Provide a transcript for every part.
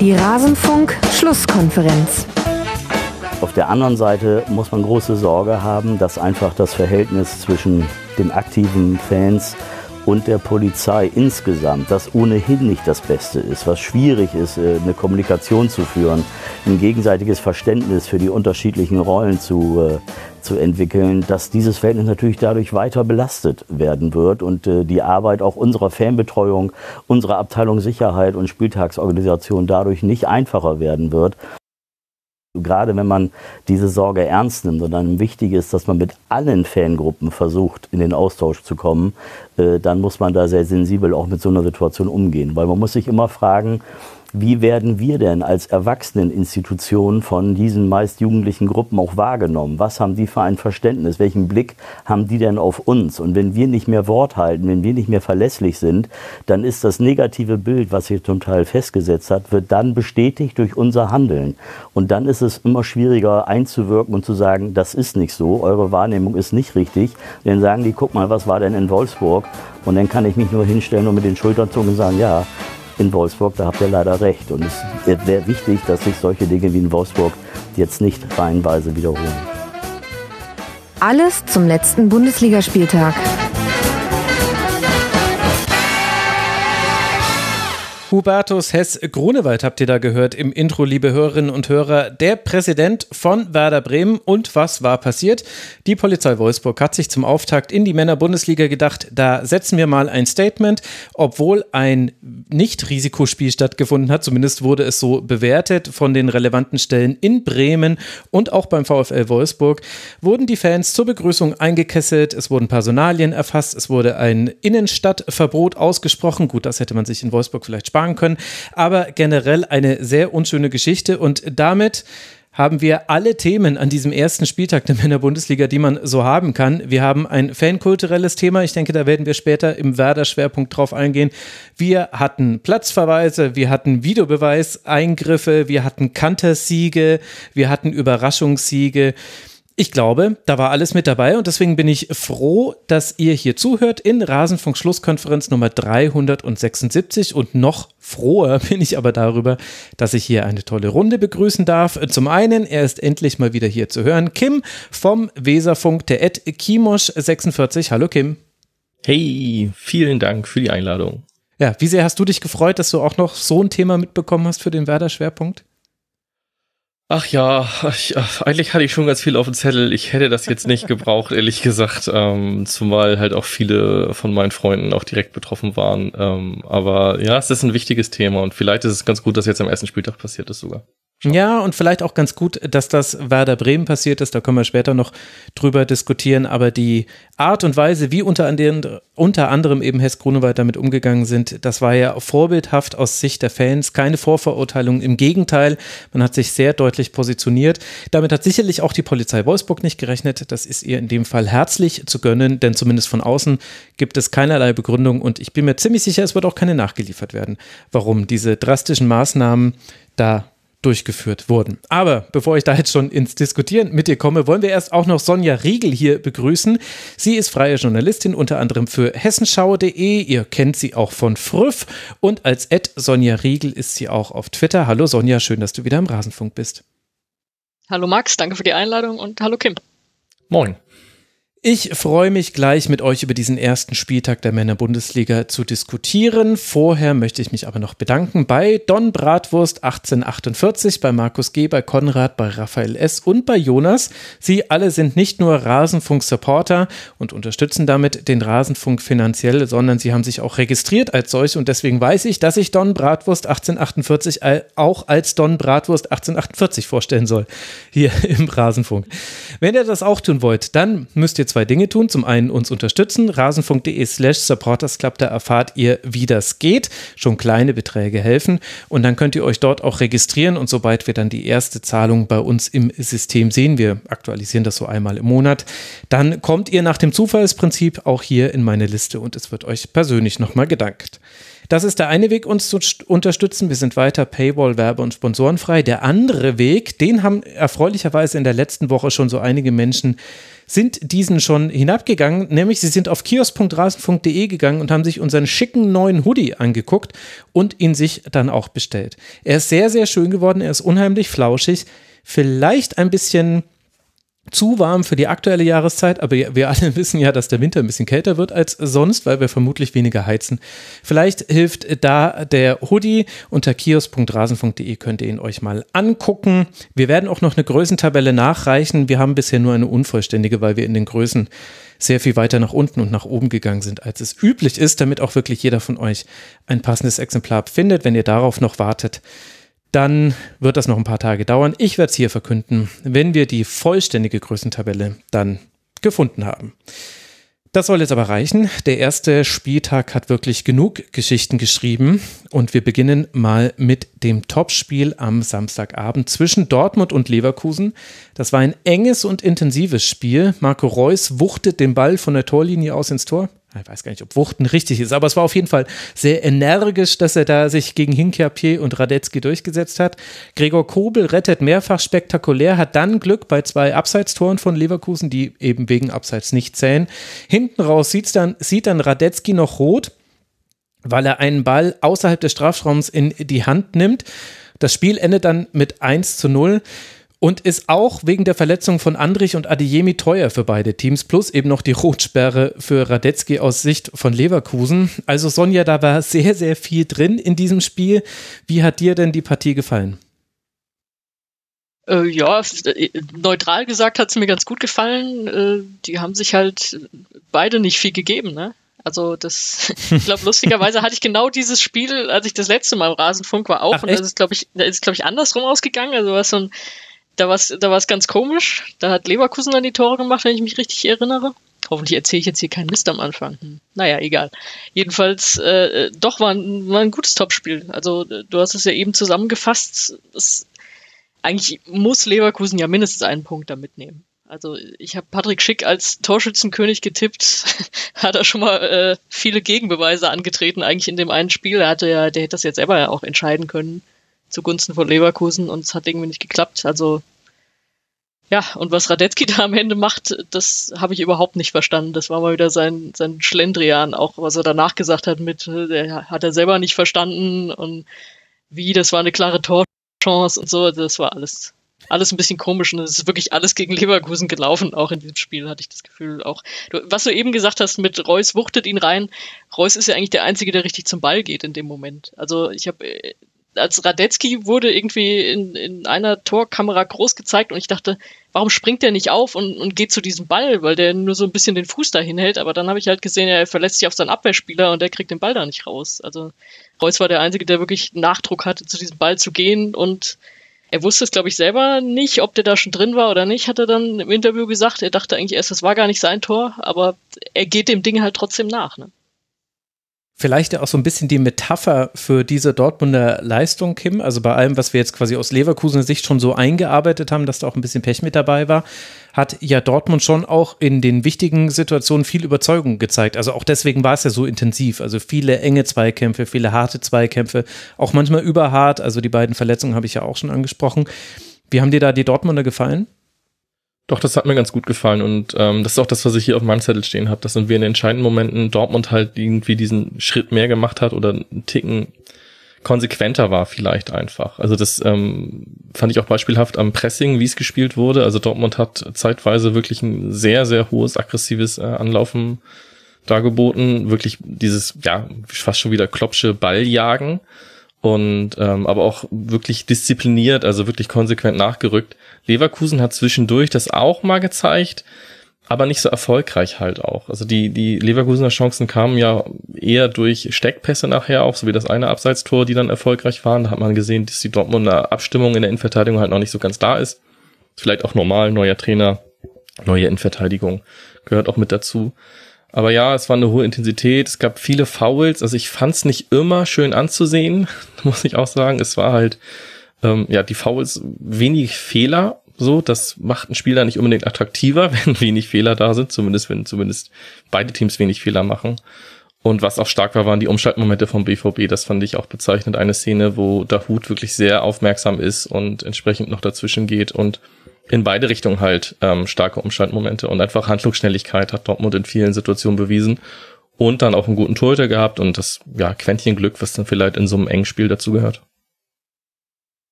Die Rasenfunk-Schlusskonferenz. Auf der anderen Seite muss man große Sorge haben, dass einfach das Verhältnis zwischen den aktiven Fans und der Polizei insgesamt, das ohnehin nicht das Beste ist, was schwierig ist, äh, eine Kommunikation zu führen, ein gegenseitiges Verständnis für die unterschiedlichen Rollen zu, äh, zu entwickeln, dass dieses Verhältnis natürlich dadurch weiter belastet werden wird und äh, die Arbeit auch unserer Fanbetreuung, unserer Abteilung Sicherheit und Spieltagsorganisation dadurch nicht einfacher werden wird. Gerade wenn man diese Sorge ernst nimmt und dann wichtig ist, dass man mit allen Fangruppen versucht, in den Austausch zu kommen, äh, dann muss man da sehr sensibel auch mit so einer Situation umgehen. Weil man muss sich immer fragen, wie werden wir denn als Erwachseneninstitution von diesen meist jugendlichen Gruppen auch wahrgenommen? Was haben die für ein Verständnis? Welchen Blick haben die denn auf uns? Und wenn wir nicht mehr Wort halten, wenn wir nicht mehr verlässlich sind, dann ist das negative Bild, was sich zum Teil festgesetzt hat, wird dann bestätigt durch unser Handeln. Und dann ist es immer schwieriger einzuwirken und zu sagen, das ist nicht so, eure Wahrnehmung ist nicht richtig. Dann sagen die, guck mal, was war denn in Wolfsburg? Und dann kann ich mich nur hinstellen und mit den Schultern zucken und sagen, ja, in Wolfsburg, da habt ihr leider recht. Und es wäre wichtig, dass sich solche Dinge wie in Wolfsburg jetzt nicht reihenweise wiederholen. Alles zum letzten Bundesligaspieltag. Hubertus Hess-Grunewald habt ihr da gehört im Intro, liebe Hörerinnen und Hörer. Der Präsident von Werder Bremen. Und was war passiert? Die Polizei Wolfsburg hat sich zum Auftakt in die Männer-Bundesliga gedacht, da setzen wir mal ein Statement, obwohl ein Nicht-Risikospiel stattgefunden hat. Zumindest wurde es so bewertet von den relevanten Stellen in Bremen und auch beim VfL Wolfsburg. Wurden die Fans zur Begrüßung eingekesselt, es wurden Personalien erfasst, es wurde ein Innenstadtverbot ausgesprochen. Gut, das hätte man sich in Wolfsburg vielleicht sparen sparen können. Aber generell eine sehr unschöne Geschichte und damit haben wir alle Themen an diesem ersten Spieltag der Männer-Bundesliga, die man so haben kann. Wir haben ein fankulturelles Thema. Ich denke, da werden wir später im Werder-Schwerpunkt drauf eingehen. Wir hatten Platzverweise, wir hatten Videobeweiseingriffe, wir hatten Kantersiege, wir hatten Überraschungssiege. Ich glaube, da war alles mit dabei und deswegen bin ich froh, dass ihr hier zuhört in Rasenfunk Schlusskonferenz Nummer 376 und noch froher bin ich aber darüber, dass ich hier eine tolle Runde begrüßen darf. Zum einen, er ist endlich mal wieder hier zu hören, Kim vom Weserfunk, der Ed Kimosch46. Hallo Kim. Hey, vielen Dank für die Einladung. Ja, wie sehr hast du dich gefreut, dass du auch noch so ein Thema mitbekommen hast für den Werder-Schwerpunkt? Ach ja, ich, eigentlich hatte ich schon ganz viel auf dem Zettel. Ich hätte das jetzt nicht gebraucht, ehrlich gesagt. Ähm, zumal halt auch viele von meinen Freunden auch direkt betroffen waren. Ähm, aber ja, es ist ein wichtiges Thema und vielleicht ist es ganz gut, dass jetzt am ersten Spieltag passiert ist sogar. Ja, und vielleicht auch ganz gut, dass das Werder Bremen passiert ist. Da können wir später noch drüber diskutieren. Aber die Art und Weise, wie unter, anderem, unter anderem eben Hess Grunewald damit umgegangen sind, das war ja vorbildhaft aus Sicht der Fans. Keine Vorverurteilung. Im Gegenteil, man hat sich sehr deutlich positioniert. Damit hat sicherlich auch die Polizei Wolfsburg nicht gerechnet. Das ist ihr in dem Fall herzlich zu gönnen, denn zumindest von außen gibt es keinerlei Begründung. Und ich bin mir ziemlich sicher, es wird auch keine nachgeliefert werden, warum diese drastischen Maßnahmen da durchgeführt wurden. Aber bevor ich da jetzt schon ins Diskutieren mit dir komme, wollen wir erst auch noch Sonja Riegel hier begrüßen. Sie ist freie Journalistin, unter anderem für hessenschau.de. Ihr kennt sie auch von Früff und als Ed Sonja Riegel ist sie auch auf Twitter. Hallo Sonja, schön, dass du wieder im Rasenfunk bist. Hallo Max, danke für die Einladung und hallo Kim. Moin. Ich freue mich gleich mit euch über diesen ersten Spieltag der Männer-Bundesliga zu diskutieren. Vorher möchte ich mich aber noch bedanken bei Don Bratwurst 1848, bei Markus G., bei Konrad, bei Raphael S. und bei Jonas. Sie alle sind nicht nur Rasenfunk-Supporter und unterstützen damit den Rasenfunk finanziell, sondern sie haben sich auch registriert als solche und deswegen weiß ich, dass ich Don Bratwurst 1848 auch als Don Bratwurst 1848 vorstellen soll, hier im Rasenfunk. Wenn ihr das auch tun wollt, dann müsst ihr zwei Dinge tun. Zum einen uns unterstützen, rasen.de slash supportersclub, da erfahrt ihr, wie das geht. Schon kleine Beträge helfen. Und dann könnt ihr euch dort auch registrieren und sobald wir dann die erste Zahlung bei uns im System sehen, wir aktualisieren das so einmal im Monat, dann kommt ihr nach dem Zufallsprinzip auch hier in meine Liste und es wird euch persönlich nochmal gedankt. Das ist der eine Weg, uns zu unterstützen. Wir sind weiter Paywall, Werbe und Sponsorenfrei. Der andere Weg, den haben erfreulicherweise in der letzten Woche schon so einige Menschen sind diesen schon hinabgegangen, nämlich sie sind auf kiosk.rasen.de gegangen und haben sich unseren schicken neuen Hoodie angeguckt und ihn sich dann auch bestellt. Er ist sehr, sehr schön geworden, er ist unheimlich flauschig, vielleicht ein bisschen zu warm für die aktuelle Jahreszeit, aber wir alle wissen ja, dass der Winter ein bisschen kälter wird als sonst, weil wir vermutlich weniger heizen. Vielleicht hilft da der Hoodie unter kios.rasen.de könnt ihr ihn euch mal angucken. Wir werden auch noch eine Größentabelle nachreichen. Wir haben bisher nur eine unvollständige, weil wir in den Größen sehr viel weiter nach unten und nach oben gegangen sind, als es üblich ist, damit auch wirklich jeder von euch ein passendes Exemplar findet. Wenn ihr darauf noch wartet, dann wird das noch ein paar Tage dauern. Ich werde es hier verkünden, wenn wir die vollständige Größentabelle dann gefunden haben. Das soll jetzt aber reichen. Der erste Spieltag hat wirklich genug Geschichten geschrieben und wir beginnen mal mit dem Topspiel am Samstagabend zwischen Dortmund und Leverkusen. Das war ein enges und intensives Spiel. Marco Reus wuchtet den Ball von der Torlinie aus ins Tor ich weiß gar nicht, ob Wuchten richtig ist, aber es war auf jeden Fall sehr energisch, dass er da sich gegen Hinkapier und Radetzky durchgesetzt hat. Gregor Kobel rettet mehrfach spektakulär, hat dann Glück bei zwei Abseitstoren von Leverkusen, die eben wegen Abseits nicht zählen. Hinten raus sieht's dann, sieht dann Radetzky noch rot, weil er einen Ball außerhalb des Strafraums in die Hand nimmt. Das Spiel endet dann mit 1 zu 0 und ist auch wegen der Verletzung von Andrich und Adeyemi teuer für beide Teams, plus eben noch die Rotsperre für Radetzky aus Sicht von Leverkusen. Also Sonja, da war sehr, sehr viel drin in diesem Spiel. Wie hat dir denn die Partie gefallen? Äh, ja, neutral gesagt hat es mir ganz gut gefallen. Äh, die haben sich halt beide nicht viel gegeben, ne? Also das, ich glaube, lustigerweise hatte ich genau dieses Spiel, als ich das letzte Mal im Rasenfunk war, auch. Ach, und das ist, glaube ich, das ist, glaube ich, andersrum ausgegangen. Also was so ein da war es da war's ganz komisch. Da hat Leverkusen dann die Tore gemacht, wenn ich mich richtig erinnere. Hoffentlich erzähle ich jetzt hier keinen Mist am Anfang. Hm. Naja, egal. Jedenfalls, äh, doch war ein, war ein gutes Topspiel. Also, du hast es ja eben zusammengefasst. Es, eigentlich muss Leverkusen ja mindestens einen Punkt da mitnehmen. Also ich habe Patrick Schick als Torschützenkönig getippt, hat er schon mal äh, viele Gegenbeweise angetreten, eigentlich in dem einen Spiel. Er hatte ja, der hätte das jetzt selber ja auch entscheiden können zugunsten von Leverkusen und es hat irgendwie nicht geklappt. Also ja, und was Radetzky da am Ende macht, das habe ich überhaupt nicht verstanden. Das war mal wieder sein, sein Schlendrian, auch was er danach gesagt hat mit, der hat er selber nicht verstanden und wie, das war eine klare Torchance und so, das war alles, alles ein bisschen komisch und es ist wirklich alles gegen Leverkusen gelaufen, auch in diesem Spiel hatte ich das Gefühl auch. Du, was du eben gesagt hast mit Reus wuchtet ihn rein, Reus ist ja eigentlich der Einzige, der richtig zum Ball geht in dem Moment. Also ich habe als Radetzky wurde irgendwie in, in einer Torkamera groß gezeigt und ich dachte, warum springt der nicht auf und, und geht zu diesem Ball, weil der nur so ein bisschen den Fuß dahin hält. Aber dann habe ich halt gesehen, er verlässt sich auf seinen Abwehrspieler und der kriegt den Ball da nicht raus. Also Reus war der Einzige, der wirklich Nachdruck hatte, zu diesem Ball zu gehen und er wusste es, glaube ich, selber nicht, ob der da schon drin war oder nicht, hat er dann im Interview gesagt. Er dachte eigentlich erst, das war gar nicht sein Tor, aber er geht dem Ding halt trotzdem nach. Ne? Vielleicht ja auch so ein bisschen die Metapher für diese Dortmunder Leistung, Kim. Also bei allem, was wir jetzt quasi aus Leverkusener Sicht schon so eingearbeitet haben, dass da auch ein bisschen Pech mit dabei war, hat ja Dortmund schon auch in den wichtigen Situationen viel Überzeugung gezeigt. Also auch deswegen war es ja so intensiv. Also viele enge Zweikämpfe, viele harte Zweikämpfe, auch manchmal überhart. Also die beiden Verletzungen habe ich ja auch schon angesprochen. Wie haben dir da die Dortmunder gefallen? Doch, das hat mir ganz gut gefallen und ähm, das ist auch das, was ich hier auf meinem Zettel stehen habe, dass wir in entscheidenden Momenten Dortmund halt irgendwie diesen Schritt mehr gemacht hat oder einen Ticken konsequenter war vielleicht einfach. Also das ähm, fand ich auch beispielhaft am Pressing, wie es gespielt wurde. Also Dortmund hat zeitweise wirklich ein sehr, sehr hohes, aggressives äh, Anlaufen dargeboten. Wirklich dieses, ja, fast schon wieder klopsche Balljagen und ähm, aber auch wirklich diszipliniert, also wirklich konsequent nachgerückt. Leverkusen hat zwischendurch das auch mal gezeigt, aber nicht so erfolgreich halt auch. Also die die Leverkusener Chancen kamen ja eher durch Steckpässe nachher auch, so wie das eine Abseitstor, die dann erfolgreich waren. Da hat man gesehen, dass die Dortmunder Abstimmung in der Innenverteidigung halt noch nicht so ganz da ist. Vielleicht auch normal, neuer Trainer, neue Innenverteidigung gehört auch mit dazu. Aber ja, es war eine hohe Intensität, es gab viele Fouls, also ich fand es nicht immer schön anzusehen, muss ich auch sagen. Es war halt, ähm, ja, die Fouls wenig Fehler, so, das macht ein Spiel da nicht unbedingt attraktiver, wenn wenig Fehler da sind, zumindest wenn zumindest beide Teams wenig Fehler machen. Und was auch stark war, waren die Umschaltmomente vom BVB. Das fand ich auch bezeichnend. Eine Szene, wo Dahut wirklich sehr aufmerksam ist und entsprechend noch dazwischen geht und in beide Richtungen halt ähm, starke Umschaltmomente und einfach Handlungsschnelligkeit hat Dortmund in vielen Situationen bewiesen und dann auch einen guten Torhüter gehabt und das ja Quäntchen Glück, was dann vielleicht in so einem engen Spiel dazugehört.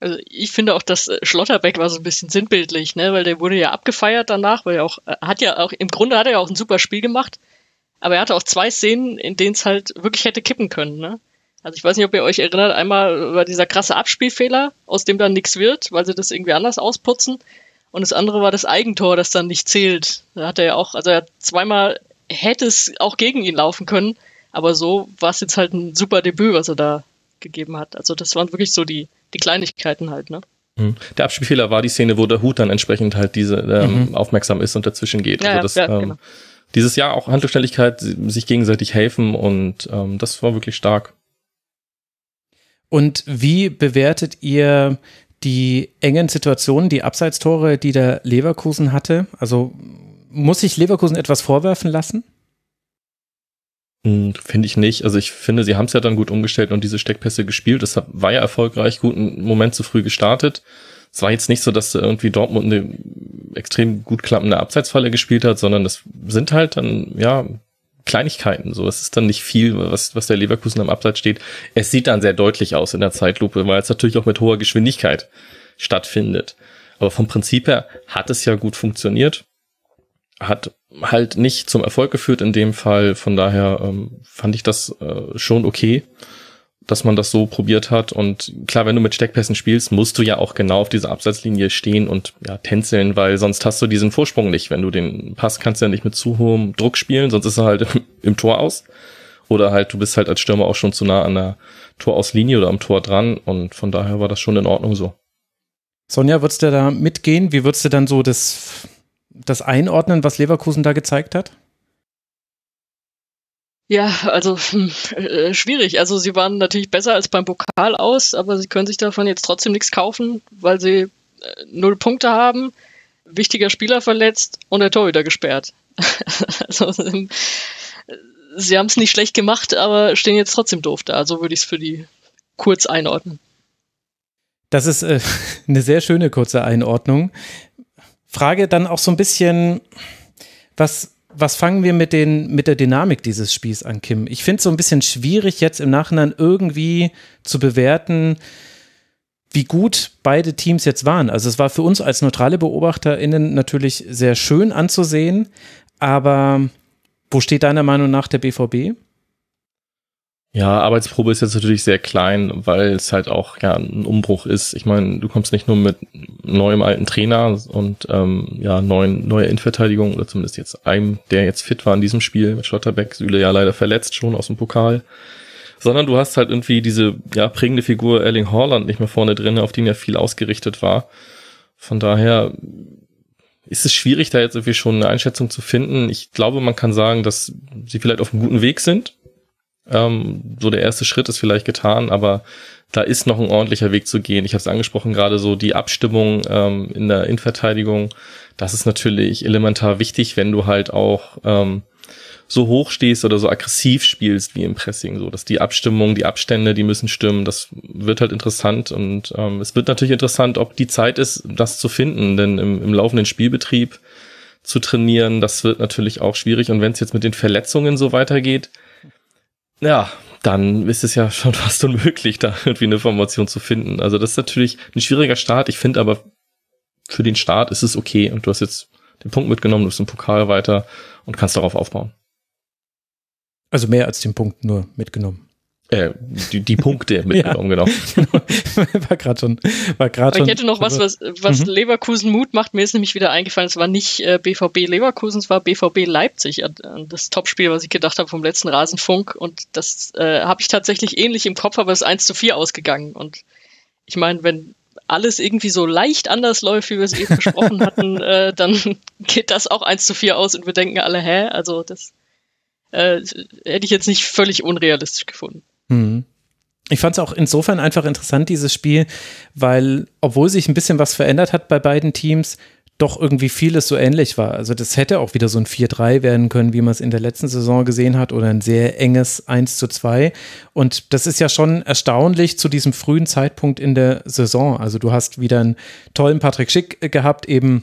Also ich finde auch, dass äh, Schlotterbeck war so ein bisschen sinnbildlich, ne, weil der wurde ja abgefeiert danach, weil er auch äh, hat ja auch im Grunde hat er ja auch ein super Spiel gemacht, aber er hatte auch zwei Szenen, in denen es halt wirklich hätte kippen können, ne? Also ich weiß nicht, ob ihr euch erinnert, einmal war dieser krasse Abspielfehler, aus dem dann nichts wird, weil sie das irgendwie anders ausputzen. Und das andere war das Eigentor, das dann nicht zählt. Da hat er ja auch, also er hat zweimal hätte es auch gegen ihn laufen können, aber so war es jetzt halt ein super Debüt, was er da gegeben hat. Also das waren wirklich so die, die Kleinigkeiten halt, ne? Mhm. Der Abspielfehler war die Szene, wo der Hut dann entsprechend halt diese ähm, mhm. aufmerksam ist und dazwischen geht. Ja, also das, ja, ähm, genau. dieses Jahr auch Handlungsständigkeit, sich gegenseitig helfen und ähm, das war wirklich stark. Und wie bewertet ihr die engen Situationen, die Abseitstore, die der Leverkusen hatte? Also muss sich Leverkusen etwas vorwerfen lassen? Hm, finde ich nicht. Also ich finde, sie haben es ja dann gut umgestellt und diese Steckpässe gespielt. Das war ja erfolgreich, guten Moment zu früh gestartet. Es war jetzt nicht so, dass irgendwie Dortmund eine extrem gut klappende Abseitsfalle gespielt hat, sondern das sind halt dann, ja, Kleinigkeiten. So, es ist dann nicht viel, was, was der Leverkusen am Abseits steht. Es sieht dann sehr deutlich aus in der Zeitlupe, weil es natürlich auch mit hoher Geschwindigkeit stattfindet. Aber vom Prinzip her hat es ja gut funktioniert. Hat halt nicht zum Erfolg geführt in dem Fall. Von daher ähm, fand ich das äh, schon okay dass man das so probiert hat. Und klar, wenn du mit Steckpässen spielst, musst du ja auch genau auf dieser Absatzlinie stehen und ja, tänzeln, weil sonst hast du diesen Vorsprung nicht. Wenn du den Pass kannst du ja nicht mit zu hohem Druck spielen, sonst ist er halt im, im Tor aus. Oder halt, du bist halt als Stürmer auch schon zu nah an der Torauslinie oder am Tor dran. Und von daher war das schon in Ordnung so. Sonja, würdest du da mitgehen? Wie würdest du dann so das, das einordnen, was Leverkusen da gezeigt hat? Ja, also äh, schwierig. Also sie waren natürlich besser als beim Pokal aus, aber sie können sich davon jetzt trotzdem nichts kaufen, weil sie äh, null Punkte haben, wichtiger Spieler verletzt und der Torhüter gesperrt. also ähm, sie haben es nicht schlecht gemacht, aber stehen jetzt trotzdem doof da. So würde ich es für die kurz einordnen. Das ist äh, eine sehr schöne kurze Einordnung. Frage dann auch so ein bisschen, was was fangen wir mit, den, mit der Dynamik dieses Spiels an, Kim? Ich finde es so ein bisschen schwierig, jetzt im Nachhinein irgendwie zu bewerten, wie gut beide Teams jetzt waren. Also es war für uns als neutrale BeobachterInnen natürlich sehr schön anzusehen, aber wo steht deiner Meinung nach der BVB? Ja, Arbeitsprobe ist jetzt natürlich sehr klein, weil es halt auch ja ein Umbruch ist. Ich meine, du kommst nicht nur mit neuem alten Trainer und ähm, ja neuen neuer Innenverteidigung oder zumindest jetzt einem, der jetzt fit war in diesem Spiel mit Schlotterbeck, Süle ja leider verletzt schon aus dem Pokal, sondern du hast halt irgendwie diese ja prägende Figur Erling Haaland nicht mehr vorne drin, auf den ja viel ausgerichtet war. Von daher ist es schwierig, da jetzt irgendwie schon eine Einschätzung zu finden. Ich glaube, man kann sagen, dass sie vielleicht auf einem guten Weg sind ähm, so der erste Schritt ist vielleicht getan, aber da ist noch ein ordentlicher Weg zu gehen. Ich habe es angesprochen, gerade so die Abstimmung ähm, in der Innenverteidigung. Das ist natürlich elementar wichtig, wenn du halt auch ähm, so hoch stehst oder so aggressiv spielst wie im Pressing, so dass die Abstimmung, die Abstände, die müssen stimmen. Das wird halt interessant und ähm, es wird natürlich interessant, ob die Zeit ist, das zu finden, denn im, im laufenden Spielbetrieb zu trainieren, das wird natürlich auch schwierig. Und wenn es jetzt mit den Verletzungen so weitergeht, ja, dann ist es ja schon fast unmöglich, da irgendwie eine Formation zu finden. Also das ist natürlich ein schwieriger Start. Ich finde aber für den Start ist es okay und du hast jetzt den Punkt mitgenommen, du bist im Pokal weiter und kannst darauf aufbauen. Also mehr als den Punkt nur mitgenommen. Äh, die, die Punkte mitgenommen, ja. genau. war gerade schon. War grad ich hätte noch was, was, was mhm. Leverkusen Mut macht. Mir ist nämlich wieder eingefallen, es war nicht äh, BVB Leverkusen, es war BVB Leipzig. Das Topspiel, was ich gedacht habe vom letzten Rasenfunk. Und das äh, habe ich tatsächlich ähnlich im Kopf, aber es ist 1 zu 4 ausgegangen. Und ich meine, wenn alles irgendwie so leicht anders läuft, wie wir es eben besprochen hatten, äh, dann geht das auch 1 zu 4 aus und wir denken alle, hä? Also das äh, hätte ich jetzt nicht völlig unrealistisch gefunden. Mhm. Ich fand es auch insofern einfach interessant, dieses Spiel, weil, obwohl sich ein bisschen was verändert hat bei beiden Teams, doch irgendwie vieles so ähnlich war. Also das hätte auch wieder so ein 4-3 werden können, wie man es in der letzten Saison gesehen hat, oder ein sehr enges 1 zu 2. Und das ist ja schon erstaunlich zu diesem frühen Zeitpunkt in der Saison. Also du hast wieder einen tollen Patrick Schick gehabt, eben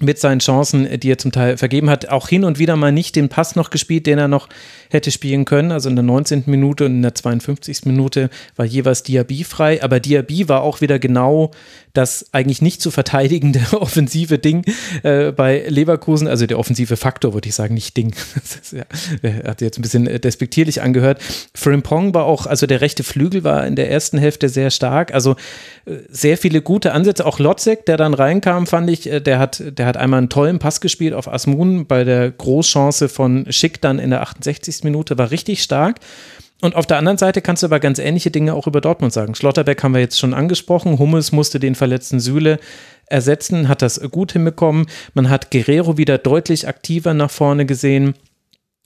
mit seinen Chancen, die er zum Teil vergeben hat, auch hin und wieder mal nicht den Pass noch gespielt, den er noch hätte spielen können. Also in der 19. Minute und in der 52. Minute war jeweils Diaby frei, aber Diaby war auch wieder genau das eigentlich nicht zu verteidigende offensive Ding äh, bei Leverkusen, also der offensive Faktor, würde ich sagen, nicht Ding. Das ja, hat jetzt ein bisschen despektierlich angehört. Frimpong war auch, also der rechte Flügel war in der ersten Hälfte sehr stark, also äh, sehr viele gute Ansätze. Auch Lotzek, der dann reinkam, fand ich, äh, der hat, der hat einmal einen tollen Pass gespielt auf Asmun bei der Großchance von Schick dann in der 68. Minute, war richtig stark. Und auf der anderen Seite kannst du aber ganz ähnliche Dinge auch über Dortmund sagen. Schlotterbeck haben wir jetzt schon angesprochen. Hummels musste den verletzten Süle ersetzen, hat das gut hinbekommen. Man hat Guerrero wieder deutlich aktiver nach vorne gesehen.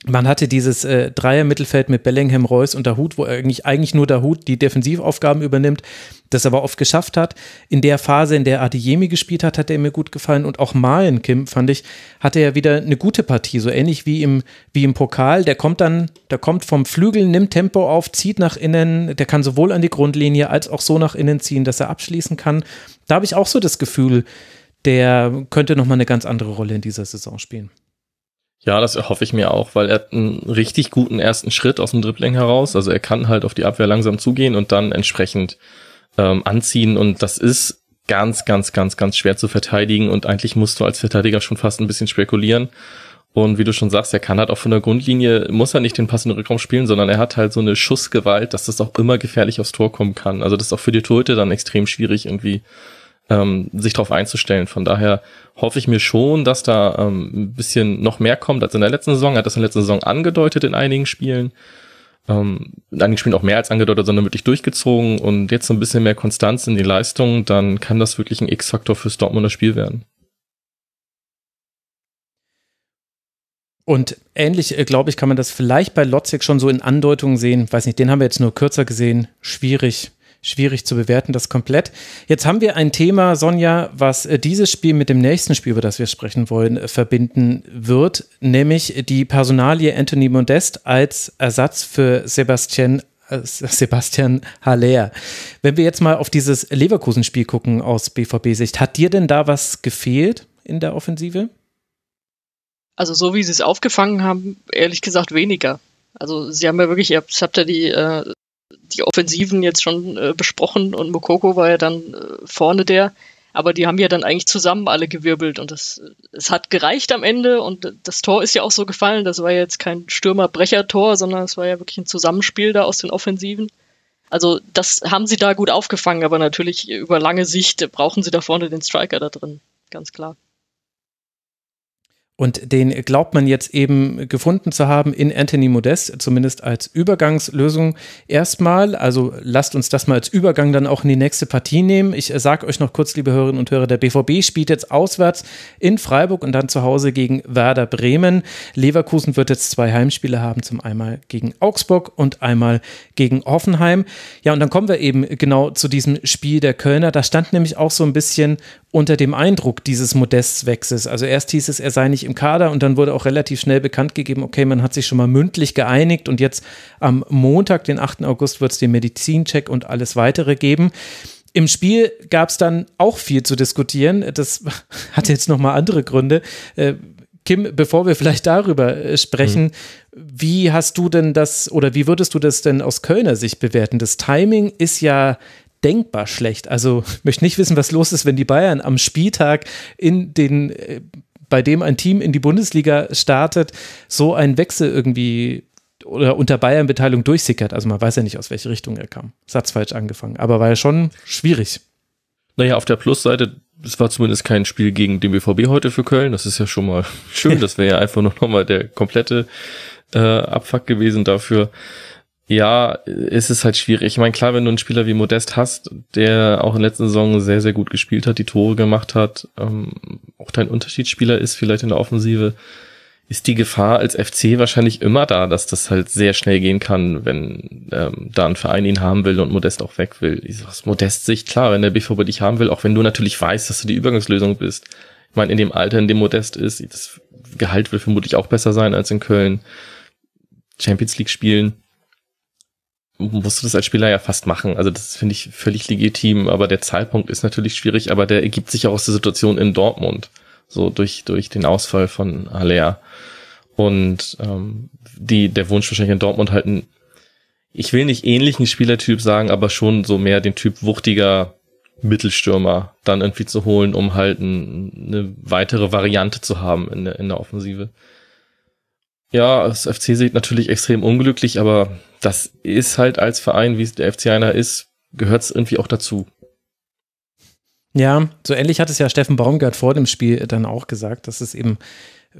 Man hatte dieses äh, Dreier-Mittelfeld mit Bellingham, Reus und Dahut, wo eigentlich, eigentlich nur Dahut die Defensivaufgaben übernimmt, das aber oft geschafft hat. In der Phase, in der Adeyemi gespielt hat, hat er mir gut gefallen. Und auch Malen Kim, fand ich, hatte ja wieder eine gute Partie, so ähnlich wie im, wie im Pokal. Der kommt dann, der kommt vom Flügel, nimmt Tempo auf, zieht nach innen, der kann sowohl an die Grundlinie als auch so nach innen ziehen, dass er abschließen kann. Da habe ich auch so das Gefühl, der könnte nochmal eine ganz andere Rolle in dieser Saison spielen. Ja, das erhoffe ich mir auch, weil er hat einen richtig guten ersten Schritt aus dem Dribbling heraus. Also er kann halt auf die Abwehr langsam zugehen und dann entsprechend ähm, anziehen. Und das ist ganz, ganz, ganz, ganz schwer zu verteidigen. Und eigentlich musst du als Verteidiger schon fast ein bisschen spekulieren. Und wie du schon sagst, er kann halt auch von der Grundlinie, muss er nicht den passenden Rückraum spielen, sondern er hat halt so eine Schussgewalt, dass das auch immer gefährlich aufs Tor kommen kann. Also das ist auch für die Torhüter dann extrem schwierig irgendwie ähm, sich darauf einzustellen. Von daher hoffe ich mir schon, dass da ähm, ein bisschen noch mehr kommt als in der letzten Saison. Er hat das in der letzten Saison angedeutet in einigen Spielen. Ähm, in einigen Spielen auch mehr als angedeutet, sondern wirklich durchgezogen und jetzt ein bisschen mehr Konstanz in die Leistung, dann kann das wirklich ein X-Faktor fürs Dortmunder Spiel werden. Und ähnlich, äh, glaube ich, kann man das vielleicht bei Lotzig schon so in Andeutungen sehen. Weiß nicht, den haben wir jetzt nur kürzer gesehen. Schwierig schwierig zu bewerten, das komplett. Jetzt haben wir ein Thema, Sonja, was äh, dieses Spiel mit dem nächsten Spiel, über das wir sprechen wollen, äh, verbinden wird, nämlich die Personalie Anthony Modest als Ersatz für Sebastian äh, Sebastian Haller. Wenn wir jetzt mal auf dieses Leverkusen-Spiel gucken aus BVB-Sicht, hat dir denn da was gefehlt in der Offensive? Also so wie sie es aufgefangen haben, ehrlich gesagt weniger. Also sie haben ja wirklich, ihr habt ja die äh, die Offensiven jetzt schon äh, besprochen und Mokoko war ja dann äh, vorne der. Aber die haben ja dann eigentlich zusammen alle gewirbelt und das, es hat gereicht am Ende und das Tor ist ja auch so gefallen. Das war ja jetzt kein Stürmer-Brecher-Tor, sondern es war ja wirklich ein Zusammenspiel da aus den Offensiven. Also das haben sie da gut aufgefangen, aber natürlich über lange Sicht brauchen sie da vorne den Striker da drin, ganz klar. Und den glaubt man jetzt eben gefunden zu haben in Anthony Modest, zumindest als Übergangslösung erstmal. Also lasst uns das mal als Übergang dann auch in die nächste Partie nehmen. Ich sage euch noch kurz, liebe Hörerinnen und Hörer, der BVB spielt jetzt auswärts in Freiburg und dann zu Hause gegen Werder Bremen. Leverkusen wird jetzt zwei Heimspiele haben, zum einmal gegen Augsburg und einmal gegen Hoffenheim. Ja, und dann kommen wir eben genau zu diesem Spiel der Kölner. Da stand nämlich auch so ein bisschen unter dem Eindruck dieses Modestwechsels. Also erst hieß es, er sei nicht im Kader und dann wurde auch relativ schnell bekannt gegeben, okay, man hat sich schon mal mündlich geeinigt und jetzt am Montag, den 8. August, wird es den Medizincheck und alles weitere geben. Im Spiel gab es dann auch viel zu diskutieren. Das hat jetzt nochmal andere Gründe. Äh, Kim, bevor wir vielleicht darüber äh, sprechen, mhm. wie hast du denn das oder wie würdest du das denn aus Kölner Sicht bewerten? Das Timing ist ja denkbar schlecht. Also ich möchte nicht wissen, was los ist, wenn die Bayern am Spieltag in den, äh, bei dem ein Team in die Bundesliga startet, so ein Wechsel irgendwie oder unter Bayern-Beteiligung durchsickert. Also man weiß ja nicht, aus welche Richtung er kam. Satz falsch angefangen. Aber war ja schon schwierig. Naja, auf der Plusseite, es war zumindest kein Spiel gegen den BVB heute für Köln. Das ist ja schon mal schön. Das wäre ja einfach nur nochmal der komplette äh, Abfuck gewesen dafür. Ja, ist es halt schwierig. Ich meine, klar, wenn du einen Spieler wie Modest hast, der auch in der letzten Saison sehr, sehr gut gespielt hat, die Tore gemacht hat, ähm, auch dein Unterschiedsspieler ist vielleicht in der Offensive, ist die Gefahr als FC wahrscheinlich immer da, dass das halt sehr schnell gehen kann, wenn ähm, da ein Verein ihn haben will und Modest auch weg will. Aus Modest Sicht, klar, wenn der BVB dich haben will, auch wenn du natürlich weißt, dass du die Übergangslösung bist, meine, in dem Alter, in dem Modest ist, das Gehalt wird vermutlich auch besser sein als in Köln. Champions League spielen, musst du das als Spieler ja fast machen. Also das finde ich völlig legitim, aber der Zeitpunkt ist natürlich schwierig, aber der ergibt sich auch aus der Situation in Dortmund, so durch, durch den Ausfall von Haller. Und ähm, die, der Wunsch wahrscheinlich in Dortmund halt ein, ich will nicht ähnlichen Spielertyp sagen, aber schon so mehr den Typ wuchtiger Mittelstürmer dann irgendwie zu holen, um halt ein, eine weitere Variante zu haben in der, in der Offensive. Ja, das FC sieht natürlich extrem unglücklich, aber das ist halt als Verein, wie es der FC einer ist, gehört es irgendwie auch dazu. Ja, so ähnlich hat es ja Steffen Baumgart vor dem Spiel dann auch gesagt, dass es eben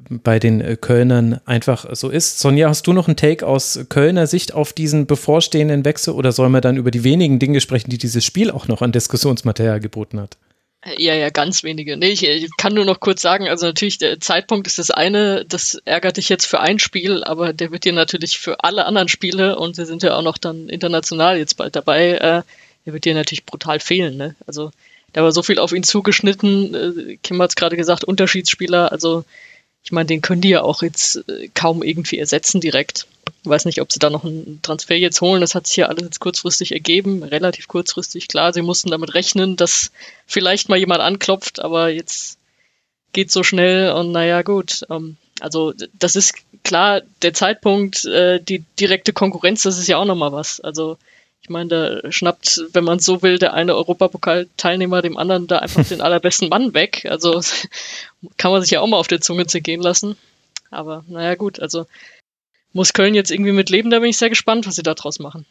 bei den äh, Kölnern einfach so ist. Sonja, hast du noch einen Take aus Kölner Sicht auf diesen bevorstehenden Wechsel oder sollen wir dann über die wenigen Dinge sprechen, die dieses Spiel auch noch an Diskussionsmaterial geboten hat? Ja, ja, ganz wenige. Nee, ich, ich, kann nur noch kurz sagen, also natürlich, der Zeitpunkt ist das eine, das ärgert dich jetzt für ein Spiel, aber der wird dir natürlich für alle anderen Spiele, und sie sind ja auch noch dann international jetzt bald dabei, äh, der wird dir natürlich brutal fehlen. Ne? Also da war so viel auf ihn zugeschnitten, äh, Kim hat es gerade gesagt, Unterschiedsspieler, also ich meine, den können die ja auch jetzt äh, kaum irgendwie ersetzen direkt. Ich weiß nicht, ob sie da noch einen Transfer jetzt holen. Das hat sich ja alles jetzt kurzfristig ergeben, relativ kurzfristig. Klar, sie mussten damit rechnen, dass vielleicht mal jemand anklopft, aber jetzt geht so schnell und naja, gut. Ähm, also das ist klar, der Zeitpunkt, äh, die direkte Konkurrenz, das ist ja auch nochmal was. Also ich meine, da schnappt, wenn man so will, der eine Europapokal-Teilnehmer dem anderen da einfach den allerbesten Mann weg. Also kann man sich ja auch mal auf der Zunge zergehen lassen. Aber naja, gut, also muss Köln jetzt irgendwie mit leben, da bin ich sehr gespannt, was sie da draus machen.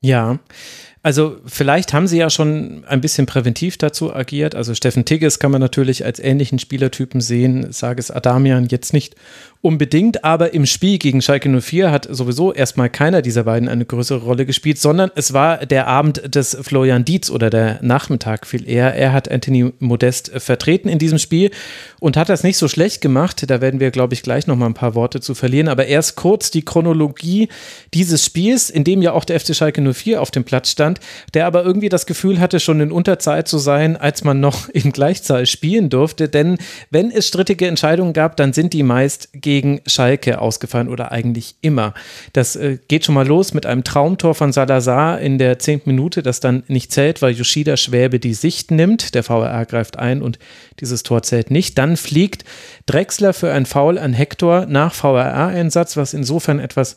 Ja, also vielleicht haben sie ja schon ein bisschen präventiv dazu agiert. Also Steffen Tigges kann man natürlich als ähnlichen Spielertypen sehen, sage es Adamian jetzt nicht unbedingt, aber im Spiel gegen Schalke 04 hat sowieso erstmal keiner dieser beiden eine größere Rolle gespielt, sondern es war der Abend des Florian Dietz oder der Nachmittag viel eher. Er hat Anthony Modest vertreten in diesem Spiel und hat das nicht so schlecht gemacht. Da werden wir, glaube ich, gleich noch mal ein paar Worte zu verlieren. Aber erst kurz die Chronologie dieses Spiels, in dem ja auch der FC Schalke 04 auf dem Platz stand, der aber irgendwie das Gefühl hatte, schon in Unterzeit zu sein, als man noch in Gleichzahl spielen durfte. Denn wenn es strittige Entscheidungen gab, dann sind die meist gegen Schalke ausgefallen oder eigentlich immer. Das äh, geht schon mal los mit einem Traumtor von Salazar in der zehnten Minute, das dann nicht zählt, weil Yoshida Schwäbe die Sicht nimmt. Der VRR greift ein und dieses Tor zählt nicht. Dann fliegt Drexler für ein Foul an Hector nach VRR-Einsatz, was insofern etwas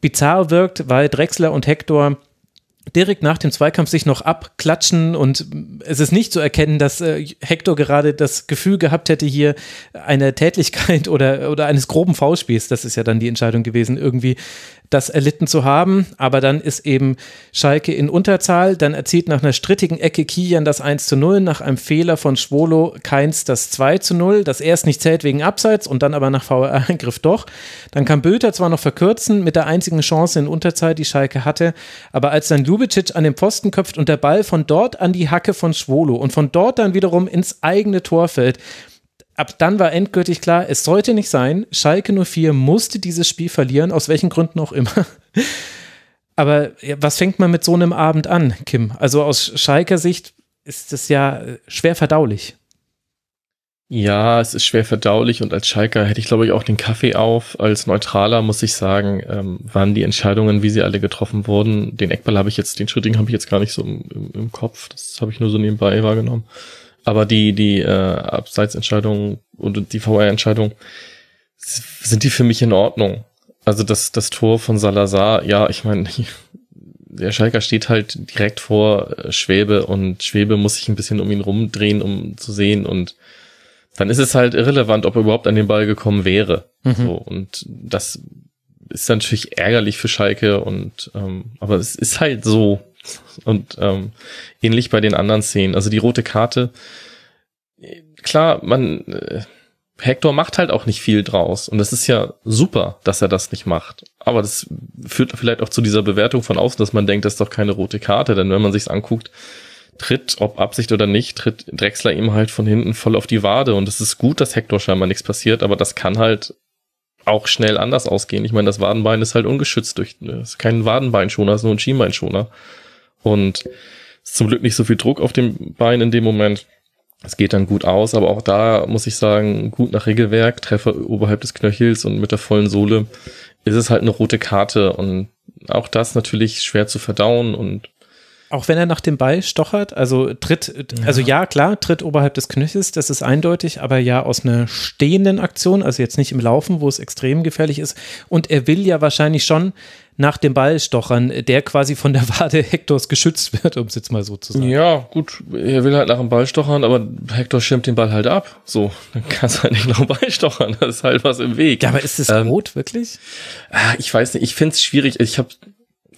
bizarr wirkt, weil Drexler und Hector direkt nach dem Zweikampf sich noch abklatschen und es ist nicht zu erkennen, dass äh, Hector gerade das Gefühl gehabt hätte, hier eine Tätlichkeit oder, oder eines groben Foulspiels, das ist ja dann die Entscheidung gewesen, irgendwie das erlitten zu haben. Aber dann ist eben Schalke in Unterzahl. Dann erzielt nach einer strittigen Ecke Kian das 1 zu 0, nach einem Fehler von Schwolo Keins das 2 zu 0, das erst nicht zählt wegen Abseits und dann aber nach VR-Eingriff doch. Dann kann Bülter zwar noch verkürzen mit der einzigen Chance in Unterzahl, die Schalke hatte, aber als dann Ljubicic an den Pfosten köpft und der Ball von dort an die Hacke von Schwolo und von dort dann wiederum ins eigene Tor fällt, ab dann war endgültig klar, es sollte nicht sein. Schalke 04 musste dieses Spiel verlieren, aus welchen Gründen auch immer. Aber was fängt man mit so einem Abend an, Kim? Also aus Schalker Sicht ist es ja äh, schwer verdaulich. Ja, es ist schwer verdaulich und als Schalker hätte ich, glaube ich, auch den Kaffee auf. Als Neutraler muss ich sagen, ähm, waren die Entscheidungen, wie sie alle getroffen wurden. Den Eckball habe ich jetzt, den Schritting habe ich jetzt gar nicht so im, im, im Kopf. Das habe ich nur so nebenbei wahrgenommen. Aber die, die äh, Abseitsentscheidung und die VR-Entscheidung sind die für mich in Ordnung. Also das, das Tor von Salazar, ja, ich meine, der Schalker steht halt direkt vor äh, Schwebe und Schwebe muss sich ein bisschen um ihn rumdrehen, um zu sehen und dann ist es halt irrelevant, ob er überhaupt an den Ball gekommen wäre. Mhm. So, und das ist natürlich ärgerlich für Schalke und ähm, aber es ist halt so. Und ähm, ähnlich bei den anderen Szenen. Also die rote Karte, klar, man, äh, Hector macht halt auch nicht viel draus. Und das ist ja super, dass er das nicht macht. Aber das führt vielleicht auch zu dieser Bewertung von außen, dass man denkt, das ist doch keine rote Karte. Denn wenn man sich's anguckt, tritt, ob Absicht oder nicht, tritt Drexler ihm halt von hinten voll auf die Wade. Und es ist gut, dass Hector scheinbar nichts passiert, aber das kann halt auch schnell anders ausgehen. Ich meine, das Wadenbein ist halt ungeschützt durch, es ist kein Wadenbeinschoner, ist nur ein Schienbeinschoner. Und ist zum Glück nicht so viel Druck auf dem Bein in dem Moment. Es geht dann gut aus, aber auch da muss ich sagen, gut nach Regelwerk, Treffer oberhalb des Knöchels und mit der vollen Sohle ist es halt eine rote Karte und auch das natürlich schwer zu verdauen und auch wenn er nach dem Ball stochert, also tritt, also ja, klar, tritt oberhalb des Knöchels, das ist eindeutig, aber ja aus einer stehenden Aktion, also jetzt nicht im Laufen, wo es extrem gefährlich ist. Und er will ja wahrscheinlich schon nach dem Ball stochern, der quasi von der Wade Hektors geschützt wird, um es jetzt mal so zu sagen. Ja, gut, er will halt nach dem Ball stochern, aber Hector schirmt den Ball halt ab. So, dann kannst du halt nicht nach dem Ball stochern, das ist halt was im Weg. Ja, aber ist es ähm, rot, wirklich? Ah, ich weiß nicht, ich finde es schwierig. Ich habe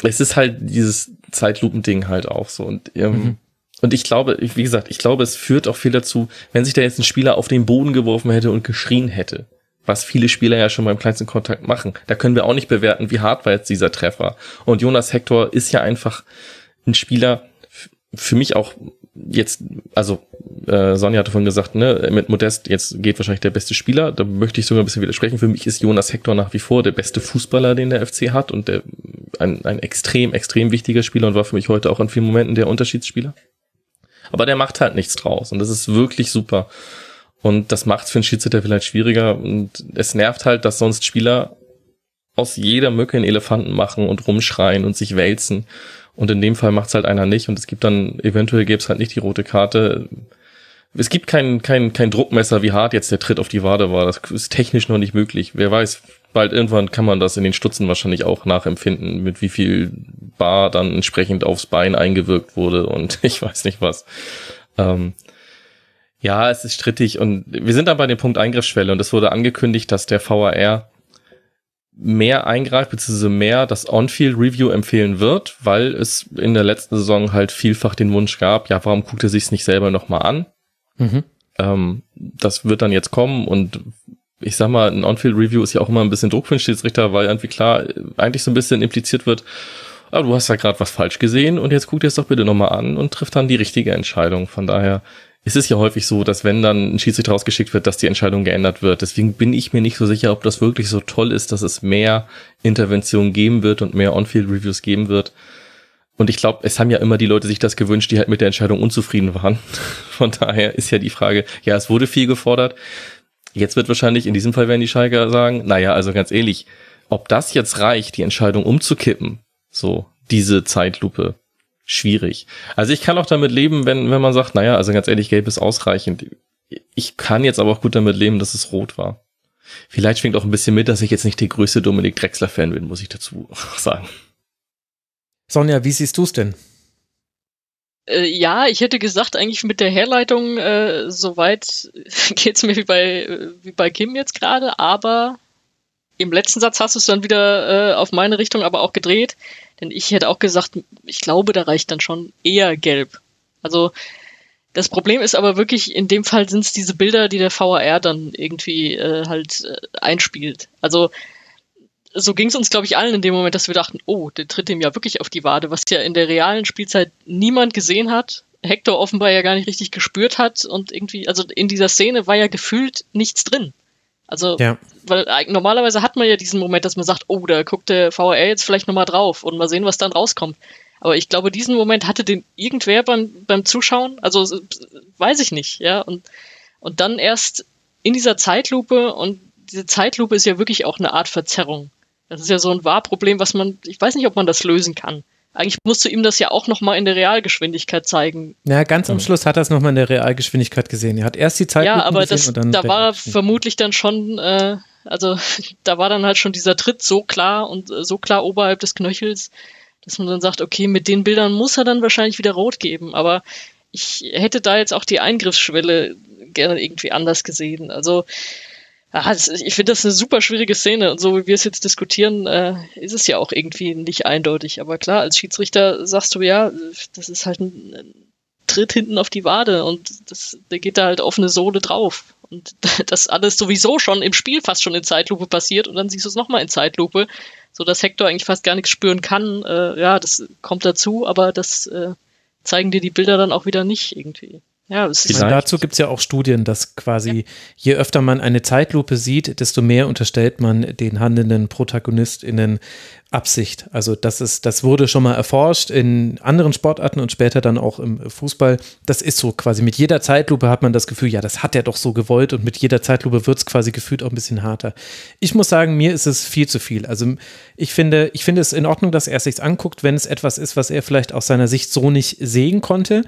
es ist halt dieses Zeitlupending halt auch so. Und, ähm, mhm. und ich glaube, wie gesagt, ich glaube, es führt auch viel dazu, wenn sich da jetzt ein Spieler auf den Boden geworfen hätte und geschrien hätte. Was viele Spieler ja schon beim kleinsten Kontakt machen. Da können wir auch nicht bewerten, wie hart war jetzt dieser Treffer. Und Jonas Hector ist ja einfach ein Spieler, für mich auch jetzt, also äh, Sonja hatte vorhin gesagt, ne, mit Modest jetzt geht wahrscheinlich der beste Spieler. Da möchte ich sogar ein bisschen widersprechen. Für mich ist Jonas Hector nach wie vor der beste Fußballer, den der FC hat und der, ein, ein extrem, extrem wichtiger Spieler und war für mich heute auch in vielen Momenten der Unterschiedsspieler. Aber der macht halt nichts draus und das ist wirklich super. Und das macht für einen Schiedsrichter vielleicht schwieriger und es nervt halt, dass sonst Spieler aus jeder Mücke einen Elefanten machen und rumschreien und sich wälzen. Und in dem Fall macht es halt einer nicht und es gibt dann, eventuell gäbe es halt nicht die rote Karte. Es gibt kein, kein, kein Druckmesser, wie hart jetzt der Tritt auf die Wade war. Das ist technisch noch nicht möglich. Wer weiß, bald irgendwann kann man das in den Stutzen wahrscheinlich auch nachempfinden, mit wie viel Bar dann entsprechend aufs Bein eingewirkt wurde und ich weiß nicht was. Ähm, ja, es ist strittig und wir sind dann bei dem Punkt Eingriffsschwelle und es wurde angekündigt, dass der VAR mehr eingreift, beziehungsweise mehr das On-Field-Review empfehlen wird, weil es in der letzten Saison halt vielfach den Wunsch gab, ja, warum guckt er sich nicht selber nochmal an? Mhm. Ähm, das wird dann jetzt kommen und ich sag mal, ein On-Field-Review ist ja auch immer ein bisschen Druck für den Schiedsrichter, weil irgendwie klar eigentlich so ein bisschen impliziert wird, aber ah, du hast ja gerade was falsch gesehen und jetzt guck dir es doch bitte nochmal an und triff dann die richtige Entscheidung. Von daher es ist ja häufig so, dass wenn dann ein Schiedsrichter rausgeschickt wird, dass die Entscheidung geändert wird. Deswegen bin ich mir nicht so sicher, ob das wirklich so toll ist, dass es mehr Interventionen geben wird und mehr On-Field-Reviews geben wird. Und ich glaube, es haben ja immer die Leute sich das gewünscht, die halt mit der Entscheidung unzufrieden waren. Von daher ist ja die Frage, ja, es wurde viel gefordert. Jetzt wird wahrscheinlich, in diesem Fall werden die Schalker sagen, naja, also ganz ehrlich, ob das jetzt reicht, die Entscheidung umzukippen, so, diese Zeitlupe, schwierig. Also ich kann auch damit leben, wenn, wenn man sagt, naja, also ganz ehrlich, gelb ist ausreichend. Ich kann jetzt aber auch gut damit leben, dass es rot war. Vielleicht schwingt auch ein bisschen mit, dass ich jetzt nicht der größte Dominik Drexler-Fan bin, muss ich dazu sagen. Sonja, wie siehst du es denn? Äh, ja, ich hätte gesagt, eigentlich mit der Herleitung, äh, soweit geht's mir wie bei, wie bei Kim jetzt gerade, aber im letzten Satz hast du es dann wieder äh, auf meine Richtung aber auch gedreht. Denn ich hätte auch gesagt, ich glaube, da reicht dann schon eher gelb. Also das Problem ist aber wirklich, in dem Fall sind es diese Bilder, die der VAR dann irgendwie äh, halt äh, einspielt. Also so ging es uns, glaube ich, allen in dem Moment, dass wir dachten, oh, der tritt dem ja wirklich auf die Wade, was ja in der realen Spielzeit niemand gesehen hat. Hector offenbar ja gar nicht richtig gespürt hat und irgendwie, also in dieser Szene war ja gefühlt nichts drin. Also, ja. weil normalerweise hat man ja diesen Moment, dass man sagt, oh, da guckt der VAR jetzt vielleicht nochmal drauf und mal sehen, was dann rauskommt. Aber ich glaube, diesen Moment hatte den irgendwer beim, beim Zuschauen, also weiß ich nicht, ja. Und, und dann erst in dieser Zeitlupe, und diese Zeitlupe ist ja wirklich auch eine Art Verzerrung. Das ist ja so ein Wahrproblem, was man, ich weiß nicht, ob man das lösen kann. Eigentlich musst du ihm das ja auch nochmal in der Realgeschwindigkeit zeigen. Ja, ganz am Schluss hat er es nochmal in der Realgeschwindigkeit gesehen. Er hat erst die Zeit Ja, aber das, da war er vermutlich dann schon, äh, also da war dann halt schon dieser Tritt so klar und äh, so klar oberhalb des Knöchels, dass man dann sagt, okay, mit den Bildern muss er dann wahrscheinlich wieder rot geben. Aber ich hätte da jetzt auch die Eingriffsschwelle gerne irgendwie anders gesehen. Also Ah, ich finde das eine super schwierige Szene und so wie wir es jetzt diskutieren, äh, ist es ja auch irgendwie nicht eindeutig. Aber klar, als Schiedsrichter sagst du ja, das ist halt ein, ein Tritt hinten auf die Wade und das, der geht da halt offene Sohle drauf. Und das alles sowieso schon im Spiel fast schon in Zeitlupe passiert und dann siehst du es nochmal in Zeitlupe, so dass Hector eigentlich fast gar nichts spüren kann. Äh, ja, das kommt dazu, aber das äh, zeigen dir die Bilder dann auch wieder nicht irgendwie. Ja, meine, dazu gibt es ja auch Studien, dass quasi ja. je öfter man eine Zeitlupe sieht, desto mehr unterstellt man den handelnden ProtagonistInnen Absicht. Also das ist, das wurde schon mal erforscht in anderen Sportarten und später dann auch im Fußball. Das ist so quasi mit jeder Zeitlupe hat man das Gefühl, ja, das hat er doch so gewollt und mit jeder Zeitlupe wird es quasi gefühlt auch ein bisschen harter. Ich muss sagen, mir ist es viel zu viel. Also ich finde, ich finde es in Ordnung, dass er sich anguckt, wenn es etwas ist, was er vielleicht aus seiner Sicht so nicht sehen konnte.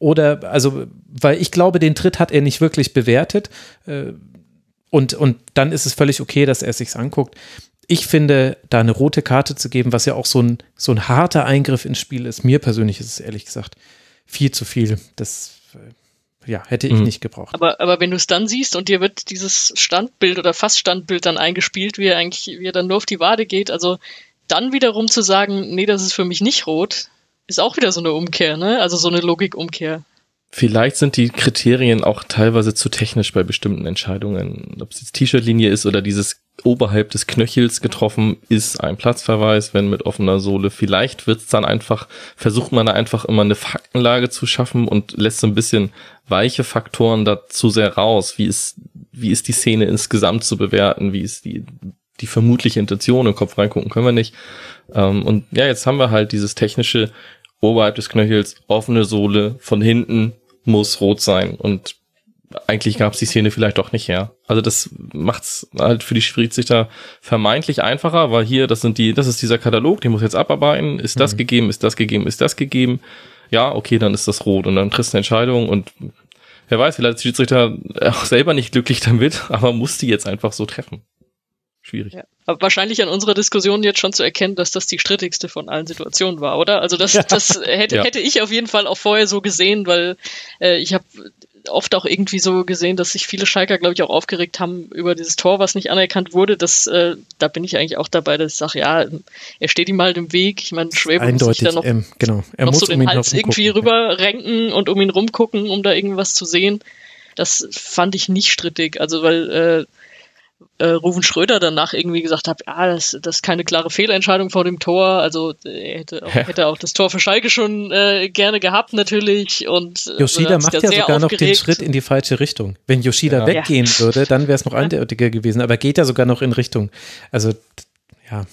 Oder, also, weil ich glaube, den Tritt hat er nicht wirklich bewertet. Äh, und, und dann ist es völlig okay, dass er es sich anguckt ich finde, da eine rote Karte zu geben, was ja auch so ein, so ein harter Eingriff ins Spiel ist, mir persönlich ist es ehrlich gesagt viel zu viel. Das äh, ja, hätte ich mhm. nicht gebraucht. Aber, aber wenn du es dann siehst und dir wird dieses Standbild oder fast Standbild dann eingespielt, wie er eigentlich, wie er dann nur auf die Wade geht, also dann wiederum zu sagen, nee, das ist für mich nicht rot, ist auch wieder so eine Umkehr, ne? Also so eine Logikumkehr. Vielleicht sind die Kriterien auch teilweise zu technisch bei bestimmten Entscheidungen. Ob es jetzt T-Shirt-Linie ist oder dieses oberhalb des Knöchels getroffen ist ein Platzverweis, wenn mit offener Sohle. Vielleicht wird's dann einfach, versucht man da einfach immer eine Faktenlage zu schaffen und lässt so ein bisschen weiche Faktoren da zu sehr raus. Wie ist, wie ist die Szene insgesamt zu bewerten? Wie ist die, die vermutliche Intention? Im Kopf reingucken können wir nicht. Ähm, und ja, jetzt haben wir halt dieses technische oberhalb des Knöchels, offene Sohle, von hinten muss rot sein und eigentlich gab es die Szene vielleicht doch nicht her. Also das macht's halt für die Schiedsrichter vermeintlich einfacher, weil hier, das sind die, das ist dieser Katalog, den muss jetzt abarbeiten, ist das mhm. gegeben, ist das gegeben, ist das gegeben. Ja, okay, dann ist das rot und dann triffst du eine Entscheidung und wer weiß, vielleicht ist der Schiedsrichter auch selber nicht glücklich damit, aber muss die jetzt einfach so treffen. Schwierig. Ja. Aber wahrscheinlich an unserer Diskussion jetzt schon zu erkennen, dass das die strittigste von allen Situationen war, oder? Also das, das hätte, ja. hätte ich auf jeden Fall auch vorher so gesehen, weil äh, ich habe oft auch irgendwie so gesehen, dass sich viele Schalker, glaube ich, auch aufgeregt haben über dieses Tor, was nicht anerkannt wurde. Das, äh, da bin ich eigentlich auch dabei, dass ich sage, ja, er steht ihm halt im Weg. Ich meine, Schwäbe muss sich da noch, ähm, genau. er noch muss so den um Hals irgendwie rüber renken und um ihn rumgucken, um da irgendwas zu sehen. Das fand ich nicht strittig. Also, weil äh, äh, Rufen Schröder danach irgendwie gesagt hat, ja, das, das ist keine klare Fehlentscheidung vor dem Tor. Also er hätte auch, hätte auch das Tor für Schalke schon äh, gerne gehabt natürlich. Und äh, Yoshida macht ja sogar noch den Schritt in die falsche Richtung. Wenn Yoshida ja. weggehen ja. würde, dann wäre es noch eindeutiger gewesen. Aber geht ja sogar noch in Richtung. Also ja.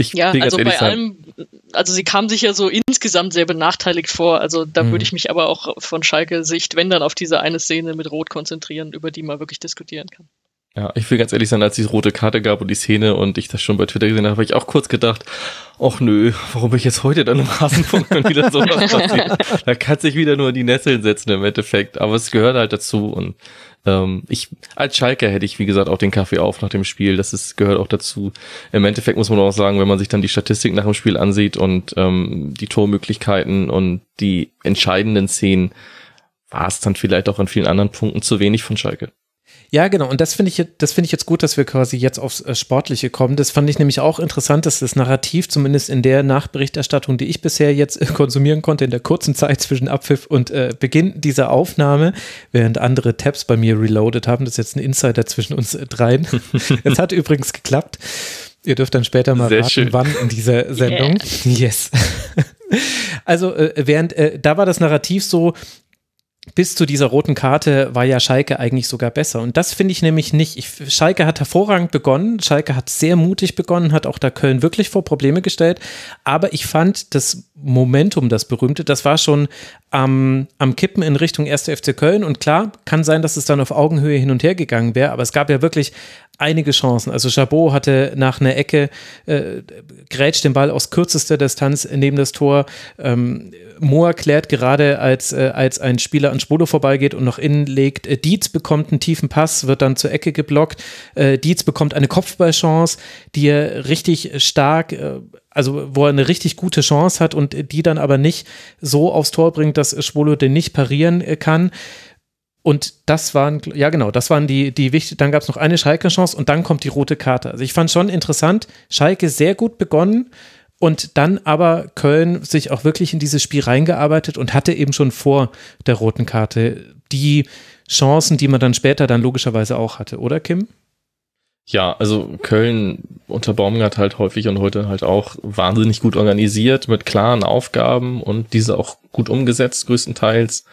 Ich ja, also bei allem, also sie kam sich ja so insgesamt sehr benachteiligt vor. Also da mhm. würde ich mich aber auch von Schalke Sicht, wenn dann auf diese eine Szene mit Rot konzentrieren, über die man wirklich diskutieren kann. Ja, ich will ganz ehrlich sein, als die rote Karte gab und die Szene und ich das schon bei Twitter gesehen habe, habe ich auch kurz gedacht, ach nö, warum bin ich jetzt heute dann im Rasenfunk und wieder sowas passiert? da kann sich wieder nur die Nesseln setzen im Endeffekt, aber es gehört halt dazu und ähm, ich als Schalker hätte ich wie gesagt auch den Kaffee auf nach dem Spiel, das ist gehört auch dazu. Im Endeffekt muss man auch sagen, wenn man sich dann die Statistik nach dem Spiel ansieht und ähm, die Tormöglichkeiten und die entscheidenden Szenen, war es dann vielleicht auch an vielen anderen Punkten zu wenig von Schalke. Ja, genau. Und das finde ich, das finde ich jetzt gut, dass wir quasi jetzt aufs äh, Sportliche kommen. Das fand ich nämlich auch interessant, dass das Narrativ zumindest in der Nachberichterstattung, die ich bisher jetzt äh, konsumieren konnte, in der kurzen Zeit zwischen Abpfiff und äh, Beginn dieser Aufnahme, während andere Tabs bei mir reloaded haben, das ist jetzt ein Insider zwischen uns äh, dreien. Es hat übrigens geklappt. Ihr dürft dann später mal Sehr raten, schön. wann in dieser Sendung. Yeah. Yes. Also äh, während äh, da war das Narrativ so, bis zu dieser roten Karte war ja Schalke eigentlich sogar besser. Und das finde ich nämlich nicht. Ich, Schalke hat hervorragend begonnen. Schalke hat sehr mutig begonnen, hat auch da Köln wirklich vor Probleme gestellt. Aber ich fand das Momentum, das berühmte, das war schon am, am Kippen in Richtung 1. FC Köln. Und klar, kann sein, dass es dann auf Augenhöhe hin und her gegangen wäre. Aber es gab ja wirklich einige Chancen. Also Chabot hatte nach einer Ecke, äh, grätscht den Ball aus kürzester Distanz neben das Tor. Ähm, Mohr klärt gerade, als, äh, als ein Spieler an Spolo vorbeigeht und noch innen legt. Äh, Dietz bekommt einen tiefen Pass, wird dann zur Ecke geblockt. Äh, Dietz bekommt eine Kopfballchance, die er richtig stark, äh, also wo er eine richtig gute Chance hat und die dann aber nicht so aufs Tor bringt, dass Spolo den nicht parieren äh, kann. Und das waren, ja genau, das waren die, die wichtig. Dann gab es noch eine Schalke-Chance und dann kommt die rote Karte. Also ich fand schon interessant, Schalke sehr gut begonnen und dann aber Köln sich auch wirklich in dieses Spiel reingearbeitet und hatte eben schon vor der roten Karte die Chancen, die man dann später dann logischerweise auch hatte, oder Kim? Ja, also Köln unter Baumgart halt häufig und heute halt auch wahnsinnig gut organisiert mit klaren Aufgaben und diese auch gut umgesetzt größtenteils.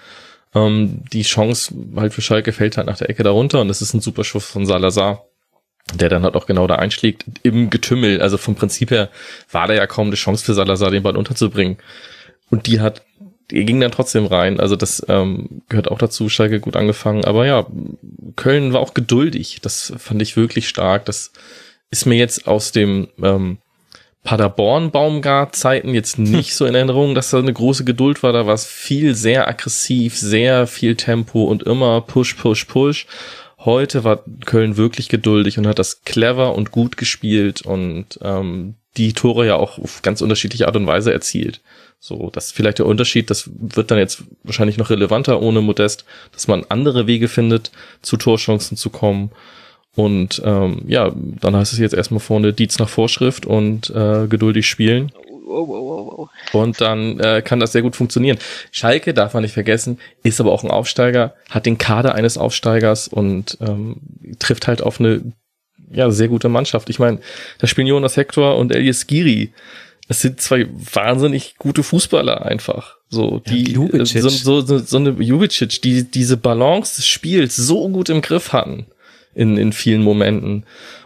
Ähm, die Chance halt für Schalke fällt halt nach der Ecke darunter und das ist ein super Schuss von Salazar, der dann halt auch genau da einschlägt im Getümmel. Also vom Prinzip her war da ja kaum eine Chance für Salazar, den Ball unterzubringen. Und die hat, die ging dann trotzdem rein. Also das ähm, gehört auch dazu, Schalke gut angefangen. Aber ja, Köln war auch geduldig. Das fand ich wirklich stark. Das ist mir jetzt aus dem ähm, Paderborn-Baumgart-Zeiten jetzt nicht so in Erinnerung, dass da eine große Geduld war. Da war es viel sehr aggressiv, sehr viel Tempo und immer Push, Push, Push. Heute war Köln wirklich geduldig und hat das clever und gut gespielt und ähm, die Tore ja auch auf ganz unterschiedliche Art und Weise erzielt. So, das ist vielleicht der Unterschied, das wird dann jetzt wahrscheinlich noch relevanter ohne Modest, dass man andere Wege findet, zu Torchancen zu kommen. Und ähm, ja, dann heißt es jetzt erstmal vorne Dietz nach Vorschrift und äh, geduldig spielen. Und dann äh, kann das sehr gut funktionieren. Schalke, darf man nicht vergessen, ist aber auch ein Aufsteiger, hat den Kader eines Aufsteigers und ähm, trifft halt auf eine ja, sehr gute Mannschaft. Ich meine, da spielen Jonas Hector und Elias Giri. Das sind zwei wahnsinnig gute Fußballer einfach. So, die, ja, so, so, so, so eine Jubicic, die diese Balance des Spiels so gut im Griff hatten in, in vielen Momenten.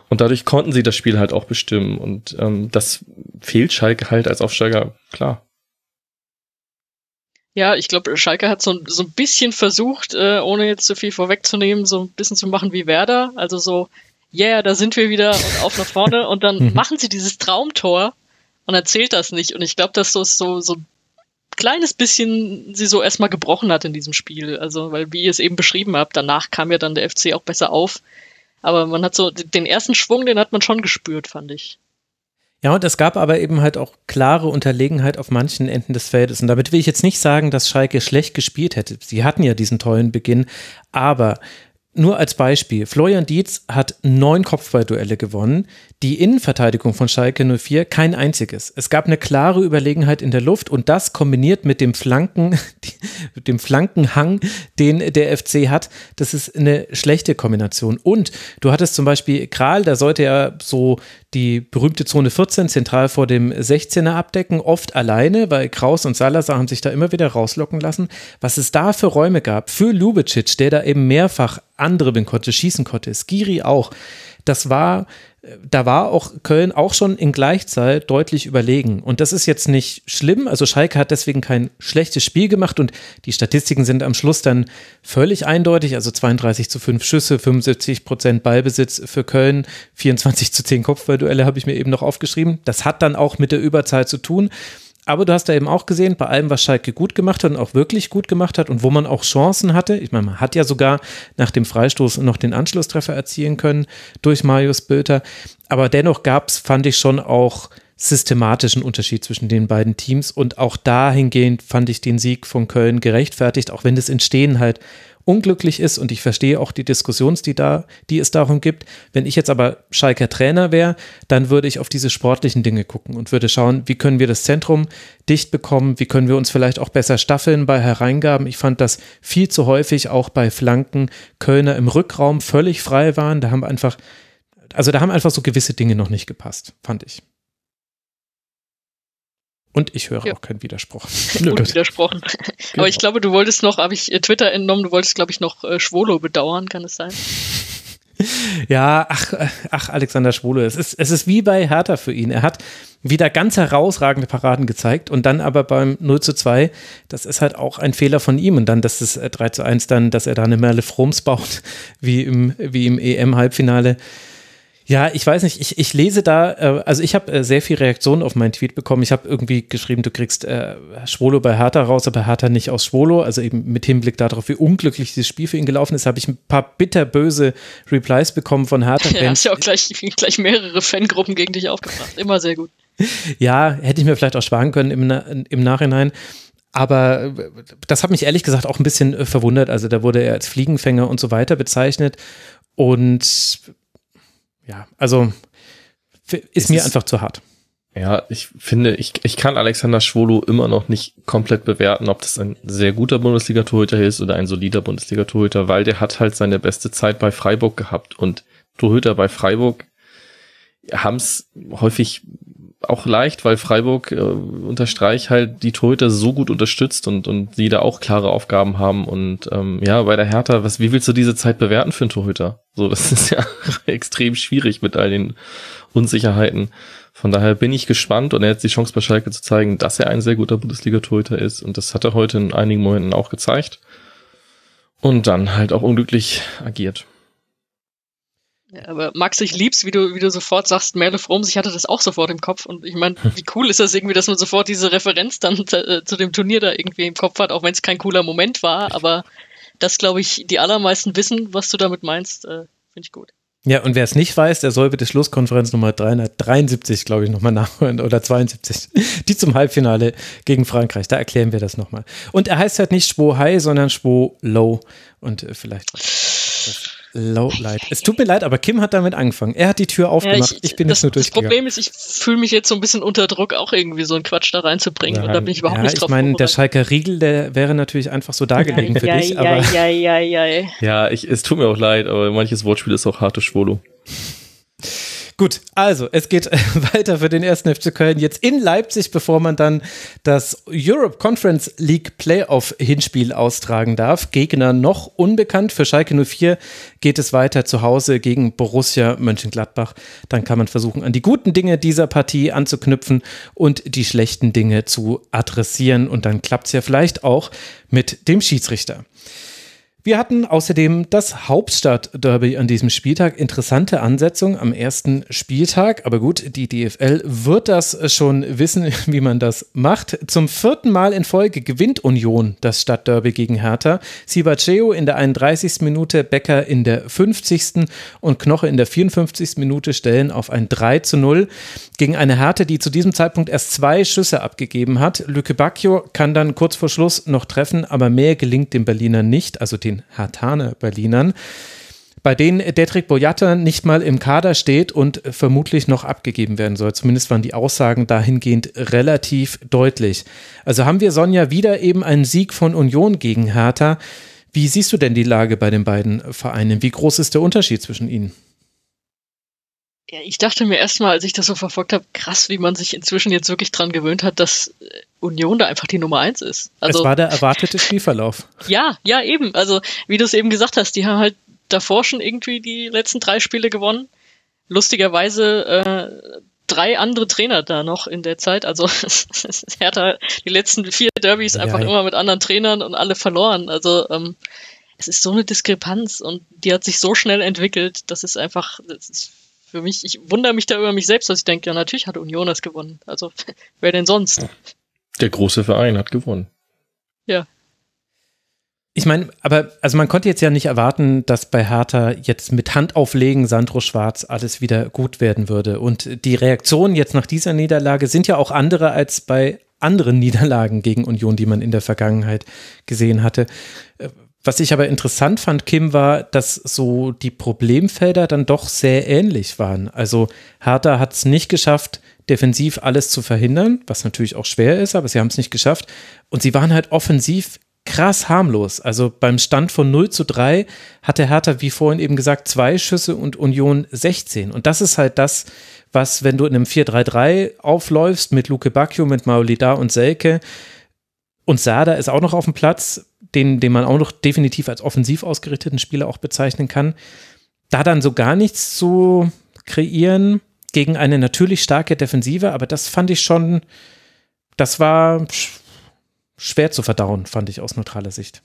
Und dadurch konnten sie das Spiel halt auch bestimmen. Und ähm, das fehlt Schalke halt als Aufsteiger, klar. Ja, ich glaube, Schalke hat so, so ein bisschen versucht, äh, ohne jetzt zu viel vorwegzunehmen, so ein bisschen zu machen wie Werder. Also so, yeah, da sind wir wieder und auf nach vorne. Und dann mhm. machen sie dieses Traumtor und erzählt das nicht. Und ich glaube, dass so, so, so kleines bisschen sie so erstmal gebrochen hat in diesem Spiel. Also, weil, wie ihr es eben beschrieben habt, danach kam ja dann der FC auch besser auf. Aber man hat so, den ersten Schwung, den hat man schon gespürt, fand ich. Ja, und es gab aber eben halt auch klare Unterlegenheit auf manchen Enden des Feldes. Und damit will ich jetzt nicht sagen, dass Schalke schlecht gespielt hätte. Sie hatten ja diesen tollen Beginn. Aber nur als Beispiel, Florian Dietz hat neun Kopfballduelle gewonnen, die Innenverteidigung von Schalke 04 kein einziges. Es gab eine klare Überlegenheit in der Luft und das kombiniert mit dem Flanken, mit dem Flankenhang, den der FC hat, das ist eine schlechte Kombination. Und du hattest zum Beispiel Kral, da sollte er so die berühmte Zone 14 zentral vor dem 16er abdecken, oft alleine, weil Kraus und Salazar haben sich da immer wieder rauslocken lassen. Was es da für Räume gab, für Lubicic, der da eben mehrfach andribbeln konnte, schießen konnte, Skiri auch, das war da war auch Köln auch schon in Gleichzeit deutlich überlegen. Und das ist jetzt nicht schlimm. Also Schalke hat deswegen kein schlechtes Spiel gemacht und die Statistiken sind am Schluss dann völlig eindeutig. Also 32 zu 5 Schüsse, 75 Prozent Ballbesitz für Köln, 24 zu 10 Kopfballduelle habe ich mir eben noch aufgeschrieben. Das hat dann auch mit der Überzahl zu tun. Aber du hast da eben auch gesehen, bei allem, was Schalke gut gemacht hat und auch wirklich gut gemacht hat und wo man auch Chancen hatte. Ich meine, man hat ja sogar nach dem Freistoß noch den Anschlusstreffer erzielen können durch Marius Bülter. Aber dennoch gab es, fand ich schon auch systematischen Unterschied zwischen den beiden Teams und auch dahingehend fand ich den Sieg von Köln gerechtfertigt, auch wenn das Entstehen halt unglücklich ist und ich verstehe auch die Diskussions, die da, die es darum gibt. Wenn ich jetzt aber Schalker Trainer wäre, dann würde ich auf diese sportlichen Dinge gucken und würde schauen, wie können wir das Zentrum dicht bekommen, wie können wir uns vielleicht auch besser staffeln bei Hereingaben. Ich fand das viel zu häufig auch bei Flanken Kölner im Rückraum völlig frei waren. Da haben einfach, also da haben einfach so gewisse Dinge noch nicht gepasst, fand ich. Und ich höre ja. auch keinen Widerspruch. Unwidersprochen. genau. Aber ich glaube, du wolltest noch, habe ich äh, Twitter entnommen, du wolltest, glaube ich, noch äh, Schwolo bedauern, kann es sein? Ja, ach, äh, ach, Alexander Schwolo, es ist, es ist wie bei Hertha für ihn. Er hat wieder ganz herausragende Paraden gezeigt und dann aber beim 0 zu 2, das ist halt auch ein Fehler von ihm und dann, dass das 3 äh, zu 1 dann, dass er da eine Merle Froms baut, wie im, wie im EM-Halbfinale. Ja, ich weiß nicht, ich, ich lese da, äh, also ich habe äh, sehr viel Reaktionen auf meinen Tweet bekommen. Ich habe irgendwie geschrieben, du kriegst äh, Schwolo bei Hertha raus, aber Hertha nicht aus Schwolo. Also eben mit Hinblick darauf, wie unglücklich dieses Spiel für ihn gelaufen ist, habe ich ein paar bitterböse Replies bekommen von Hertha. Ja, hast ja auch gleich, gleich mehrere Fangruppen gegen dich aufgebracht. Immer sehr gut. ja, hätte ich mir vielleicht auch sparen können im, im Nachhinein. Aber das hat mich ehrlich gesagt auch ein bisschen äh, verwundert. Also da wurde er als Fliegenfänger und so weiter bezeichnet. Und ja, also ist es mir ist, einfach zu hart. Ja, ich finde, ich, ich kann Alexander Schwolo immer noch nicht komplett bewerten, ob das ein sehr guter Bundesliga-Torhüter ist oder ein solider Bundesliga-Torhüter, weil der hat halt seine beste Zeit bei Freiburg gehabt und Torhüter bei Freiburg haben es häufig auch leicht, weil Freiburg äh, unter Streich halt die Torhüter so gut unterstützt und, und die da auch klare Aufgaben haben. Und ähm, ja, bei der Hertha, was, wie willst du diese Zeit bewerten für einen Torhüter? So, das ist ja extrem schwierig mit all den Unsicherheiten. Von daher bin ich gespannt und er hat die Chance bei Schalke zu zeigen, dass er ein sehr guter Bundesliga-Torhüter ist. Und das hat er heute in einigen Momenten auch gezeigt. Und dann halt auch unglücklich agiert. Ja, aber Max, ich lieb's, wie du, wie du sofort sagst, Merle Froms, ich hatte das auch sofort im Kopf und ich meine, wie cool ist das irgendwie, dass man sofort diese Referenz dann äh, zu dem Turnier da irgendwie im Kopf hat, auch wenn es kein cooler Moment war, aber das glaube ich, die allermeisten wissen, was du damit meinst, äh, finde ich gut. Ja, und wer es nicht weiß, der soll bitte Schlusskonferenz Nummer 373, glaube ich, nochmal nachhören oder 72. Die zum Halbfinale gegen Frankreich. Da erklären wir das nochmal. Und er heißt halt nicht Schwo High, sondern Schwo Low. Und äh, vielleicht. Low Light. Es tut mir leid, aber Kim hat damit angefangen. Er hat die Tür aufgemacht. Ja, ich, ich, bin das, jetzt nur durchgegangen. Das Problem ist, ich fühle mich jetzt so ein bisschen unter Druck, auch irgendwie so einen Quatsch da reinzubringen. Ja, und da bin ich überhaupt ja, nicht drauf Ich meine, der Schalker Riegel, der wäre natürlich einfach so dargelegen ja, für ja, dich. Ja, aber ja, ja, ja, ja. Ja, ich, es tut mir auch leid, aber manches Wortspiel ist auch harte Schwolo. Gut, also es geht weiter für den ersten FC Köln jetzt in Leipzig, bevor man dann das Europe Conference League Playoff Hinspiel austragen darf. Gegner noch unbekannt. Für Schalke 04 geht es weiter zu Hause gegen Borussia Mönchengladbach. Dann kann man versuchen, an die guten Dinge dieser Partie anzuknüpfen und die schlechten Dinge zu adressieren. Und dann klappt es ja vielleicht auch mit dem Schiedsrichter. Wir hatten außerdem das Hauptstadt-Derby an diesem Spieltag. Interessante Ansetzung am ersten Spieltag. Aber gut, die DFL wird das schon wissen, wie man das macht. Zum vierten Mal in Folge gewinnt Union das Stadtderby gegen Hertha. Sibaceo in der 31. Minute, Becker in der 50. und Knoche in der 54. Minute stellen auf ein 3 zu 0 gegen eine Hertha, die zu diesem Zeitpunkt erst zwei Schüsse abgegeben hat. Lücke Bacchio kann dann kurz vor Schluss noch treffen, aber mehr gelingt dem Berliner nicht. Also den Hartaner Berlinern, bei denen Detrick Boyata nicht mal im Kader steht und vermutlich noch abgegeben werden soll. Zumindest waren die Aussagen dahingehend relativ deutlich. Also haben wir Sonja wieder eben einen Sieg von Union gegen Hertha. Wie siehst du denn die Lage bei den beiden Vereinen? Wie groß ist der Unterschied zwischen ihnen? Ja, ich dachte mir erstmal, als ich das so verfolgt habe, krass, wie man sich inzwischen jetzt wirklich dran gewöhnt hat, dass Union da einfach die Nummer eins ist. Also, es war der erwartete Spielverlauf. Ja, ja, eben. Also, wie du es eben gesagt hast, die haben halt davor schon irgendwie die letzten drei Spiele gewonnen. Lustigerweise äh, drei andere Trainer da noch in der Zeit. Also er hat die letzten vier Derbys ja, einfach ja. immer mit anderen Trainern und alle verloren. Also ähm, es ist so eine Diskrepanz und die hat sich so schnell entwickelt, dass es einfach, das ist für mich, ich wundere mich da über mich selbst, dass ich denke, ja, natürlich hat Union das gewonnen. Also, wer denn sonst? Der große Verein hat gewonnen. Ja. Ich meine, aber also man konnte jetzt ja nicht erwarten, dass bei Hertha jetzt mit Handauflegen Sandro Schwarz alles wieder gut werden würde. Und die Reaktionen jetzt nach dieser Niederlage sind ja auch andere als bei anderen Niederlagen gegen Union, die man in der Vergangenheit gesehen hatte. Was ich aber interessant fand, Kim, war, dass so die Problemfelder dann doch sehr ähnlich waren. Also Hertha hat es nicht geschafft, defensiv alles zu verhindern, was natürlich auch schwer ist, aber sie haben es nicht geschafft. Und sie waren halt offensiv krass harmlos. Also beim Stand von 0 zu 3 hatte Hertha, wie vorhin eben gesagt, zwei Schüsse und Union 16. Und das ist halt das, was, wenn du in einem 4-3-3 aufläufst mit Luke Bacchio, mit Maulida und Selke und Sada ist auch noch auf dem Platz, den, den man auch noch definitiv als offensiv ausgerichteten Spieler auch bezeichnen kann, da dann so gar nichts zu kreieren gegen eine natürlich starke Defensive, aber das fand ich schon, das war schwer zu verdauen, fand ich aus neutraler Sicht.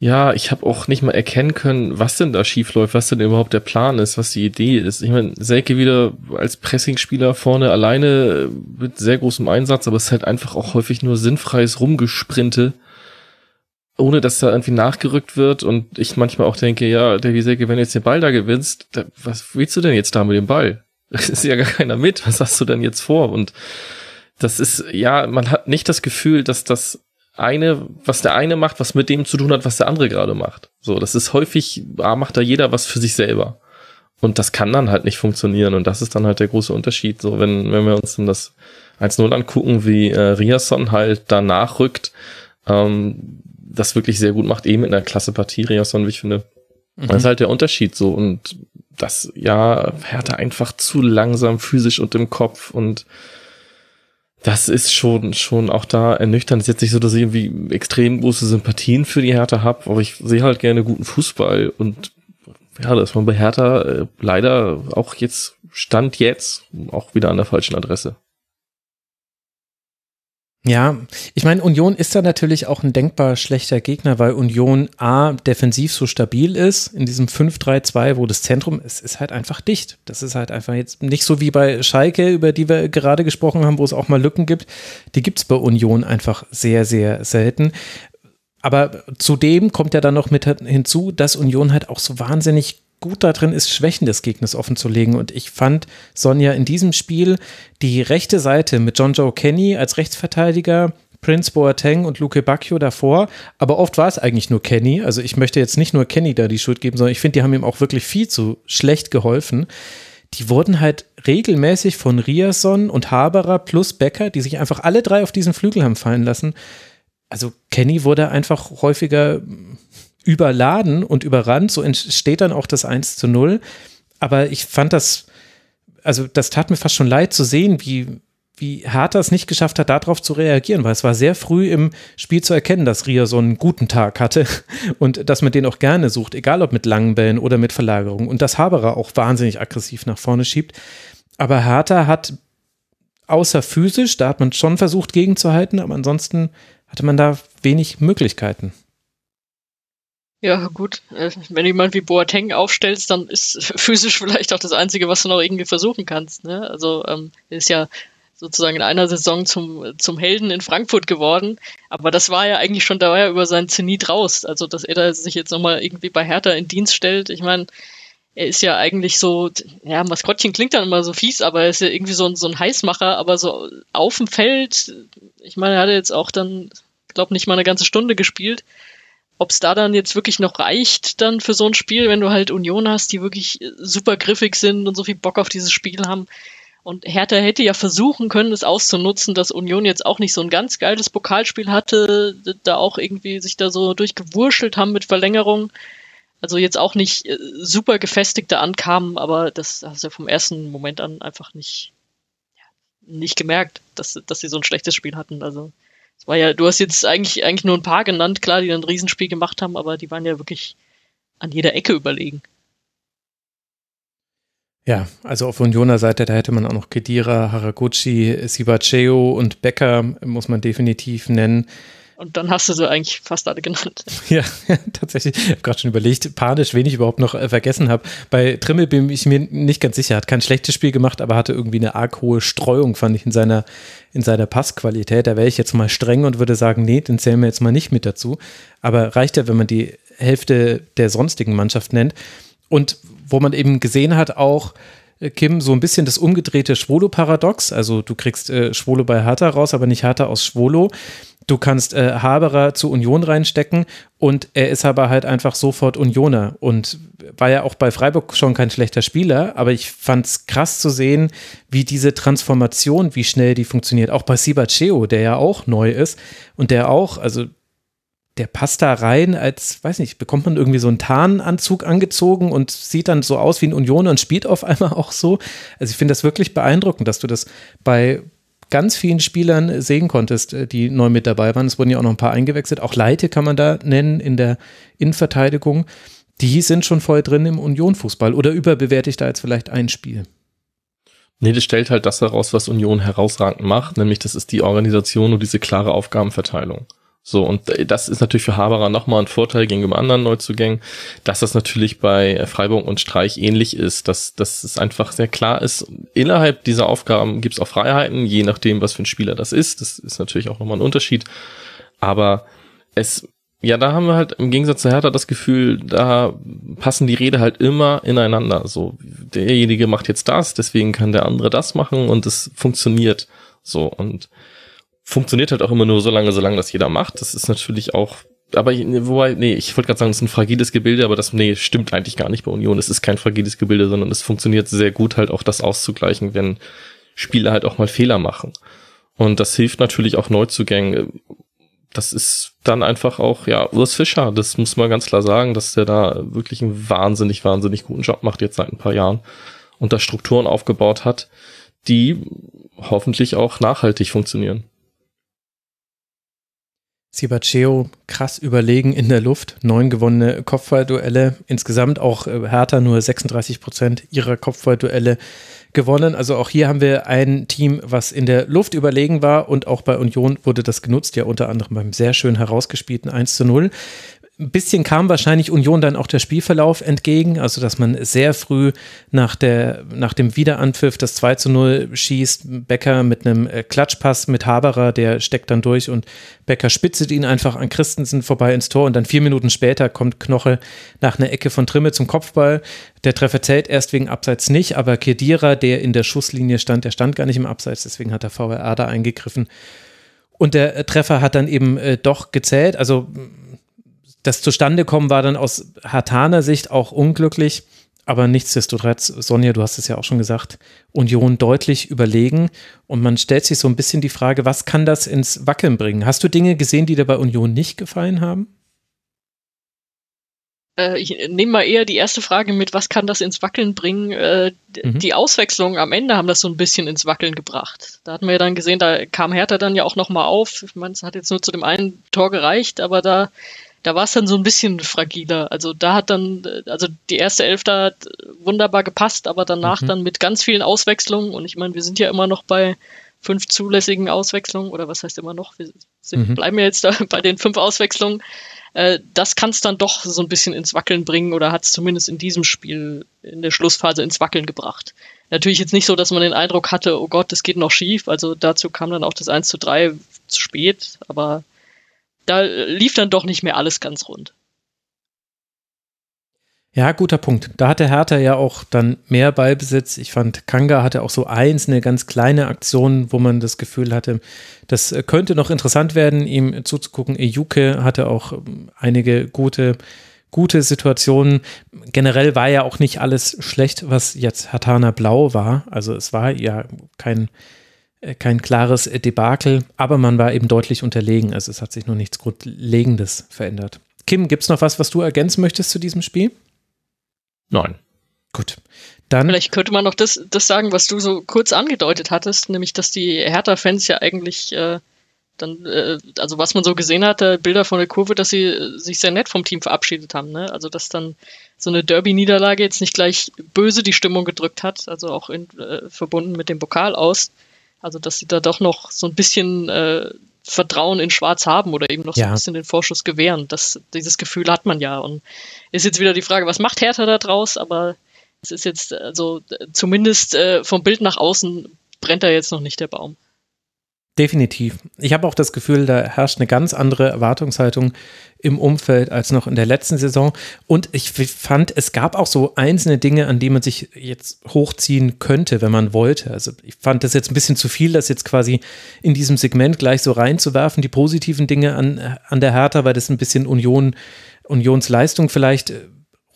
Ja, ich habe auch nicht mal erkennen können, was denn da schiefläuft, was denn überhaupt der Plan ist, was die Idee ist. Ich meine, Selke wieder als Pressingspieler vorne alleine mit sehr großem Einsatz, aber es ist halt einfach auch häufig nur sinnfreies Rumgesprinte ohne dass da irgendwie nachgerückt wird und ich manchmal auch denke, ja, der Wieseke, wenn du jetzt den Ball da gewinnst, da, was willst du denn jetzt da mit dem Ball? Es ist ja gar keiner mit, was hast du denn jetzt vor? Und das ist, ja, man hat nicht das Gefühl, dass das eine, was der eine macht, was mit dem zu tun hat, was der andere gerade macht. So, das ist häufig, ah, macht da jeder was für sich selber. Und das kann dann halt nicht funktionieren. Und das ist dann halt der große Unterschied. So, wenn, wenn wir uns dann das 1-0 angucken, wie äh, Riasson halt danach rückt, ähm, das wirklich sehr gut macht, eben in der Klasse Partie, Riasson, wie ich finde. Mhm. Das ist halt der Unterschied so. Und das, ja, Hertha einfach zu langsam physisch und im Kopf und das ist schon, schon auch da ernüchternd. Es ist jetzt nicht so, dass ich irgendwie extrem große Sympathien für die Hertha habe, aber ich sehe halt gerne guten Fußball und ja, da ist man bei Hertha äh, leider auch jetzt, Stand jetzt, auch wieder an der falschen Adresse. Ja, ich meine, Union ist da natürlich auch ein denkbar schlechter Gegner, weil Union A defensiv so stabil ist, in diesem 5-3-2, wo das Zentrum, es ist halt einfach dicht. Das ist halt einfach jetzt nicht so wie bei Schalke, über die wir gerade gesprochen haben, wo es auch mal Lücken gibt. Die gibt es bei Union einfach sehr, sehr selten. Aber zudem kommt ja dann noch mit hinzu, dass Union halt auch so wahnsinnig gut darin ist, Schwächen des Gegners offenzulegen. Und ich fand Sonja in diesem Spiel die rechte Seite mit John Joe Kenny als Rechtsverteidiger, Prince Boateng und Luke Bacchio davor, aber oft war es eigentlich nur Kenny. Also ich möchte jetzt nicht nur Kenny da die Schuld geben, sondern ich finde, die haben ihm auch wirklich viel zu schlecht geholfen. Die wurden halt regelmäßig von Riason und Haberer plus Becker, die sich einfach alle drei auf diesen Flügel haben fallen lassen. Also Kenny wurde einfach häufiger überladen und überrannt. So entsteht dann auch das 1 zu 0. Aber ich fand das, also das tat mir fast schon leid zu sehen, wie, wie Hertha es nicht geschafft hat, darauf zu reagieren, weil es war sehr früh im Spiel zu erkennen, dass Ria so einen guten Tag hatte und dass man den auch gerne sucht, egal ob mit langen Bällen oder mit Verlagerung und dass Haberer auch wahnsinnig aggressiv nach vorne schiebt. Aber Hertha hat außer physisch, da hat man schon versucht gegenzuhalten, aber ansonsten hatte man da wenig Möglichkeiten. Ja, gut. Äh, wenn du jemand wie Boateng aufstellst, dann ist physisch vielleicht auch das Einzige, was du noch irgendwie versuchen kannst. Ne? Also ähm, ist ja sozusagen in einer Saison zum, zum Helden in Frankfurt geworden. Aber das war ja eigentlich schon, da war ja über sein Zenit raus. Also, dass er da sich jetzt nochmal irgendwie bei Hertha in Dienst stellt. Ich meine, er ist ja eigentlich so, ja, Maskottchen klingt dann immer so fies, aber er ist ja irgendwie so ein, so ein Heißmacher, aber so auf dem Feld, ich meine, er hat jetzt auch dann, glaube nicht mal eine ganze Stunde gespielt ob es da dann jetzt wirklich noch reicht dann für so ein Spiel, wenn du halt Union hast, die wirklich super griffig sind und so viel Bock auf dieses Spiel haben. Und Hertha hätte ja versuchen können, es auszunutzen, dass Union jetzt auch nicht so ein ganz geiles Pokalspiel hatte, da auch irgendwie sich da so durchgewurschtelt haben mit Verlängerung. Also jetzt auch nicht äh, super gefestigte ankamen, aber das hast du ja vom ersten Moment an einfach nicht, nicht gemerkt, dass, dass sie so ein schlechtes Spiel hatten. Also es war ja, du hast jetzt eigentlich, eigentlich nur ein paar genannt, klar, die dann ein Riesenspiel gemacht haben, aber die waren ja wirklich an jeder Ecke überlegen. Ja, also auf Unioner Seite, da hätte man auch noch Kedira, Haraguchi, Sibacheo und Becker, muss man definitiv nennen. Und dann hast du sie eigentlich fast alle genannt. Ja, tatsächlich. Ich habe gerade schon überlegt, panisch, wen ich überhaupt noch äh, vergessen habe. Bei Trimmel bin ich mir nicht ganz sicher. Hat kein schlechtes Spiel gemacht, aber hatte irgendwie eine arg hohe Streuung, fand ich, in seiner, in seiner Passqualität. Da wäre ich jetzt mal streng und würde sagen, nee, den zählen wir jetzt mal nicht mit dazu. Aber reicht ja, wenn man die Hälfte der sonstigen Mannschaft nennt. Und wo man eben gesehen hat, auch, äh, Kim, so ein bisschen das umgedrehte Schwolo-Paradox. Also du kriegst äh, Schwolo bei Hertha raus, aber nicht Hertha aus Schwolo. Du kannst äh, Haberer zu Union reinstecken und er ist aber halt einfach sofort Unioner und war ja auch bei Freiburg schon kein schlechter Spieler, aber ich fand es krass zu sehen, wie diese Transformation, wie schnell die funktioniert. Auch bei Sibacheo, der ja auch neu ist und der auch, also der passt da rein als, weiß nicht, bekommt man irgendwie so einen Tarnanzug angezogen und sieht dann so aus wie ein Unioner und spielt auf einmal auch so. Also ich finde das wirklich beeindruckend, dass du das bei, ganz vielen Spielern sehen konntest, äh, die neu mit dabei waren. Es wurden ja auch noch ein paar eingewechselt. Auch Leite kann man da nennen in der Innenverteidigung. Die sind schon voll drin im Union-Fußball. Oder überbewerte ich da jetzt vielleicht ein Spiel? Nee, das stellt halt das heraus, was Union herausragend macht, nämlich das ist die Organisation und diese klare Aufgabenverteilung. So, und das ist natürlich für Haberer nochmal ein Vorteil gegenüber anderen Neuzugängen, dass das natürlich bei Freiburg und Streich ähnlich ist, dass, dass es einfach sehr klar ist, innerhalb dieser Aufgaben gibt es auch Freiheiten, je nachdem, was für ein Spieler das ist. Das ist natürlich auch nochmal ein Unterschied. Aber es, ja, da haben wir halt im Gegensatz zu Hertha das Gefühl, da passen die Rede halt immer ineinander. So, derjenige macht jetzt das, deswegen kann der andere das machen und es funktioniert. So, und funktioniert halt auch immer nur so lange, solange das jeder macht. Das ist natürlich auch, aber wobei, nee, ich wollte gerade sagen, es ist ein fragiles Gebilde, aber das, nee, stimmt eigentlich gar nicht bei Union. Es ist kein fragiles Gebilde, sondern es funktioniert sehr gut halt auch das auszugleichen, wenn Spieler halt auch mal Fehler machen. Und das hilft natürlich auch Neuzugängen. Das ist dann einfach auch, ja, Urs Fischer, das muss man ganz klar sagen, dass der da wirklich einen wahnsinnig, wahnsinnig guten Job macht jetzt seit ein paar Jahren und da Strukturen aufgebaut hat, die hoffentlich auch nachhaltig funktionieren. Sibaceo krass überlegen in der Luft. Neun gewonnene Kopfballduelle. Insgesamt auch äh, Hertha nur 36 Prozent ihrer Kopfballduelle gewonnen. Also auch hier haben wir ein Team, was in der Luft überlegen war und auch bei Union wurde das genutzt, ja unter anderem beim sehr schön herausgespielten 1 zu 0. Ein bisschen kam wahrscheinlich Union dann auch der Spielverlauf entgegen, also dass man sehr früh nach, der, nach dem Wiederanpfiff das 2 zu 0 schießt. Becker mit einem äh, Klatschpass mit Haberer, der steckt dann durch und Becker spitzet ihn einfach an Christensen vorbei ins Tor und dann vier Minuten später kommt Knoche nach einer Ecke von Trimme zum Kopfball. Der Treffer zählt erst wegen Abseits nicht, aber Kedira, der in der Schusslinie stand, der stand gar nicht im Abseits, deswegen hat der VRA da eingegriffen. Und der äh, Treffer hat dann eben äh, doch gezählt. Also das Zustandekommen war dann aus Hartaner Sicht auch unglücklich. Aber nichtsdestotrotz, Sonja, du hast es ja auch schon gesagt, Union deutlich überlegen. Und man stellt sich so ein bisschen die Frage, was kann das ins Wackeln bringen? Hast du Dinge gesehen, die dir bei Union nicht gefallen haben? Äh, ich nehme mal eher die erste Frage mit, was kann das ins Wackeln bringen? Äh, mhm. Die Auswechslungen am Ende haben das so ein bisschen ins Wackeln gebracht. Da hatten wir ja dann gesehen, da kam Hertha dann ja auch nochmal auf. Ich meine, es hat jetzt nur zu dem einen Tor gereicht, aber da da war es dann so ein bisschen fragiler. Also da hat dann, also die erste Elfte hat wunderbar gepasst, aber danach mhm. dann mit ganz vielen Auswechslungen und ich meine, wir sind ja immer noch bei fünf zulässigen Auswechslungen oder was heißt immer noch? Wir sind, mhm. bleiben ja jetzt da bei den fünf Auswechslungen. Äh, das kann es dann doch so ein bisschen ins Wackeln bringen oder hat es zumindest in diesem Spiel in der Schlussphase ins Wackeln gebracht. Natürlich jetzt nicht so, dass man den Eindruck hatte, oh Gott, das geht noch schief. Also dazu kam dann auch das 1 zu 3 zu spät, aber da lief dann doch nicht mehr alles ganz rund. Ja, guter Punkt. Da hatte Hertha ja auch dann mehr Ballbesitz. Ich fand, Kanga hatte auch so einzelne ganz kleine Aktionen, wo man das Gefühl hatte, das könnte noch interessant werden, ihm zuzugucken. Ejuke hatte auch ähm, einige gute, gute Situationen. Generell war ja auch nicht alles schlecht, was jetzt Hatana Blau war. Also es war ja kein äh, kein klares Debakel, aber man war eben deutlich unterlegen. Also es hat sich noch nichts Grundlegendes verändert. Kim, gibt es noch was, was du ergänzen möchtest zu diesem Spiel? Nein. Gut. Dann Vielleicht könnte man noch das, das sagen, was du so kurz angedeutet hattest, nämlich, dass die Hertha-Fans ja eigentlich äh, dann, äh, also was man so gesehen hatte, Bilder von der Kurve, dass sie äh, sich sehr nett vom Team verabschiedet haben. Ne? Also dass dann so eine Derby-Niederlage jetzt nicht gleich böse die Stimmung gedrückt hat, also auch in, äh, verbunden mit dem Pokal aus, also, dass sie da doch noch so ein bisschen äh, Vertrauen in Schwarz haben oder eben noch so ein bisschen den Vorschuss gewähren. Das, dieses Gefühl hat man ja. Und ist jetzt wieder die Frage, was macht Hertha da draus? Aber es ist jetzt, also zumindest äh, vom Bild nach außen brennt da jetzt noch nicht der Baum. Definitiv. Ich habe auch das Gefühl, da herrscht eine ganz andere Erwartungshaltung im Umfeld als noch in der letzten Saison. Und ich fand, es gab auch so einzelne Dinge, an die man sich jetzt hochziehen könnte, wenn man wollte. Also ich fand das jetzt ein bisschen zu viel, das jetzt quasi in diesem Segment gleich so reinzuwerfen, die positiven Dinge an, an der Hertha, weil das ein bisschen Union, Unionsleistung vielleicht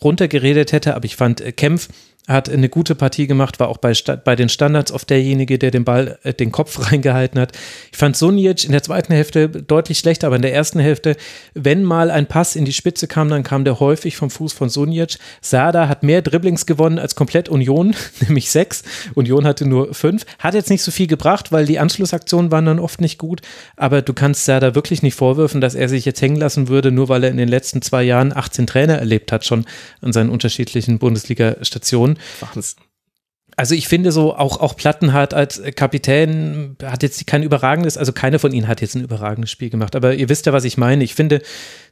runtergeredet hätte. Aber ich fand äh, Kempf hat eine gute Partie gemacht, war auch bei, bei den Standards oft derjenige, der den Ball, äh, den Kopf reingehalten hat. Ich fand Sunic in der zweiten Hälfte deutlich schlechter, aber in der ersten Hälfte, wenn mal ein Pass in die Spitze kam, dann kam der häufig vom Fuß von Sunic. Sada hat mehr Dribblings gewonnen als komplett Union, nämlich sechs. Union hatte nur fünf. Hat jetzt nicht so viel gebracht, weil die Anschlussaktionen waren dann oft nicht gut, aber du kannst Sada wirklich nicht vorwürfen, dass er sich jetzt hängen lassen würde, nur weil er in den letzten zwei Jahren 18 Trainer erlebt hat, schon an seinen unterschiedlichen Bundesliga-Stationen. Wahnsinn. Also ich finde so, auch, auch Plattenhardt als Kapitän hat jetzt kein überragendes, also keiner von ihnen hat jetzt ein überragendes Spiel gemacht, aber ihr wisst ja, was ich meine. Ich finde,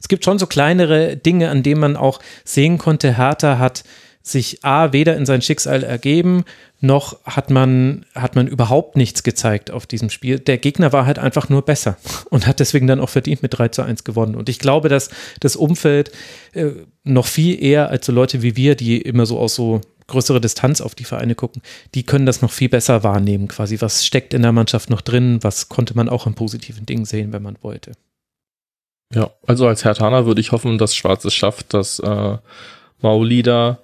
es gibt schon so kleinere Dinge, an denen man auch sehen konnte, Hertha hat sich A, weder in sein Schicksal ergeben, noch hat man, hat man überhaupt nichts gezeigt auf diesem Spiel. Der Gegner war halt einfach nur besser und hat deswegen dann auch verdient mit 3 zu 1 gewonnen. Und ich glaube, dass das Umfeld äh, noch viel eher als so Leute wie wir, die immer so aus so größere Distanz auf die Vereine gucken, die können das noch viel besser wahrnehmen, quasi. Was steckt in der Mannschaft noch drin? Was konnte man auch an positiven Dingen sehen, wenn man wollte? Ja, also als Hertaner würde ich hoffen, dass Schwarz es schafft, dass äh, Maulida,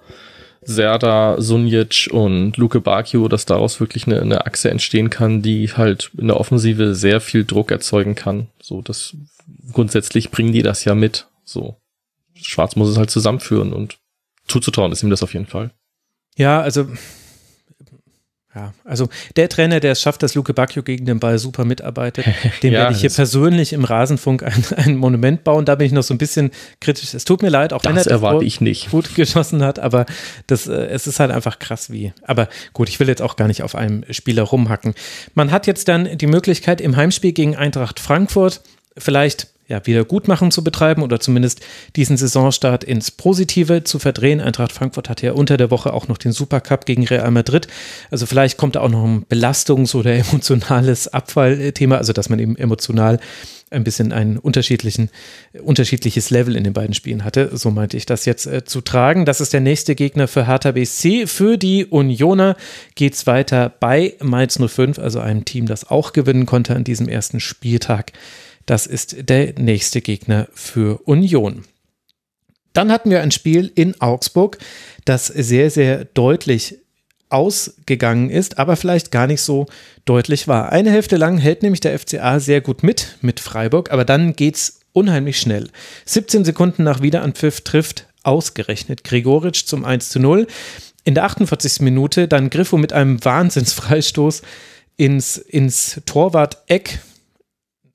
Serda, Sunjic und Luke Bakio, dass daraus wirklich eine, eine Achse entstehen kann, die halt in der Offensive sehr viel Druck erzeugen kann. So, das grundsätzlich bringen die das ja mit. So, Schwarz muss es halt zusammenführen und zuzutrauen ist ihm das auf jeden Fall. Ja, also Ja, also der Trainer, der es schafft, dass Luke Bacchio gegen den Ball super mitarbeitet, dem Ja, werde ich hier persönlich im Rasenfunk ein, ein Monument bauen. Da bin ich noch so ein bisschen kritisch. Es tut mir leid, auch wenn Das er davor erwarte ich nicht. gut geschossen hat, aber das, äh, es ist halt einfach krass wie. Aber gut, ich will jetzt auch gar nicht auf einem Spieler rumhacken. Man hat jetzt dann die Möglichkeit im Heimspiel gegen Eintracht Frankfurt vielleicht ja, Wiedergutmachen zu betreiben oder zumindest diesen Saisonstart ins Positive zu verdrehen. Eintracht Frankfurt hatte ja unter der Woche auch noch den Supercup gegen Real Madrid. Also vielleicht kommt da auch noch ein Belastungs- oder emotionales Abfallthema, also dass man eben emotional ein bisschen ein unterschiedlichen, unterschiedliches Level in den beiden Spielen hatte. So meinte ich das jetzt äh, zu tragen. Das ist der nächste Gegner für Hertha BSC. Für die Unioner geht es weiter bei Mainz 05, also einem Team, das auch gewinnen konnte an diesem ersten Spieltag. Das ist der nächste Gegner für Union. Dann hatten wir ein Spiel in Augsburg, das sehr, sehr deutlich ausgegangen ist, aber vielleicht gar nicht so deutlich war. Eine Hälfte lang hält nämlich der FCA sehr gut mit, mit Freiburg, aber dann geht's unheimlich schnell. 17 Sekunden nach Wiederanpfiff trifft ausgerechnet Gregoritsch zum 1 zu 0. In der 48. Minute dann Griffo mit einem Wahnsinnsfreistoß ins, ins Torwart-Eck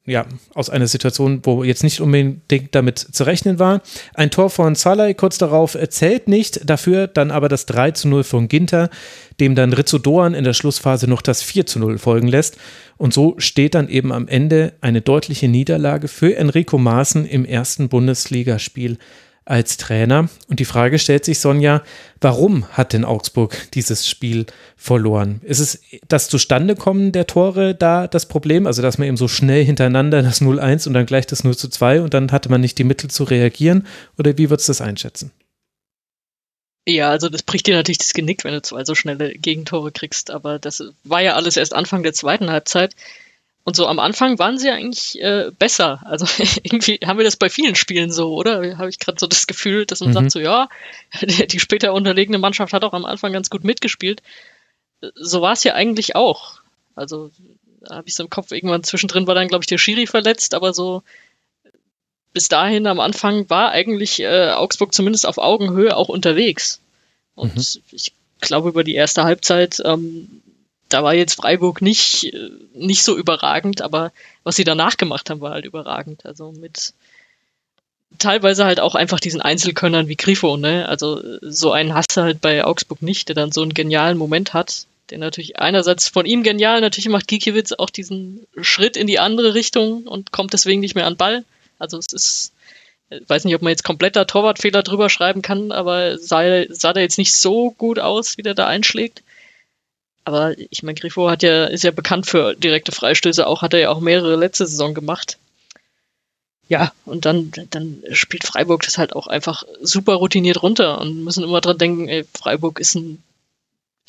ja, aus einer Situation, wo jetzt nicht unbedingt damit zu rechnen war. Ein Tor von Salai kurz darauf zählt nicht, dafür dann aber das 3 zu 0 von Ginter, dem dann Rizzo Doan in der Schlussphase noch das 4 zu 0 folgen lässt. Und so steht dann eben am Ende eine deutliche Niederlage für Enrico Maaßen im ersten Bundesligaspiel als Trainer. Und die Frage stellt sich, Sonja, warum hat denn Augsburg dieses Spiel verloren? Ist es das Zustandekommen der Tore da das Problem? Also, dass man eben so schnell hintereinander das 0-1 und dann gleich das 0 zu 2 und dann hatte man nicht die Mittel zu reagieren? Oder wie würdest du das einschätzen? Ja, also das bricht dir natürlich das Genick, wenn du zwei so schnelle Gegentore kriegst. Aber das war ja alles erst Anfang der zweiten Halbzeit. Und so am Anfang waren sie eigentlich äh, besser. Also irgendwie haben wir das bei vielen Spielen so, oder? Habe ich gerade so das Gefühl, dass man Mhm. sagt so, ja, die, später unterlegene Mannschaft hat auch am Anfang ganz gut mitgespielt. So war es ja eigentlich auch. Also da habe ich so im Kopf, irgendwann zwischendrin war dann, glaube ich, der Schiri verletzt, aber so bis dahin am Anfang war eigentlich äh, Augsburg zumindest auf Augenhöhe auch unterwegs. Und Mhm. ich glaube, über die erste Halbzeit, ähm, da war jetzt Freiburg nicht, äh, nicht so überragend, aber was sie danach gemacht haben, war halt überragend. Also mit teilweise halt auch einfach diesen Einzelkönnern wie Grifo, ne? Also äh, so einen hast du halt bei Augsburg nicht, der dann so einen genialen Moment hat. Der natürlich einerseits von ihm genial, natürlich macht Gikiewicz auch diesen Schritt in die andere Richtung und kommt deswegen nicht mehr an Ball. Also es ist, ich weiß nicht, ob man jetzt kompletter Torwartfehler drüber schreiben kann, aber sah, sah der jetzt nicht so gut aus, wie der da einschlägt. Aber ich meine, Grifo hat ja, ist ja bekannt für direkte Freistöße, auch hat er ja auch mehrere letzte Saison gemacht. Ja, und dann, dann spielt Freiburg das halt auch einfach super routiniert runter und müssen immer dran denken, ey, Freiburg ist ein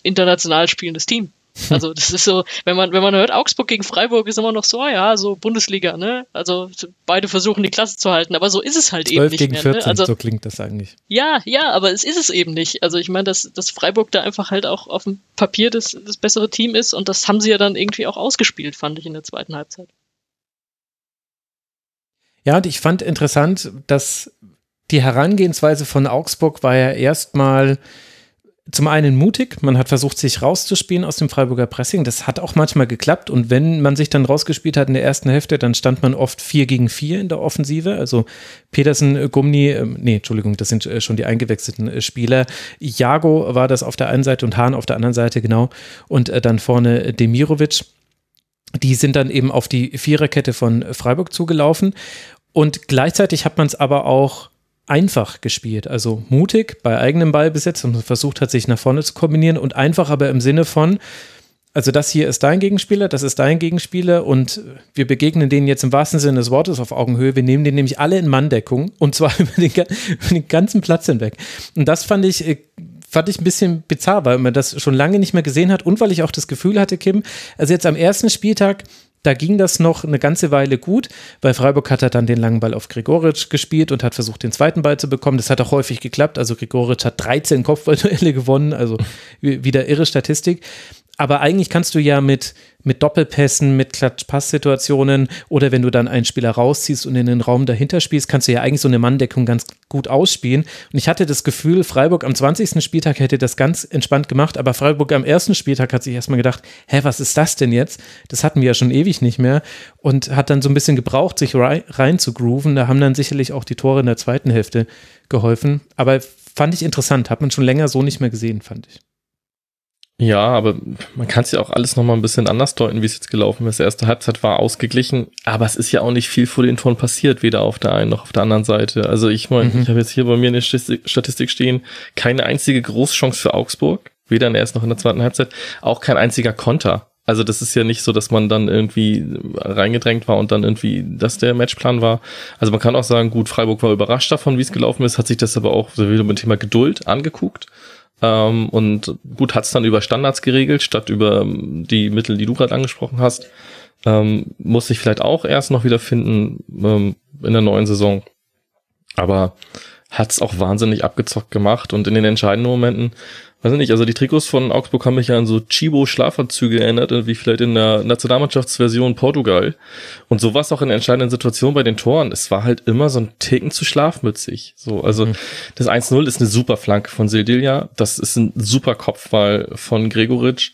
international spielendes Team. Also das ist so, wenn man, wenn man hört, Augsburg gegen Freiburg ist immer noch so, ah ja, so Bundesliga, ne? Also beide versuchen die Klasse zu halten, aber so ist es halt eben 12 nicht gegen mehr. 14, Ne? Also so klingt das eigentlich. ja, ja, aber es ist es eben nicht. Also ich meine, dass, dass Freiburg da einfach halt auch auf dem Papier das, das bessere Team ist und das haben sie ja dann irgendwie auch ausgespielt, fand ich in der zweiten Halbzeit. Ja, und ich fand interessant, dass die Herangehensweise von Augsburg war ja erstmal zum einen mutig, man hat versucht, sich rauszuspielen aus dem Freiburger Pressing. Das hat auch manchmal geklappt. Und wenn man sich dann rausgespielt hat in der ersten Hälfte, dann stand man oft 4 gegen 4 in der Offensive. Also Petersen, äh, Gumni, äh, nee, Entschuldigung, das sind äh, schon die eingewechselten Spieler. Jago war das auf der einen Seite und Hahn auf der anderen Seite, genau. Und dann vorne Demirovic. Die sind dann eben auf die Viererkette von Freiburg zugelaufen. Und gleichzeitig hat man es aber auch einfach gespielt, also mutig bei eigenem Ballbesitz und versucht hat, sich nach vorne zu kombinieren und einfach aber im Sinne von, also das hier ist dein Gegenspieler, das ist dein Gegenspieler und wir begegnen denen jetzt im wahrsten Sinne des Wortes auf Augenhöhe. Wir nehmen den nämlich alle in Manndeckung und zwar über den, über den ganzen Platz hinweg. Und das fand ich, äh, fand ich ein bisschen bizarr, weil man das schon lange nicht mehr gesehen hat und weil ich auch das Gefühl hatte, Kim, also jetzt am ersten Spieltag da ging das noch eine ganze Weile gut, weil Freiburg hat er dann den langen Ball auf Gregoritsch gespielt und hat versucht, den zweiten Ball zu bekommen. Das hat auch häufig geklappt. Also Gregoritsch hat 13 Kopfballduelle gewonnen, also wieder irre Statistik. Aber eigentlich kannst du ja mit, mit Doppelpässen, mit Klatsch-Pass-Situationen oder wenn du dann einen Spieler rausziehst und in den Raum dahinter spielst, kannst du ja eigentlich so eine Manndeckung ganz gut ausspielen. Und ich hatte das Gefühl, Freiburg am 20. Spieltag hätte das ganz entspannt gemacht, aber Freiburg am ersten Spieltag hat sich erstmal gedacht, hä, was ist das denn jetzt? Das hatten wir ja schon ewig nicht mehr und hat dann so ein bisschen gebraucht, sich rein, rein zu grooven. Da haben dann sicherlich auch die Tore in der zweiten Hälfte geholfen. Aber fand ich interessant, hat man schon länger so nicht mehr gesehen, fand ich. Ja, aber man kann es ja auch alles nochmal ein bisschen anders deuten, wie es jetzt gelaufen ist. Die erste Halbzeit war ausgeglichen, aber es ist ja auch nicht viel vor den Toren passiert, weder auf der einen noch auf der anderen Seite. Also ich meine, mhm. ich habe jetzt hier bei mir eine Statistik stehen, keine einzige Großchance für Augsburg, weder in der ersten noch in der zweiten Halbzeit, auch kein einziger Konter. Also das ist ja nicht so, dass man dann irgendwie reingedrängt war und dann irgendwie das der Matchplan war. Also man kann auch sagen, gut, Freiburg war überrascht davon, wie es gelaufen ist, hat sich das aber auch wieder mit dem Thema Geduld angeguckt ähm, und gut, hat's dann über Standards geregelt, statt über ähm, die Mittel, die du gerade angesprochen hast. Ähm, muss sich vielleicht auch erst noch wieder finden ähm, in der neuen Saison. Aber hat's auch wahnsinnig abgezockt gemacht und in den entscheidenden Momenten weiß ich nicht, also die Trikots von Augsburg haben mich ja an so Chibo-Schlafanzüge erinnert, wie vielleicht in der Nationalmannschaftsversion Portugal. Und so war es auch in entscheidenden Situation bei den Toren. Es war halt immer so ein Ticken zu schlafmützig. So, also mhm. das 1-0 ist eine super Flanke von Sildilja. Das ist ein super Kopfball von Gregoritsch.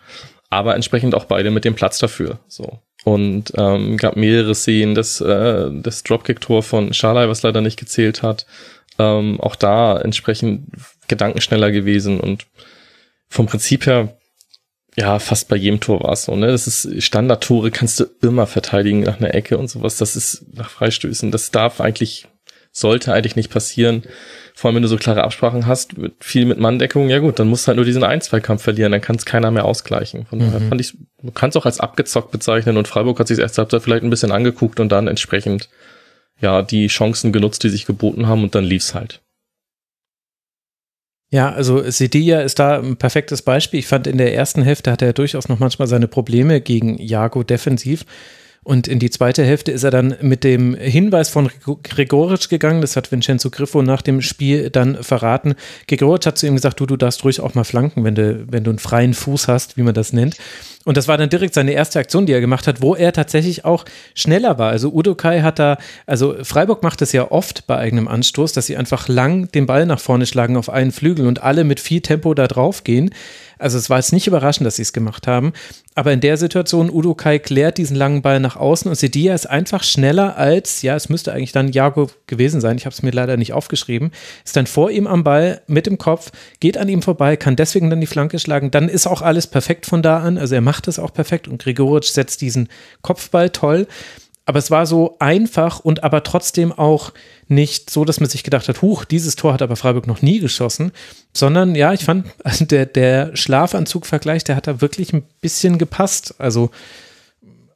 Aber entsprechend auch beide mit dem Platz dafür. So. Und ähm, gab mehrere Szenen, das, äh, das Dropkick-Tor von Schalay, was leider nicht gezählt hat. Ähm, auch da entsprechend gedankenschneller gewesen und vom Prinzip her, ja, fast bei jedem Tor war es so, ne? Das ist Standardtore kannst du immer verteidigen nach einer Ecke und sowas. Das ist nach Freistößen. Das darf eigentlich, sollte eigentlich nicht passieren. Vor allem, wenn du so klare Absprachen hast, viel mit Manndeckung, ja gut, dann musst du halt nur diesen Ein-Zwei-Kampf verlieren, dann kann es keiner mehr ausgleichen. Von daher mhm. fand ich, du kannst auch als abgezockt bezeichnen und Freiburg hat sich erst Halbzeit vielleicht ein bisschen angeguckt und dann entsprechend, ja, die Chancen genutzt, die sich geboten haben und dann lief's halt. Ja, also Sedilla ist da ein perfektes Beispiel. Ich fand in der ersten Hälfte hat er durchaus noch manchmal seine Probleme gegen Jago defensiv. Und in die zweite Hälfte ist er dann mit dem Hinweis von Gregoritsch gegangen. Das hat Vincenzo Griffo nach dem Spiel dann verraten. Gregoritsch hat zu ihm gesagt, du, du darfst ruhig auch mal flanken, wenn du, wenn du einen freien Fuß hast, wie man das nennt. Und das war dann direkt seine erste Aktion, die er gemacht hat, wo er tatsächlich auch schneller war. Also Udo Kai hat da, also Freiburg macht das ja oft bei eigenem Anstoß, dass sie einfach lang den Ball nach vorne schlagen auf einen Flügel und alle mit viel Tempo da drauf gehen. Also es war jetzt nicht überraschend, dass sie es gemacht haben. Aber in der Situation, Udo Kai klärt diesen langen Ball nach außen und Sedia ist einfach schneller als, ja, es müsste eigentlich dann Jago gewesen sein. Ich habe es mir leider nicht aufgeschrieben. Ist dann vor ihm am Ball mit dem Kopf, geht an ihm vorbei, kann deswegen dann die Flanke schlagen. Dann ist auch alles perfekt von da an. Also er macht es auch perfekt und Gregoritsch setzt diesen Kopfball toll. Aber es war so einfach und aber trotzdem auch nicht so, dass man sich gedacht hat, huch, dieses Tor hat aber Freiburg noch nie geschossen, sondern ja, ich fand, also der, der Schlafanzug-Vergleich, der hat da wirklich ein bisschen gepasst. Also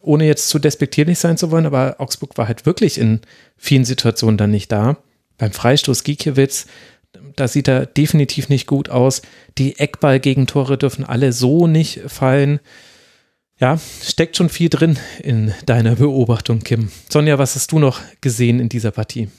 ohne jetzt zu despektierlich sein zu wollen, aber Augsburg war halt wirklich in vielen Situationen dann nicht da. Beim Freistoß Gikiewicz, da sieht er definitiv nicht gut aus. Die Eckball-Gegentore dürfen alle so nicht fallen. Ja, steckt schon viel drin in deiner Beobachtung, Kim. Sonja, was hast du noch gesehen in dieser Partie?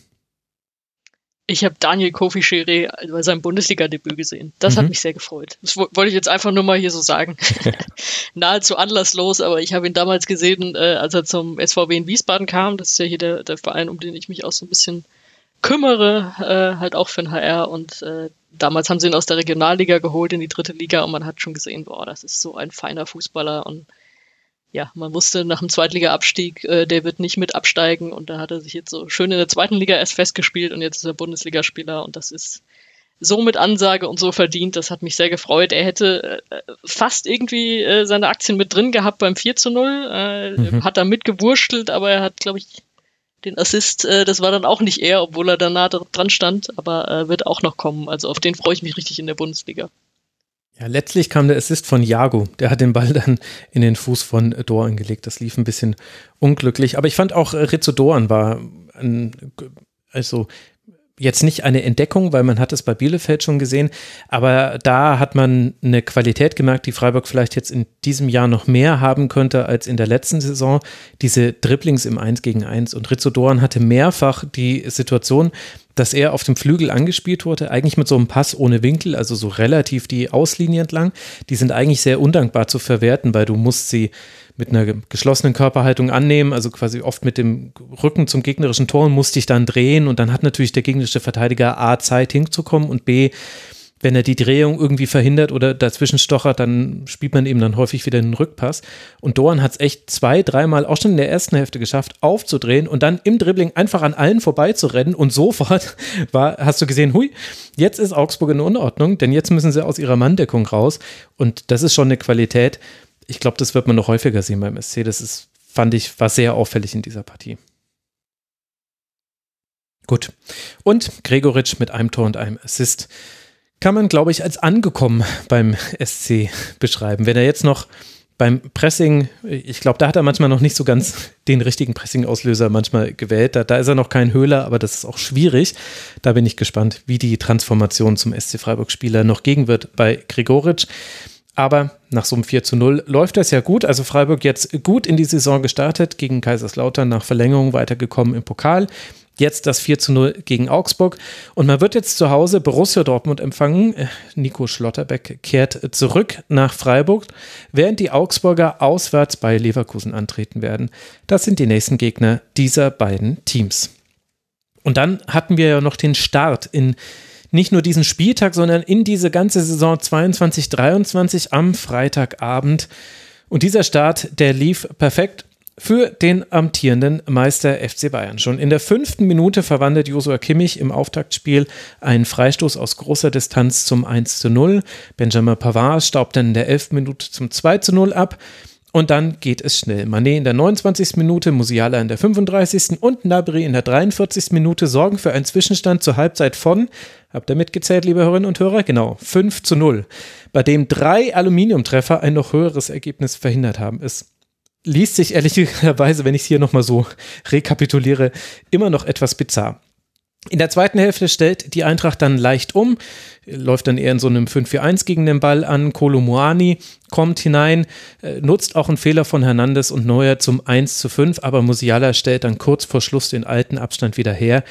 Ich habe Daniel Kofi Schiri bei seinem Bundesliga-Debüt gesehen. Das mhm. hat mich sehr gefreut. Das wollte ich jetzt einfach nur mal hier so sagen. Nahezu anlasslos, aber ich habe ihn damals gesehen, äh, als er zum SVW in Wiesbaden kam. Das ist ja hier der, der Verein, um den ich mich auch so ein bisschen kümmere, äh, halt auch für den HR. Und äh, damals haben sie ihn aus der Regionalliga geholt in die dritte Liga und man hat schon gesehen, boah, das ist so ein feiner Fußballer und ja, man wusste nach dem Zweitliga-Abstieg, äh, der wird nicht mit absteigen und da hat er sich jetzt so schön in der zweiten Liga erst festgespielt und jetzt ist er Bundesligaspieler und das ist so mit Ansage und so verdient. Das hat mich sehr gefreut. Er hätte äh, fast irgendwie äh, seine Aktien mit drin gehabt beim 4 zu 0. Äh, mhm. Hat da mitgewurschtelt, aber er hat, glaube ich, den Assist, äh, das war dann auch nicht er, obwohl er da nah dran stand, aber äh, wird auch noch kommen. Also auf den freue ich mich richtig in der Bundesliga. Ja, letztlich kam der Assist von Jago. Der hat den Ball dann in den Fuß von Doan gelegt. Das lief ein bisschen unglücklich. Aber ich fand auch Rizzo Doan war ein, also jetzt nicht eine Entdeckung, weil man hat es bei Bielefeld schon gesehen, aber da hat man eine Qualität gemerkt, die Freiburg vielleicht jetzt in diesem Jahr noch mehr haben könnte als in der letzten Saison. Diese Dribblings im 1 gegen 1 und Rizzo Doan hatte mehrfach die Situation, dass er auf dem Flügel angespielt wurde, eigentlich mit so einem Pass ohne Winkel, also so relativ die Auslinie entlang. Die sind eigentlich sehr undankbar zu verwerten, weil du musst sie mit einer geschlossenen Körperhaltung annehmen, also quasi oft mit dem Rücken zum gegnerischen Tor und musst dich dann drehen und dann hat natürlich der gegnerische Verteidiger A Zeit hinzukommen und B wenn er die Drehung irgendwie verhindert oder dazwischen stochert, dann spielt man eben dann häufig wieder einen Rückpass. Und Doan hat es echt zwei, dreimal auch schon in der ersten Hälfte geschafft, aufzudrehen und dann im Dribbling einfach an allen vorbeizurennen. Und sofort war, hast du gesehen, hui, jetzt ist Augsburg in Unordnung, denn jetzt müssen sie aus ihrer Manndeckung raus. Und das ist schon eine Qualität. Ich glaube, das wird man noch häufiger sehen beim SC. Das ist, fand ich, war sehr auffällig in dieser Partie. Gut. Und Gregoritsch mit einem Tor und einem Assist kann man, glaube ich, als angekommen beim SC beschreiben. Wenn er jetzt noch beim Pressing, ich glaube, da hat er manchmal noch nicht so ganz den richtigen Pressing-Auslöser manchmal gewählt. Da, da ist er noch kein Höhler, aber das ist auch schwierig. Da bin ich gespannt, wie die Transformation zum SC Freiburg-Spieler noch gegen wird bei Gregoritsch. Aber nach so einem 4 zu 0 läuft das ja gut. Also Freiburg jetzt gut in die Saison gestartet, gegen Kaiserslautern nach Verlängerung weitergekommen im Pokal. Jetzt das 4 zu 0 gegen Augsburg. Und man wird jetzt zu Hause Borussia Dortmund empfangen. Äh, Nico Schlotterbeck kehrt zurück nach Freiburg, während die Augsburger auswärts bei Leverkusen antreten werden. Das sind die nächsten Gegner dieser beiden Teams. Und dann hatten wir ja noch den Start in nicht nur diesen Spieltag, sondern in diese ganze Saison 22-23 am Freitagabend. Und dieser Start, der lief perfekt für den amtierenden Meister FC Bayern. Schon in der fünften Minute verwandelt Josua Kimmich im Auftaktspiel einen Freistoß aus großer Distanz zum 1 zu 0. Benjamin Pavard staubt dann in der elften Minute zum 2 zu 0 ab. Und dann geht es schnell. Mané in der 29. Minute, Musiala in der 35. und Nabri in der 43. Minute sorgen für einen Zwischenstand zur Halbzeit von, habt ihr mitgezählt, liebe Hörerinnen und Hörer? Genau, 5 zu 0, bei dem drei Aluminiumtreffer ein noch höheres Ergebnis verhindert haben. Es liest sich ehrlicherweise, wenn ich es hier nochmal so rekapituliere, immer noch etwas bizarr. In der zweiten Hälfte stellt die Eintracht dann leicht um, läuft dann eher in so einem 5-4-1 gegen den Ball an. Kolomuani kommt hinein, äh, nutzt auch einen Fehler von Hernandez und Neuer zum 1 zu 5, aber Musiala stellt dann kurz vor Schluss den alten Abstand wieder her.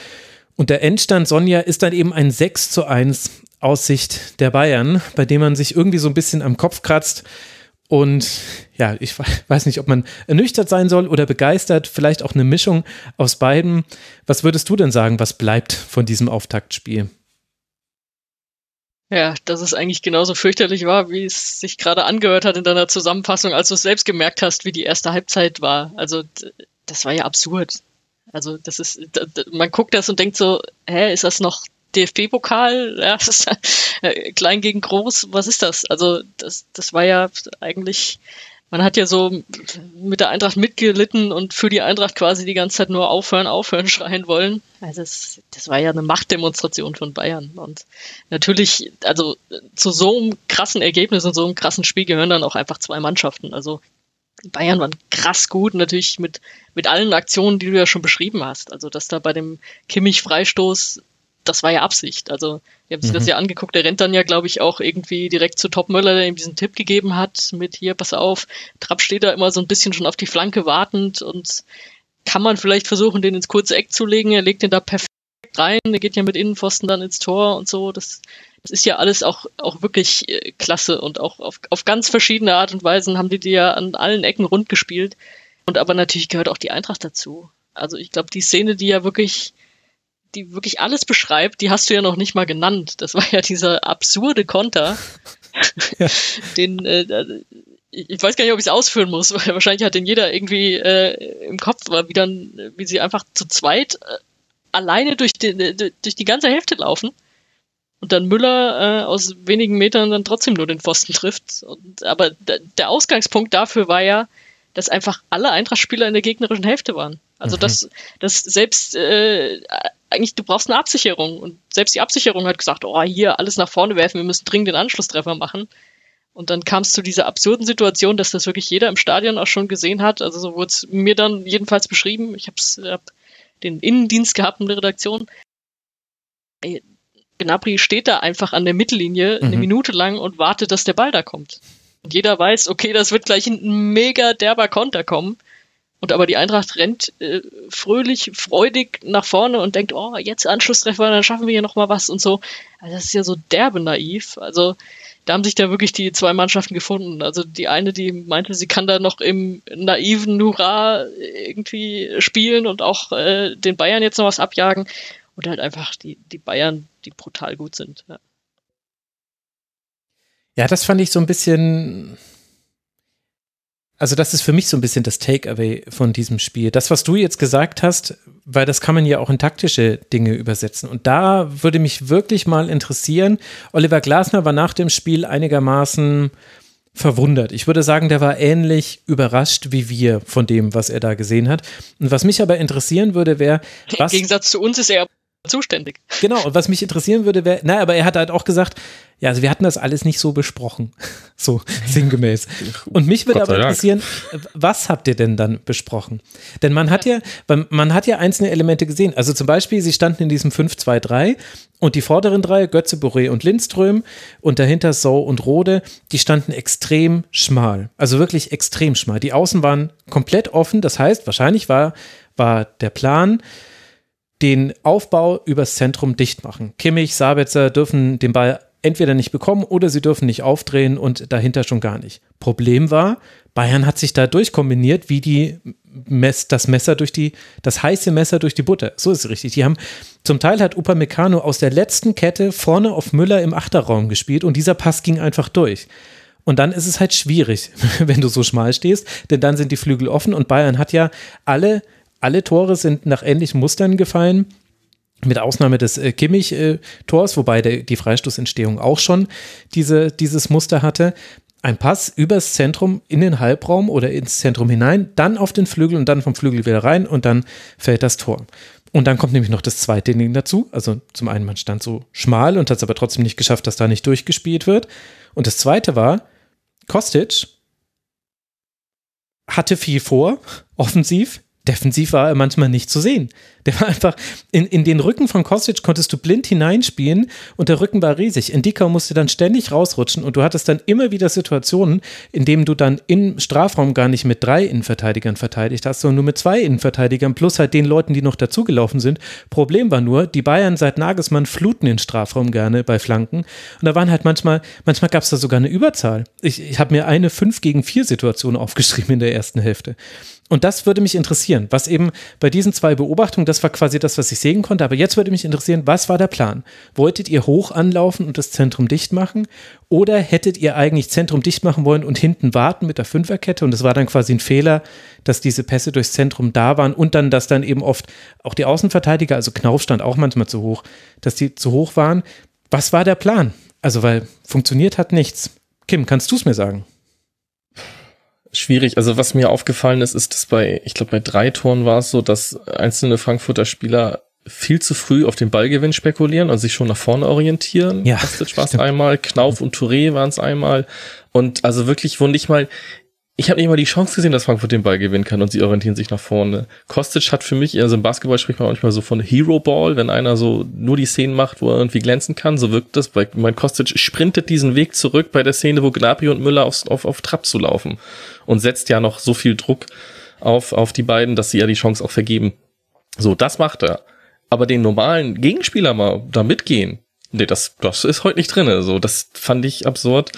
Und der Endstand Sonja ist dann eben ein 6 zu 1 aus Sicht der Bayern, bei dem man sich irgendwie so ein bisschen am Kopf kratzt. Und ja, ich weiß nicht, ob man ernüchtert sein soll oder begeistert, vielleicht auch eine Mischung aus beiden. Was würdest du denn sagen, was bleibt von diesem Auftaktspiel? Ja, dass es eigentlich genauso fürchterlich war, wie es sich gerade angehört hat in deiner Zusammenfassung, als du es selbst gemerkt hast, wie die erste Halbzeit war. Also, das war ja absurd. Also, das ist, man guckt das und denkt so, hä, ist das noch DFB-Pokal, ja, äh, klein gegen groß, was ist das? Also das, das war ja eigentlich, man hat ja so mit der Eintracht mitgelitten und für die Eintracht quasi die ganze Zeit nur aufhören, aufhören schreien wollen. Also das, das war ja eine Machtdemonstration von Bayern. Und natürlich, also zu so einem krassen Ergebnis und so einem krassen Spiel gehören dann auch einfach zwei Mannschaften. Also Bayern waren krass gut, natürlich mit, mit allen Aktionen, die du ja schon beschrieben hast. Also, dass da bei dem Kimmich-Freistoß das war ja Absicht. Also, wir haben sich mhm. das ja angeguckt. Der rennt dann ja, glaube ich, auch irgendwie direkt zu Topmöller, der ihm diesen Tipp gegeben hat, mit hier, pass auf, Trapp steht da immer so ein bisschen schon auf die Flanke wartend und kann man vielleicht versuchen, den ins kurze Eck zu legen. Er legt den da perfekt rein, der geht ja mit Innenpfosten dann ins Tor und so. Das, das ist ja alles auch, auch wirklich äh, klasse und auch auf, auf ganz verschiedene Art und Weisen haben die die ja an allen Ecken rund gespielt. Und aber natürlich gehört auch die Eintracht dazu. Also ich glaube, die Szene, die ja wirklich die wirklich alles beschreibt, die hast du ja noch nicht mal genannt. Das war ja dieser absurde Konter, ja. den äh, ich weiß gar nicht, ob ich es ausführen muss, weil wahrscheinlich hat den jeder irgendwie äh, im Kopf, wie dann, wie sie einfach zu zweit äh, alleine durch die, äh, durch die ganze Hälfte laufen und dann Müller äh, aus wenigen Metern dann trotzdem nur den Pfosten trifft. Und, aber der Ausgangspunkt dafür war ja, dass einfach alle Eintracht-Spieler in der gegnerischen Hälfte waren. Also mhm. dass, dass selbst äh, eigentlich, du brauchst eine Absicherung. Und selbst die Absicherung hat gesagt, oh, hier alles nach vorne werfen, wir müssen dringend den Anschlusstreffer machen. Und dann kam es zu dieser absurden Situation, dass das wirklich jeder im Stadion auch schon gesehen hat. Also so wurde es mir dann jedenfalls beschrieben. Ich habe hab den Innendienst gehabt in der Redaktion. Gnabry steht da einfach an der Mittellinie mhm. eine Minute lang und wartet, dass der Ball da kommt. Und jeder weiß, okay, das wird gleich ein mega derber Konter kommen. Und aber die Eintracht rennt äh, fröhlich, freudig nach vorne und denkt, oh, jetzt Anschlusstreffer, dann schaffen wir hier nochmal was und so. Also das ist ja so derbe naiv. Also da haben sich da wirklich die zwei Mannschaften gefunden. Also die eine, die meinte, sie kann da noch im naiven Hurra irgendwie spielen und auch äh, den Bayern jetzt noch was abjagen. Und halt einfach die, die Bayern, die brutal gut sind. Ja. ja, das fand ich so ein bisschen also das ist für mich so ein bisschen das Takeaway von diesem Spiel. Das, was du jetzt gesagt hast, weil das kann man ja auch in taktische Dinge übersetzen. Und da würde mich wirklich mal interessieren, Oliver Glasner war nach dem Spiel einigermaßen verwundert. Ich würde sagen, der war ähnlich überrascht wie wir von dem, was er da gesehen hat. Und was mich aber interessieren würde, wäre. Im Gegensatz zu uns ist er zuständig. Genau, und was mich interessieren würde, wäre, na, aber er hat halt auch gesagt, ja, also wir hatten das alles nicht so besprochen, so sinngemäß. Und mich würde aber interessieren, was habt ihr denn dann besprochen? Denn man hat ja, man hat ja einzelne Elemente gesehen. Also zum Beispiel, sie standen in diesem 5-2-3 und die vorderen drei, Götze, Boré und Lindström und dahinter So und Rode, die standen extrem schmal. Also wirklich extrem schmal. Die Außen waren komplett offen. Das heißt, wahrscheinlich war, war der Plan, den Aufbau übers Zentrum dicht machen. Kimmich, Sabitzer dürfen den Ball entweder nicht bekommen oder sie dürfen nicht aufdrehen und dahinter schon gar nicht. Problem war, Bayern hat sich da durchkombiniert wie die Mess, das Messer durch die, das heiße Messer durch die Butter. So ist es richtig. Die haben, zum Teil hat Upamecano aus der letzten Kette vorne auf Müller im Achterraum gespielt und dieser Pass ging einfach durch. Und dann ist es halt schwierig, wenn du so schmal stehst, denn dann sind die Flügel offen und Bayern hat ja alle alle Tore sind nach ähnlichen Mustern gefallen. Mit Ausnahme des äh, Kimmich-Tors, äh, wobei der, die Freistoßentstehung auch schon diese, dieses Muster hatte. Ein Pass übers Zentrum in den Halbraum oder ins Zentrum hinein, dann auf den Flügel und dann vom Flügel wieder rein und dann fällt das Tor. Und dann kommt nämlich noch das zweite Ding dazu. Also zum einen, man stand so schmal und hat es aber trotzdem nicht geschafft, dass da nicht durchgespielt wird. Und das zweite war, Kostic hatte viel vor, offensiv, defensiv war er manchmal nicht zu sehen. Der war einfach, in, in den Rücken von Kostic konntest du blind hineinspielen und der Rücken war riesig. Indika musste dann ständig rausrutschen und du hattest dann immer wieder Situationen, in denen du dann im Strafraum gar nicht mit drei Innenverteidigern verteidigt hast, sondern nur mit zwei Innenverteidigern plus halt den Leuten, die noch dazugelaufen sind. Problem war nur, die Bayern seit Nagelsmann fluten den Strafraum gerne bei Flanken und da waren halt manchmal, manchmal gab es da sogar eine Überzahl. Ich, ich habe mir eine 5 gegen 4 Situation aufgeschrieben in der ersten Hälfte. Und das würde mich interessieren, was eben bei diesen zwei Beobachtungen, das war quasi das, was ich sehen konnte, aber jetzt würde mich interessieren, was war der Plan? Wolltet ihr hoch anlaufen und das Zentrum dicht machen? Oder hättet ihr eigentlich Zentrum dicht machen wollen und hinten warten mit der Fünferkette? Und es war dann quasi ein Fehler, dass diese Pässe durchs Zentrum da waren und dann, dass dann eben oft auch die Außenverteidiger, also Knauf stand auch manchmal zu hoch, dass die zu hoch waren. Was war der Plan? Also, weil funktioniert hat nichts. Kim, kannst du es mir sagen? Schwierig. Also was mir aufgefallen ist, ist, dass bei, ich glaube, bei drei Toren war es so, dass einzelne Frankfurter Spieler viel zu früh auf den Ballgewinn spekulieren und sich schon nach vorne orientieren. Ja. Kostic war es einmal, Knauf und Touré waren es einmal. Und also wirklich, wo nicht mal, ich habe nicht mal die Chance gesehen, dass Frankfurt den Ball gewinnen kann und sie orientieren sich nach vorne. Kostic hat für mich, also im Basketball spricht man manchmal so von Hero Ball, wenn einer so nur die Szenen macht, wo er irgendwie glänzen kann, so wirkt das. Weil mein Kostic sprintet diesen Weg zurück bei der Szene, wo Gnabry und Müller auf, auf, auf Trab zu laufen und setzt ja noch so viel Druck auf, auf die beiden, dass sie ja die Chance auch vergeben. So, das macht er. Aber den normalen Gegenspieler mal da mitgehen, nee, das, das ist heute nicht drinne. So, das fand ich absurd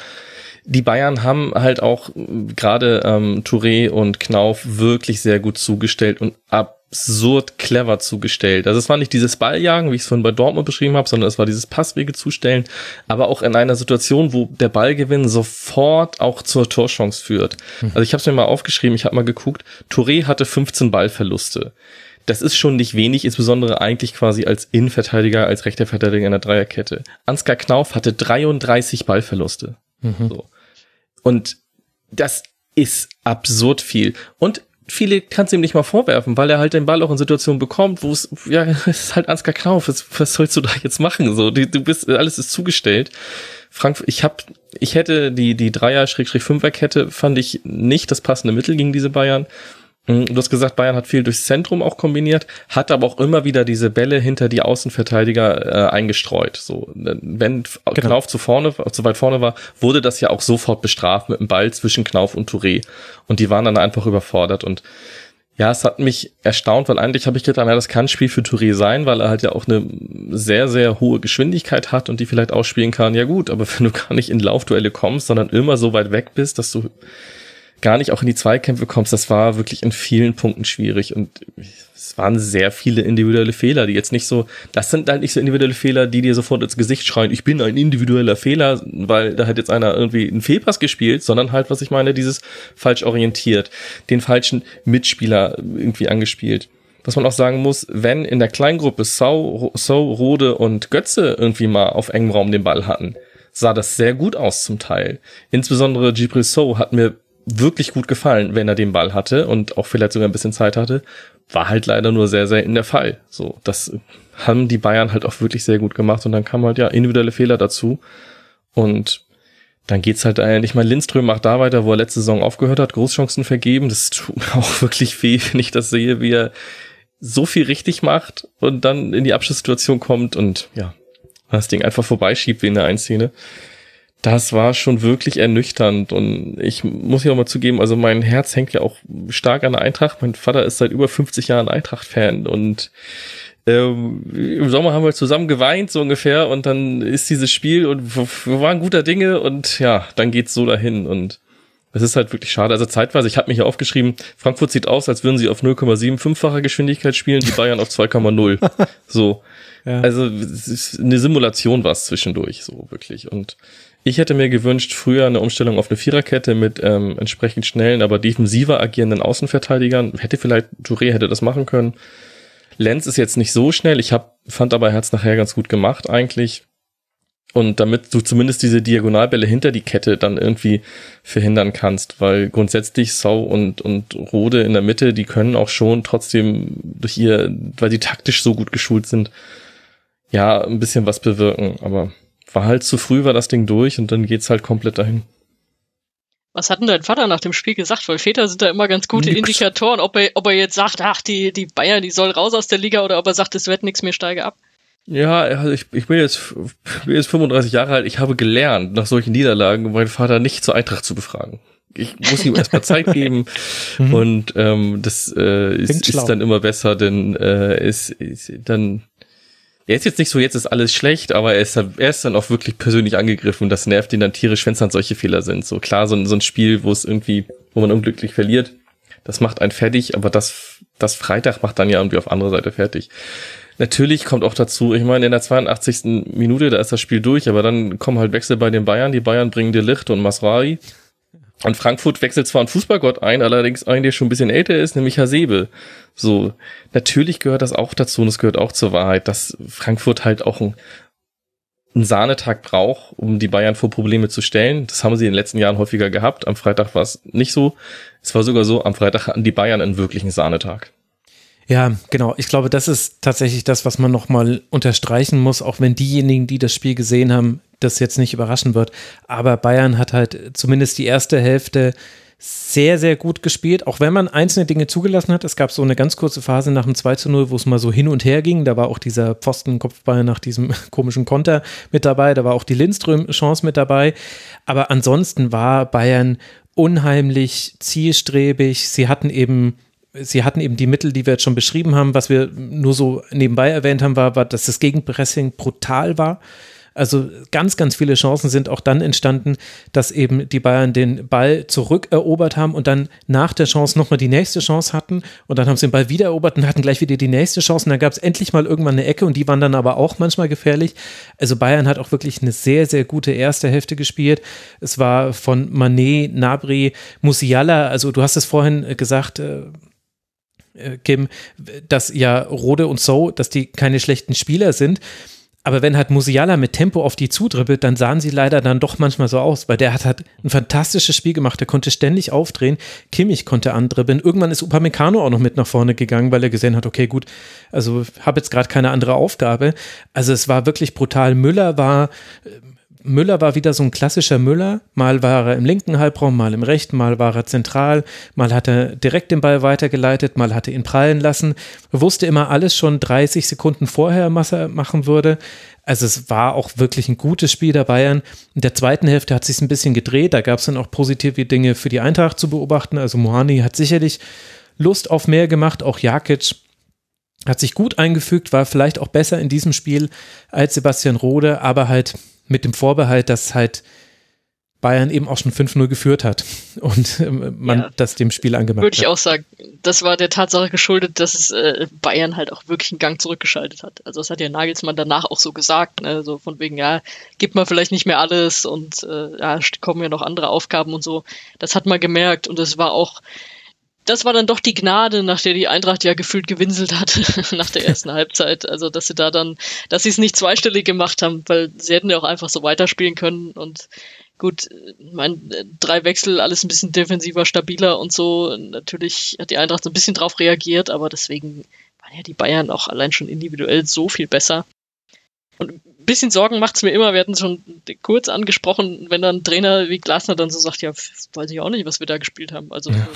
die Bayern haben halt auch gerade ähm, Touré und Knauf wirklich sehr gut zugestellt und absurd clever zugestellt. Also es war nicht dieses Balljagen, wie ich es vorhin bei Dortmund beschrieben habe, sondern es war dieses Passwege zustellen, aber auch in einer Situation, wo der Ballgewinn sofort auch zur Torchance führt. Mhm. Also ich habe es mir mal aufgeschrieben, ich habe mal geguckt, Touré hatte 15 Ballverluste. Das ist schon nicht wenig, insbesondere eigentlich quasi als Innenverteidiger, als rechter Verteidiger in der Dreierkette. Ansgar Knauf hatte 33 Ballverluste. Mhm. So. Und das ist absurd viel. Und viele kannst du ihm nicht mal vorwerfen, weil er halt den Ball auch in Situationen bekommt, wo es, ja, es ist halt Ansgar Knauf, was, was sollst du da jetzt machen? So, du, du bist, alles ist zugestellt. Frank, ich hab, ich hätte die, die Dreier-Fünfer-Kette fand ich nicht das passende Mittel gegen diese Bayern. Hm, du hast gesagt, Bayern hat viel durchs Zentrum auch kombiniert, hat aber auch immer wieder diese Bälle hinter die Außenverteidiger äh, eingestreut. So, wenn genau. Knauf zu vorne, zu weit vorne war, wurde das ja auch sofort bestraft mit dem Ball zwischen Knauf und Touré. Und die waren dann einfach überfordert und Ja, es hat mich erstaunt, weil eigentlich habe ich gedacht, na, das kann ein Spiel für Touré sein, weil er halt ja auch eine sehr, sehr hohe Geschwindigkeit hat und die vielleicht ausspielen kann. Ja gut, aber wenn du gar nicht in Laufduelle kommst, sondern immer so weit weg bist, dass du gar nicht auch in die Zweikämpfe kommst, das war wirklich in vielen Punkten schwierig und es waren sehr viele individuelle Fehler, die jetzt nicht so, das sind halt nicht so individuelle Fehler, die dir sofort ins Gesicht schreien, ich bin ein individueller Fehler, weil da hat jetzt einer irgendwie einen Fehlpass gespielt, sondern halt, was ich meine, dieses falsch orientiert, den falschen Mitspieler irgendwie angespielt. Was man auch sagen muss, wenn in der Kleingruppe Sau, Sau, Rode und Götze irgendwie mal auf engem Raum den Ball hatten, sah das sehr gut aus zum Teil. Insbesondere Gibril So hat mir wirklich gut gefallen, wenn er den Ball hatte und auch vielleicht sogar ein bisschen Zeit hatte. War halt leider nur sehr selten der Fall. So, das haben die Bayern halt auch wirklich sehr gut gemacht und dann kam halt ja individuelle Fehler dazu und dann geht's halt eigentlich mal Lindström macht da weiter, wo er letzte Saison aufgehört hat, Großchancen vergeben. Das tut mir auch wirklich weh, wenn ich das sehe, wie er so viel richtig macht und dann in die Abschlusssituation kommt und ja, das Ding einfach vorbeischiebt wie in der Einszene das war schon wirklich ernüchternd und ich muss ja auch mal zugeben, also mein Herz hängt ja auch stark an der Eintracht. Mein Vater ist seit über 50 Jahren Eintracht-Fan und ähm, im Sommer haben wir zusammen geweint so ungefähr und dann ist dieses Spiel und wir waren guter Dinge und ja, dann geht's so dahin und es ist halt wirklich schade. Also zeitweise, ich habe mir hier aufgeschrieben, Frankfurt sieht aus, als würden sie auf 0,75-facher Geschwindigkeit spielen, die Bayern auf 2,0. so. Ja. Also eine Simulation war es zwischendurch, so wirklich. Und ich hätte mir gewünscht, früher eine Umstellung auf eine Viererkette mit ähm, entsprechend schnellen, aber defensiver agierenden Außenverteidigern. Hätte vielleicht, Touré hätte das machen können. Lenz ist jetzt nicht so schnell. Ich hab, fand aber Herz nachher ganz gut gemacht eigentlich. Und damit du zumindest diese Diagonalbälle hinter die Kette dann irgendwie verhindern kannst, weil grundsätzlich Sau und, und Rode in der Mitte, die können auch schon trotzdem durch ihr, weil sie taktisch so gut geschult sind, ja, ein bisschen was bewirken. Aber war halt zu früh, war das Ding durch und dann geht's halt komplett dahin. Was hat denn dein Vater nach dem Spiel gesagt? Weil Väter sind da immer ganz gute Nix. Indikatoren, ob er, ob er jetzt sagt, ach, die, die Bayern, die soll raus aus der Liga oder ob er sagt, es wird nichts mehr, steige ab. Ja, also ich, ich bin jetzt, bin jetzt 35 Jahre alt, ich habe gelernt, nach solchen Niederlagen meinen Vater nicht zur Eintracht zu befragen. Ich muss ihm erstmal Zeit geben mhm. und ähm, das äh, ist, ist dann immer besser, denn äh, ist, ist dann er ist jetzt nicht so, jetzt ist alles schlecht, aber er ist, er ist dann auch wirklich persönlich angegriffen und das nervt ihn dann tierisch, wenn es dann solche Fehler sind. So klar, so, ein so ein Spiel, wo es irgendwie, wo man unglücklich verliert, das macht einen fertig, aber das, das Freitag macht dann ja irgendwie auf andere Seite fertig. Natürlich kommt auch dazu, ich meine, in der 82. Minute, da ist das Spiel durch, aber dann kommen halt Wechsel bei den Bayern. Die Bayern bringen dir Licht und Masrari. Und Frankfurt wechselt zwar einen Fußballgott ein, allerdings einen, der schon ein bisschen älter ist, nämlich Hasebe. So, natürlich gehört das auch dazu und es gehört auch zur Wahrheit, dass Frankfurt halt auch ein, einen Sahnetag braucht, um die Bayern vor Probleme zu stellen. Das haben sie in den letzten Jahren häufiger gehabt. Am Freitag war es nicht so. Es war sogar so, am Freitag hatten die Bayern einen wirklichen Sahnetag. Ja, genau. Ich glaube, das ist tatsächlich das, was man nochmal unterstreichen muss, auch wenn diejenigen, die das Spiel gesehen haben, das jetzt nicht überraschen wird. Aber Bayern hat halt zumindest die erste Hälfte sehr, sehr gut gespielt, auch wenn man einzelne Dinge zugelassen hat. Es gab so eine ganz kurze Phase nach dem 2 zu 0, wo es mal so hin und her ging. Da war auch dieser Pfostenkopfball nach diesem komischen Konter mit dabei. Da war auch die Lindström-Chance mit dabei. Aber ansonsten war Bayern unheimlich zielstrebig. Sie hatten eben sie hatten eben die Mittel, die wir jetzt schon beschrieben haben. Was wir nur so nebenbei erwähnt haben, war, war dass das Gegenpressing brutal war. Also ganz, ganz viele Chancen sind auch dann entstanden, dass eben die Bayern den Ball zurückerobert haben und dann nach der Chance nochmal die nächste Chance hatten und dann haben sie den Ball wieder erobert und hatten gleich wieder die nächste Chance und dann gab es endlich mal irgendwann eine Ecke und die waren dann aber auch manchmal gefährlich. Also Bayern hat auch wirklich eine sehr, sehr gute erste Hälfte gespielt. Es war von Manet, Nabri, Musiala, also du hast es vorhin gesagt, äh, äh, Kim, dass ja Rode und So, dass die keine schlechten Spieler sind. Aber wenn halt Musiala mit Tempo auf die zudribbelt, dann sahen sie leider dann doch manchmal so aus, weil der hat halt ein fantastisches Spiel gemacht. Der konnte ständig aufdrehen. Kimmich konnte andribbeln. Irgendwann ist Upamecano auch noch mit nach vorne gegangen, weil er gesehen hat, okay, gut, also habe jetzt gerade keine andere Aufgabe. Also es war wirklich brutal. Müller war Müller war wieder so ein klassischer Müller. Mal war er im linken Halbraum, mal im rechten, mal war er zentral, mal hat er direkt den Ball weitergeleitet, mal hat er ihn prallen lassen. Wusste immer alles schon 30 Sekunden vorher, was er machen würde. Also es war auch wirklich ein gutes Spiel der Bayern. In der zweiten Hälfte hat sich ein bisschen gedreht. Da gab es dann auch positive Dinge für die Eintracht zu beobachten. Also Mohani hat sicherlich Lust auf mehr gemacht. Auch Jakic hat sich gut eingefügt, war vielleicht auch besser in diesem Spiel als Sebastian Rode, aber halt mit dem Vorbehalt, dass halt Bayern eben auch schon 5-0 geführt hat und ähm, man ja, das dem Spiel angemacht Würde ich hat. auch sagen, das war der Tatsache geschuldet, dass es äh, Bayern halt auch wirklich einen Gang zurückgeschaltet hat. Also das hat ja Nagelsmann danach auch so gesagt, ne? so von wegen, ja, gibt man vielleicht nicht mehr alles und äh, ja, kommen ja noch andere Aufgaben und so. Das hat man gemerkt und es war auch das war dann doch die Gnade, nach der die Eintracht ja gefühlt gewinselt hat nach der ersten Halbzeit. Also, dass sie da dann, dass sie es nicht zweistellig gemacht haben, weil sie hätten ja auch einfach so weiterspielen können und gut, mein drei Wechsel, alles ein bisschen defensiver, stabiler und so. Natürlich hat die Eintracht so ein bisschen drauf reagiert, aber deswegen waren ja die Bayern auch allein schon individuell so viel besser. Und bisschen Sorgen macht es mir immer, wir hatten es schon kurz angesprochen, wenn dann ein Trainer wie Glasner dann so sagt, ja, weiß ich auch nicht, was wir da gespielt haben. Also ja.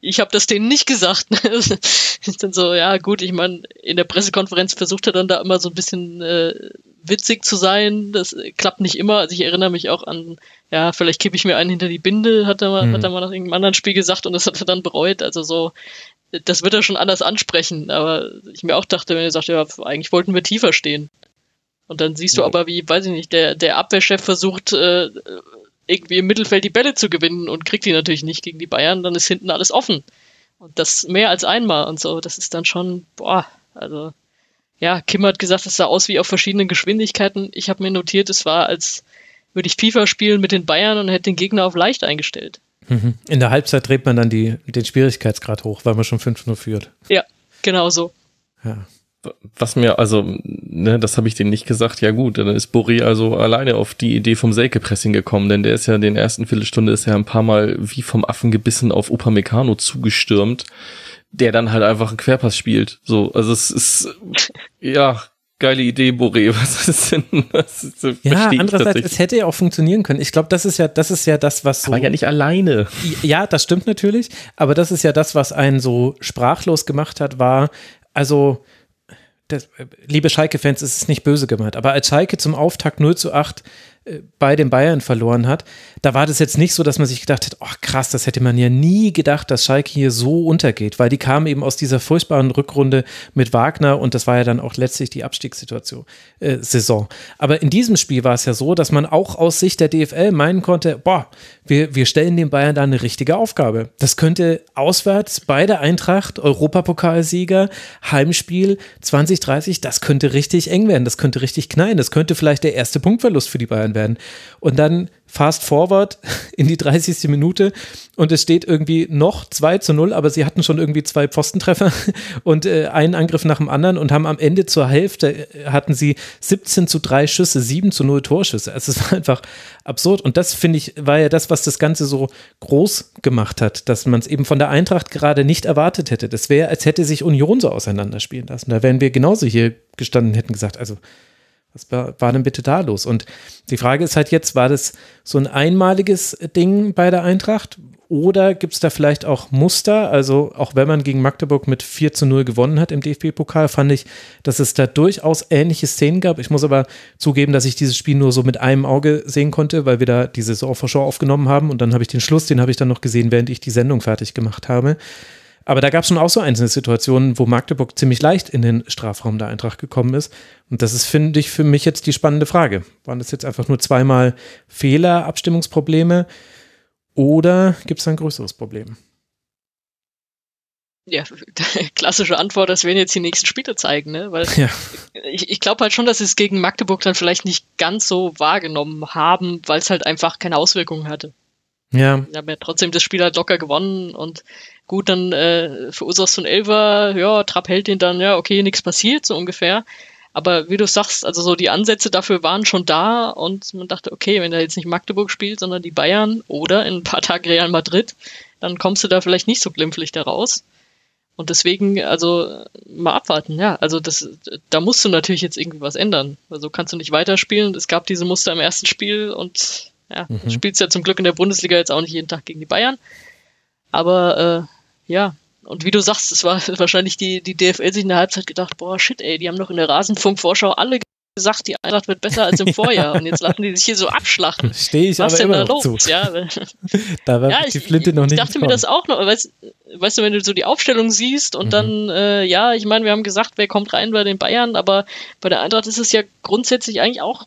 ich habe das denen nicht gesagt. ist dann so, ja gut, ich meine, in der Pressekonferenz versucht er dann da immer so ein bisschen äh, witzig zu sein. Das klappt nicht immer. Also ich erinnere mich auch an, ja, vielleicht kippe ich mir einen hinter die Binde, hat er mal, mhm. hat er mal nach irgendeinem anderen Spiel gesagt und das hat er dann bereut. Also so, das wird er schon anders ansprechen. Aber ich mir auch dachte, wenn er sagt, ja, eigentlich wollten wir tiefer stehen. Und dann siehst du aber, wie, weiß ich nicht, der, der Abwehrchef versucht, äh, irgendwie im Mittelfeld die Bälle zu gewinnen und kriegt die natürlich nicht gegen die Bayern, dann ist hinten alles offen. Und das mehr als einmal und so. Das ist dann schon, boah, also ja, Kim hat gesagt, es sah aus wie auf verschiedenen Geschwindigkeiten. Ich habe mir notiert, es war, als würde ich FIFA spielen mit den Bayern und hätte den Gegner auf leicht eingestellt. Mhm. In der Halbzeit dreht man dann die, den Schwierigkeitsgrad hoch, weil man schon 5-0 führt. Ja, genau so. Ja. Was mir, also, ne, das habe ich denen nicht gesagt, ja gut, dann ist Boré also alleine auf die Idee vom Selke-Pressing gekommen, denn der ist ja in den ersten Viertelstunde ist ja ein paar Mal wie vom Affen gebissen auf Upamecano zugestürmt der dann halt einfach einen Querpass spielt. So, also es ist ja geile Idee, Boré. Was ist denn? Was ist, ja, andererseits, es hätte ja auch funktionieren können. Ich glaube, das ist ja, das ist ja das, was so. Aber ja nicht alleine. Ja, das stimmt natürlich. Aber das ist ja das, was einen so sprachlos gemacht hat, war, also, das, liebe Schalke-Fans, es ist nicht böse gemeint, aber als Schalke zum Auftakt 0 zu 8 bei den Bayern verloren hat, da war das jetzt nicht so, dass man sich gedacht hat, oh krass, das hätte man ja nie gedacht, dass Schalke hier so untergeht, weil die kamen eben aus dieser furchtbaren Rückrunde mit Wagner und das war ja dann auch letztlich die Abstiegssituation, äh, Saison. Aber in diesem Spiel war es ja so, dass man auch aus Sicht der DFL meinen konnte, boah, wir, wir stellen den Bayern da eine richtige Aufgabe. Das könnte auswärts bei der Eintracht, Europapokalsieger, Heimspiel 2030, das könnte richtig eng werden, das könnte richtig knallen, das könnte vielleicht der erste Punktverlust für die Bayern werden. Und dann fast forward in die 30. Minute und es steht irgendwie noch 2 zu 0, aber sie hatten schon irgendwie zwei Pfostentreffer und äh, einen Angriff nach dem anderen und haben am Ende zur Hälfte äh, hatten sie 17 zu 3 Schüsse, 7 zu 0 Torschüsse. Also es war einfach absurd und das finde ich war ja das, was das Ganze so groß gemacht hat, dass man es eben von der Eintracht gerade nicht erwartet hätte. Das wäre, als hätte sich Union so auseinanderspielen lassen. Da wären wir genauso hier gestanden hätten gesagt, also was war denn bitte da los? Und die Frage ist halt jetzt, war das so ein einmaliges Ding bei der Eintracht? Oder gibt es da vielleicht auch Muster? Also auch wenn man gegen Magdeburg mit 4 zu 0 gewonnen hat im DFB-Pokal, fand ich, dass es da durchaus ähnliche Szenen gab. Ich muss aber zugeben, dass ich dieses Spiel nur so mit einem Auge sehen konnte, weil wir da diese Saisonvorschau aufgenommen haben und dann habe ich den Schluss, den habe ich dann noch gesehen, während ich die Sendung fertig gemacht habe. Aber da gab es schon auch so einzelne Situationen, wo Magdeburg ziemlich leicht in den Strafraum der Eintracht gekommen ist. Und das ist, finde ich, für mich jetzt die spannende Frage. Waren das jetzt einfach nur zweimal Fehler, Abstimmungsprobleme oder gibt es ein größeres Problem? Ja, klassische Antwort, das werden jetzt die nächsten Spiele zeigen, ne? Weil ja. ich, ich glaube halt schon, dass sie es gegen Magdeburg dann vielleicht nicht ganz so wahrgenommen haben, weil es halt einfach keine Auswirkungen hatte. Ja. Wir haben ja trotzdem das Spiel halt locker gewonnen und gut, dann äh, verursachst du einen Elfer, ja, Trapp hält den dann, ja, okay, nichts passiert, so ungefähr. Aber wie du sagst, also so die Ansätze dafür waren schon da und man dachte, okay, wenn er jetzt nicht Magdeburg spielt, sondern die Bayern oder in ein paar Tagen Real Madrid, dann kommst du da vielleicht nicht so glimpflich da raus. Und deswegen, also mal abwarten, ja. Also das, da musst du natürlich jetzt irgendwie was ändern. Also kannst du nicht weiterspielen. Es gab diese Muster im ersten Spiel und ja, mhm. spielst ja zum Glück in der Bundesliga jetzt auch nicht jeden Tag gegen die Bayern. Aber äh, ja, und wie du sagst, es war wahrscheinlich die, die DFL sich in der Halbzeit gedacht, boah, shit, ey, die haben doch in der Rasenfunk-Vorschau alle gesagt, die Eintracht wird besser als im Vorjahr und jetzt lassen die sich hier so abschlachten. Stehe ich Was aber denn immer da noch los? zu. Ja, Da war ja, die ich, Flinte noch ich nicht dachte mir gekommen. das auch noch, weißt, weißt du, wenn du so die Aufstellung siehst und Mhm. dann, äh, ja, ich meine, wir haben gesagt, wer kommt rein bei den Bayern, aber bei der Eintracht ist es ja grundsätzlich eigentlich auch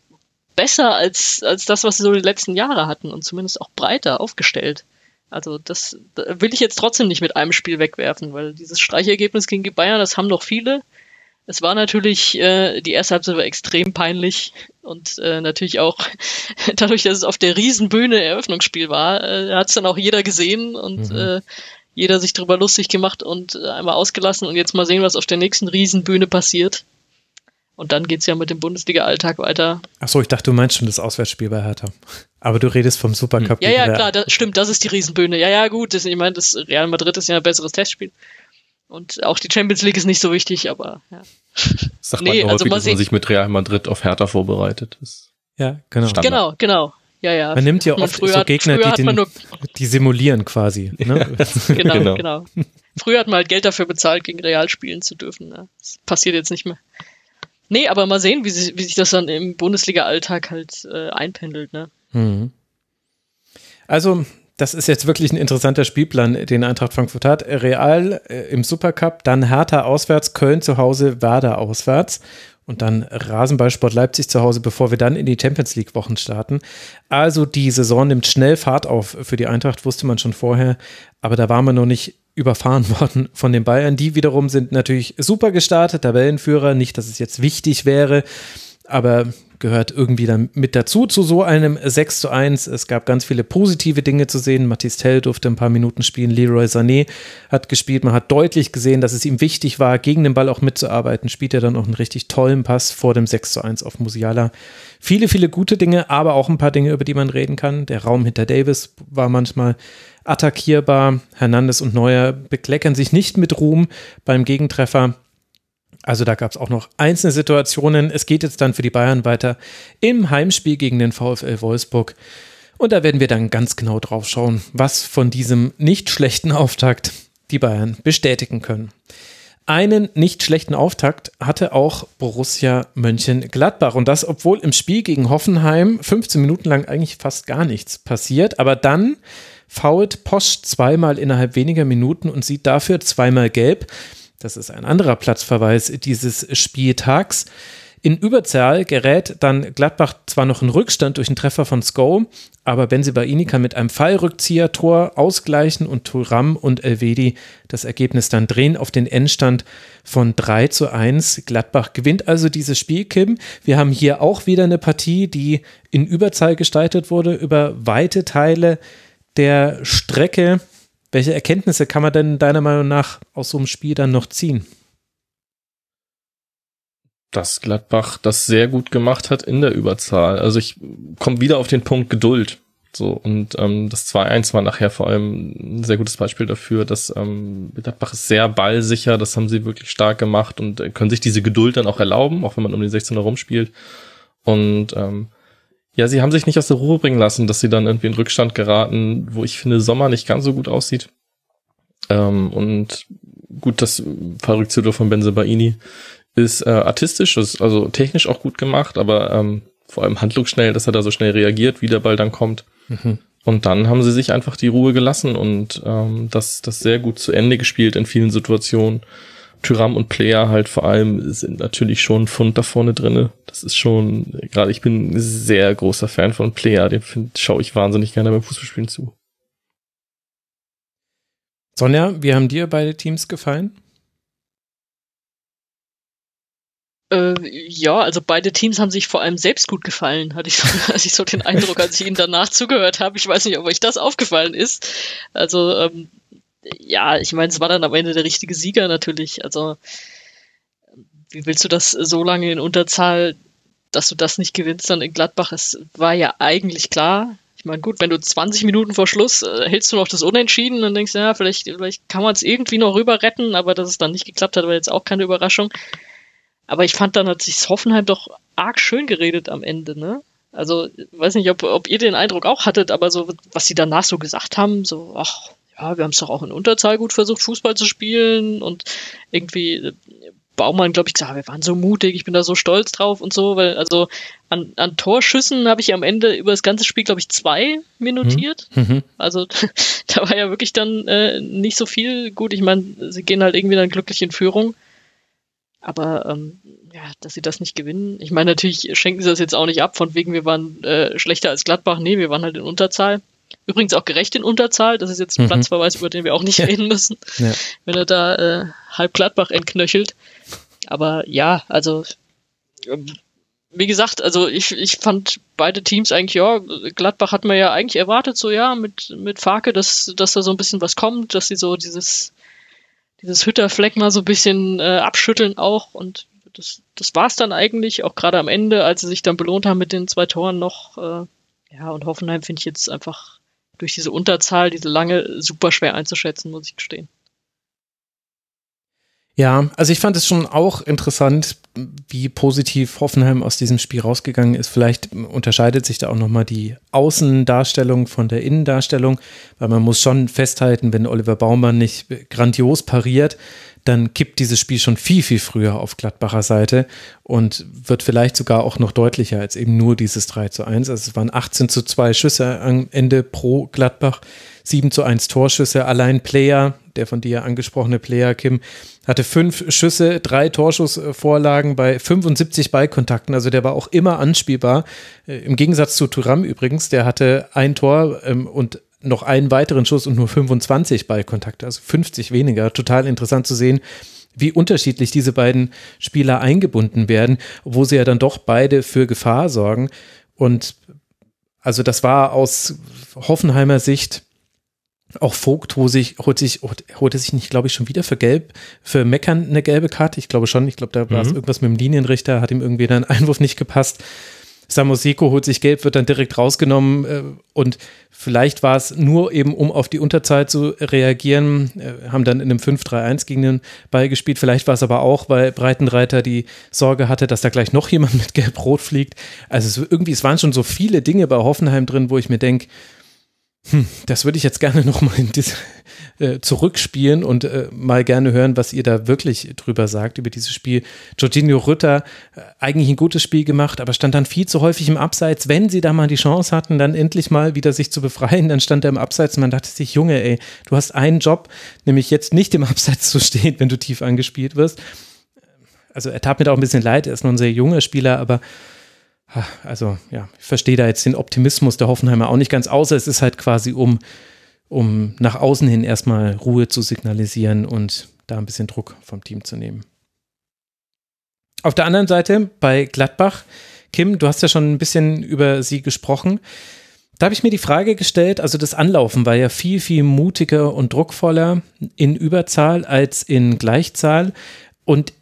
besser als, als das, was sie so die letzten Jahre hatten und zumindest auch breiter aufgestellt. Also das da will ich jetzt trotzdem nicht mit einem Spiel wegwerfen, weil dieses Streichergebnis gegen die Bayern, das haben doch viele. Es war natürlich, äh, die erste Halbzeit war extrem peinlich und äh, natürlich auch dadurch, dass es auf der Riesenbühne Eröffnungsspiel war, äh, hat es dann auch jeder gesehen und Mhm. äh, jeder sich drüber lustig gemacht und äh, einmal ausgelassen und jetzt mal sehen, was auf der nächsten Riesenbühne passiert. Und dann geht's ja mit dem Bundesliga-Alltag weiter. Achso, ich dachte, du meinst schon das Auswärtsspiel bei Hertha. Aber du redest vom Supercup. Ja, gegen ja, Real. klar, das, stimmt, das ist die Riesenbühne. Ja, ja, gut, das, ich meine, das Real Madrid ist ja ein besseres Testspiel. Und auch die Champions League ist nicht so wichtig, aber ja. Das sagt Nee, man also häufig, dass man sich mit Real Madrid auf Hertha vorbereitet. Das Ja, genau. Standard. Genau, genau. Ja, ja. Man nimmt ja Man oft früher so hat- Gegner, früher die, hat den, die simulieren quasi. Ne? Genau, Genau. genau. Früher hat man halt Geld dafür bezahlt, gegen Real spielen zu dürfen. Ne? Das passiert jetzt nicht mehr. Nee, aber mal sehen, wie, sich- wie sich das dann im Bundesliga-Alltag halt äh, einpendelt. Ne? Mhm. Also, das ist jetzt wirklich ein interessanter Spielplan, den Eintracht Frankfurt hat. Real äh, im Supercup, dann Hertha auswärts, Köln zu Hause, Werder auswärts und dann Rasenballsport Leipzig zu Hause, bevor wir dann in die Champions League Wochen starten. Also die Saison nimmt schnell Fahrt auf für die Eintracht, wusste man schon vorher, aber da war man noch nicht überfahren worden von den Bayern. Die wiederum sind natürlich super gestartet, Tabellenführer, nicht, dass es jetzt wichtig wäre, aber gehört irgendwie dann mit dazu zu so einem 6 zu 1. Es gab ganz viele positive Dinge zu sehen. Mathis Tell durfte ein paar Minuten spielen. Leroy Sané hat gespielt. Man hat deutlich gesehen, dass es ihm wichtig war, gegen den Ball auch mitzuarbeiten. Spielt er dann auch einen richtig tollen Pass vor dem 6 zu 1 auf Musiala. Viele, viele gute Dinge, aber auch ein paar Dinge, über die man reden kann. Der Raum hinter Davis war manchmal attackierbar. Hernandez und Neuer bekleckern sich nicht mit Ruhm beim Gegentreffer. Also da gab es auch noch einzelne Situationen. Es geht jetzt dann für die Bayern weiter im Heimspiel gegen den VfL Wolfsburg. Und da werden wir dann ganz genau drauf schauen, was von diesem nicht schlechten Auftakt die Bayern bestätigen können. Einen nicht schlechten Auftakt hatte auch Borussia Mönchengladbach. Und das, obwohl im Spiel gegen Hoffenheim 15 Minuten lang eigentlich fast gar nichts passiert. Aber dann fault Posch zweimal innerhalb weniger Minuten und sieht dafür zweimal gelb. Das ist ein anderer Platzverweis dieses Spieltags. In Überzahl gerät dann Gladbach zwar noch in Rückstand durch einen Treffer von Sko, aber Benzibaini kann mit einem Fallrückzieher-Tor ausgleichen und Thuram und Elvedi das Ergebnis dann drehen auf den Endstand von 3 zu 1. Gladbach gewinnt also dieses Spiel, Kim. Wir haben hier auch wieder eine Partie, die in Überzahl gestaltet wurde, über weite Teile der Strecke. Welche Erkenntnisse kann man denn deiner Meinung nach aus so einem Spiel dann noch ziehen? dass Gladbach das sehr gut gemacht hat in der Überzahl. Also ich komme wieder auf den Punkt Geduld. So, und ähm, das 2-1 war nachher vor allem ein sehr gutes Beispiel dafür, dass ähm, Gladbach ist sehr ballsicher, das haben sie wirklich stark gemacht und äh, können sich diese Geduld dann auch erlauben, auch wenn man um den 16er rumspielt. Und ähm, ja, sie haben sich nicht aus der Ruhe bringen lassen, dass sie dann irgendwie in Rückstand geraten, wo ich finde, Sommer nicht ganz so gut aussieht. Ähm, und gut, das Fallrückzieher von Benzebaini ist äh, artistisch, ist also technisch auch gut gemacht, aber ähm, vor allem handlungsschnell, dass er da so schnell reagiert, wie der Ball dann kommt. Und dann haben sie sich einfach die Ruhe gelassen und ähm, das, das sehr gut zu Ende gespielt in vielen Situationen. Tyram und Player halt vor allem sind natürlich schon ein Pfund da vorne drinne. Das ist schon, gerade ich bin ein sehr großer Fan von Player, den find, schaue ich wahnsinnig gerne beim Fußballspielen zu. Sonja, wie haben dir beide Teams gefallen? Äh, ja, also beide Teams haben sich vor allem selbst gut gefallen, hatte ich so, hatte ich so den Eindruck, als ich ihnen danach zugehört habe. Ich weiß nicht, ob euch das aufgefallen ist. Also, ähm, ja, ich meine, es war dann am Ende der richtige Sieger natürlich. Also, wie willst du das so lange in Unterzahl, dass du das nicht gewinnst dann in Gladbach? Es war ja eigentlich klar. Ich meine, gut, wenn du 20 Minuten vor Schluss äh, hältst du noch das Unentschieden und denkst, ja, vielleicht, vielleicht kann man es irgendwie noch rüber retten, aber dass es dann nicht geklappt hat, war jetzt auch keine Überraschung. Aber ich fand dann hat sich Hoffenheim doch arg schön geredet am Ende, ne? Also, weiß nicht, ob, ob ihr den Eindruck auch hattet, aber so, was sie danach so gesagt haben, so, ach, ja, wir haben es doch auch in Unterzahl gut versucht, Fußball zu spielen und irgendwie äh, Baumann, glaube ich, gesagt, wir waren so mutig, ich bin da so stolz drauf und so, weil also an, an Torschüssen habe ich am Ende über das ganze Spiel, glaube ich, zwei minutiert. Mhm. mhm. Also da war ja wirklich dann äh, nicht so viel. Gut, ich meine, sie gehen halt irgendwie dann glücklich in Führung. Aber ähm, ja, dass sie das nicht gewinnen. Ich meine, natürlich schenken sie das jetzt auch nicht ab, von wegen wir waren äh, schlechter als Gladbach. Nee, wir waren halt in Unterzahl. Übrigens auch gerecht in Unterzahl. Das ist jetzt ein mhm. Platzverweis, über den wir auch nicht reden müssen, ja. wenn er da äh, halb Gladbach entknöchelt. Aber ja, also ähm, wie gesagt, also ich, ich fand beide Teams eigentlich, ja, Gladbach hat man ja eigentlich erwartet, so ja, mit, mit Farke, dass, dass da so ein bisschen was kommt, dass sie so dieses, dieses Hütterfleck mal so ein bisschen äh, abschütteln auch und das, das war's dann eigentlich, auch gerade am Ende, als sie sich dann belohnt haben mit den zwei Toren noch, äh, ja, und Hoffenheim finde ich jetzt einfach durch diese Unterzahl, diese lange, super schwer einzuschätzen, muss ich gestehen. Ja, also ich fand es schon auch interessant, wie positiv Hoffenheim aus diesem Spiel rausgegangen ist. Vielleicht unterscheidet sich da auch nochmal die Außendarstellung von der Innendarstellung, weil man muss schon festhalten, wenn Oliver Baumann nicht grandios pariert, dann kippt dieses Spiel schon viel, viel früher auf Gladbacher Seite und wird vielleicht sogar auch noch deutlicher als eben nur dieses 3 zu 1. Also es waren 18 zu 2 Schüsse am Ende pro Gladbach, 7 zu 1 Torschüsse. Allein Player, der von dir angesprochene Player, Kim, hatte fünf Schüsse, drei Torschussvorlagen bei 75 Ballkontakten. Also der war auch immer anspielbar. Äh, Im Gegensatz zu Turam übrigens, der hatte ein Tor ähm, und noch einen weiteren Schuss und nur 25 Ballkontakte, also 50 weniger. Total interessant zu sehen, wie unterschiedlich diese beiden Spieler eingebunden werden, wo sie ja dann doch beide für Gefahr sorgen. Und also das war aus Hoffenheimer Sicht auch Vogt holte sich, holte sich, holte sich nicht, glaube ich, schon wieder für gelb, für Meckern eine gelbe Karte. Ich glaube schon. Ich glaube, da war es mhm. irgendwas mit dem Linienrichter, hat ihm irgendwie dann ein Einwurf nicht gepasst. Samoseko holt sich gelb, wird dann direkt rausgenommen äh, und vielleicht war es nur eben, um auf die Unterzeit zu reagieren, äh, haben dann in einem 5-3-1 gegen den Ball gespielt. Vielleicht war es aber auch, weil Breitenreiter die Sorge hatte, dass da gleich noch jemand mit gelb-rot fliegt. Also es, irgendwie, es waren schon so viele Dinge bei Hoffenheim drin, wo ich mir denke, hm, das würde ich jetzt gerne nochmal äh, zurückspielen und äh, mal gerne hören, was ihr da wirklich drüber sagt, über dieses Spiel. Jorginho Rütter, äh, eigentlich ein gutes Spiel gemacht, aber stand dann viel zu häufig im Abseits. Wenn sie da mal die Chance hatten, dann endlich mal wieder sich zu befreien, dann stand er im Abseits und man dachte sich, Junge, ey, du hast einen Job, nämlich jetzt nicht im Abseits zu stehen, wenn du tief angespielt wirst. Also er tat mir da auch ein bisschen leid, er ist noch ein sehr junger Spieler, aber also ja, ich verstehe da jetzt den Optimismus der Hoffenheimer auch nicht ganz, außer es ist halt quasi um, um nach außen hin erstmal Ruhe zu signalisieren und da ein bisschen Druck vom Team zu nehmen. Auf der anderen Seite bei Gladbach, Kim, du hast ja schon ein bisschen über sie gesprochen. Da habe ich mir die Frage gestellt, also das Anlaufen war ja viel, viel mutiger und druckvoller in Überzahl als in Gleichzahl. Und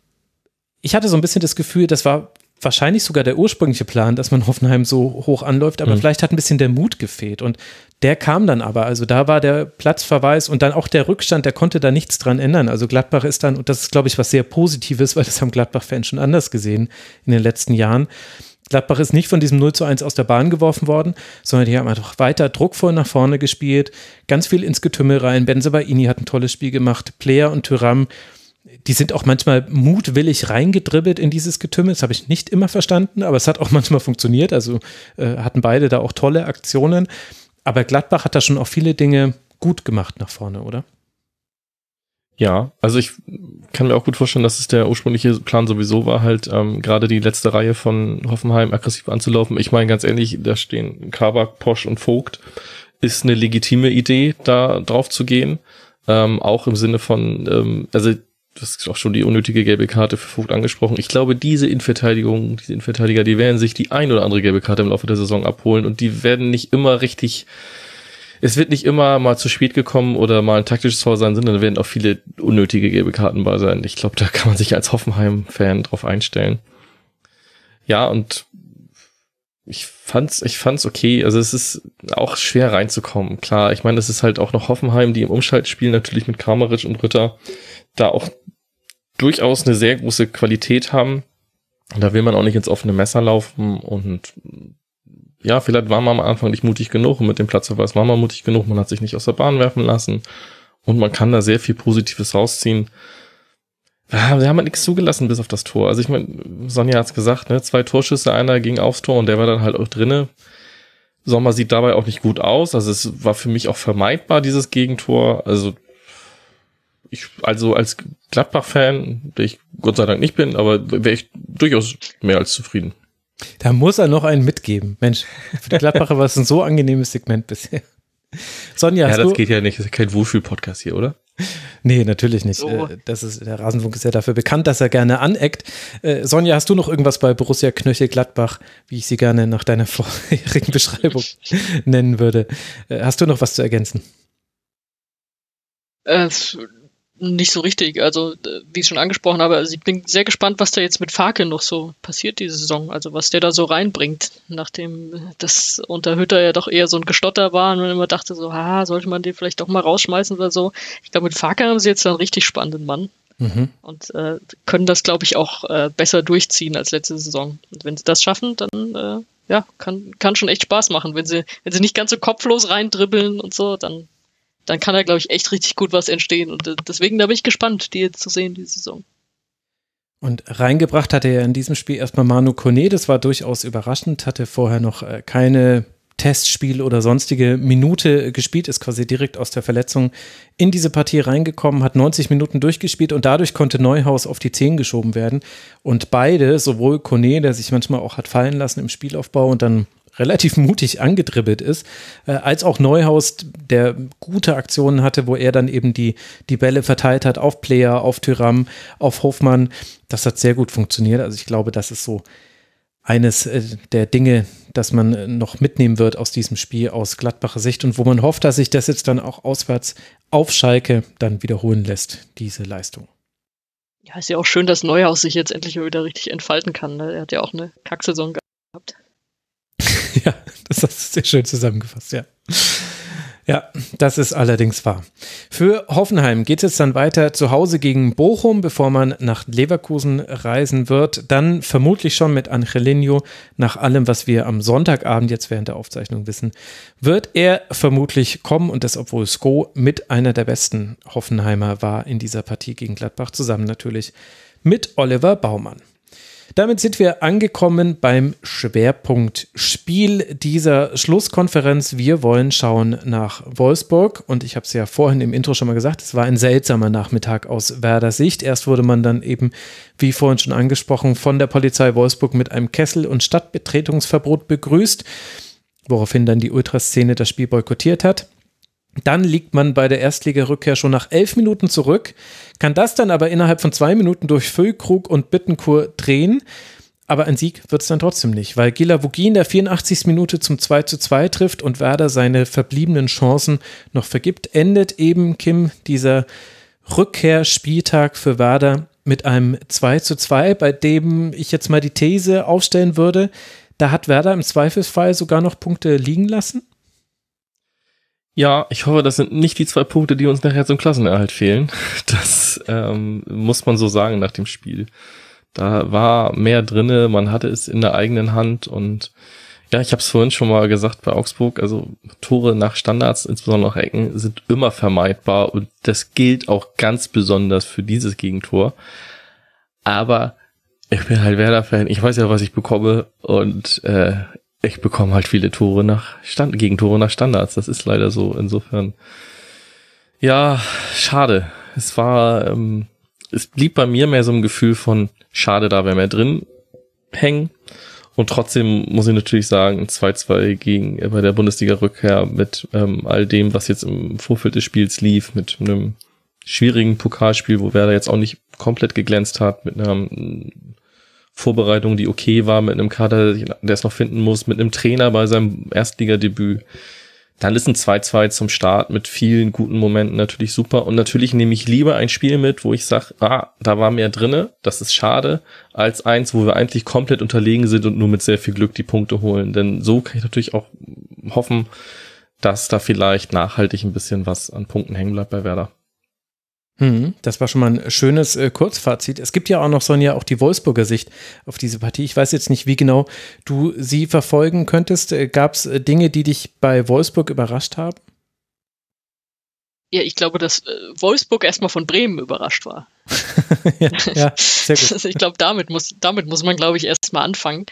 ich hatte so ein bisschen das Gefühl, das war wahrscheinlich sogar der ursprüngliche Plan, dass man Hoffenheim so hoch anläuft, aber mhm. vielleicht hat ein bisschen der Mut gefehlt und der kam dann aber, also da war der Platzverweis und dann auch der Rückstand, der konnte da nichts dran ändern. Also Gladbach ist dann, und das ist glaube ich was sehr Positives, weil das haben Gladbach-Fans schon anders gesehen in den letzten Jahren. Gladbach ist nicht von diesem 0 zu 1 aus der Bahn geworfen worden, sondern die haben einfach weiter druckvoll nach vorne gespielt, ganz viel ins Getümmel rein. Benzebaini hat ein tolles Spiel gemacht, Player und Tyram die sind auch manchmal mutwillig reingedribbelt in dieses Getümmel. Das habe ich nicht immer verstanden, aber es hat auch manchmal funktioniert. Also äh, hatten beide da auch tolle Aktionen. Aber Gladbach hat da schon auch viele Dinge gut gemacht nach vorne, oder? Ja, also ich kann mir auch gut vorstellen, dass es der ursprüngliche Plan sowieso war, halt ähm, gerade die letzte Reihe von Hoffenheim aggressiv anzulaufen. Ich meine ganz ehrlich, da stehen Kabak, Posch und Vogt. Ist eine legitime Idee, da drauf zu gehen. Ähm, auch im Sinne von, ähm, also du hast auch schon die unnötige gelbe Karte für Vogt angesprochen. Ich glaube, diese Innenverteidigung, diese Innenverteidiger, die werden sich die ein oder andere gelbe Karte im Laufe der Saison abholen und die werden nicht immer richtig, es wird nicht immer mal zu spät gekommen oder mal ein taktisches Tor sein, sondern werden auch viele unnötige gelbe Karten bei sein. Ich glaube, da kann man sich als Hoffenheim-Fan drauf einstellen. Ja, und ich fand's, ich fand's okay. Also es ist auch schwer reinzukommen. Klar, ich meine, es ist halt auch noch Hoffenheim, die im Umschaltspiel natürlich mit Kramaric und Ritter da auch durchaus eine sehr große Qualität haben. Da will man auch nicht ins offene Messer laufen und ja, vielleicht war man am Anfang nicht mutig genug und mit dem Platzverweis war man mutig genug, man hat sich nicht aus der Bahn werfen lassen und man kann da sehr viel Positives rausziehen. Wir haben halt nichts zugelassen bis auf das Tor. Also ich meine, Sonja hat's gesagt, ne? Zwei Torschüsse, einer ging aufs Tor und der war dann halt auch drinne. Sommer sieht dabei auch nicht gut aus. Also es war für mich auch vermeidbar, dieses Gegentor. Also ich, also als Gladbach-Fan, der ich Gott sei Dank nicht bin, aber wäre ich durchaus mehr als zufrieden. Da muss er noch einen mitgeben. Mensch, für die Gladbacher war es ein so angenehmes Segment bisher. Sonja, ja, das du? geht ja nicht. Das ist kein Wohlfühl-Podcast hier, oder? Nee, natürlich nicht. So. Äh, Das ist, der Rasenfunk ist ja dafür bekannt, dass er gerne aneckt. Äh, Sonja, hast du noch irgendwas bei Borussia Knöchel Gladbach, wie ich sie gerne nach deiner vorherigen Beschreibung nennen würde? Äh, Hast du noch was zu ergänzen? Äh, nicht so richtig. Also, äh, wie ich schon angesprochen habe, also ich bin sehr gespannt, was da jetzt mit Farke noch so passiert diese Saison. Also, was der da so reinbringt, nachdem das unter Hütter ja doch eher so ein Gestotter war und man immer dachte so, ha, sollte man den vielleicht doch mal rausschmeißen oder so. Ich glaube, mit Farke haben sie jetzt einen richtig spannenden Mann Mhm. und äh, können das, glaube ich, auch äh, besser durchziehen als letzte Saison. Und wenn sie das schaffen, dann äh, ja, kann, kann schon echt Spaß machen. Wenn sie, wenn sie nicht ganz so kopflos reindribbeln und so, dann dann kann da, glaube ich, echt richtig gut was entstehen. Und äh, deswegen, da bin ich gespannt, die jetzt zu sehen, die Saison. Und reingebracht hatte er in diesem Spiel erstmal Manu Kone, das war durchaus überraschend, hatte vorher noch äh, keine Testspiel oder sonstige Minute gespielt, ist quasi direkt aus der Verletzung in diese Partie reingekommen, hat 90 Minuten durchgespielt und dadurch konnte Neuhaus auf die 10 geschoben werden. Und beide, sowohl Kone, der sich manchmal auch hat fallen lassen im Spielaufbau und dann relativ mutig angedribbelt ist, äh, als auch Neuhaus, der gute Aktionen hatte, wo er dann eben die, die Bälle verteilt hat auf Player, auf Tyram, auf Hofmann. Das hat sehr gut funktioniert. Also ich glaube, das ist so eines äh, der Dinge, das man äh, noch mitnehmen wird aus diesem Spiel aus Gladbacher Sicht und wo man hofft, dass sich das jetzt dann auch auswärts auf Schalke dann wiederholen lässt, diese Leistung. Ja, ist ja auch schön, dass Neuhaus sich jetzt endlich mal wieder richtig entfalten kann. Ne? Er hat ja auch eine Kacksaison gehabt. Ja, das hast du sehr schön zusammengefasst, ja. Ja, das ist allerdings wahr. Für Hoffenheim geht es dann weiter zu Hause gegen Bochum, bevor man nach Leverkusen reisen wird. Dann vermutlich schon mit Angelino, nach allem, was wir am Sonntagabend jetzt während der Aufzeichnung wissen, wird er vermutlich kommen und das, obwohl Sko mit einer der besten Hoffenheimer war in dieser Partie gegen Gladbach, zusammen natürlich mit Oliver Baumann. Damit sind wir angekommen beim Schwerpunktspiel dieser Schlusskonferenz. Wir wollen schauen nach Wolfsburg und ich habe es ja vorhin im Intro schon mal gesagt, es war ein seltsamer Nachmittag aus Werder Sicht. Erst wurde man dann eben, wie vorhin schon angesprochen, von der Polizei Wolfsburg mit einem Kessel- und Stadtbetretungsverbot begrüßt, woraufhin dann die Ultraszene das Spiel boykottiert hat. Dann liegt man bei der Erstligarückkehr schon nach elf Minuten zurück, kann das dann aber innerhalb von zwei Minuten durch Füllkrug und Bittenkur drehen. Aber ein Sieg wird es dann trotzdem nicht, weil Gila Vugi in der 84. Minute zum 2 zu 2 trifft und Werder seine verbliebenen Chancen noch vergibt, endet eben Kim dieser Rückkehrspieltag für Werder mit einem 2 zu 2, bei dem ich jetzt mal die These aufstellen würde, da hat Werder im Zweifelsfall sogar noch Punkte liegen lassen. Ja, ich hoffe, das sind nicht die zwei Punkte, die uns nachher zum Klassenerhalt fehlen. Das ähm, muss man so sagen nach dem Spiel. Da war mehr drinne, man hatte es in der eigenen Hand und ja, ich habe es vorhin schon mal gesagt bei Augsburg, also Tore nach Standards, insbesondere nach Ecken, sind immer vermeidbar und das gilt auch ganz besonders für dieses Gegentor. Aber ich bin halt Werder-Fan, ich weiß ja, was ich bekomme und äh, ich bekomme halt viele Tore nach Stand Gegentore nach Standards. Das ist leider so. Insofern, ja, schade. Es war, ähm, es blieb bei mir mehr so ein Gefühl von schade, da wäre mehr drin hängen. Und trotzdem muss ich natürlich sagen, 2-2 gegen äh, bei der Bundesliga-Rückkehr mit ähm, all dem, was jetzt im Vorfeld des Spiels lief, mit einem schwierigen Pokalspiel, wo Werder jetzt auch nicht komplett geglänzt hat, mit einer ähm, Vorbereitung, die okay war, mit einem Kader, der es noch finden muss, mit einem Trainer bei seinem Erstligadebüt. Dann ist ein 2-2 zum Start mit vielen guten Momenten natürlich super. Und natürlich nehme ich lieber ein Spiel mit, wo ich sage, ah, da war mehr drinne, das ist schade, als eins, wo wir eigentlich komplett unterlegen sind und nur mit sehr viel Glück die Punkte holen. Denn so kann ich natürlich auch hoffen, dass da vielleicht nachhaltig ein bisschen was an Punkten hängen bleibt bei Werder. Hm, das war schon mal ein schönes äh, Kurzfazit. Es gibt ja auch noch, Sonja, auch die Wolfsburger Sicht auf diese Partie. Ich weiß jetzt nicht, wie genau du sie verfolgen könntest. Äh, Gab es äh, Dinge, die dich bei Wolfsburg überrascht haben? Ja, ich glaube, dass äh, Wolfsburg erstmal von Bremen überrascht war. ja, ja, sehr gut. ich glaube, damit muss, damit muss man, glaube ich, erstmal anfangen.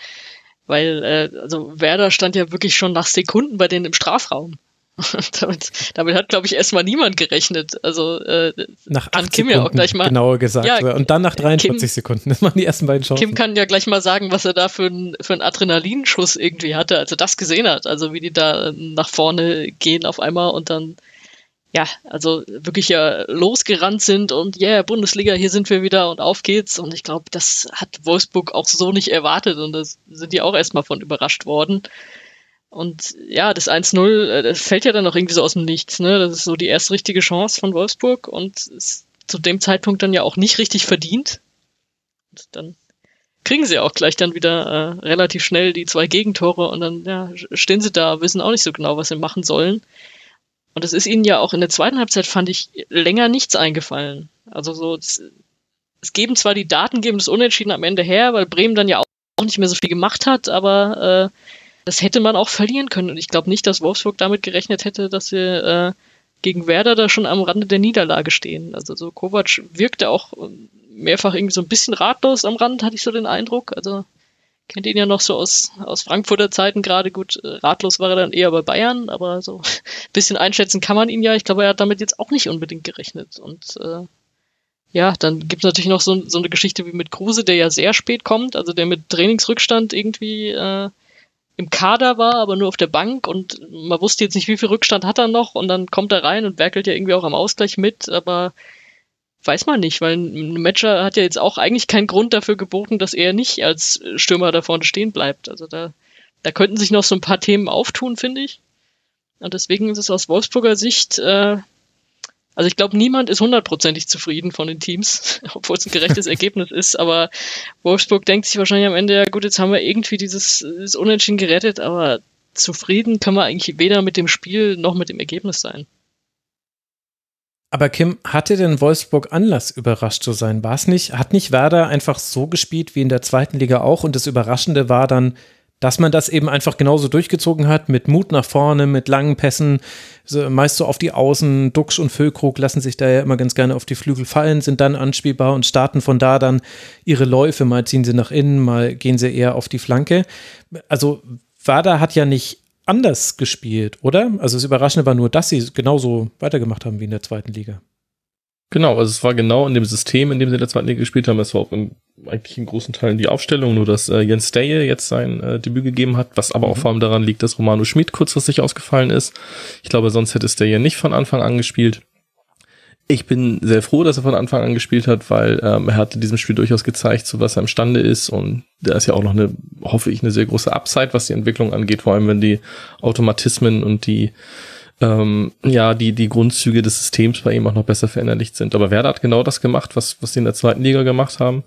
Weil, äh, also Werder stand ja wirklich schon nach Sekunden bei denen im Strafraum. damit, damit hat, glaube ich, erstmal niemand gerechnet. Also äh, nach kann Kim Sekunden, ja auch gleich mal. Genauer gesagt. Ja, und dann nach 43 Kim, Sekunden. Das waren die ersten beiden Chancen. Kim kann ja gleich mal sagen, was er da für, ein, für einen Adrenalinschuss irgendwie hatte, als er das gesehen hat. Also wie die da nach vorne gehen auf einmal und dann ja, also wirklich ja losgerannt sind und yeah, Bundesliga, hier sind wir wieder und auf geht's. Und ich glaube, das hat Wolfsburg auch so nicht erwartet und da sind die auch erstmal von überrascht worden. Und ja, das 1-0, äh, das fällt ja dann auch irgendwie so aus dem Nichts. Ne? Das ist so die erste richtige Chance von Wolfsburg und ist zu dem Zeitpunkt dann ja auch nicht richtig verdient. Und dann kriegen sie auch gleich dann wieder äh, relativ schnell die zwei Gegentore und dann ja, stehen sie da, wissen auch nicht so genau, was sie machen sollen. Und es ist ihnen ja auch in der zweiten Halbzeit, fand ich, länger nichts eingefallen. Also so, es, es geben zwar die Daten, geben das Unentschieden am Ende her, weil Bremen dann ja auch nicht mehr so viel gemacht hat, aber äh, das hätte man auch verlieren können. Und ich glaube nicht, dass Wolfsburg damit gerechnet hätte, dass wir äh, gegen Werder da schon am Rande der Niederlage stehen. Also so Kovac wirkte auch mehrfach irgendwie so ein bisschen ratlos am Rand, hatte ich so den Eindruck. Also kennt ihn ja noch so aus, aus Frankfurter Zeiten gerade. Gut, äh, ratlos war er dann eher bei Bayern, aber so ein bisschen einschätzen kann man ihn ja. Ich glaube, er hat damit jetzt auch nicht unbedingt gerechnet. Und äh, ja, dann gibt es natürlich noch so, so eine Geschichte wie mit Kruse, der ja sehr spät kommt, also der mit Trainingsrückstand irgendwie äh, im Kader war, aber nur auf der Bank und man wusste jetzt nicht, wie viel Rückstand hat er noch und dann kommt er rein und werkelt ja irgendwie auch am Ausgleich mit, aber weiß man nicht, weil ein Matcher hat ja jetzt auch eigentlich keinen Grund dafür geboten, dass er nicht als Stürmer da vorne stehen bleibt. Also da, da könnten sich noch so ein paar Themen auftun, finde ich. Und deswegen ist es aus Wolfsburger Sicht äh, also ich glaube, niemand ist hundertprozentig zufrieden von den Teams, obwohl es ein gerechtes Ergebnis ist. Aber Wolfsburg denkt sich wahrscheinlich am Ende, ja gut, jetzt haben wir irgendwie dieses, dieses Unentschieden gerettet, aber zufrieden können wir eigentlich weder mit dem Spiel noch mit dem Ergebnis sein. Aber Kim, hatte denn Wolfsburg Anlass, überrascht zu sein? War es nicht, hat nicht Werder einfach so gespielt wie in der zweiten Liga auch? Und das Überraschende war dann, dass man das eben einfach genauso durchgezogen hat, mit Mut nach vorne, mit langen Pässen, meist so auf die Außen. Duxch und Füllkrug lassen sich da ja immer ganz gerne auf die Flügel fallen, sind dann anspielbar und starten von da dann ihre Läufe. Mal ziehen sie nach innen, mal gehen sie eher auf die Flanke. Also Wada hat ja nicht anders gespielt, oder? Also das Überraschende war nur, dass sie genauso weitergemacht haben wie in der zweiten Liga. Genau, also es war genau in dem System, in dem sie in der zweiten Liga gespielt haben. Es war auch in, eigentlich in großen Teilen die Aufstellung, nur dass äh, Jens Steye jetzt sein äh, Debüt gegeben hat, was aber mhm. auch vor allem daran liegt, dass Romano Schmid kurzfristig ausgefallen ist. Ich glaube, sonst hätte Steye nicht von Anfang an gespielt. Ich bin sehr froh, dass er von Anfang an gespielt hat, weil ähm, er hat in diesem Spiel durchaus gezeigt, zu was er imstande ist. Und da ist ja auch noch eine, hoffe ich, eine sehr große Upside, was die Entwicklung angeht, vor allem wenn die Automatismen und die ähm, ja, die, die Grundzüge des Systems bei ihm auch noch besser verinnerlicht sind. Aber Werder hat genau das gemacht, was, was sie in der zweiten Liga gemacht haben.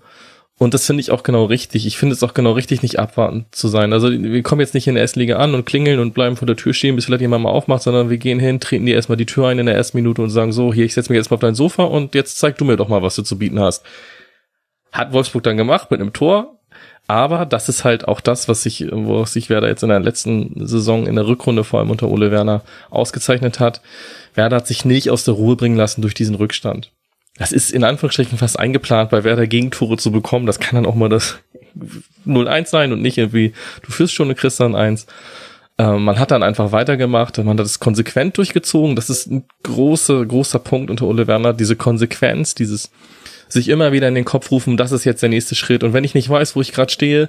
Und das finde ich auch genau richtig. Ich finde es auch genau richtig, nicht abwartend zu sein. Also wir kommen jetzt nicht in der ersten Liga an und klingeln und bleiben vor der Tür stehen, bis vielleicht jemand mal aufmacht, sondern wir gehen hin, treten dir erstmal die Tür ein in der ersten Minute und sagen so, hier, ich setze mich jetzt mal auf dein Sofa und jetzt zeig du mir doch mal, was du zu bieten hast. Hat Wolfsburg dann gemacht mit einem Tor, aber das ist halt auch das, was sich, wo sich Werder jetzt in der letzten Saison in der Rückrunde vor allem unter Ole Werner ausgezeichnet hat. Werder hat sich nicht aus der Ruhe bringen lassen durch diesen Rückstand. Das ist in Anführungsstrichen fast eingeplant, bei Werder Gegentore zu bekommen. Das kann dann auch mal das 0-1 sein und nicht irgendwie, du führst schon, eine dann 1. Ähm, man hat dann einfach weitergemacht, man hat es konsequent durchgezogen. Das ist ein großer, großer Punkt unter Ole Werner, diese Konsequenz, dieses, sich immer wieder in den Kopf rufen, das ist jetzt der nächste Schritt. Und wenn ich nicht weiß, wo ich gerade stehe,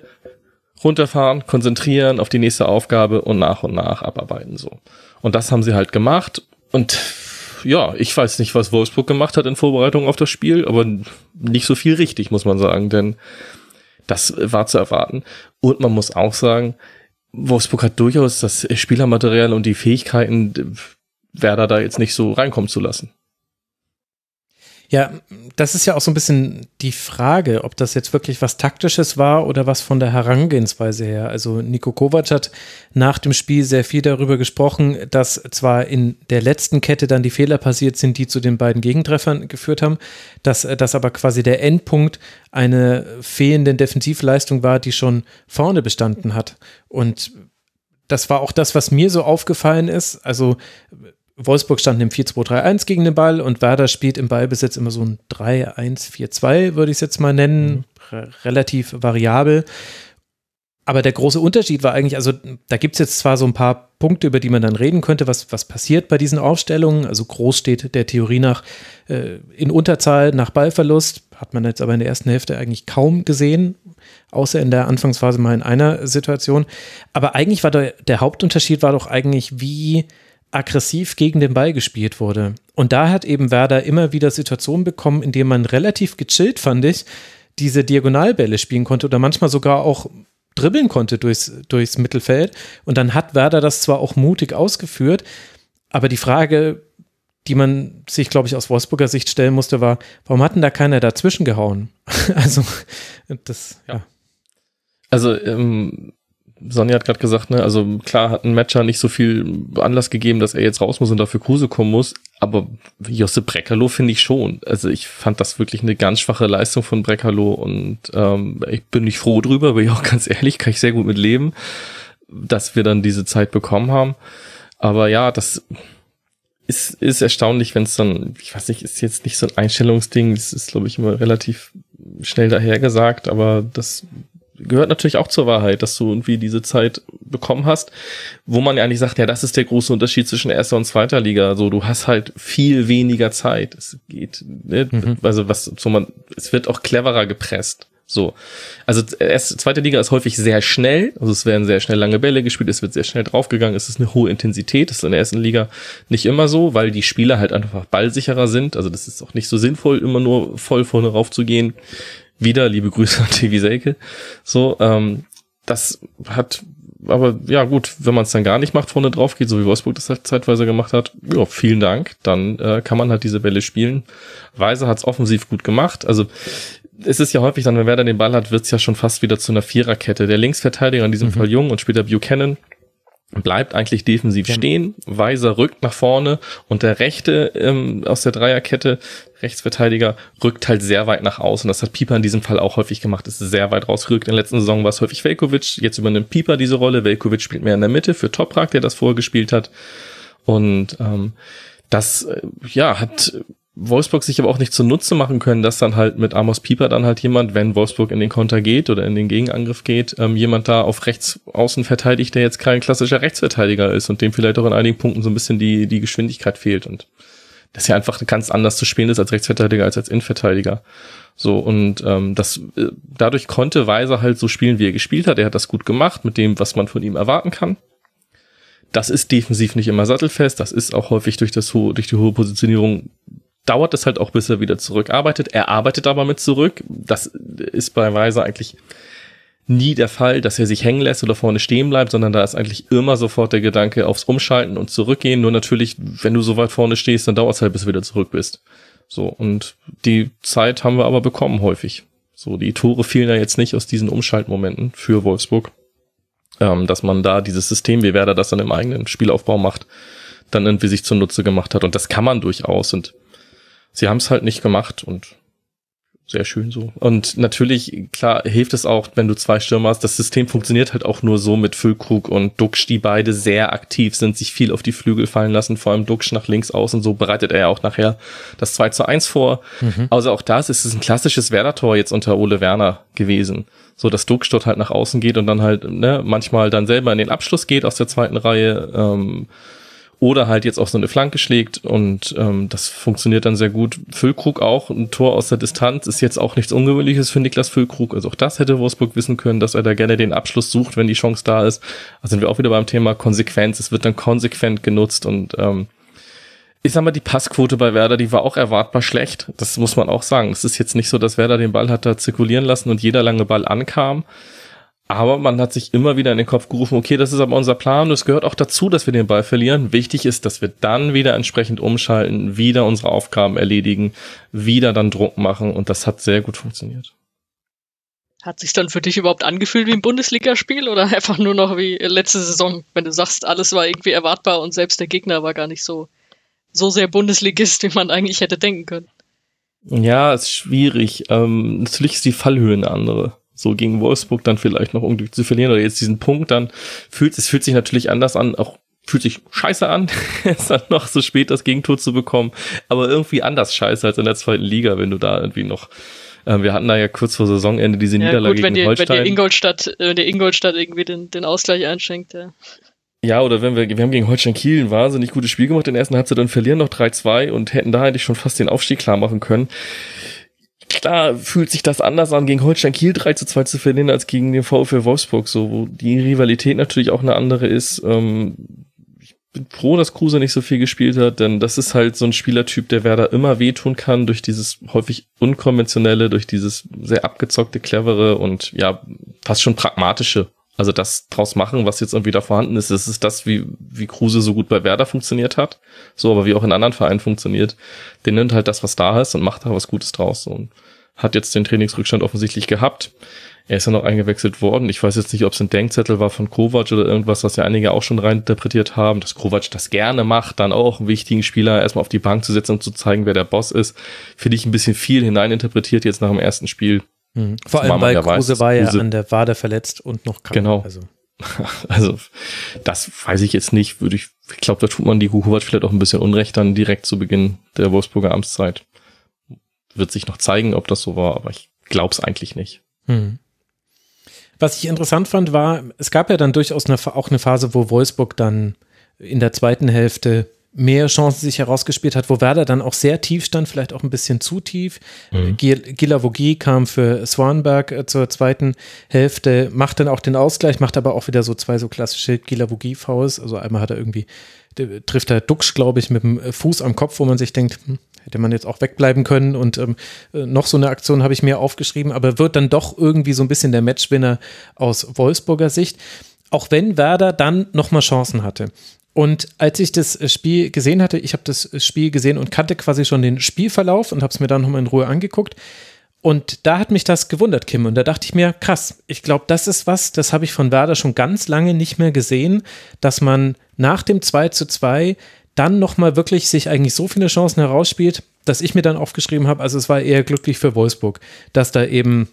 runterfahren, konzentrieren auf die nächste Aufgabe und nach und nach abarbeiten so. Und das haben sie halt gemacht. Und ja, ich weiß nicht, was Wolfsburg gemacht hat in Vorbereitung auf das Spiel, aber nicht so viel richtig, muss man sagen, denn das war zu erwarten. Und man muss auch sagen, Wolfsburg hat durchaus das Spielermaterial und die Fähigkeiten, Werder da jetzt nicht so reinkommen zu lassen. Ja, das ist ja auch so ein bisschen die Frage, ob das jetzt wirklich was Taktisches war oder was von der Herangehensweise her. Also Nico Kovac hat nach dem Spiel sehr viel darüber gesprochen, dass zwar in der letzten Kette dann die Fehler passiert sind, die zu den beiden Gegentreffern geführt haben, dass das aber quasi der Endpunkt eine fehlende Defensivleistung war, die schon vorne bestanden hat. Und das war auch das, was mir so aufgefallen ist. Also Wolfsburg stand im 4-2-3-1 gegen den Ball und Werder spielt im Ballbesitz immer so ein 3-1-4-2, würde ich es jetzt mal nennen, mhm. relativ variabel. Aber der große Unterschied war eigentlich, also da gibt es jetzt zwar so ein paar Punkte, über die man dann reden könnte, was, was passiert bei diesen Aufstellungen. Also groß steht der Theorie nach äh, in Unterzahl nach Ballverlust, hat man jetzt aber in der ersten Hälfte eigentlich kaum gesehen, außer in der Anfangsphase mal in einer Situation. Aber eigentlich war der, der Hauptunterschied war doch eigentlich, wie aggressiv gegen den Ball gespielt wurde. Und da hat eben Werder immer wieder Situationen bekommen, in denen man relativ gechillt, fand ich, diese Diagonalbälle spielen konnte oder manchmal sogar auch dribbeln konnte durchs, durchs Mittelfeld. Und dann hat Werder das zwar auch mutig ausgeführt, aber die Frage, die man sich, glaube ich, aus Wolfsburger Sicht stellen musste, war, warum hat denn da keiner dazwischen gehauen? also, das, ja. Also, ähm, Sonja hat gerade gesagt, ne, also klar hat ein Matcher nicht so viel Anlass gegeben, dass er jetzt raus muss und dafür Kruse kommen muss, aber Josse Breckerloh finde ich schon. Also ich fand das wirklich eine ganz schwache Leistung von Breckerloh und ähm, ich bin nicht froh drüber, bin ich auch ganz ehrlich, kann ich sehr gut mit leben, dass wir dann diese Zeit bekommen haben. Aber ja, das ist, ist erstaunlich, wenn es dann, ich weiß nicht, ist jetzt nicht so ein Einstellungsding, das ist, glaube ich, immer relativ schnell dahergesagt, aber das gehört natürlich auch zur Wahrheit, dass du irgendwie diese Zeit bekommen hast, wo man ja eigentlich sagt, ja, das ist der große Unterschied zwischen erster und zweiter Liga. So, also, du hast halt viel weniger Zeit. Es geht, ne? mhm. also was, so man, es wird auch cleverer gepresst. So. Also erste, zweite Liga ist häufig sehr schnell, also es werden sehr schnell lange Bälle gespielt, es wird sehr schnell draufgegangen, es ist eine hohe Intensität, das ist in der ersten Liga nicht immer so, weil die Spieler halt einfach ballsicherer sind. Also das ist auch nicht so sinnvoll, immer nur voll vorne raufzugehen wieder, liebe Grüße an TV Selke. So, ähm, das hat, aber ja gut, wenn man es dann gar nicht macht, vorne drauf geht, so wie Wolfsburg das halt zeitweise gemacht hat, ja, vielen Dank, dann äh, kann man halt diese Bälle spielen. Weiser hat es offensiv gut gemacht. Also es ist ja häufig dann, wenn Werder den Ball hat, wird es ja schon fast wieder zu einer Viererkette. Der Linksverteidiger, in diesem mhm. Fall Jung und später Buchanan, bleibt eigentlich defensiv ja. stehen, Weiser rückt nach vorne und der rechte ähm, aus der Dreierkette, Rechtsverteidiger, rückt halt sehr weit nach außen. Das hat Pieper in diesem Fall auch häufig gemacht, ist sehr weit rausgerückt. In der letzten Saison war es häufig Velkovic, jetzt übernimmt Pieper diese Rolle. Velkovic spielt mehr in der Mitte für Toprak, der das vorher gespielt hat. Und ähm, das äh, ja hat Wolfsburg sich aber auch nicht zunutze machen können, dass dann halt mit Amos Pieper dann halt jemand, wenn Wolfsburg in den Konter geht oder in den Gegenangriff geht, ähm, jemand da auf rechts außen verteidigt, der jetzt kein klassischer Rechtsverteidiger ist und dem vielleicht auch in einigen Punkten so ein bisschen die, die Geschwindigkeit fehlt und das ja einfach ganz anders zu spielen ist als Rechtsverteidiger als als Innenverteidiger. So, und ähm, das äh, dadurch konnte Weiser halt so spielen, wie er gespielt hat. Er hat das gut gemacht mit dem, was man von ihm erwarten kann. Das ist defensiv nicht immer sattelfest, das ist auch häufig durch das durch die hohe Positionierung dauert es halt auch, bis er wieder zurückarbeitet. Er arbeitet aber mit zurück. Das ist bei Weiser eigentlich nie der Fall, dass er sich hängen lässt oder vorne stehen bleibt, sondern da ist eigentlich immer sofort der Gedanke aufs Umschalten und Zurückgehen. Nur natürlich, wenn du so weit vorne stehst, dann dauert es halt, bis du wieder zurück bist. So, und die Zeit haben wir aber bekommen häufig. So, die Tore fielen ja jetzt nicht aus diesen Umschaltmomenten für Wolfsburg, ähm, dass man da dieses System, wie Werder das dann im eigenen Spielaufbau macht, dann irgendwie sich zunutze gemacht hat. Und das kann man durchaus. Und sie haben es halt nicht gemacht und sehr schön so. Und natürlich, klar, hilft es auch, wenn du zwei Stürmer hast. Das System funktioniert halt auch nur so mit Füllkrug und Duxch, die beide sehr aktiv sind, sich viel auf die Flügel fallen lassen, vor allem Duxch nach links außen. So bereitet er ja auch nachher das 2 zu 1 vor. Mhm. Also auch das ist es ein klassisches Werder-Tor jetzt unter Ole Werner gewesen. So, dass Duxch dort halt nach außen geht und dann halt, ne, manchmal dann selber in den Abschluss geht aus der zweiten Reihe. Ähm, oder halt jetzt auch so eine Flanke schlägt und ähm, das funktioniert dann sehr gut. Füllkrug auch, ein Tor aus der Distanz ist jetzt auch nichts Ungewöhnliches für Niklas Füllkrug. Also auch das hätte Wolfsburg wissen können, dass er da gerne den Abschluss sucht, wenn die Chance da ist. Also sind wir auch wieder beim Thema Konsequenz. Es wird dann konsequent genutzt und ähm, ich sag mal, die Passquote bei Werder, die war auch erwartbar schlecht. Das muss man auch sagen. Es ist jetzt nicht so, dass Werder den Ball hat da zirkulieren lassen und jeder lange Ball ankam. Aber man hat sich immer wieder in den Kopf gerufen, okay, das ist aber unser Plan und es gehört auch dazu, dass wir den Ball verlieren. Wichtig ist, dass wir dann wieder entsprechend umschalten, wieder unsere Aufgaben erledigen, wieder dann Druck machen und das hat sehr gut funktioniert. Hat sich dann für dich überhaupt angefühlt wie ein Bundesligaspiel oder einfach nur noch wie letzte Saison, wenn du sagst, alles war irgendwie erwartbar und selbst der Gegner war gar nicht so, so sehr Bundesligist, wie man eigentlich hätte denken können? Ja, ist schwierig. Ähm, natürlich ist die Fallhöhe eine andere so gegen Wolfsburg dann vielleicht noch unglücklich zu verlieren oder jetzt diesen Punkt dann fühlt es fühlt sich natürlich anders an, auch fühlt sich scheiße an, jetzt dann noch so spät das Gegentor zu bekommen, aber irgendwie anders scheiße als in der zweiten Liga, wenn du da irgendwie noch äh, wir hatten da ja kurz vor Saisonende diese ja, Niederlage gut, wenn gegen die, Holstein. Wenn die Ingolstadt, wenn die Ingolstadt irgendwie den, den Ausgleich einschenkt, ja. Ja, oder wenn wir, wir haben gegen Holstein Kiel ein wahnsinnig gutes Spiel gemacht, den ersten Halbzeit dann verlieren noch 3-2 und hätten da eigentlich schon fast den Aufstieg klar machen können. Klar fühlt sich das anders an, gegen Holstein Kiel 3 zu 2 zu verlieren, als gegen den VfL Wolfsburg, so, wo die Rivalität natürlich auch eine andere ist. Ähm, ich bin froh, dass Kruse nicht so viel gespielt hat, denn das ist halt so ein Spielertyp, der Werder immer wehtun kann, durch dieses häufig unkonventionelle, durch dieses sehr abgezockte, clevere und ja, fast schon pragmatische also das draus machen, was jetzt irgendwie da vorhanden ist, das ist das, wie, wie Kruse so gut bei Werder funktioniert hat, so aber wie auch in anderen Vereinen funktioniert. Der nimmt halt das, was da ist und macht da was Gutes draus und hat jetzt den Trainingsrückstand offensichtlich gehabt. Er ist ja noch eingewechselt worden. Ich weiß jetzt nicht, ob es ein Denkzettel war von Kovac oder irgendwas, was ja einige auch schon reininterpretiert haben, dass Kovac das gerne macht, dann auch einen wichtigen Spieler erstmal auf die Bank zu setzen und zu zeigen, wer der Boss ist. Finde ich ein bisschen viel hineininterpretiert jetzt nach dem ersten Spiel. Mhm. Vor allem, weil Kruse weiß, war ja Kruse an der Wade verletzt und noch krank. Genau. Also. also, das weiß ich jetzt nicht. Würde ich, ich glaube, da tut man die Kukovac vielleicht auch ein bisschen Unrecht dann direkt zu Beginn der Wolfsburger Amtszeit. Wird sich noch zeigen, ob das so war, aber ich glaube es eigentlich nicht. Mhm. Was ich interessant fand, war, es gab ja dann durchaus eine, auch eine Phase, wo Wolfsburg dann in der zweiten Hälfte mehr Chancen sich herausgespielt hat, wo Werder dann auch sehr tief stand, vielleicht auch ein bisschen zu tief. Mhm. Gilavogi kam für Swanberg äh, zur zweiten Hälfte, macht dann auch den Ausgleich, macht aber auch wieder so zwei so klassische Gilavogi-Fouls. Also einmal hat er irgendwie, trifft er Duxch, glaube ich, mit dem Fuß am Kopf, wo man sich denkt, hm, hätte man jetzt auch wegbleiben können. Und ähm, äh, noch so eine Aktion habe ich mir aufgeschrieben, aber wird dann doch irgendwie so ein bisschen der Matchwinner aus Wolfsburger Sicht auch wenn Werder dann nochmal Chancen hatte. Und als ich das Spiel gesehen hatte, ich habe das Spiel gesehen und kannte quasi schon den Spielverlauf und habe es mir dann nochmal in Ruhe angeguckt. Und da hat mich das gewundert, Kim. Und da dachte ich mir, krass, ich glaube, das ist was, das habe ich von Werder schon ganz lange nicht mehr gesehen, dass man nach dem 2 zu 2 dann nochmal wirklich sich eigentlich so viele Chancen herausspielt, dass ich mir dann aufgeschrieben habe, also es war eher glücklich für Wolfsburg, dass da eben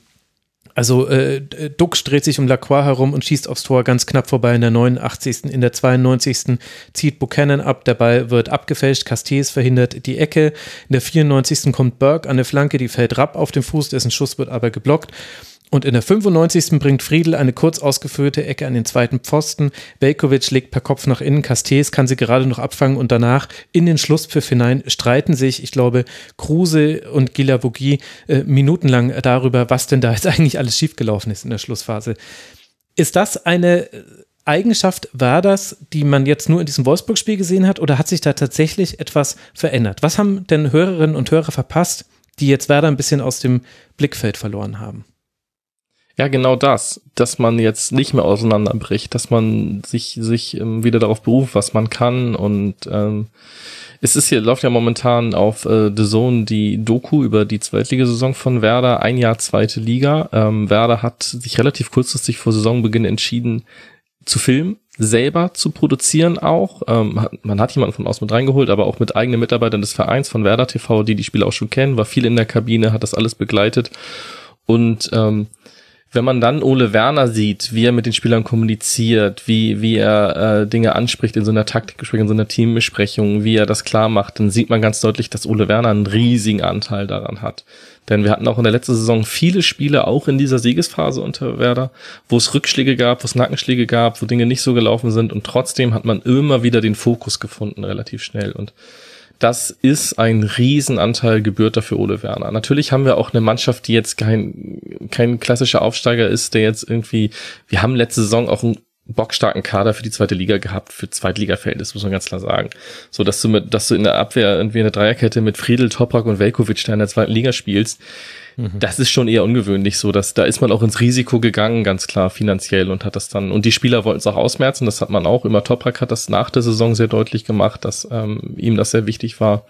also äh, Dux dreht sich um Lacroix herum und schießt aufs Tor ganz knapp vorbei in der 89. In der 92. zieht Buchanan ab, der Ball wird abgefälscht, Castells verhindert die Ecke. In der 94. kommt Burke an eine Flanke, die fällt rapp auf den Fuß, dessen Schuss wird aber geblockt. Und in der 95. bringt Friedel eine kurz ausgeführte Ecke an den zweiten Pfosten. Velkovic legt per Kopf nach innen. Castells kann sie gerade noch abfangen und danach in den Schlusspfiff hinein streiten sich, ich glaube, Kruse und Gilavogi äh, minutenlang darüber, was denn da jetzt eigentlich alles schiefgelaufen ist in der Schlussphase. Ist das eine äh, Eigenschaft war das, die man jetzt nur in diesem Wolfsburg-Spiel gesehen hat, oder hat sich da tatsächlich etwas verändert? Was haben denn Hörerinnen und Hörer verpasst, die jetzt Werder ein bisschen aus dem Blickfeld verloren haben? Ja, genau das, dass man jetzt nicht mehr auseinanderbricht, dass man sich sich ähm, wieder darauf beruft, was man kann und ähm, es ist hier läuft ja momentan auf äh, The Zone die Doku über die Zweitligasaison von Werder, ein Jahr zweite Liga. Ähm, Werder hat sich relativ kurzfristig vor Saisonbeginn entschieden zu filmen, selber zu produzieren auch. Ähm, man hat jemanden von außen mit reingeholt, aber auch mit eigenen Mitarbeitern des Vereins von Werder TV, die die Spiele auch schon kennen, war viel in der Kabine, hat das alles begleitet und ähm, wenn man dann Ole Werner sieht, wie er mit den Spielern kommuniziert, wie, wie er äh, Dinge anspricht in so einer Taktikbesprechung, in so einer Teambesprechung, wie er das klar macht, dann sieht man ganz deutlich, dass Ole Werner einen riesigen Anteil daran hat. Denn wir hatten auch in der letzten Saison viele Spiele, auch in dieser Siegesphase unter Werder, wo es Rückschläge gab, wo es Nackenschläge gab, wo Dinge nicht so gelaufen sind und trotzdem hat man immer wieder den Fokus gefunden, relativ schnell. Und das ist ein Riesenanteil gebührt dafür Ole Werner. Natürlich haben wir auch eine Mannschaft, die jetzt kein, kein klassischer Aufsteiger ist, der jetzt irgendwie, wir haben letzte Saison auch einen bockstarken Kader für die zweite Liga gehabt, für Zweitliga-Feld, das muss man ganz klar sagen. So, dass du mit, dass du in der Abwehr irgendwie eine Dreierkette mit Friedel, Toprak und Velkovic da in der zweiten Liga spielst, Mhm. Das ist schon eher ungewöhnlich so, dass da ist man auch ins Risiko gegangen, ganz klar finanziell und hat das dann, und die Spieler wollten es auch ausmerzen, das hat man auch, immer Toprak hat das nach der Saison sehr deutlich gemacht, dass ähm, ihm das sehr wichtig war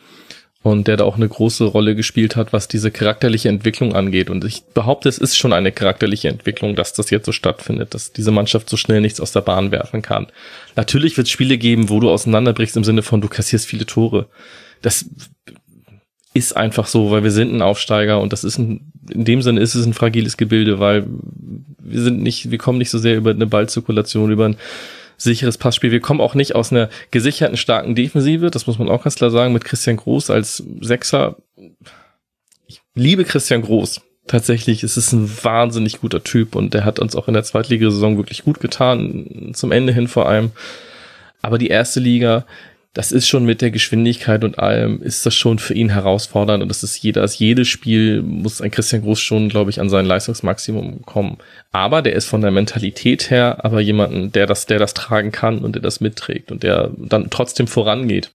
und der da auch eine große Rolle gespielt hat, was diese charakterliche Entwicklung angeht. Und ich behaupte, es ist schon eine charakterliche Entwicklung, dass das jetzt so stattfindet, dass diese Mannschaft so schnell nichts aus der Bahn werfen kann. Natürlich wird es Spiele geben, wo du auseinanderbrichst im Sinne von, du kassierst viele Tore. Das ist einfach so, weil wir sind ein Aufsteiger und das ist ein, in dem Sinne ist es ein fragiles Gebilde, weil wir sind nicht, wir kommen nicht so sehr über eine Ballzirkulation, über ein sicheres Passspiel. Wir kommen auch nicht aus einer gesicherten, starken Defensive, das muss man auch ganz klar sagen, mit Christian Groß als Sechser. Ich liebe Christian Groß. Tatsächlich ist es ein wahnsinnig guter Typ und der hat uns auch in der Zweitligasaison wirklich gut getan, zum Ende hin vor allem. Aber die erste Liga, das ist schon mit der Geschwindigkeit und allem, ist das schon für ihn herausfordernd und das ist jeder, als jedes Spiel muss ein Christian Groß schon, glaube ich, an sein Leistungsmaximum kommen. Aber der ist von der Mentalität her aber jemanden, der das, der das tragen kann und der das mitträgt und der dann trotzdem vorangeht.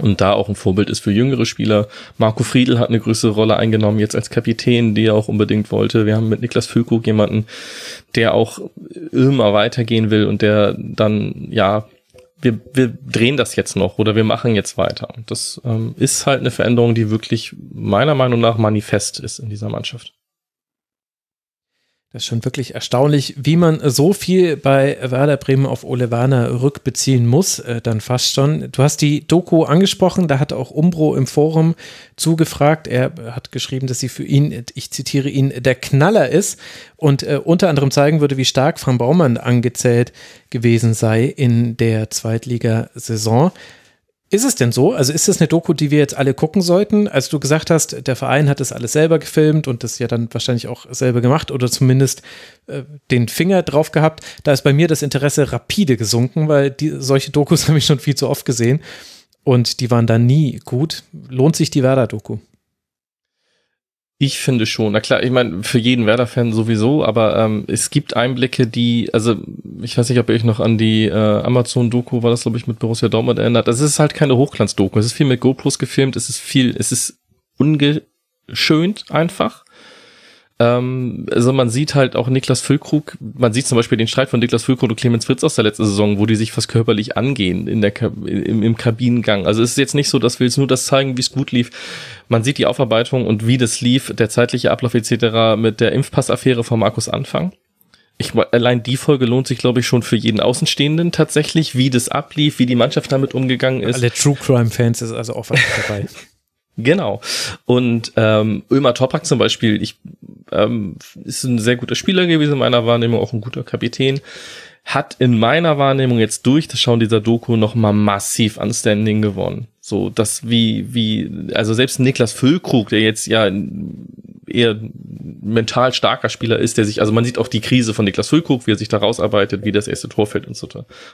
Und da auch ein Vorbild ist für jüngere Spieler. Marco Friedl hat eine größere Rolle eingenommen, jetzt als Kapitän, die er auch unbedingt wollte. Wir haben mit Niklas Füllkrug jemanden, der auch immer weitergehen will und der dann, ja, wir, wir drehen das jetzt noch oder wir machen jetzt weiter. Das ähm, ist halt eine Veränderung, die wirklich meiner Meinung nach manifest ist in dieser Mannschaft. Das ist schon wirklich erstaunlich, wie man so viel bei Werder Bremen auf Ole Werner rückbeziehen muss, äh, dann fast schon. Du hast die Doku angesprochen, da hat auch Umbro im Forum zugefragt. Er hat geschrieben, dass sie für ihn, ich zitiere ihn, der Knaller ist und äh, unter anderem zeigen würde, wie stark Frank Baumann angezählt gewesen sei in der Zweitligasaison. Ist es denn so? Also ist das eine Doku, die wir jetzt alle gucken sollten? Als du gesagt hast, der Verein hat das alles selber gefilmt und das ja dann wahrscheinlich auch selber gemacht oder zumindest äh, den Finger drauf gehabt, da ist bei mir das Interesse rapide gesunken, weil die, solche Dokus habe ich schon viel zu oft gesehen und die waren dann nie gut. Lohnt sich die Werder-Doku? Ich finde schon. Na klar, ich meine, für jeden Werder-Fan sowieso, aber ähm, es gibt Einblicke, die, also ich weiß nicht, ob ihr euch noch an die äh, Amazon-Doku, war das, glaube ich, mit Borussia Dortmund erinnert. Das ist halt keine Hochglanz-Doku. Es ist viel mit GoPros gefilmt, es ist viel, es ist ungeschönt einfach. Ähm, also man sieht halt auch Niklas Füllkrug, man sieht zum Beispiel den Streit von Niklas Füllkrug und Clemens Fritz aus der letzten Saison, wo die sich fast körperlich angehen in der im, im Kabinengang. Also es ist jetzt nicht so, dass wir jetzt nur das zeigen, wie es gut lief. Man sieht die Aufarbeitung und wie das lief, der zeitliche Ablauf etc. mit der Impfpassaffäre von Markus Anfang. Ich, allein die Folge lohnt sich, glaube ich, schon für jeden Außenstehenden tatsächlich, wie das ablief, wie die Mannschaft damit umgegangen ist. Alle True Crime Fans ist also auch was dabei. Genau. Und ähm, Ömer Topak zum Beispiel, ich ähm, ist ein sehr guter Spieler gewesen in meiner Wahrnehmung, auch ein guter Kapitän. Hat in meiner Wahrnehmung jetzt durch das Schauen dieser Doku noch mal massiv an Standing gewonnen. So, das wie, wie, also selbst Niklas Füllkrug, der jetzt ja eher mental starker Spieler ist, der sich, also man sieht auch die Krise von Niklas Füllkrug, wie er sich da rausarbeitet, wie das erste Tor fällt und so,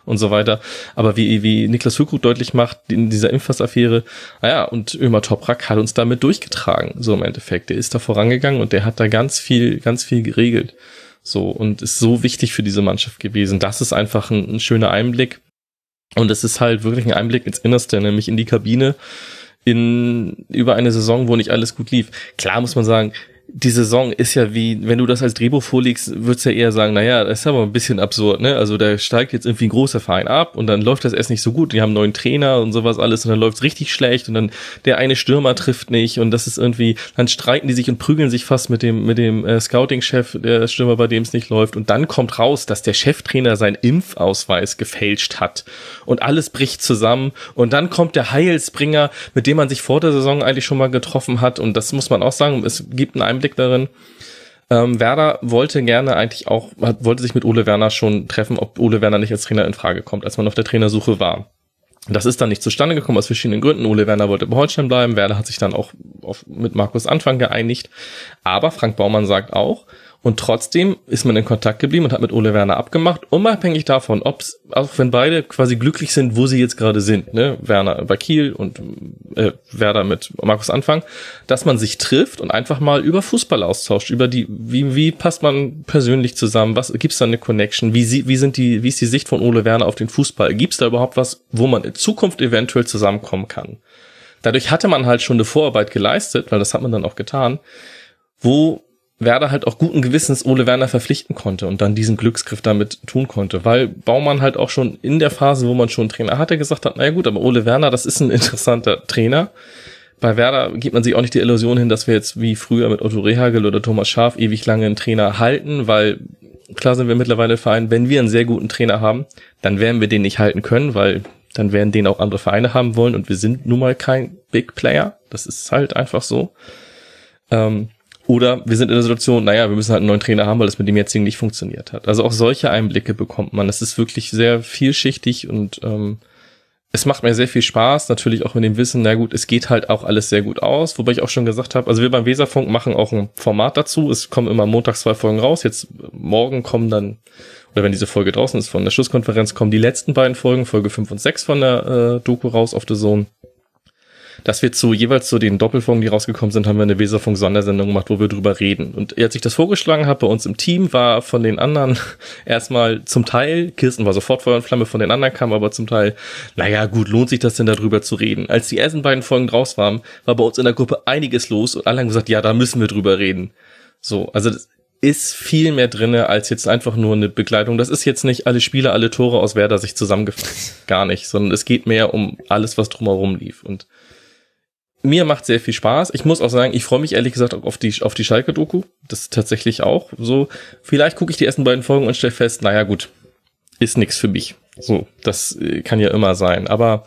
und so weiter. Aber wie, wie Niklas Füllkrug deutlich macht in dieser Impfpass-Affäre, naja, und Ömer Toprak hat uns damit durchgetragen, so im Endeffekt. Der ist da vorangegangen und der hat da ganz viel, ganz viel geregelt. So, und ist so wichtig für diese Mannschaft gewesen. Das ist einfach ein, ein schöner Einblick. Und es ist halt wirklich ein Einblick ins Innerste, nämlich in die Kabine, in über eine Saison, wo nicht alles gut lief. Klar muss man sagen, die Saison ist ja wie, wenn du das als Drehbuch vorlegst, würdest du ja eher sagen, naja, das ist aber ein bisschen absurd, ne? Also da steigt jetzt irgendwie ein großer Verein ab und dann läuft das erst nicht so gut. Die haben einen neuen Trainer und sowas alles und dann läuft's richtig schlecht und dann der eine Stürmer trifft nicht und das ist irgendwie, dann streiten die sich und prügeln sich fast mit dem, mit dem äh, Scouting-Chef, der Stürmer, bei dem es nicht läuft. Und dann kommt raus, dass der Cheftrainer seinen Impfausweis gefälscht hat und alles bricht zusammen und dann kommt der Heilsbringer, mit dem man sich vor der Saison eigentlich schon mal getroffen hat und das muss man auch sagen, es gibt einen Einblick darin. Ähm, Werder wollte gerne eigentlich auch, hat, wollte sich mit Ole Werner schon treffen, ob Ole Werner nicht als Trainer in Frage kommt, als man auf der Trainersuche war. Das ist dann nicht zustande gekommen aus verschiedenen Gründen. Ole Werner wollte bei Holstein bleiben. Werder hat sich dann auch auf, mit Markus Anfang geeinigt. Aber Frank Baumann sagt auch, und trotzdem ist man in Kontakt geblieben und hat mit Ole Werner abgemacht, unabhängig davon, ob auch wenn beide quasi glücklich sind, wo sie jetzt gerade sind, ne, Werner bei Kiel und äh, Werder mit Markus Anfang, dass man sich trifft und einfach mal über Fußball austauscht, über die, wie, wie passt man persönlich zusammen, was gibt's da eine Connection, wie, wie sind die, wie ist die Sicht von Ole Werner auf den Fußball, gibt's da überhaupt was, wo man in Zukunft eventuell zusammenkommen kann? Dadurch hatte man halt schon eine Vorarbeit geleistet, weil das hat man dann auch getan, wo Werder halt auch guten Gewissens Ole Werner verpflichten konnte und dann diesen Glücksgriff damit tun konnte, weil Baumann halt auch schon in der Phase, wo man schon einen Trainer hatte, gesagt hat, naja gut, aber Ole Werner, das ist ein interessanter Trainer. Bei Werder gibt man sich auch nicht die Illusion hin, dass wir jetzt wie früher mit Otto Rehagel oder Thomas Schaf ewig lange einen Trainer halten, weil klar sind wir mittlerweile Verein, wenn wir einen sehr guten Trainer haben, dann werden wir den nicht halten können, weil dann werden den auch andere Vereine haben wollen und wir sind nun mal kein Big Player. Das ist halt einfach so. Ähm, Oder wir sind in der Situation, naja, wir müssen halt einen neuen Trainer haben, weil es mit dem jetzigen nicht funktioniert hat. Also auch solche Einblicke bekommt man. Es ist wirklich sehr vielschichtig und ähm, es macht mir sehr viel Spaß, natürlich auch mit dem Wissen, na gut, es geht halt auch alles sehr gut aus, wobei ich auch schon gesagt habe, also wir beim Weserfunk machen auch ein Format dazu, es kommen immer montags zwei Folgen raus, jetzt morgen kommen dann, oder wenn diese Folge draußen ist von der Schlusskonferenz, kommen die letzten beiden Folgen, Folge 5 und 6 von der äh, Doku raus auf The Zone dass wir zu jeweils zu den Doppelfolgen, die rausgekommen sind, haben wir eine Weserfunk-Sondersendung gemacht, wo wir drüber reden. Und als ich das vorgeschlagen habe, bei uns im Team war von den anderen erstmal zum Teil, Kirsten war sofort Feuer und Flamme, von den anderen kam aber zum Teil, naja, gut, lohnt sich das denn darüber zu reden? Als die ersten beiden Folgen draus waren, war bei uns in der Gruppe einiges los und alle haben gesagt, ja, da müssen wir drüber reden. So, also das ist viel mehr drinne als jetzt einfach nur eine Begleitung. Das ist jetzt nicht alle Spiele, alle Tore aus Werder sich zusammengefasst. Gar nicht, sondern es geht mehr um alles, was drumherum lief. Und mir macht sehr viel Spaß. Ich muss auch sagen, ich freue mich ehrlich gesagt auf die, auf die Schalke-Doku. Das tatsächlich auch so. Vielleicht gucke ich die ersten beiden Folgen und stelle fest, naja gut, ist nix für mich. So, das äh, kann ja immer sein. Aber,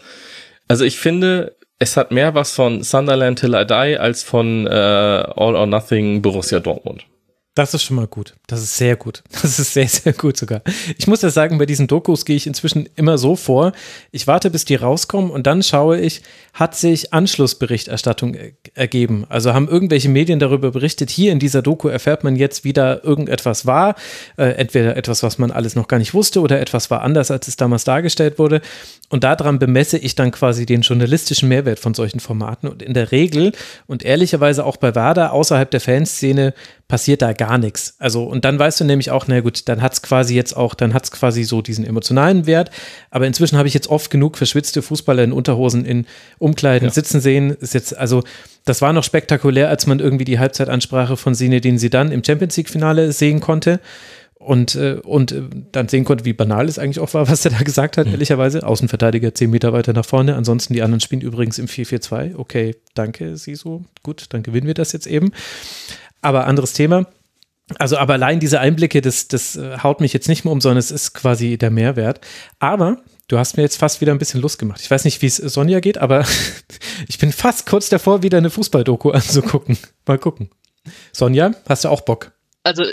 also ich finde, es hat mehr was von Sunderland Till I Die als von äh, All or Nothing Borussia Dortmund. Das ist schon mal gut. Das ist sehr gut. Das ist sehr, sehr gut sogar. Ich muss ja sagen, bei diesen Dokus gehe ich inzwischen immer so vor. Ich warte, bis die rauskommen und dann schaue ich, hat sich Anschlussberichterstattung ergeben? Also haben irgendwelche Medien darüber berichtet, hier in dieser Doku erfährt man jetzt wieder irgendetwas war. Äh, entweder etwas, was man alles noch gar nicht wusste oder etwas war anders, als es damals dargestellt wurde. Und daran bemesse ich dann quasi den journalistischen Mehrwert von solchen Formaten. Und in der Regel und ehrlicherweise auch bei Werder außerhalb der Fanszene passiert da gar nichts. Also, und dann weißt du nämlich auch, na gut, dann hat es quasi jetzt auch, dann hat es quasi so diesen emotionalen Wert. Aber inzwischen habe ich jetzt oft genug verschwitzte Fußballer in Unterhosen in Umkleiden ja. sitzen sehen. Ist jetzt, also, das war noch spektakulär, als man irgendwie die Halbzeitansprache von Zinedine Zidane im Champions League-Finale sehen konnte. Und, äh, und äh, dann sehen konnte, wie banal es eigentlich auch war, was er da gesagt hat, mhm. ehrlicherweise. Außenverteidiger zehn Meter weiter nach vorne. Ansonsten die anderen spielen übrigens im 4-4-2. Okay, danke, Sisu. Gut, dann gewinnen wir das jetzt eben. Aber anderes Thema. Also, aber allein diese Einblicke, das, das äh, haut mich jetzt nicht mehr um, sondern es ist quasi der Mehrwert. Aber du hast mir jetzt fast wieder ein bisschen Lust gemacht. Ich weiß nicht, wie es Sonja geht, aber ich bin fast kurz davor, wieder eine Fußballdoku anzugucken. Mal gucken. Sonja, hast du auch Bock? Also,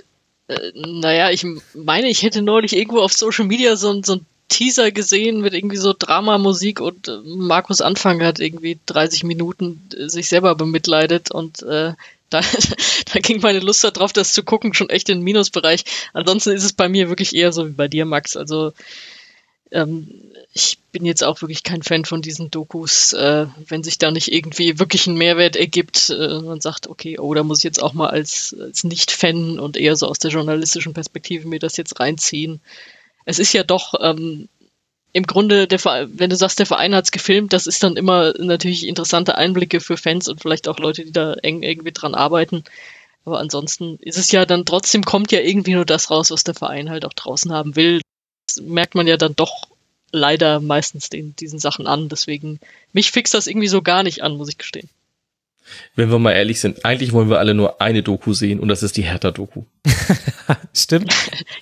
äh, naja, ich meine, ich hätte neulich irgendwo auf Social Media so, so ein Teaser gesehen mit irgendwie so Dramamusik und äh, Markus Anfang hat irgendwie 30 Minuten äh, sich selber bemitleidet und äh, da, da ging meine Lust darauf, das zu gucken, schon echt in den Minusbereich. Ansonsten ist es bei mir wirklich eher so wie bei dir, Max. Also ähm, ich bin jetzt auch wirklich kein Fan von diesen Dokus, äh, wenn sich da nicht irgendwie wirklich ein Mehrwert ergibt. Äh, man sagt, okay, oh, da muss ich jetzt auch mal als, als Nicht-Fan und eher so aus der journalistischen Perspektive mir das jetzt reinziehen. Es ist ja doch ähm, im Grunde, der wenn du sagst, der Verein hat's gefilmt, das ist dann immer natürlich interessante Einblicke für Fans und vielleicht auch Leute, die da eng irgendwie dran arbeiten. Aber ansonsten ist es ja dann trotzdem kommt ja irgendwie nur das raus, was der Verein halt auch draußen haben will. Das merkt man ja dann doch leider meistens den, diesen Sachen an. Deswegen, mich fixt das irgendwie so gar nicht an, muss ich gestehen. Wenn wir mal ehrlich sind, eigentlich wollen wir alle nur eine Doku sehen und das ist die Hertha-Doku. Stimmt.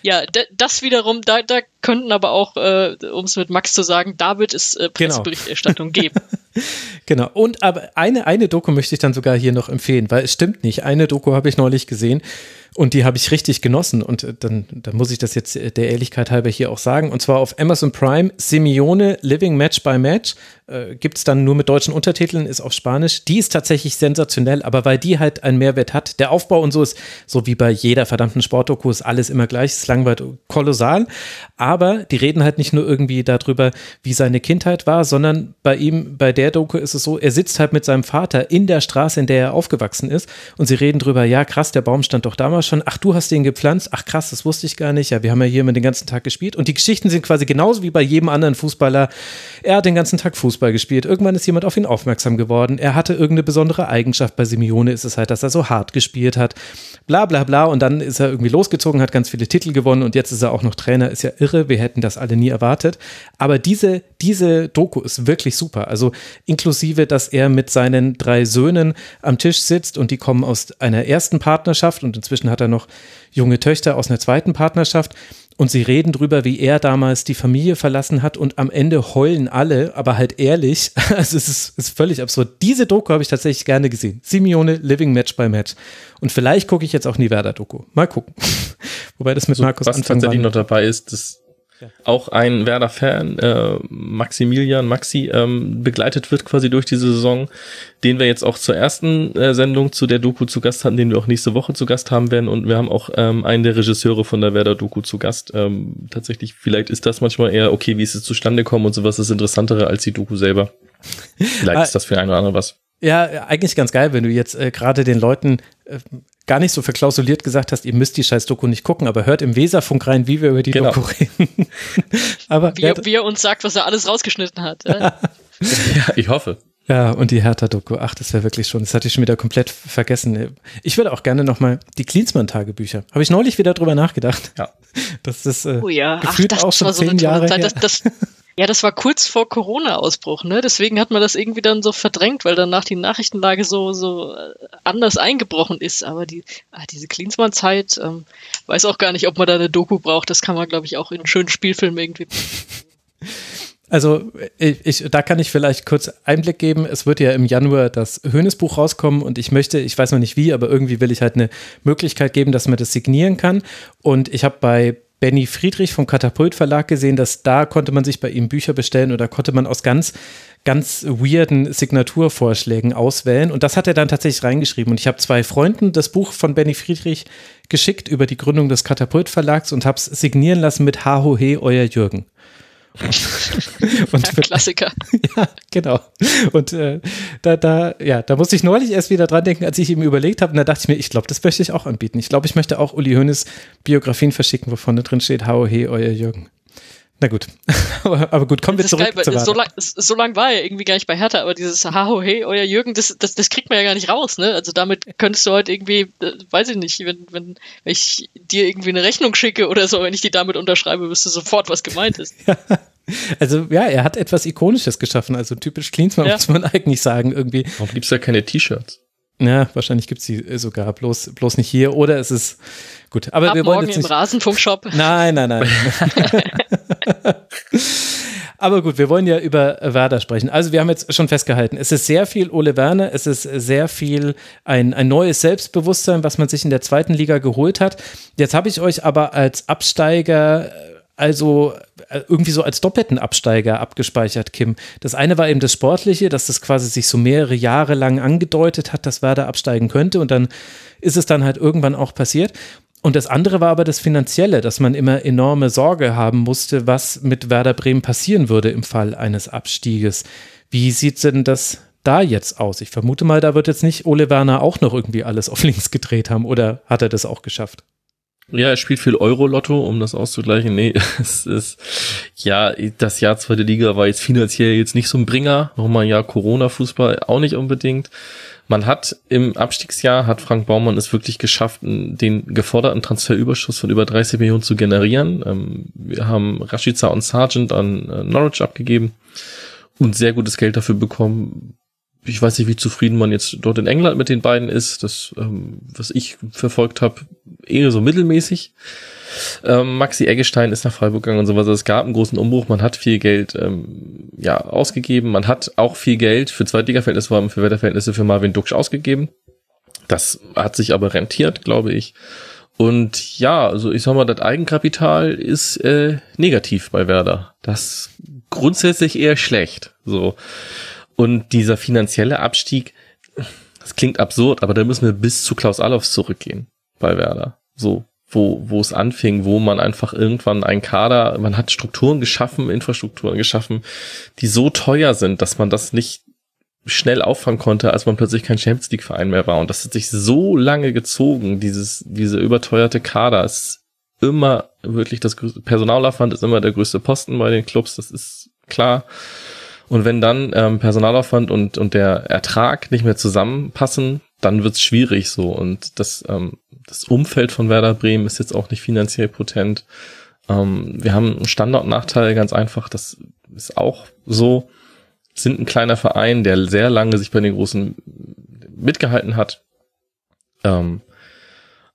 Ja, das wiederum, da, da könnten aber auch, äh, um es mit Max zu sagen, da wird es äh. Presseberichterstattung genau. geben. genau. Und aber eine, eine Doku möchte ich dann sogar hier noch empfehlen, weil es stimmt nicht. Eine Doku habe ich neulich gesehen und die habe ich richtig genossen. Und äh, dann, dann muss ich das jetzt äh, der Ehrlichkeit halber hier auch sagen. Und zwar auf Amazon Prime, Simeone Living Match by Match. Äh, Gibt es dann nur mit deutschen Untertiteln, ist auf Spanisch. Die ist tatsächlich sensationell, aber weil die halt einen Mehrwert hat. Der Aufbau und so ist, so wie bei jeder verdammten Sportdoku, ist alles immer gleich. Es langweilt kolossal. Aber die reden halt nicht nur irgendwie darüber, wie seine Kindheit war, sondern bei ihm, bei der Doku ist es so, er sitzt halt mit seinem Vater in der Straße, in der er aufgewachsen ist. Und sie reden drüber, ja krass, der Baum stand doch damals schon, ach, du hast den gepflanzt, ach krass, das wusste ich gar nicht. Ja, wir haben ja hier immer den ganzen Tag gespielt. Und die Geschichten sind quasi genauso wie bei jedem anderen Fußballer. Er hat den ganzen Tag Fußball gespielt. Irgendwann ist jemand auf ihn aufmerksam geworden. Er hatte irgendeine besondere Eigenschaft. Bei Simeone ist es halt, dass er so hart gespielt hat. Bla bla bla. Und dann ist er irgendwie losgezogen, hat ganz viele Titel gewonnen und jetzt ist er auch noch Trainer. Ist ja irre. Wir hätten das alle nie erwartet. Aber diese, diese Doku ist wirklich super. Also inklusive, dass er mit seinen drei Söhnen am Tisch sitzt und die kommen aus einer ersten Partnerschaft und inzwischen hat hat er noch junge Töchter aus einer zweiten Partnerschaft. Und sie reden drüber, wie er damals die Familie verlassen hat und am Ende heulen alle, aber halt ehrlich. Also es ist, ist völlig absurd. Diese Doku habe ich tatsächlich gerne gesehen. Simeone Living Match by Match. Und vielleicht gucke ich jetzt auch nie Werder-Doku. Mal gucken. Wobei das mit so, Markus was Anfang tatsächlich noch dabei ist, das. Auch ein Werder-Fan, äh, Maximilian Maxi, ähm, begleitet wird quasi durch diese Saison, den wir jetzt auch zur ersten äh, Sendung zu der Doku zu Gast hatten, den wir auch nächste Woche zu Gast haben werden. Und wir haben auch ähm, einen der Regisseure von der Werder-Doku zu Gast. Ähm, tatsächlich, vielleicht ist das manchmal eher, okay, wie ist es zustande gekommen und sowas ist interessantere als die Doku selber. Vielleicht Ah. ist das für einen oder andere was. Ja, eigentlich ganz geil, wenn du jetzt äh, gerade den Leuten äh, gar nicht so verklausuliert gesagt hast, ihr müsst die scheiß Doku nicht gucken, aber hört im Weserfunk rein, wie wir über die Genau. Doku reden. aber Wie, ja, er, wie er uns sagt, was er alles rausgeschnitten hat. Ja? Ich hoffe. ja, und die Hertha-Doku, ach, das wäre wirklich schon, das hatte ich schon wieder komplett vergessen. Ich würde auch gerne nochmal die Klinsmann-Tagebücher. Habe ich neulich wieder drüber nachgedacht. Ja. Das ist äh, Oh ja, ach, gefühlt das, auch schon war so zehn Jahre Zeit. her. Das, das, ja, das war kurz vor Corona-Ausbruch, ne? Deswegen hat man das irgendwie dann so verdrängt, weil danach die Nachrichtenlage so, so äh, anders eingebrochen ist. Aber die, ah, diese Klinsmann-Zeit, ähm, weiß auch gar nicht, ob man da eine Doku braucht. Das kann man, glaube ich, auch in schönen Spielfilm irgendwie. Also ich, ich, da kann ich vielleicht kurz Einblick geben. Es wird ja im Januar das Höhnes-Buch rauskommen und ich möchte, ich weiß noch nicht wie, aber irgendwie will ich halt eine Möglichkeit geben, dass man das signieren kann. Und ich habe bei Benny Friedrich vom Katapult Verlag gesehen, dass da konnte man sich bei ihm Bücher bestellen oder konnte man aus ganz, ganz weirden Signaturvorschlägen auswählen. Und das hat er dann tatsächlich reingeschrieben. Und ich habe zwei Freunden das Buch von Benny Friedrich geschickt über die Gründung des Katapult Verlags und habe es signieren lassen mit Ha ho he, euer Jürgen. Und Ja, Klassiker. ja, genau. Und äh, da, da, ja, da musste ich neulich erst wieder dran denken, als ich ihm überlegt habe. Und da dachte ich mir, ich glaube, das möchte ich auch anbieten. Ich glaube, ich möchte auch Uli Hoeneß Biografien verschicken, wo vorne drin steht, hau he, euer Jürgen. Na gut. aber, gut, kommen wir zurück geil, zu weil so Werder. lang, so lang war er irgendwie gar nicht bei Hertha, aber dieses Haho, hey, euer Jürgen, das, das, das kriegt man ja gar nicht raus, ne? Also damit könntest du heute irgendwie, äh, weiß ich nicht, wenn, wenn, wenn ich dir irgendwie eine Rechnung schicke oder so, wenn ich die damit unterschreibe, wirst du sofort, was gemeint ist. Also ja, er hat etwas Ikonisches geschaffen. Also typisch Klinsmann Ja. muss man eigentlich sagen irgendwie. Warum gibt's da keine T-Shirts? Ja, wahrscheinlich gibt es die äh, sogar, bloß, bloß nicht hier. Oder es ist gut. Aber Ab wir wollen morgen jetzt im nicht Rasenfunkshop. Nein, nein, nein. Aber gut, wir wollen ja über Werder sprechen. Also wir haben jetzt schon festgehalten, es ist sehr viel Ole Werner, es ist sehr viel ein, ein neues Selbstbewusstsein, was man sich in der zweiten Liga geholt hat. Jetzt habe ich euch aber als Absteiger also äh, irgendwie so als doppelten Absteiger abgespeichert, Kim. Das eine war eben das Sportliche, dass das quasi sich so mehrere Jahre lang angedeutet hat, dass Werder absteigen könnte und dann ist es dann halt irgendwann auch passiert. Und das andere war aber das Finanzielle, dass man immer enorme Sorge haben musste, was mit Werder Bremen passieren würde im Fall eines Abstieges. Wie sieht denn das da jetzt aus? Ich vermute mal, da wird jetzt nicht Ole Werner auch noch irgendwie alles auf links gedreht haben oder hat er das auch geschafft? Ja, er spielt viel Euro-Lotto, um das auszugleichen. Nee, es ist, ja, das Jahr zweite Liga war jetzt finanziell jetzt nicht so ein Bringer. Nochmal ein Jahr Corona-Fußball auch nicht unbedingt. Man hat im Abstiegsjahr, hat Frank Baumann es wirklich geschafft, den geforderten Transferüberschuss von über 30 Millionen zu generieren. Ähm, Wir haben Rashica und Sargent an äh, Norwich abgegeben und sehr gutes Geld dafür bekommen. Ich weiß nicht, wie zufrieden man jetzt dort in England mit den beiden ist. Das, ähm, was ich verfolgt habe, eher so mittelmäßig. Ähm, Maxi Eggestein ist nach Freiburg gegangen und sowas. Also es gab einen großen Umbruch. Man hat viel Geld ähm, ja ausgegeben. Man hat auch viel Geld für Zweitliga-Verhältnisse, vor allem für Wetterverhältnisse für Marvin Duksch ausgegeben. Das hat sich aber rentiert, glaube ich. Und ja, also ich sag mal, das Eigenkapital ist äh, negativ bei Werder. Das grundsätzlich eher schlecht. So. Und dieser finanzielle Abstieg, das klingt absurd, aber da müssen wir bis zu Klaus Allofs zurückgehen bei Werder. So, wo, wo es anfing, wo man einfach irgendwann ein Kader, man hat Strukturen geschaffen, Infrastrukturen geschaffen, die so teuer sind, dass man das nicht schnell auffangen konnte, als man plötzlich kein Champions League Verein mehr war. Und das hat sich so lange gezogen, dieses, diese überteuerte Kader ist immer wirklich das größte, Personalaufwand ist immer der größte Posten bei den Clubs, das ist klar. Und wenn dann ähm, Personalaufwand und, und der Ertrag nicht mehr zusammenpassen, dann wird's schwierig so. Und das, ähm, das Umfeld von Werder Bremen ist jetzt auch nicht finanziell potent. Ähm, wir haben einen Standortnachteil, ganz einfach. Das ist auch so. Sind ein kleiner Verein, der sehr lange sich bei den Großen mitgehalten hat. Ähm,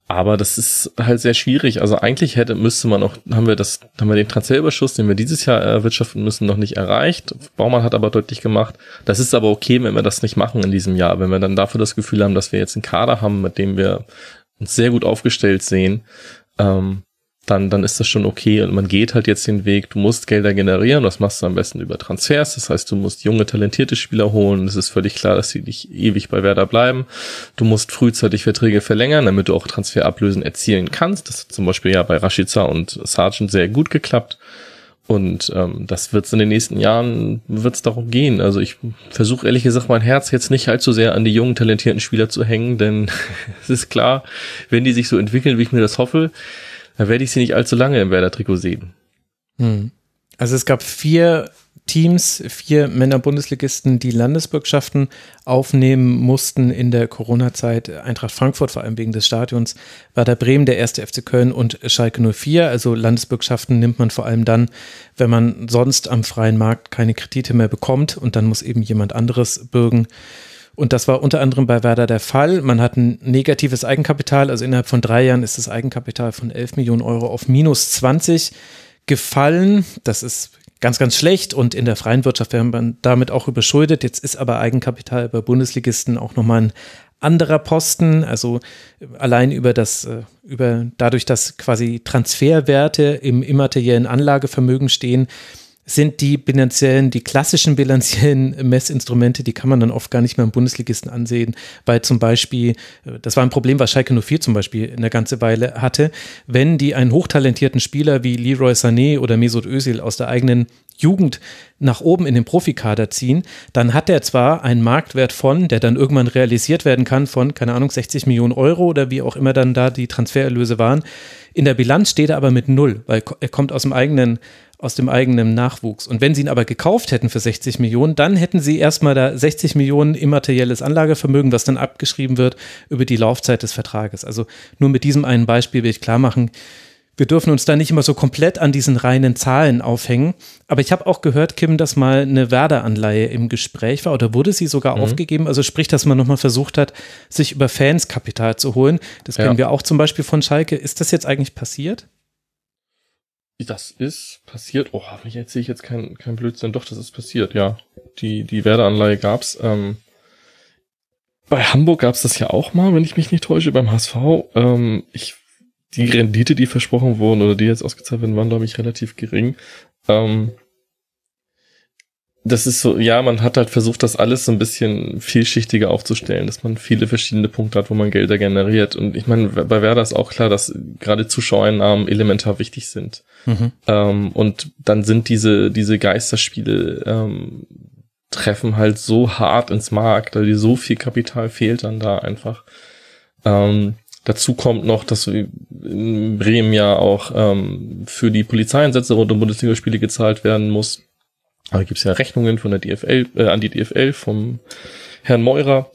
aber das ist halt sehr schwierig. Also eigentlich hätte, müsste man auch, haben wir das, haben wir den Transferüberschuss, den wir dieses Jahr erwirtschaften müssen, noch nicht erreicht. Baumann hat aber deutlich gemacht, das ist aber okay, wenn wir das nicht machen in diesem Jahr. Wenn wir dann dafür das Gefühl haben, dass wir jetzt einen Kader haben, mit dem wir uns sehr gut aufgestellt sehen, ähm, dann, dann ist das schon okay. Und man geht halt jetzt den Weg, du musst Gelder generieren, das machst du am besten über Transfers. Das heißt, du musst junge, talentierte Spieler holen. Es ist völlig klar, dass sie nicht ewig bei Werder bleiben. Du musst frühzeitig Verträge verlängern, damit du auch Transferablösen erzielen kannst. Das hat zum Beispiel ja bei Rashica und Sargent sehr gut geklappt. Und ähm, das wird in den nächsten Jahren wird's darum gehen. Also ich versuche ehrlich gesagt mein Herz jetzt nicht allzu sehr an die jungen, talentierten Spieler zu hängen, denn es ist klar, wenn die sich so entwickeln, wie ich mir das hoffe, da werde ich sie nicht allzu lange im Werder-Trikot sehen. Hm. Also es gab vier Teams, vier Männer-Bundesligisten, die Landesbürgschaften aufnehmen mussten in der Corona-Zeit. Eintracht Frankfurt, vor allem wegen des Stadions, Werder Bremen, der erste FC Köln und Schalke 04. Also Landesbürgschaften nimmt man vor allem dann, wenn man sonst am freien Markt keine Kredite mehr bekommt und dann muss eben jemand anderes bürgen. Und das war unter anderem bei Werder der Fall. Man hat ein negatives Eigenkapital, also innerhalb von drei Jahren ist das Eigenkapital von 11 Millionen Euro auf minus 20 gefallen. Das ist ganz, ganz schlecht und in der freien Wirtschaft wäre man damit auch überschuldet. Jetzt ist aber Eigenkapital bei Bundesligisten auch nochmal ein anderer Posten, also allein über das, äh, über dadurch, dass quasi Transferwerte im immateriellen Anlagevermögen stehen, sind die bilanziellen, die klassischen bilanziellen Messinstrumente, die kann man dann oft gar nicht mehr im Bundesligisten ansehen, weil zum Beispiel, äh, das war ein Problem, was Schalke 04 zum Beispiel eine ganze Weile hatte, wenn die einen hochtalentierten Spieler wie Leroy Sané oder Mesut Özil aus der eigenen Jugend nach oben in den Profikader ziehen, dann hat er zwar einen Marktwert von, der dann irgendwann realisiert werden kann von, keine Ahnung, 60 Millionen Euro oder wie auch immer dann da die Transfererlöse waren. In der Bilanz steht er aber mit null, weil er kommt aus dem eigenen aus dem eigenen Nachwuchs. Und wenn sie ihn aber gekauft hätten für 60 Millionen, dann hätten sie erstmal da 60 Millionen immaterielles Anlagevermögen, was dann abgeschrieben wird über die Laufzeit des Vertrages. Also nur mit diesem einen Beispiel will ich klar machen, wir dürfen uns da nicht immer so komplett an diesen reinen Zahlen aufhängen. Aber ich habe auch gehört, Kim, dass mal eine Werder-Anleihe im Gespräch war oder wurde sie sogar mhm. aufgegeben. Also sprich, dass man nochmal versucht hat, sich über Fans Kapital zu holen. Das kennen ja. wir auch zum Beispiel von Schalke. Ist das jetzt eigentlich passiert? Das ist passiert. Oh, jetzt sehe ich jetzt kein, kein Blödsinn. Doch, das ist passiert, ja. Die, die Werdeanleihe gab's. Ähm, bei Hamburg gab's das ja auch mal, wenn ich mich nicht täusche, beim HSV. Ähm, ich, die Rendite, die versprochen wurden oder die jetzt ausgezahlt werden, waren, glaube ich, relativ gering. Ähm, das ist so, ja, man hat halt versucht, das alles so ein bisschen vielschichtiger aufzustellen, dass man viele verschiedene Punkte hat, wo man Gelder generiert. Und ich meine, bei Werder ist auch klar, dass gerade Zuschauereinnahmen elementar wichtig sind. Mhm. Ähm, und dann sind diese, diese Geisterspiele, ähm, treffen halt so hart ins Markt, weil so viel Kapital fehlt dann da einfach. Ähm, dazu kommt noch, dass in Bremen ja auch ähm, für die Polizeieinsätze rund um Bundesligaspiele gezahlt werden muss da gibt es ja Rechnungen von der DFL, äh, an die DFL vom Herrn Meurer.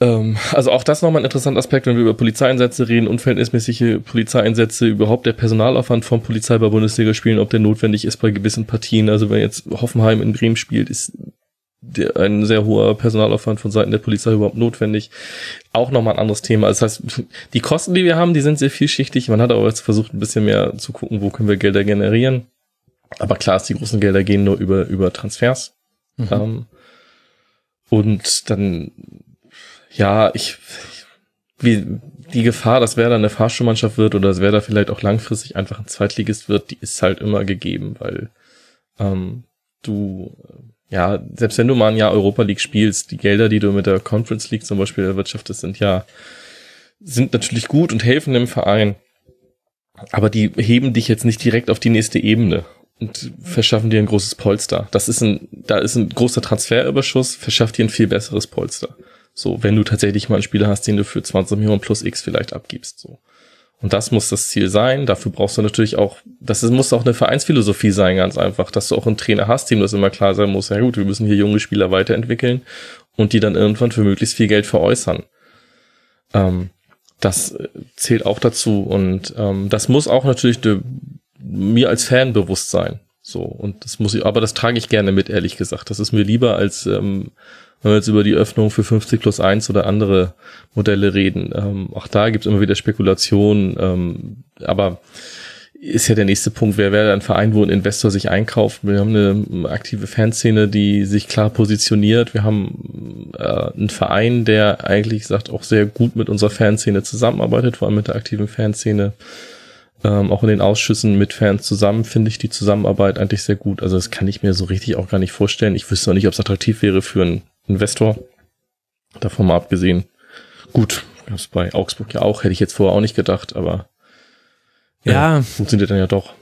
Ähm, also auch das nochmal ein interessanter Aspekt, wenn wir über Polizeieinsätze reden, unverhältnismäßige Polizeieinsätze, überhaupt der Personalaufwand von Polizei bei Bundesliga-Spielen, ob der notwendig ist bei gewissen Partien. Also wenn jetzt Hoffenheim in Bremen spielt, ist der, ein sehr hoher Personalaufwand von Seiten der Polizei überhaupt notwendig. Auch nochmal ein anderes Thema. Das heißt, die Kosten, die wir haben, die sind sehr vielschichtig. Man hat aber jetzt versucht, ein bisschen mehr zu gucken, wo können wir Gelder generieren. Aber klar ist, die großen Gelder gehen nur über, über Transfers. Mhm. Ähm, und dann, ja, ich, wie, die Gefahr, dass wer da eine Fahrstuhlmannschaft wird oder dass wer da vielleicht auch langfristig einfach ein Zweitligist wird, die ist halt immer gegeben, weil ähm, du, ja, selbst wenn du mal ein Jahr Europa League spielst, die Gelder, die du mit der Conference League zum Beispiel erwirtschaftest, sind ja, sind natürlich gut und helfen dem Verein. Aber die heben dich jetzt nicht direkt auf die nächste Ebene und verschaffen dir ein großes Polster. Das ist ein, da ist ein großer Transferüberschuss, verschafft dir ein viel besseres Polster. So, wenn du tatsächlich mal einen Spieler hast, den du für 20 Millionen plus X vielleicht abgibst, so. Und das muss das Ziel sein. Dafür brauchst du natürlich auch, das muss auch eine Vereinsphilosophie sein, ganz einfach, dass du auch einen Trainer hast, dem das immer klar sein muss, ja gut, wir müssen hier junge Spieler weiterentwickeln und die dann irgendwann für möglichst viel Geld veräußern. Ähm, das zählt auch dazu und ähm, das muss auch natürlich de, mir als Fan bewusst sein. So, und das muss ich, aber das trage ich gerne mit, ehrlich gesagt. Das ist mir lieber als ähm, wenn wir jetzt über die Öffnung für 50 plus 1 oder andere Modelle reden. Ähm, auch da gibt es immer wieder Spekulationen, ähm, aber ist ja der nächste Punkt, wer wäre ein Verein, wo ein Investor sich einkauft. Wir haben eine aktive Fanszene, die sich klar positioniert. Wir haben äh, einen Verein, der eigentlich sagt, auch sehr gut mit unserer Fanszene zusammenarbeitet, vor allem mit der aktiven Fanszene. Ähm, auch in den Ausschüssen mit Fans zusammen finde ich die Zusammenarbeit eigentlich sehr gut. Also das kann ich mir so richtig auch gar nicht vorstellen. Ich wüsste auch nicht, ob es attraktiv wäre für einen Investor. Davon mal abgesehen. Gut, das bei Augsburg ja auch, hätte ich jetzt vorher auch nicht gedacht, aber ja. ja funktioniert dann ja doch.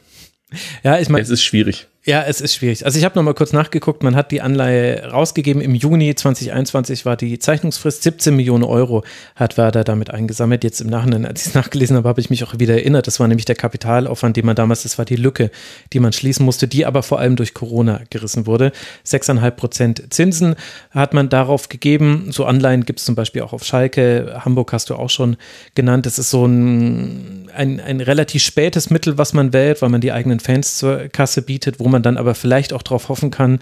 Ja, ich meine. Es ist schwierig. Ja, es ist schwierig. Also ich habe noch mal kurz nachgeguckt, man hat die Anleihe rausgegeben. Im Juni 2021 war die Zeichnungsfrist. 17 Millionen Euro hat Werder damit eingesammelt. Jetzt im Nachhinein, als ich es nachgelesen habe, habe ich mich auch wieder erinnert. Das war nämlich der Kapitalaufwand, den man damals, das war die Lücke, die man schließen musste, die aber vor allem durch Corona gerissen wurde. 6,5 Prozent Zinsen hat man darauf gegeben. So Anleihen gibt es zum Beispiel auch auf Schalke. Hamburg hast du auch schon genannt. Das ist so ein, ein, ein relativ spätes Mittel, was man wählt, weil man die eigenen Fans zur Kasse bietet, wo man dann aber vielleicht auch darauf hoffen kann,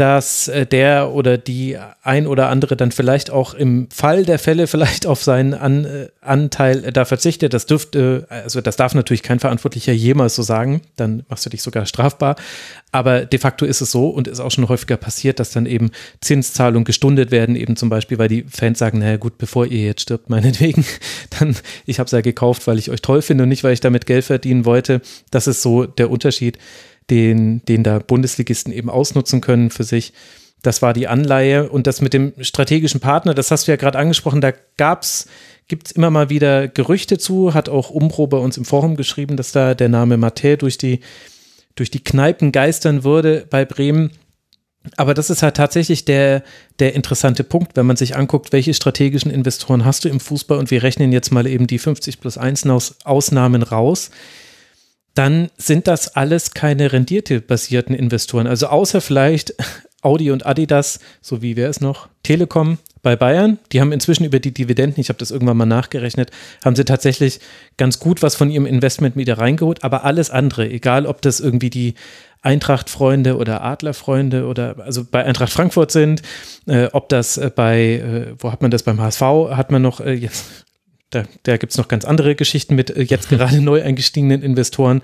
dass äh, der oder die ein oder andere dann vielleicht auch im Fall der Fälle vielleicht auf seinen An äh, Anteil da verzichtet. Das dürfte, also das darf natürlich kein Verantwortlicher jemals so sagen, dann machst du dich sogar strafbar. Aber de facto ist es so und ist auch schon häufiger passiert, dass dann eben Zinszahlungen gestundet werden, eben zum Beispiel, weil die Fans sagen, naja gut, bevor ihr jetzt stirbt, meinetwegen, dann, ich habe es ja gekauft, weil ich euch toll finde und nicht, weil ich damit Geld verdienen wollte. Das ist so der Unterschied den, den da Bundesligisten eben ausnutzen können für sich. Das war die Anleihe und das mit dem strategischen Partner, das hast du ja gerade angesprochen, da gibt es immer mal wieder Gerüchte zu, hat auch Umbro bei uns im Forum geschrieben, dass da der Name Mattel durch die, durch die Kneipen geistern würde bei Bremen. Aber das ist halt tatsächlich der, der interessante Punkt, wenn man sich anguckt, welche strategischen Investoren hast du im Fußball und wir rechnen jetzt mal eben die 50 plus 1 Ausnahmen raus dann sind das alles keine renditebasierten Investoren. Also außer vielleicht Audi und Adidas, so wie wer es noch, Telekom bei Bayern, die haben inzwischen über die Dividenden, ich habe das irgendwann mal nachgerechnet, haben sie tatsächlich ganz gut was von ihrem Investment wieder reingeholt, aber alles andere, egal ob das irgendwie die Eintracht-Freunde oder Adler-Freunde oder also bei Eintracht Frankfurt sind, äh, ob das äh, bei, äh, wo hat man das? Beim HSV, hat man noch, äh, jetzt da, da gibt es noch ganz andere Geschichten mit äh, jetzt gerade neu eingestiegenen Investoren.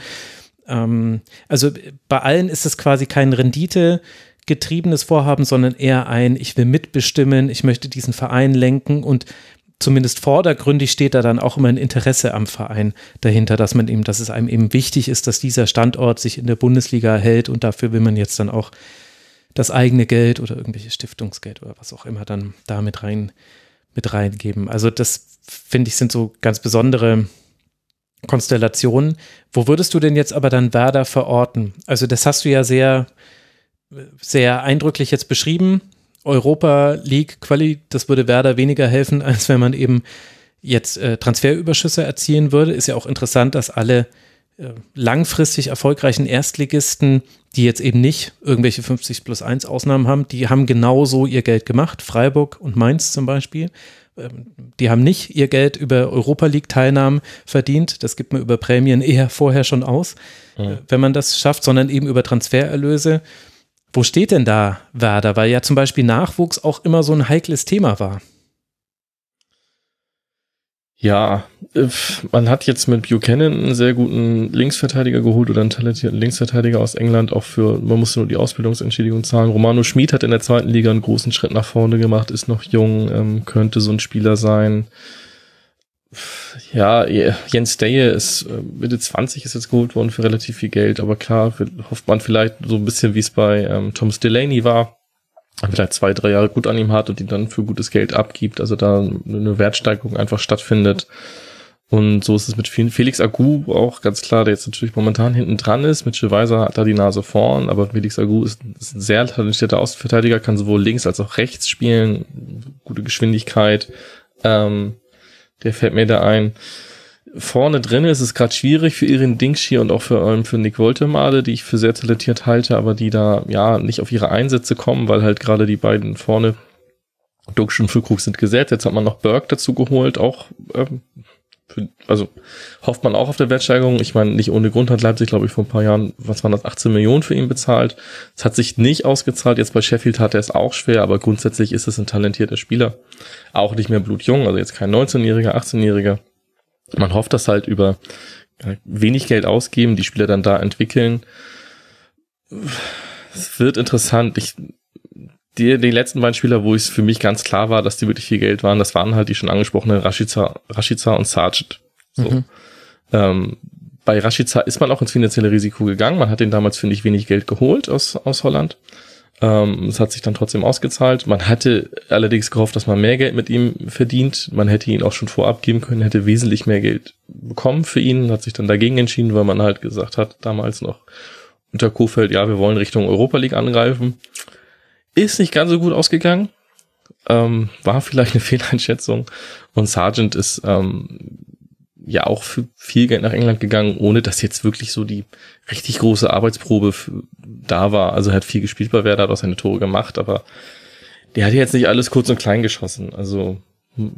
Ähm, also bei allen ist es quasi kein Rendite getriebenes Vorhaben, sondern eher ein, ich will mitbestimmen, ich möchte diesen Verein lenken und zumindest vordergründig steht da dann auch immer ein Interesse am Verein dahinter, dass man eben, dass es einem eben wichtig ist, dass dieser Standort sich in der Bundesliga hält und dafür will man jetzt dann auch das eigene Geld oder irgendwelche Stiftungsgeld oder was auch immer dann damit rein mit reingeben. Also das finde ich, sind so ganz besondere Konstellationen. Wo würdest du denn jetzt aber dann Werder verorten? Also das hast du ja sehr, sehr eindrücklich jetzt beschrieben. Europa League Quali, das würde Werder weniger helfen, als wenn man eben jetzt äh, Transferüberschüsse erzielen würde. Ist ja auch interessant, dass alle langfristig erfolgreichen Erstligisten, die jetzt eben nicht irgendwelche 50 plus 1 Ausnahmen haben, die haben genauso ihr Geld gemacht. Freiburg und Mainz zum Beispiel. Ähm, die haben nicht ihr Geld über Europa League-Teilnahmen verdient. Das gibt man über Prämien eher vorher schon aus, mhm. wenn man das schafft, sondern eben über Transfererlöse. Wo steht denn da Werder? Weil ja zum Beispiel Nachwuchs auch immer so ein heikles Thema war. Ja, man hat jetzt mit Buchanan einen sehr guten Linksverteidiger geholt oder einen talentierten Linksverteidiger aus England, auch für, man musste nur die Ausbildungsentschädigung zahlen. Romano Schmid hat in der zweiten Liga einen großen Schritt nach vorne gemacht, ist noch jung, ähm, könnte so ein Spieler sein. Ja, Jens Deje ist äh, Mitte 20 ist jetzt geholt worden für relativ viel Geld, aber klar, hofft man vielleicht so ein bisschen, wie es bei ähm, Thomas Delaney war, vielleicht zwei, drei Jahre gut an ihm hat und ihn dann für gutes Geld abgibt, also da eine Wertsteigerung einfach stattfindet. Und so ist es mit Felix Agu auch ganz klar, der jetzt natürlich momentan hinten dran ist. Mit Weiser hat da die Nase vorn, aber Felix Agu ist, ist ein sehr talentierter Außenverteidiger, kann sowohl links als auch rechts spielen, gute Geschwindigkeit. Ähm, der fällt mir da ein vorne drin ist es gerade schwierig für Irin Dinkshi und auch für, ähm, für Nick Woltemade, die ich für sehr talentiert halte, aber die da ja nicht auf ihre Einsätze kommen, weil halt gerade die beiden vorne Duxch und Füllkrug sind gesetzt. Jetzt hat man noch Burke dazu geholt, auch ähm, also hofft man auch auf der Wertsteigerung. Ich meine, nicht ohne Grund hat Leipzig, glaube ich, vor ein paar Jahren, was waren das, 18 Millionen für ihn bezahlt. Es hat sich nicht ausgezahlt. Jetzt bei Sheffield hat er es auch schwer, aber grundsätzlich ist es ein talentierter Spieler. Auch nicht mehr blutjung, also jetzt kein 19-Jähriger, 18-Jähriger. Man hofft, dass halt über wenig Geld ausgeben, die Spieler dann da entwickeln. Es wird interessant. Ich, die, die letzten beiden Spieler, wo es für mich ganz klar war, dass die wirklich viel Geld waren, das waren halt die schon angesprochenen Rashica, Rashica und Sargent. So. Mhm. Ähm, bei Rashica ist man auch ins finanzielle Risiko gegangen. Man hat den damals, finde ich, wenig Geld geholt aus, aus Holland. Ähm, es hat sich dann trotzdem ausgezahlt. Man hatte allerdings gehofft, dass man mehr Geld mit ihm verdient. Man hätte ihn auch schon vorab geben können, hätte wesentlich mehr Geld bekommen für ihn, hat sich dann dagegen entschieden, weil man halt gesagt hat, damals noch unter Kofeld, ja, wir wollen Richtung Europa League angreifen. Ist nicht ganz so gut ausgegangen. Ähm, war vielleicht eine Fehleinschätzung. Und Sargent ist ähm, ja auch für viel Geld nach England gegangen, ohne dass jetzt wirklich so die richtig große Arbeitsprobe da war. Also er hat viel gespielt bei Werder, hat auch seine Tore gemacht, aber der hat jetzt nicht alles kurz und klein geschossen. Also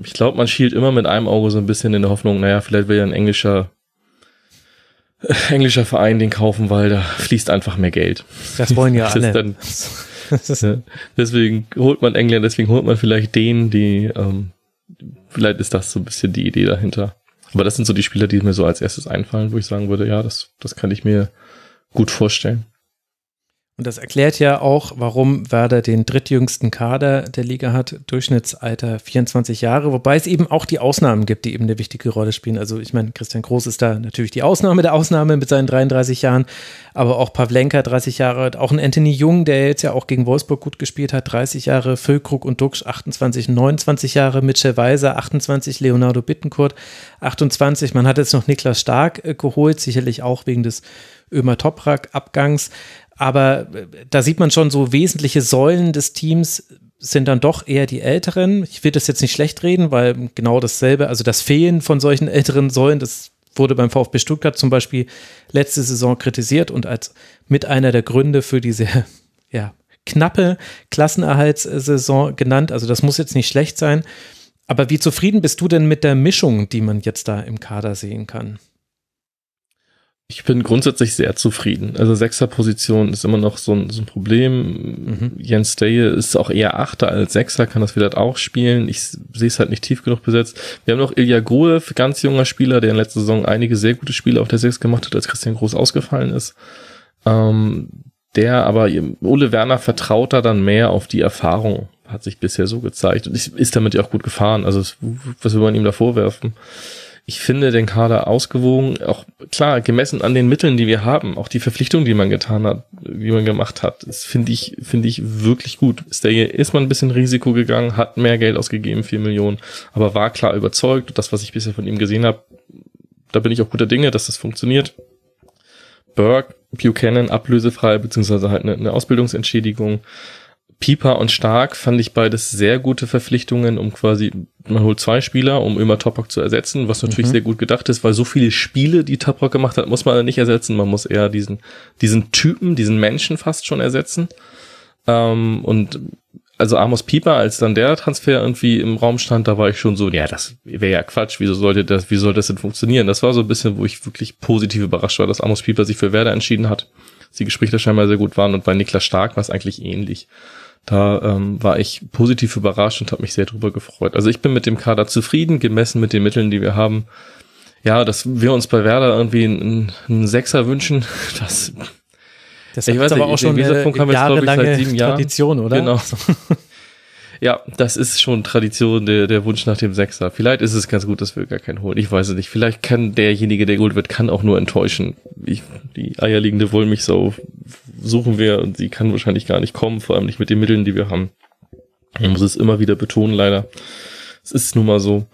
ich glaube, man schielt immer mit einem Auge so ein bisschen in der Hoffnung, naja, vielleicht will ja ein englischer englischer Verein den kaufen, weil da fließt einfach mehr Geld. Das wollen ja alle. Dann, ja, deswegen holt man Engländer, deswegen holt man vielleicht den, die, ähm, vielleicht ist das so ein bisschen die Idee dahinter. Aber das sind so die Spieler, die mir so als erstes einfallen, wo ich sagen würde, ja, das, das kann ich mir gut vorstellen. Und das erklärt ja auch, warum Werder den drittjüngsten Kader der Liga hat, Durchschnittsalter 24 Jahre, wobei es eben auch die Ausnahmen gibt, die eben eine wichtige Rolle spielen. Also ich meine, Christian Groß ist da natürlich die Ausnahme der Ausnahme mit seinen 33 Jahren, aber auch Pavlenka 30 Jahre auch ein Anthony Jung, der jetzt ja auch gegen Wolfsburg gut gespielt hat, 30 Jahre, Füllkrug und Duxch 28, 29 Jahre, Mitchell Weiser 28, Leonardo Bittenkurt 28. Man hat jetzt noch Niklas Stark äh, geholt, sicherlich auch wegen des Ömer Toprak-Abgangs. Aber äh, da sieht man schon so wesentliche Säulen des Teams sind dann doch eher die Älteren. Ich will das jetzt nicht schlecht reden, weil genau dasselbe, also das Fehlen von solchen älteren Säulen, das wurde beim VfB Stuttgart zum Beispiel letzte Saison kritisiert und als mit einer der Gründe für diese ja, knappe Klassenerhaltssaison genannt. Also das muss jetzt nicht schlecht sein. Aber wie zufrieden bist du denn mit der Mischung, die man jetzt da im Kader sehen kann? Ich bin grundsätzlich sehr zufrieden. Also Sechser-Position ist immer noch so ein, so ein Problem. Mhm. Jens Steye ist auch eher Achter als Sechser, kann das vielleicht auch spielen. Ich sehe es halt nicht tief genug besetzt. Wir haben noch Ilya Gruev, ganz junger Spieler, der in letzter Saison einige sehr gute Spiele auf der Sechs gemacht hat, als Christian Groß ausgefallen ist. Ähm, der aber, Ole Werner vertraut da dann mehr auf die Erfahrung, hat sich bisher so gezeigt. Und ist damit ja auch gut gefahren. Also was will man ihm da vorwerfen? Ich finde den Kader ausgewogen, auch klar, gemessen an den Mitteln, die wir haben, auch die Verpflichtung, die man getan hat, wie man gemacht hat, das finde ich, finde ich wirklich gut. Ist der ist man ein bisschen Risiko gegangen, hat mehr Geld ausgegeben, vier Millionen, aber war klar überzeugt, das, was ich bisher von ihm gesehen habe, da bin ich auch guter Dinge, dass das funktioniert. Burke, Buchanan ablösefrei, beziehungsweise halt eine, eine Ausbildungsentschädigung. Pieper und Stark fand ich beides sehr gute Verpflichtungen, um quasi, man holt zwei Spieler, um immer Toprak zu ersetzen, was natürlich mhm. sehr gut gedacht ist, weil so viele Spiele, die Toprak gemacht hat, muss man nicht ersetzen. Man muss eher diesen, diesen Typen, diesen Menschen fast schon ersetzen. Ähm, und also Amos Pieper, als dann der Transfer irgendwie im Raum stand, da war ich schon so, ja, das wäre ja Quatsch, wieso sollte das, wie soll das denn funktionieren? Das war so ein bisschen, wo ich wirklich positiv überrascht war, dass Amos Pieper sich für Werder entschieden hat. Die Gespräche scheinbar sehr gut waren und bei Niklas Stark war es eigentlich ähnlich. Da ähm, war ich positiv überrascht und habe mich sehr drüber gefreut. Also ich bin mit dem Kader zufrieden, gemessen mit den Mitteln, die wir haben. Ja, dass wir uns bei Werder irgendwie einen, einen Sechser wünschen, das das ich weiß aber nicht, auch schon eine jahrelange Tradition, oder? Genau. Ja, das ist schon Tradition, der, der Wunsch nach dem Sechser. Vielleicht ist es ganz gut, dass wir gar keinen holen. Ich weiß es nicht. Vielleicht kann derjenige, der geholt wird, kann auch nur enttäuschen. Ich, die eierliegende Wollmilchsau suchen wir und sie kann wahrscheinlich gar nicht kommen, vor allem nicht mit den Mitteln, die wir haben. Man muss es immer wieder betonen, leider. Es ist nun mal so.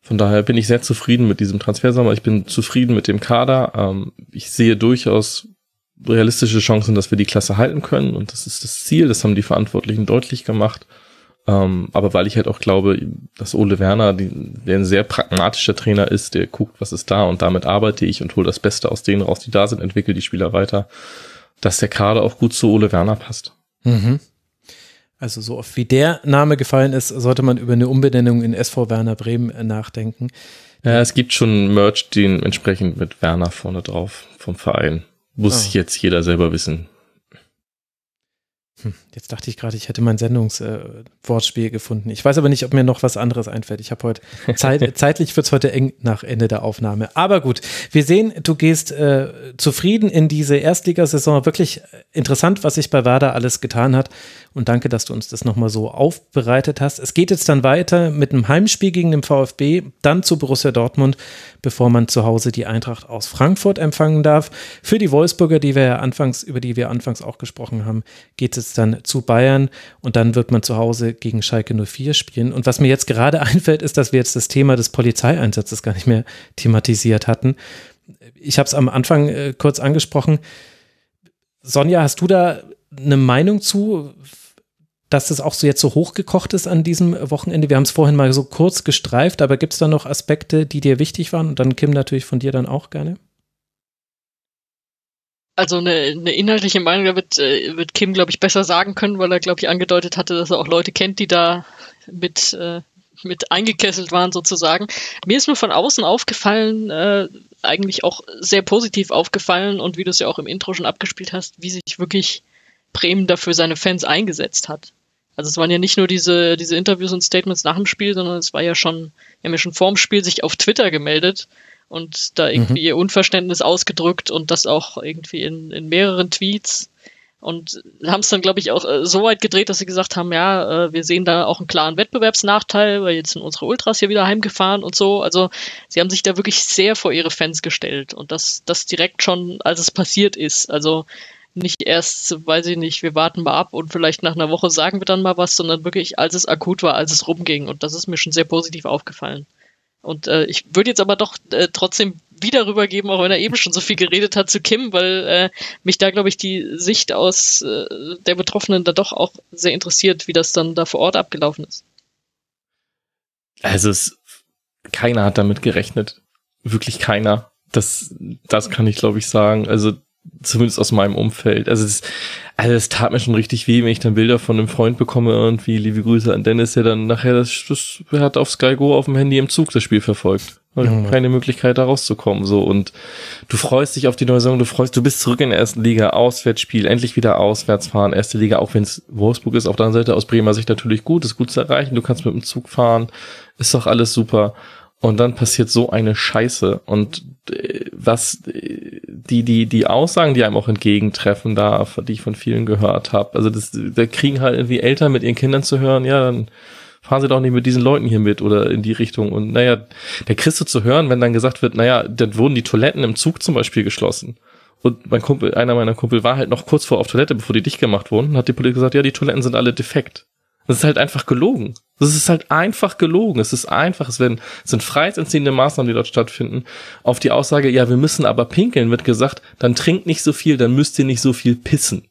Von daher bin ich sehr zufrieden mit diesem Transfersommer. Ich bin zufrieden mit dem Kader. Ähm, ich sehe durchaus realistische Chancen, dass wir die Klasse halten können. Und das ist das Ziel. Das haben die Verantwortlichen deutlich gemacht. Ähm, aber weil ich halt auch glaube, dass Ole Werner, die, der ein sehr pragmatischer Trainer ist, der guckt, was ist da und damit arbeite ich und hole das Beste aus denen raus, die da sind, entwickle die Spieler weiter, dass der Kader auch gut zu Ole Werner passt. Mhm. Also so oft wie der Name gefallen ist, sollte man über eine Umbenennung in SV Werner Bremen nachdenken. Ja, es gibt schon Merch, den entsprechend mit Werner vorne drauf vom Verein. Muss oh. jetzt jeder selber wissen. Hm, jetzt dachte ich gerade, ich hätte mein Sendungswortspiel äh, gefunden. Ich weiß aber nicht, ob mir noch was anderes einfällt. Ich habe heute Zeit, zeitlich wird es heute eng nach Ende der Aufnahme. Aber gut, wir sehen, du gehst äh, zufrieden in diese Erstligasaison. Wirklich interessant, was sich bei Werder alles getan hat. Und danke, dass du uns das nochmal so aufbereitet hast. Es geht jetzt dann weiter mit einem Heimspiel gegen den VfB, dann zu Borussia Dortmund, bevor man zu Hause die Eintracht aus Frankfurt empfangen darf. Für die Wolfsburger, die wir ja anfangs, über die wir anfangs auch gesprochen haben, geht es dann zu Bayern und dann wird man zu Hause gegen Schalke 04 spielen. Und was mir jetzt gerade einfällt, ist, dass wir jetzt das Thema des Polizeieinsatzes gar nicht mehr thematisiert hatten. Ich habe es am Anfang äh, kurz angesprochen. Sonja, hast du da eine Meinung zu, dass das auch so jetzt so hochgekocht ist an diesem Wochenende? Wir haben es vorhin mal so kurz gestreift, aber gibt es da noch Aspekte, die dir wichtig waren? Und dann Kim natürlich von dir dann auch gerne. Also eine, eine inhaltliche Meinung, da wird, äh, wird Kim, glaube ich, besser sagen können, weil er, glaube ich, angedeutet hatte, dass er auch Leute kennt, die da mit, äh, mit eingekesselt waren sozusagen. Mir ist nur von außen aufgefallen, äh, eigentlich auch sehr positiv aufgefallen und wie du es ja auch im Intro schon abgespielt hast, wie sich wirklich Bremen dafür seine Fans eingesetzt hat. Also es waren ja nicht nur diese, diese Interviews und Statements nach dem Spiel, sondern es war ja schon, wir haben ja schon vorm Spiel sich auf Twitter gemeldet und da irgendwie mhm. ihr Unverständnis ausgedrückt und das auch irgendwie in, in mehreren Tweets und haben es dann, glaube ich, auch äh, so weit gedreht, dass sie gesagt haben, ja, äh, wir sehen da auch einen klaren Wettbewerbsnachteil, weil jetzt sind unsere Ultras hier wieder heimgefahren und so. Also sie haben sich da wirklich sehr vor ihre Fans gestellt und das, das direkt schon, als es passiert ist. Also nicht erst, weiß ich nicht, wir warten mal ab und vielleicht nach einer Woche sagen wir dann mal was, sondern wirklich, als es akut war, als es rumging. Und das ist mir schon sehr positiv aufgefallen. Und äh, ich würde jetzt aber doch äh, trotzdem wieder rübergeben, auch wenn er eben schon so viel geredet hat zu Kim, weil äh, mich da, glaube ich, die Sicht aus äh, der Betroffenen da doch auch sehr interessiert, wie das dann da vor Ort abgelaufen ist. Also es, keiner hat damit gerechnet. Wirklich keiner. Das, das kann ich, glaube ich, sagen. Also zumindest aus meinem Umfeld. Also es, also es tat mir schon richtig weh, wenn ich dann Bilder von einem Freund bekomme irgendwie, liebe Grüße an Dennis, der dann nachher das, das hat auf Sky Go auf dem Handy im Zug das Spiel verfolgt. Mhm. Keine Möglichkeit da rauszukommen, so. Und du freust dich auf die neue Saison, du freust, du bist zurück in der ersten Liga, Auswärtsspiel, endlich wieder auswärts fahren, erste Liga, auch wenn es Wolfsburg ist, auf der anderen Seite aus Bremer Sicht natürlich gut, ist gut zu erreichen, du kannst mit dem Zug fahren, ist doch alles super. Und dann passiert so eine Scheiße. Und was äh, die, die, die Aussagen, die einem auch entgegentreffen, da, die ich von vielen gehört habe, also das, da kriegen halt irgendwie Eltern mit ihren Kindern zu hören, ja, dann fahren sie doch nicht mit diesen Leuten hier mit oder in die Richtung. Und naja, der kriegst du zu hören, wenn dann gesagt wird, naja, dann wurden die Toiletten im Zug zum Beispiel geschlossen. Und mein Kumpel, einer meiner Kumpel war halt noch kurz vor auf Toilette, bevor die dicht gemacht wurden, hat die Polizei gesagt, ja, die Toiletten sind alle defekt. Das ist halt einfach gelogen. Das ist halt einfach gelogen. Es ist einfach, es werden, es sind freiheitsentziehende Maßnahmen, die dort stattfinden. Auf die Aussage, ja, wir müssen aber pinkeln, wird gesagt, dann trinkt nicht so viel, dann müsst ihr nicht so viel pissen.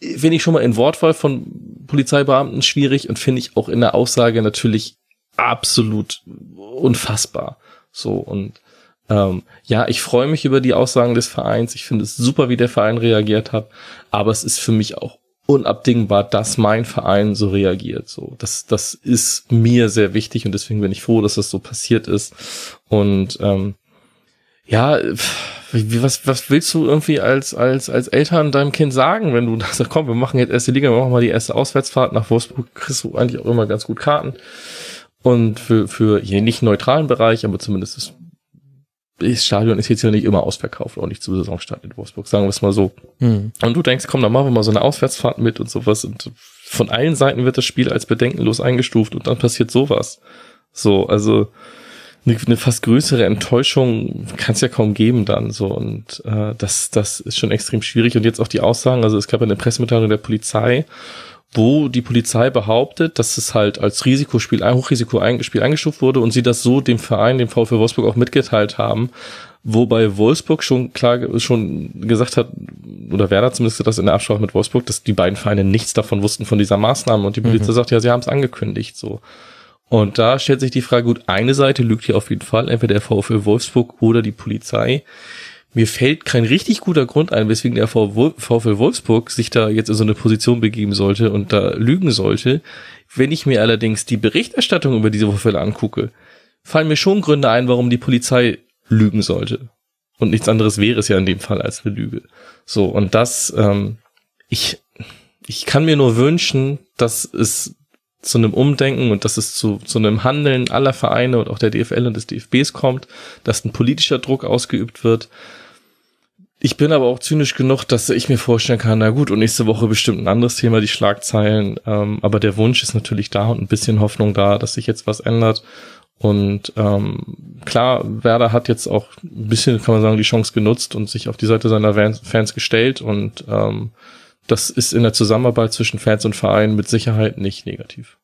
Finde ich schon mal in Wortwahl von Polizeibeamten schwierig und finde ich auch in der Aussage natürlich absolut unfassbar. So und ähm, ja, ich freue mich über die Aussagen des Vereins. Ich finde es super, wie der Verein reagiert hat, aber es ist für mich auch unabdingbar, dass mein Verein so reagiert. So, das, das ist mir sehr wichtig und deswegen bin ich froh, dass das so passiert ist. Und ähm, ja, was, was willst du irgendwie als, als, als Eltern deinem Kind sagen, wenn du sagst, komm, wir machen jetzt erste Liga, wir machen mal die erste Auswärtsfahrt nach Wolfsburg, kriegst du eigentlich auch immer ganz gut Karten. Und für, für hier nicht neutralen Bereich, aber zumindest das das Stadion ist jetzt ja nicht immer ausverkauft, auch nicht zu Saisonstart in Wolfsburg, sagen wir es mal so. Mhm. Und du denkst, komm, dann machen wir mal so eine Auswärtsfahrt mit und sowas. Und von allen Seiten wird das Spiel als bedenkenlos eingestuft und dann passiert sowas. So, also eine, eine fast größere Enttäuschung kann es ja kaum geben dann so und äh, das das ist schon extrem schwierig und jetzt auch die Aussagen also es gab eine Pressemitteilung der Polizei wo die Polizei behauptet, dass es halt als Risikospiel, ein Hochrisiko-Spiel eingestuft wurde und sie das so dem Verein, dem VfL Wolfsburg auch mitgeteilt haben, wobei Wolfsburg schon klar schon gesagt hat, oder Werder zumindest das in der Absprache mit Wolfsburg, dass die beiden Vereine nichts davon wussten von dieser Maßnahme und die Polizei mhm. sagt, ja, sie haben es angekündigt, so. Und da stellt sich die Frage, gut, eine Seite lügt hier auf jeden Fall, entweder der VfL Wolfsburg oder die Polizei mir fällt kein richtig guter Grund ein, weswegen der VfL Wolfsburg sich da jetzt in so eine Position begeben sollte und da lügen sollte. Wenn ich mir allerdings die Berichterstattung über diese Vorfälle angucke, fallen mir schon Gründe ein, warum die Polizei lügen sollte. Und nichts anderes wäre es ja in dem Fall als eine Lüge. So, und das, ähm, ich, ich kann mir nur wünschen, dass es zu einem Umdenken und dass es zu, zu einem Handeln aller Vereine und auch der DFL und des DFBs kommt, dass ein politischer Druck ausgeübt wird. Ich bin aber auch zynisch genug, dass ich mir vorstellen kann, na gut, und nächste Woche bestimmt ein anderes Thema, die Schlagzeilen. Ähm, aber der Wunsch ist natürlich da und ein bisschen Hoffnung da, dass sich jetzt was ändert. Und ähm, klar, Werder hat jetzt auch ein bisschen, kann man sagen, die Chance genutzt und sich auf die Seite seiner Fans gestellt. Und ähm, das ist in der Zusammenarbeit zwischen Fans und Vereinen mit Sicherheit nicht negativ.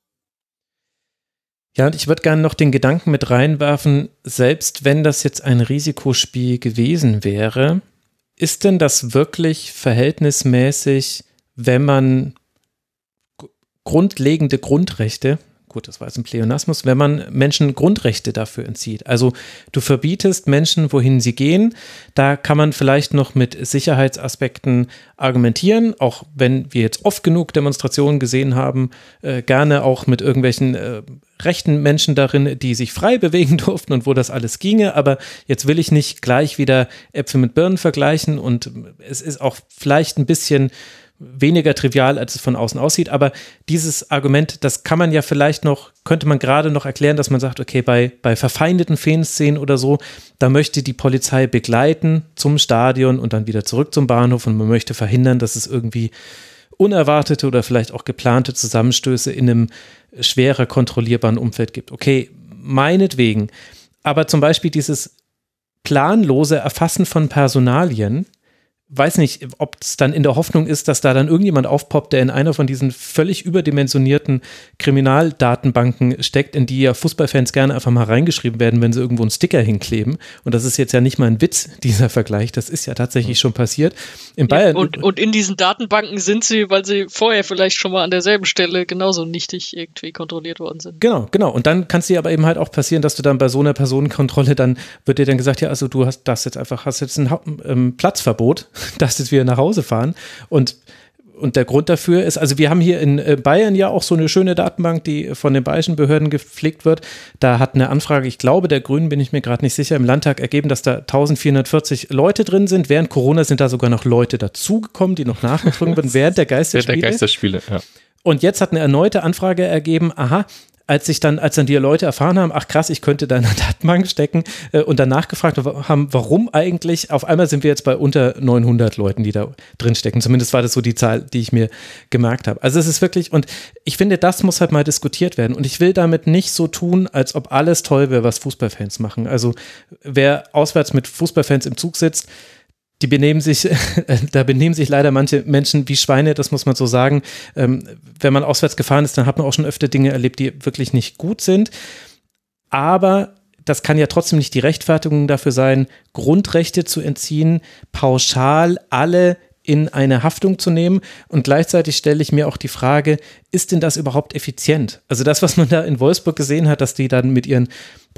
Ja, und ich würde gerne noch den Gedanken mit reinwerfen, selbst wenn das jetzt ein Risikospiel gewesen wäre, ist denn das wirklich verhältnismäßig, wenn man grundlegende Grundrechte gut, das war jetzt ein Pleonasmus, wenn man Menschen Grundrechte dafür entzieht. Also du verbietest Menschen, wohin sie gehen. Da kann man vielleicht noch mit Sicherheitsaspekten argumentieren, auch wenn wir jetzt oft genug Demonstrationen gesehen haben, äh, gerne auch mit irgendwelchen äh, rechten Menschen darin, die sich frei bewegen durften und wo das alles ginge. Aber jetzt will ich nicht gleich wieder Äpfel mit Birnen vergleichen und es ist auch vielleicht ein bisschen weniger trivial, als es von außen aussieht. Aber dieses Argument, das kann man ja vielleicht noch, könnte man gerade noch erklären, dass man sagt, okay, bei, bei verfeindeten Fanszenen oder so, da möchte die Polizei begleiten zum Stadion und dann wieder zurück zum Bahnhof und man möchte verhindern, dass es irgendwie unerwartete oder vielleicht auch geplante Zusammenstöße in einem schwerer kontrollierbaren Umfeld gibt. Okay, meinetwegen. Aber zum Beispiel dieses planlose Erfassen von Personalien, weiß nicht, ob es dann in der Hoffnung ist, dass da dann irgendjemand aufpoppt, der in einer von diesen völlig überdimensionierten Kriminaldatenbanken steckt, in die ja Fußballfans gerne einfach mal reingeschrieben werden, wenn sie irgendwo einen Sticker hinkleben. Und das ist jetzt ja nicht mal ein Witz, dieser Vergleich. Das ist ja tatsächlich schon passiert. In Bayern. Ja, und, und in diesen Datenbanken sind sie, weil sie vorher vielleicht schon mal an derselben Stelle genauso nichtig irgendwie kontrolliert worden sind. Genau, genau. Und dann kann es dir aber eben halt auch passieren, dass du dann bei so einer Personenkontrolle dann wird dir dann gesagt, ja, also du hast das jetzt einfach, hast jetzt ein ähm, Platzverbot dass jetzt wieder nach Hause fahren. Und und der Grund dafür ist, also wir haben hier in äh, Bayern ja auch so eine schöne Datenbank, die von den bayerischen Behörden gepflegt wird. Da hat eine Anfrage, ich glaube, der Grünen bin ich mir gerade nicht sicher, im Landtag ergeben, dass da 1440 Leute drin sind. Während Corona sind da sogar noch Leute dazugekommen, die noch nachgezogen werden, während der Geisterspiele. der Geisterspiele, ja. Und jetzt hat eine erneute Anfrage ergeben, aha, als sich dann, als dann die Leute erfahren haben, ach krass, ich könnte da in der Datenbank stecken äh, und dann nachgefragt haben, warum eigentlich, auf einmal sind wir jetzt bei unter 900 Leuten, die da drin stecken. Zumindest war das so die Zahl, die ich mir gemerkt habe. Also es ist wirklich, und ich finde, das muss halt mal diskutiert werden. Und ich will damit nicht so tun, als ob alles toll wäre, was Fußballfans machen. Also wer auswärts mit Fußballfans im Zug sitzt, die benehmen sich, da benehmen sich leider manche Menschen wie Schweine, das muss man so sagen. Ähm, wenn man auswärts gefahren ist, dann hat man auch schon öfter Dinge erlebt, die wirklich nicht gut sind. Aber das kann ja trotzdem nicht die Rechtfertigung dafür sein, Grundrechte zu entziehen, pauschal alle in eine Haftung zu nehmen. Und gleichzeitig stelle ich mir auch die Frage, ist denn das überhaupt effizient? Also das, was man da in Wolfsburg gesehen hat, dass die dann mit ihren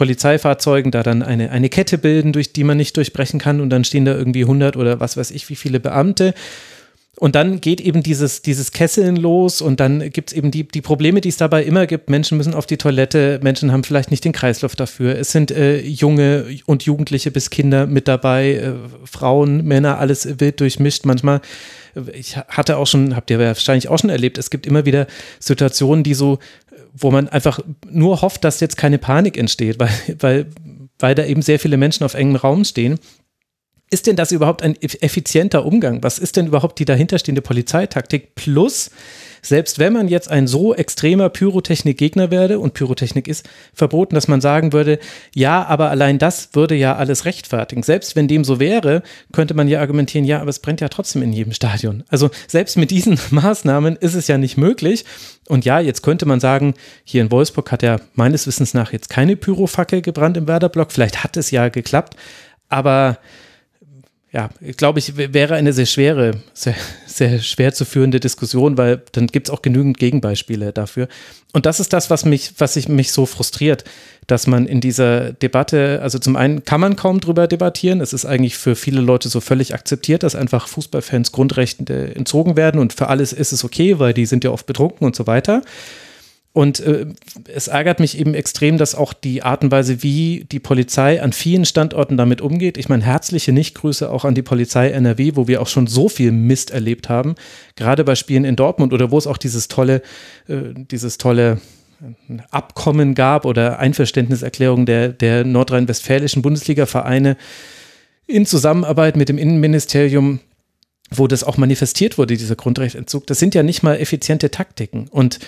Polizeifahrzeugen da dann eine, eine Kette bilden, durch die man nicht durchbrechen kann und dann stehen da irgendwie 100 oder was weiß ich, wie viele Beamte. Und dann geht eben dieses, dieses Kesseln los und dann gibt es eben die, die Probleme, die es dabei immer gibt. Menschen müssen auf die Toilette, Menschen haben vielleicht nicht den Kreislauf dafür. Es sind äh, junge und Jugendliche bis Kinder mit dabei, äh, Frauen, Männer, alles wild durchmischt. Manchmal, ich hatte auch schon, habt ihr wahrscheinlich auch schon erlebt, es gibt immer wieder Situationen, die so, wo man einfach nur hofft, dass jetzt keine Panik entsteht, weil, weil, weil da eben sehr viele Menschen auf engem Raum stehen ist denn das überhaupt ein effizienter Umgang? Was ist denn überhaupt die dahinterstehende Polizeitaktik? Plus, selbst wenn man jetzt ein so extremer Pyrotechnik-Gegner werde und Pyrotechnik ist verboten, dass man sagen würde, ja, aber allein das würde ja alles rechtfertigen. Selbst wenn dem so wäre, könnte man ja argumentieren, ja, aber es brennt ja trotzdem in jedem Stadion. Also selbst mit diesen Maßnahmen ist es ja nicht möglich. Und ja, jetzt könnte man sagen, hier in Wolfsburg hat ja meines Wissens nach jetzt keine Pyrofackel gebrannt im Werderblock. Vielleicht hat es ja geklappt, aber ja, glaube ich, wäre eine sehr schwere, sehr, sehr schwer zu führende Diskussion, weil dann gibt es auch genügend Gegenbeispiele dafür. Und das ist das, was mich, was ich mich so frustriert, dass man in dieser Debatte, also zum einen kann man kaum drüber debattieren. Es ist eigentlich für viele Leute so völlig akzeptiert, dass einfach Fußballfans Grundrechte entzogen werden und für alles ist es okay, weil die sind ja oft betrunken und so weiter. Und äh, es ärgert mich eben extrem, dass auch die Art und Weise, wie die Polizei an vielen Standorten damit umgeht. Ich meine, herzliche Nichtgrüße auch an die Polizei NRW, wo wir auch schon so viel Mist erlebt haben. Gerade bei Spielen in Dortmund oder wo es auch dieses tolle, äh, dieses tolle äh, Abkommen gab oder Einverständniserklärung der, der nordrhein-westfälischen Bundesliga-Vereine in Zusammenarbeit mit dem Innenministerium wo das auch manifestiert wurde, dieser Grundrechtsentzug, das sind ja nicht mal effiziente Taktiken. Und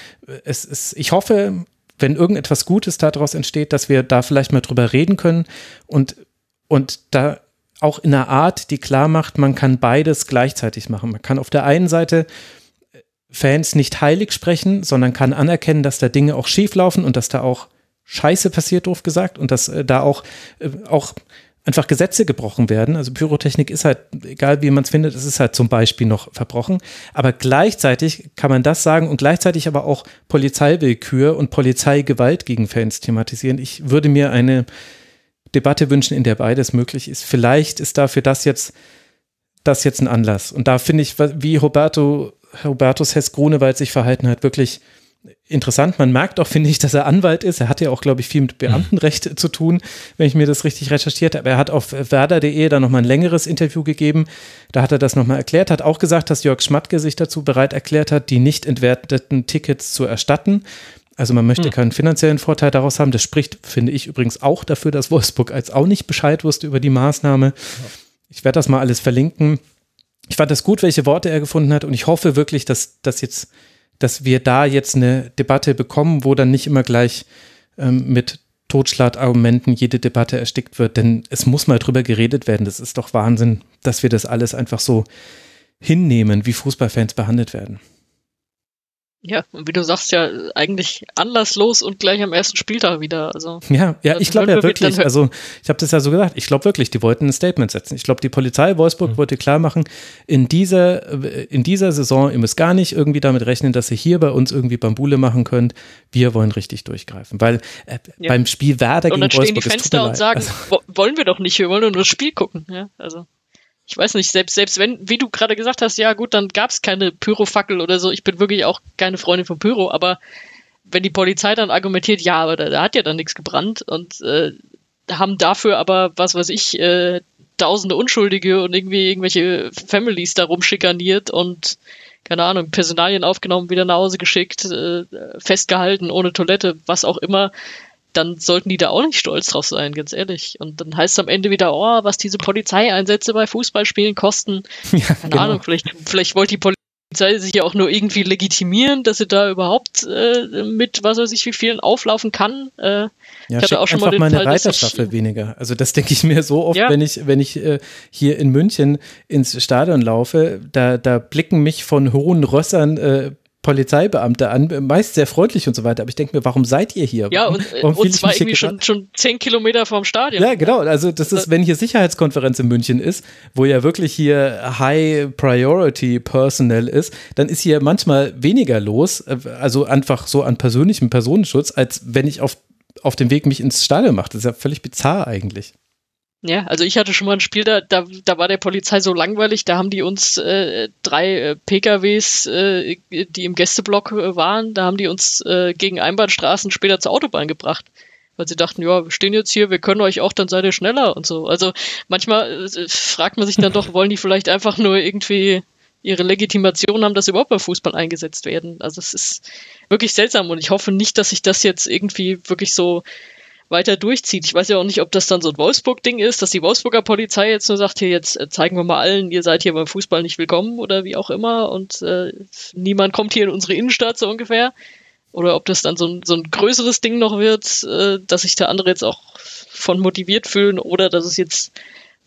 es ist, ich hoffe, wenn irgendetwas Gutes daraus entsteht, dass wir da vielleicht mal drüber reden können und, und da auch in einer Art, die klar macht, man kann beides gleichzeitig machen. Man kann auf der einen Seite Fans nicht heilig sprechen, sondern kann anerkennen, dass da Dinge auch schief laufen und dass da auch Scheiße passiert, doof gesagt, und dass äh, da auch, äh, auch einfach Gesetze gebrochen werden. Also Pyrotechnik ist halt, egal wie man es findet, es ist halt zum Beispiel noch verbrochen. Aber gleichzeitig kann man das sagen und gleichzeitig aber auch Polizeiwillkür und Polizeigewalt gegen Fans thematisieren. Ich würde mir eine Debatte wünschen, in der beides möglich ist. Vielleicht ist dafür das jetzt, das jetzt ein Anlass. Und da finde ich, wie Roberto, Robertus Hess-Grunewald sich verhalten hat, wirklich interessant. Man merkt auch, finde ich, dass er Anwalt ist. Er hat ja auch, glaube ich, viel mit Beamtenrecht mhm. zu tun, wenn ich mir das richtig recherchiert habe. Er hat auf werder.de da nochmal ein längeres Interview gegeben. Da hat er das nochmal erklärt, hat auch gesagt, dass Jörg Schmatke sich dazu bereit erklärt hat, die nicht entwerteten Tickets zu erstatten. Also man möchte mhm. keinen finanziellen Vorteil daraus haben. Das spricht, finde ich, übrigens auch dafür, dass Wolfsburg als auch nicht Bescheid wusste über die Maßnahme. Ich werde das mal alles verlinken. Ich fand das gut, welche Worte er gefunden hat und ich hoffe wirklich, dass das jetzt dass wir da jetzt eine Debatte bekommen, wo dann nicht immer gleich ähm, mit Totschlagargumenten jede Debatte erstickt wird. Denn es muss mal drüber geredet werden. Das ist doch Wahnsinn, dass wir das alles einfach so hinnehmen, wie Fußballfans behandelt werden. Ja, und wie du sagst, ja, eigentlich anlasslos und gleich am ersten Spieltag wieder. Also, ja, ja, ich glaube ja wirklich, also ich habe das ja so gesagt, ich glaube wirklich, die wollten ein Statement setzen. Ich glaube, die Polizei Wolfsburg mhm. wollte klar machen, in dieser, in dieser Saison, ihr müsst gar nicht irgendwie damit rechnen, dass ihr hier bei uns irgendwie Bambule machen könnt. Wir wollen richtig durchgreifen. Weil äh, ja. beim Spiel Werder gegen Wolfsburg. Und dann stehen die Fenster und sagen, also, wollen wir doch nicht, wir wollen nur das Spiel gucken. Ja, also ich weiß nicht, selbst, selbst wenn, wie du gerade gesagt hast, ja gut, dann gab es keine Pyrofackel oder so. Ich bin wirklich auch keine Freundin von Pyro, aber wenn die Polizei dann argumentiert, ja, aber da, da hat ja dann nichts gebrannt und äh, haben dafür aber, was weiß ich, äh, tausende Unschuldige und irgendwie irgendwelche Families darum schikaniert und keine Ahnung, Personalien aufgenommen, wieder nach Hause geschickt, äh, festgehalten, ohne Toilette, was auch immer dann sollten die da auch nicht stolz drauf sein, ganz ehrlich. Und dann heißt es am Ende wieder, oh, was diese Polizeieinsätze bei Fußballspielen kosten. Ja, Keine genau. Ahnung, vielleicht, vielleicht wollte die Polizei sich ja auch nur irgendwie legitimieren, dass sie da überhaupt äh, mit, was weiß ich, wie vielen auflaufen kann. Äh, ja, ich hatte auch schon mal den meine Fall, Reiterstaffel ich, weniger. Also das denke ich mir so oft, ja. wenn ich, wenn ich äh, hier in München ins Stadion laufe, da, da blicken mich von hohen Rössern äh, Polizeibeamte an, meist sehr freundlich und so weiter. Aber ich denke mir, warum seid ihr hier? Ja, und, warum und zwar irgendwie schon, schon zehn Kilometer vom Stadion. Ja, genau. Also das ist, wenn hier Sicherheitskonferenz in München ist, wo ja wirklich hier High Priority Personnel ist, dann ist hier manchmal weniger los, äh, also einfach so an persönlichem Personenschutz, als wenn ich auf, auf dem Weg mich ins Stadion mache. Das ist ja völlig bizarr eigentlich. Ja, also ich hatte schon mal ein Spiel, da, da, da war der Polizei so langweilig, da haben die uns äh, drei äh, PKWs, äh, die im Gästeblock äh, waren, da haben die uns äh, gegen Einbahnstraßen später zur Autobahn gebracht. Weil sie dachten, ja, wir stehen jetzt hier, wir können euch auch, dann seid ihr schneller und so. Also manchmal äh, fragt man sich dann doch, wollen die vielleicht einfach nur irgendwie ihre Legitimation haben, dass überhaupt beim Fußball eingesetzt werden. Also es ist wirklich seltsam und ich hoffe nicht, dass sich das jetzt irgendwie wirklich so weiter durchzieht. Ich weiß ja auch nicht, ob das dann so ein Wolfsburg-Ding ist, dass die Wolfsburger Polizei jetzt nur sagt, hier jetzt äh, zeigen wir mal allen, ihr seid hier beim Fußball nicht willkommen oder wie auch immer und äh, niemand kommt hier in unsere Innenstadt so ungefähr. Oder ob das dann so ein, so ein größeres Ding noch wird, äh, dass sich der andere jetzt auch von motiviert fühlen oder dass es jetzt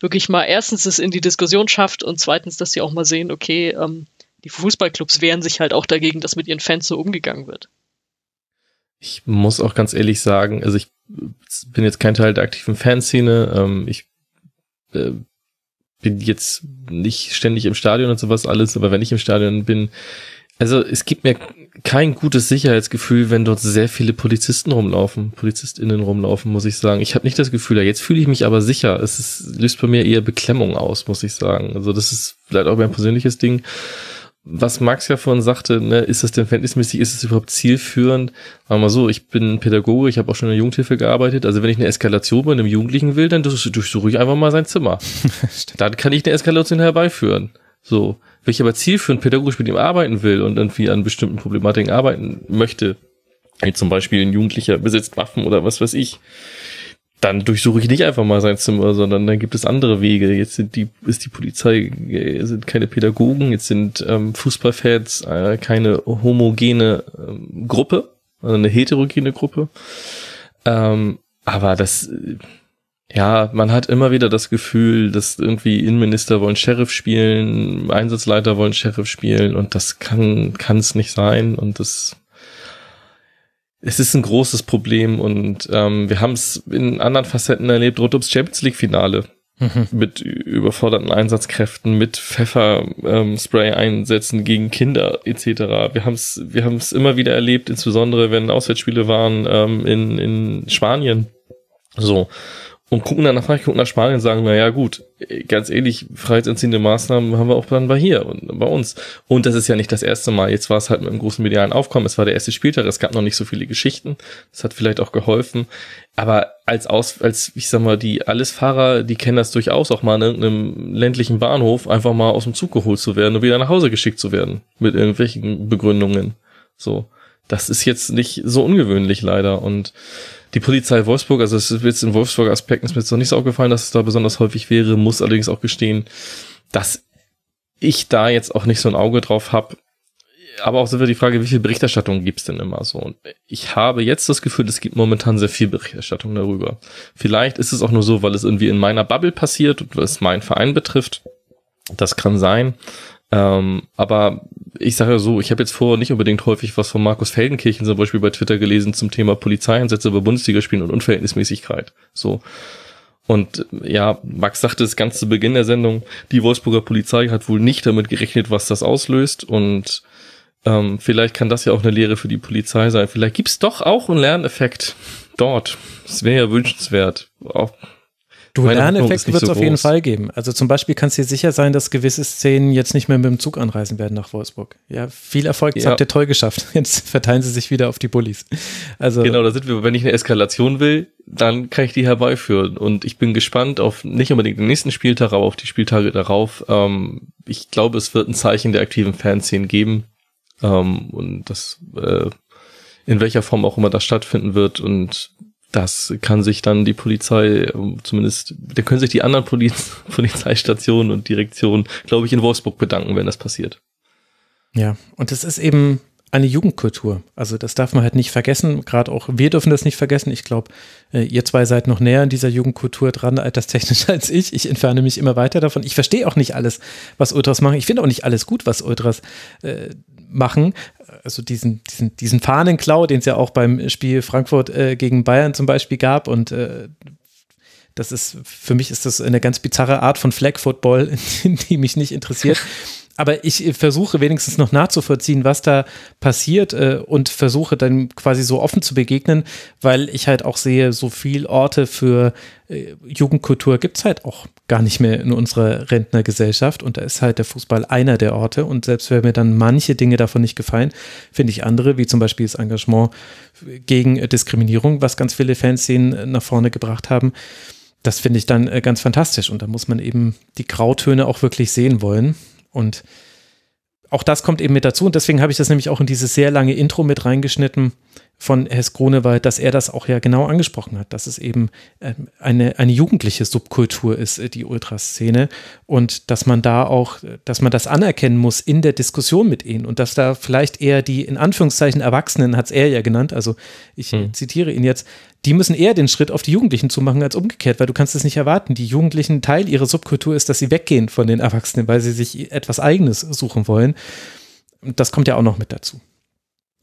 wirklich mal erstens es in die Diskussion schafft und zweitens, dass sie auch mal sehen, okay, ähm, die Fußballclubs wehren sich halt auch dagegen, dass mit ihren Fans so umgegangen wird. Ich muss auch ganz ehrlich sagen, also ich bin jetzt kein Teil der aktiven Fanszene. Ähm, ich äh, bin jetzt nicht ständig im Stadion und sowas alles, aber wenn ich im Stadion bin, also es gibt mir kein gutes Sicherheitsgefühl, wenn dort sehr viele Polizisten rumlaufen, PolizistInnen rumlaufen, muss ich sagen. Ich habe nicht das Gefühl, jetzt fühle ich mich aber sicher. Es ist, löst bei mir eher Beklemmung aus, muss ich sagen. Also das ist vielleicht auch mein persönliches Ding. Was Max ja vorhin sagte, ne, ist das denn verhältnismäßig, ist es überhaupt zielführend? Wir mal so, ich bin Pädagoge, ich habe auch schon in der Jugendhilfe gearbeitet. Also wenn ich eine Eskalation bei einem Jugendlichen will, dann durchsuche ich einfach mal sein Zimmer. dann kann ich eine Eskalation herbeiführen. So. Wenn ich aber zielführend pädagogisch mit ihm arbeiten will und irgendwie an bestimmten Problematiken arbeiten möchte, wie zum Beispiel ein Jugendlicher besitzt Waffen oder was weiß ich, dann durchsuche ich nicht einfach mal sein Zimmer, sondern dann gibt es andere Wege. Jetzt sind die, ist die Polizei, äh, sind keine Pädagogen, jetzt sind ähm, Fußballfans äh, keine homogene ähm, Gruppe, also eine heterogene Gruppe. Ähm, aber das, ja, man hat immer wieder das Gefühl, dass irgendwie Innenminister wollen Sheriff spielen, Einsatzleiter wollen Sheriff spielen und das kann, kann es nicht sein und das es ist ein großes Problem und ähm, wir haben es in anderen Facetten erlebt, rund ums Champions League Finale. Mhm. Mit überforderten Einsatzkräften, mit Pfefferspray-Einsätzen ähm, gegen Kinder etc. Wir haben es wir haben's immer wieder erlebt, insbesondere wenn Auswärtsspiele waren ähm, in, in Spanien. So und gucken dann nach Frankreich, gucken nach Spanien und sagen, na ja, gut, ganz ehrlich, freiheitsentziehende Maßnahmen haben wir auch dann bei hier und bei uns. Und das ist ja nicht das erste Mal. Jetzt war es halt mit einem großen medialen Aufkommen. Es war der erste Spieltag. Es gab noch nicht so viele Geschichten. Das hat vielleicht auch geholfen. Aber als aus, als, ich sag mal, die Allesfahrer, die kennen das durchaus auch mal in irgendeinem ländlichen Bahnhof einfach mal aus dem Zug geholt zu werden und wieder nach Hause geschickt zu werden. Mit irgendwelchen Begründungen. So. Das ist jetzt nicht so ungewöhnlich leider und die Polizei Wolfsburg, also es ist jetzt in Wolfsburger Aspekten ist mir jetzt noch nicht so aufgefallen, dass es da besonders häufig wäre, muss allerdings auch gestehen, dass ich da jetzt auch nicht so ein Auge drauf habe. Aber auch so wird die Frage, wie viel Berichterstattung gibt's denn immer so? Und ich habe jetzt das Gefühl, es gibt momentan sehr viel Berichterstattung darüber. Vielleicht ist es auch nur so, weil es irgendwie in meiner Bubble passiert und was meinen Verein betrifft. Das kann sein. Ähm, aber ich sage ja so, ich habe jetzt vorher nicht unbedingt häufig was von Markus Feldenkirchen zum Beispiel bei Twitter gelesen zum Thema Polizeieinsätze bei Bundesligaspielen und Unverhältnismäßigkeit. So. Und ja, Max sagte es ganz zu Beginn der Sendung, die Wolfsburger Polizei hat wohl nicht damit gerechnet, was das auslöst. Und ähm, vielleicht kann das ja auch eine Lehre für die Polizei sein. Vielleicht gibt's doch auch einen Lerneffekt dort. Es wäre ja wünschenswert. Auch Du, Lerneffekte wird es so auf jeden Fall geben. Also zum Beispiel kannst du dir sicher sein, dass gewisse Szenen jetzt nicht mehr mit dem Zug anreisen werden nach Wolfsburg. Ja, viel Erfolg, das ja. habt ihr toll geschafft. Jetzt verteilen sie sich wieder auf die Bullies. Also genau, da sind wir, wenn ich eine Eskalation will, dann kann ich die herbeiführen. Und ich bin gespannt auf nicht unbedingt den nächsten Spieltag, aber auf die Spieltage darauf. Ähm, ich glaube, es wird ein Zeichen der aktiven Fanszenen geben. Ähm, und das äh, in welcher Form auch immer das stattfinden wird. Und das kann sich dann die Polizei, ähm, zumindest, da können sich die anderen Poliz Polizeistationen und Direktionen, glaube ich, in Wolfsburg bedanken, wenn das passiert. Ja, und es ist eben eine Jugendkultur. Also das darf man halt nicht vergessen. Gerade auch wir dürfen das nicht vergessen. Ich glaube, äh, ihr zwei seid noch näher an dieser Jugendkultur dran, alterstechnisch als ich. Ich entferne mich immer weiter davon. Ich verstehe auch nicht alles, was Ultras machen. Ich finde auch nicht alles gut, was Ultras äh, machen also diesen, diesen, diesen Fahnenklau, den es ja auch beim Spiel Frankfurt äh, gegen Bayern zum Beispiel gab und äh, das ist, für mich ist das eine ganz bizarre Art von Flag Football, die mich nicht interessiert. Aber ich versuche wenigstens noch nachzuvollziehen, was da passiert äh, und versuche dann quasi so offen zu begegnen, weil ich halt auch sehe, so viel Orte für äh, Jugendkultur gibt es halt auch gar nicht mehr in unserer Rentnergesellschaft. Und da ist halt der Fußball einer der Orte. Und selbst wenn mir dann manche Dinge davon nicht gefallen, finde ich andere, wie zum Beispiel das Engagement gegen Diskriminierung, was ganz viele Fanszenen nach vorne gebracht haben, das finde ich dann äh, ganz fantastisch. Und da muss man eben die Grautöne auch wirklich sehen wollen. Und auch das kommt eben mit dazu. Und deswegen habe ich das nämlich auch in dieses sehr lange Intro mit reingeschnitten von Hess Grunewald, dass er das auch ja genau angesprochen hat, dass es eben ähm, eine, eine jugendliche Subkultur ist, äh, die Ultraszene. Und dass man da auch, dass man das anerkennen muss in der Diskussion mit ihnen und dass da vielleicht eher die, in Anführungszeichen, Erwachsenen, hat es er ja genannt, also ich hm. zitiere ihn jetzt, die müssen eher den Schritt auf die Jugendlichen zu machen als umgekehrt, weil du kannst es nicht erwarten. Die Jugendlichen, Teil ihrer Subkultur ist, dass sie weggehen von den Erwachsenen, weil sie sich etwas Eigenes suchen wollen. Das kommt ja auch noch mit dazu.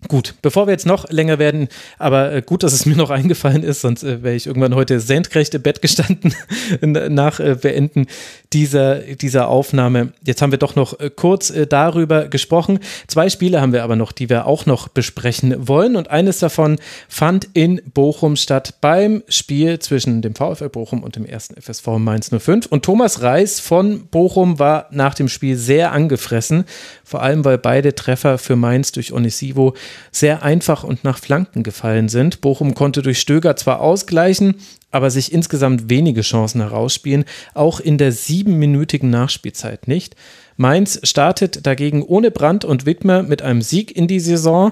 Gut, bevor wir jetzt noch länger werden, aber äh, gut, dass es mir noch eingefallen ist, sonst äh, wäre ich irgendwann heute senkrecht im Bett gestanden nach äh, Beenden dieser, dieser Aufnahme. Jetzt haben wir doch noch kurz darüber gesprochen. Zwei Spiele haben wir aber noch, die wir auch noch besprechen wollen. Und eines davon fand in Bochum statt beim Spiel zwischen dem VfL Bochum und dem ersten FSV Mainz 05. Und Thomas Reis von Bochum war nach dem Spiel sehr angefressen. Vor allem, weil beide Treffer für Mainz durch Onisivo sehr einfach und nach Flanken gefallen sind. Bochum konnte durch Stöger zwar ausgleichen, aber sich insgesamt wenige Chancen herausspielen, auch in der siebenminütigen Nachspielzeit nicht. Mainz startet dagegen ohne Brandt und Wittmer mit einem Sieg in die Saison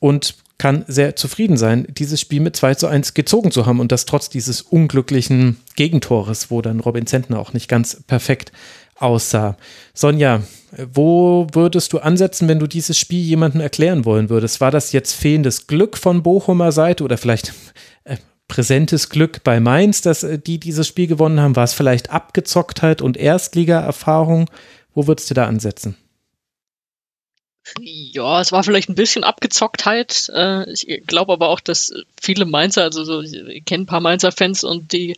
und kann sehr zufrieden sein, dieses Spiel mit 2 zu 1 gezogen zu haben und das trotz dieses unglücklichen Gegentores, wo dann Robin Zentner auch nicht ganz perfekt aussah. Sonja, wo würdest du ansetzen, wenn du dieses Spiel jemandem erklären wollen würdest? War das jetzt fehlendes Glück von Bochumer Seite oder vielleicht äh, präsentes Glück bei Mainz, dass äh, die dieses Spiel gewonnen haben? War es vielleicht Abgezocktheit und Erstliga-Erfahrung? Wo würdest du da ansetzen? Ja, es war vielleicht ein bisschen Abgezocktheit. Äh, ich glaube aber auch, dass viele Mainzer, also so, ich kenne ein paar Mainzer-Fans und die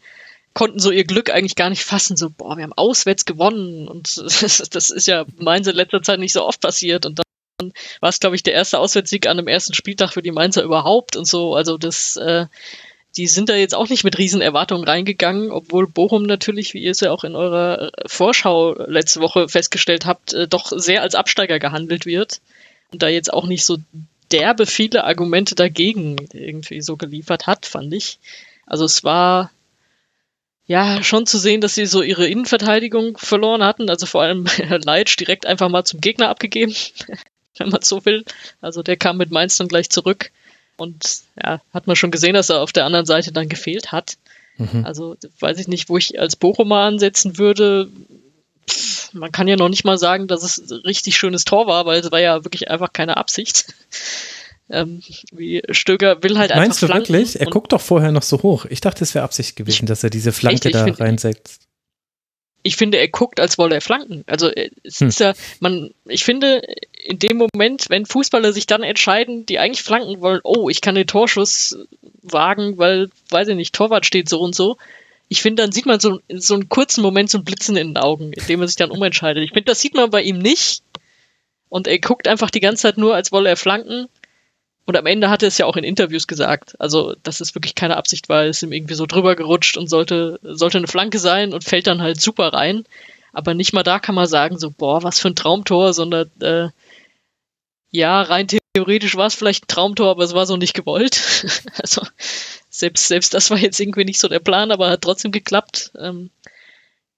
konnten so ihr Glück eigentlich gar nicht fassen. So, boah, wir haben auswärts gewonnen und das ist ja Mainzer in letzter Zeit nicht so oft passiert und dann war es, glaube ich, der erste Auswärtssieg an dem ersten Spieltag für die Mainzer überhaupt und so. Also das äh, die sind da jetzt auch nicht mit riesen Erwartungen reingegangen, obwohl Bochum natürlich, wie ihr es ja auch in eurer Vorschau letzte Woche festgestellt habt, äh, doch sehr als Absteiger gehandelt wird und da jetzt auch nicht so derbe viele Argumente dagegen irgendwie so geliefert hat, fand ich. Also es war ja schon zu sehen, dass sie so ihre Innenverteidigung verloren hatten, also vor allem Leitsch direkt einfach mal zum Gegner abgegeben, wenn man so will. Also der kam mit Mainz dann gleich zurück und ja, hat man schon gesehen, dass er auf der anderen Seite dann gefehlt hat. Mhm. Also weiß ich nicht, wo ich als Bochumer ansetzen würde. Pff, man kann ja noch nicht mal sagen, dass es ein richtig schönes Tor war, weil es war ja wirklich einfach keine Absicht. Ähm, wie Stöger will halt Meinst einfach Meinst du wirklich? Er guckt doch vorher noch so hoch. Ich dachte, es wäre Absicht gewesen, dass er diese Flanke echt, da reinsetzt ich finde, er guckt, als wolle er flanken. Also äh, es hm. ist ja, man, ich finde, in dem Moment, wenn Fußballer sich dann entscheiden, die eigentlich flanken wollen, oh, ich kann den Torschuss wagen, weil, weiß ich nicht, Torwart steht so und so. Ich finde, dann sieht man so, so einen kurzen Moment so ein Blitzen in den Augen, in dem er sich dann umentscheidet. Ich finde, das sieht man bei ihm nicht. Und er guckt einfach die ganze Zeit nur, als wolle er flanken. Und am Ende hat er es ja auch in Interviews gesagt. Also, dass es wirklich keine Absicht war, ist ihm irgendwie so drüber gerutscht und sollte, sollte eine Flanke sein und fällt dann halt super rein. Aber nicht mal da kann man sagen, so, boah, was für ein Traumtor, sondern äh, ja, rein theoretisch war es vielleicht ein Traumtor, aber es war so nicht gewollt. also selbst, selbst das war jetzt irgendwie nicht so der Plan, aber hat trotzdem geklappt. Ähm,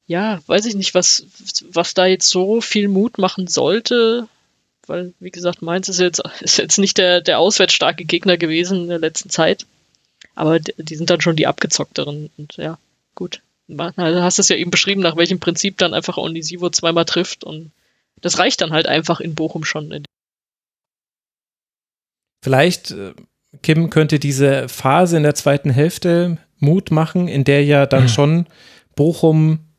ja, weiß ich nicht, was, was da jetzt so viel Mut machen sollte weil, wie gesagt, Mainz ist jetzt, ist jetzt nicht der, der auswärtsstarke Gegner gewesen in der letzten Zeit. Aber die sind dann schon die abgezockteren. Und ja, gut. Du hast es ja eben beschrieben, nach welchem Prinzip dann einfach Onisivo zweimal trifft. Und das reicht dann halt einfach in Bochum schon. Vielleicht, äh, Kim, könnte diese Phase in der zweiten Hälfte Mut machen, in der ja dann mhm. schon Bochum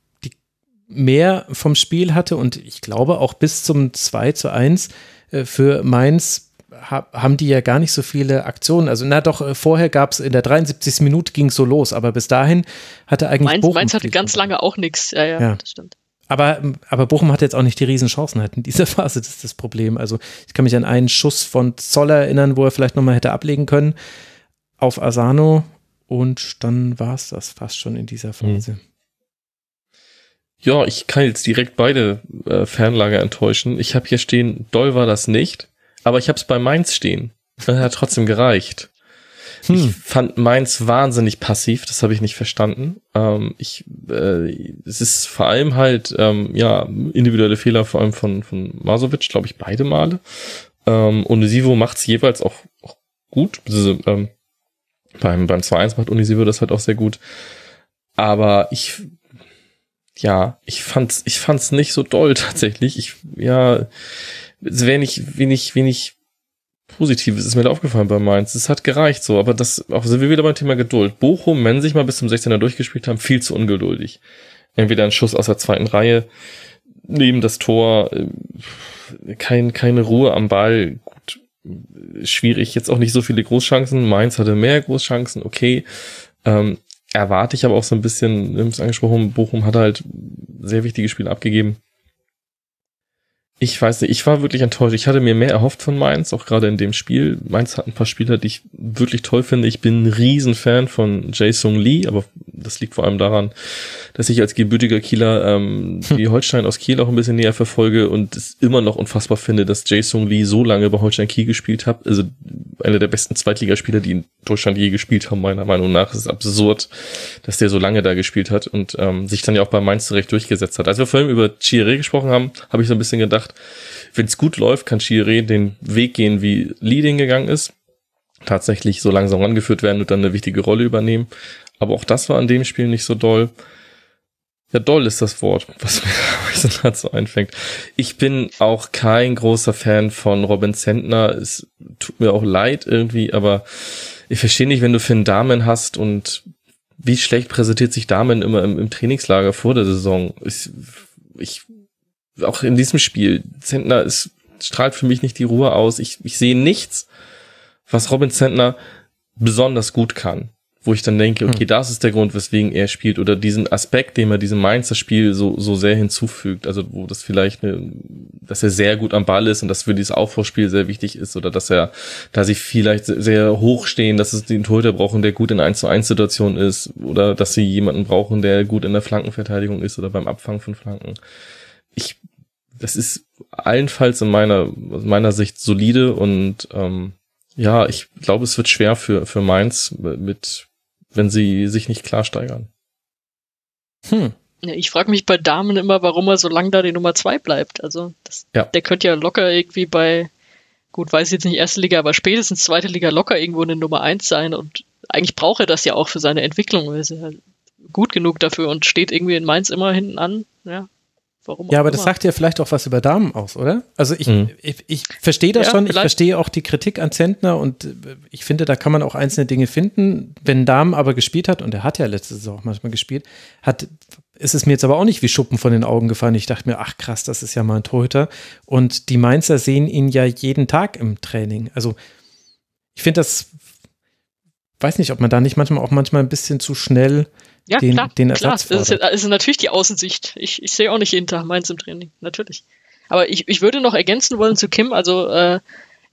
mehr vom Spiel hatte und ich glaube auch bis zum 2 zu 1 äh, für Mainz haben die ja gar nicht so viele Aktionen. Also, na doch, äh, vorher gab es in der 73. Minute ging es so los, aber bis dahin hatte eigentlich Mainz, Bochum. Mainz hatte ganz lange auch nichts. Ja, ja, ja, das stimmt. Aber, aber Bochum hat jetzt auch nicht die Riesenchancen halt in dieser Phase, das ist das Problem. Also, ich kann mich an einen Schuss von Zoller erinnern, wo er vielleicht nochmal hätte ablegen können auf Asano und dann war es das fast schon in dieser Phase. Mhm. Ja, ich kann jetzt direkt beide äh, Fernlager enttäuschen. Ich habe hier stehen, doll war das nicht, aber ich habe es bei Mainz stehen. Das hat trotzdem gereicht. Hm. Ich fand Mainz wahnsinnig passiv, das habe ich nicht verstanden. Ähm, ich, äh, es ist vor allem halt, ähm, ja, individuelle Fehler, vor allem von, von Masovic, glaube ich, beide Male. Ähm, Unisivo macht es jeweils auch, auch gut. Also, ähm, beim, beim 2-1 macht Unisivo das halt auch sehr gut. Aber ich ja, ich fand's, ich fand's nicht so doll tatsächlich. Ich, ja, es nicht wenig, wenig Positives ist mir da aufgefallen bei Mainz. Es hat gereicht so, aber das, auch sind wir wieder beim Thema Geduld. Bochum, wenn sich mal bis zum 16er durchgespielt haben, viel zu ungeduldig. Entweder ein Schuss aus der zweiten Reihe, neben das Tor, äh, kein, keine Ruhe am Ball. Gut, schwierig, jetzt auch nicht so viele Großchancen. Mainz hatte mehr Großchancen, okay. Ähm, erwarte ich aber auch so ein bisschen, wir haben es angesprochen, Bochum hat halt sehr wichtige Spiele abgegeben. Ich weiß nicht, ich war wirklich enttäuscht. Ich hatte mir mehr erhofft von Mainz, auch gerade in dem Spiel. Mainz hat ein paar Spieler, die ich wirklich toll finde. Ich bin ein Riesenfan von Jae-Sung Lee, aber das liegt vor allem daran, dass ich als gebürtiger Kieler ähm, hm. die Holstein aus Kiel auch ein bisschen näher verfolge und es immer noch unfassbar finde, dass Jae-Sung Lee so lange bei Holstein Kiel gespielt hat. Also einer der besten Zweitligaspieler, die in Deutschland je gespielt haben, meiner Meinung nach. Es ist absurd, dass der so lange da gespielt hat und ähm, sich dann ja auch bei Mainz zurecht durchgesetzt hat. Als wir vorhin über Chiré gesprochen haben, habe ich so ein bisschen gedacht, wenn es gut läuft, kann Chiré den Weg gehen, wie Leading gegangen ist. Tatsächlich so langsam rangeführt werden und dann eine wichtige Rolle übernehmen. Aber auch das war an dem Spiel nicht so doll. Ja, doll ist das Wort, was mir dazu einfängt. Ich bin auch kein großer Fan von Robin Zentner. Es tut mir auch leid irgendwie, aber ich verstehe nicht, wenn du Finn Damen hast und wie schlecht präsentiert sich Damen immer im, im Trainingslager vor der Saison. Ich, ich, auch in diesem Spiel, Zentner ist, strahlt für mich nicht die Ruhe aus. Ich, ich sehe nichts, was Robin Zentner besonders gut kann wo ich dann denke, okay, hm. das ist der Grund, weswegen er spielt oder diesen Aspekt, den er diesem Mainzer Spiel so, so sehr hinzufügt, also wo das vielleicht, eine, dass er sehr gut am Ball ist und das für dieses Aufbauspiel sehr wichtig ist oder dass er, da sie vielleicht sehr hoch stehen, dass es den Torhüter brauchen, der gut in 1 zu 1 Situation ist oder dass sie jemanden brauchen, der gut in der Flankenverteidigung ist oder beim Abfangen von Flanken. Ich, das ist allenfalls in meiner, aus meiner Sicht solide und, ähm, ja, ich glaube, es wird schwer für, für Mainz mit, wenn sie sich nicht klar steigern. Hm. Ich frage mich bei Damen immer, warum er so lange da die Nummer zwei bleibt. Also das, ja. der könnte ja locker irgendwie bei, gut, weiß ich jetzt nicht erste Liga, aber spätestens zweite Liga locker irgendwo eine Nummer eins sein und eigentlich braucht er das ja auch für seine Entwicklung. Er ist ja gut genug dafür und steht irgendwie in Mainz immer hinten an. Ja, Warum ja, aber immer. das sagt ja vielleicht auch was über Damen aus, oder? Also ich, mhm. ich, ich verstehe das ja, schon, ich verstehe auch die Kritik an Zentner und äh, ich finde, da kann man auch einzelne Dinge finden. Wenn Damen aber gespielt hat, und er hat ja letzte Saison auch manchmal gespielt, hat, ist es mir jetzt aber auch nicht wie Schuppen von den Augen gefallen. Ich dachte mir, ach krass, das ist ja mal ein Torhüter. Und die Mainzer sehen ihn ja jeden Tag im Training. Also ich finde das, weiß nicht, ob man da nicht manchmal auch manchmal ein bisschen zu schnell ja, den, klar, den Ersatz klar. Das ist, das ist natürlich die Außensicht. Ich, ich sehe auch nicht jeden Tag Mainz im Training, natürlich. Aber ich, ich würde noch ergänzen wollen zu Kim, also äh,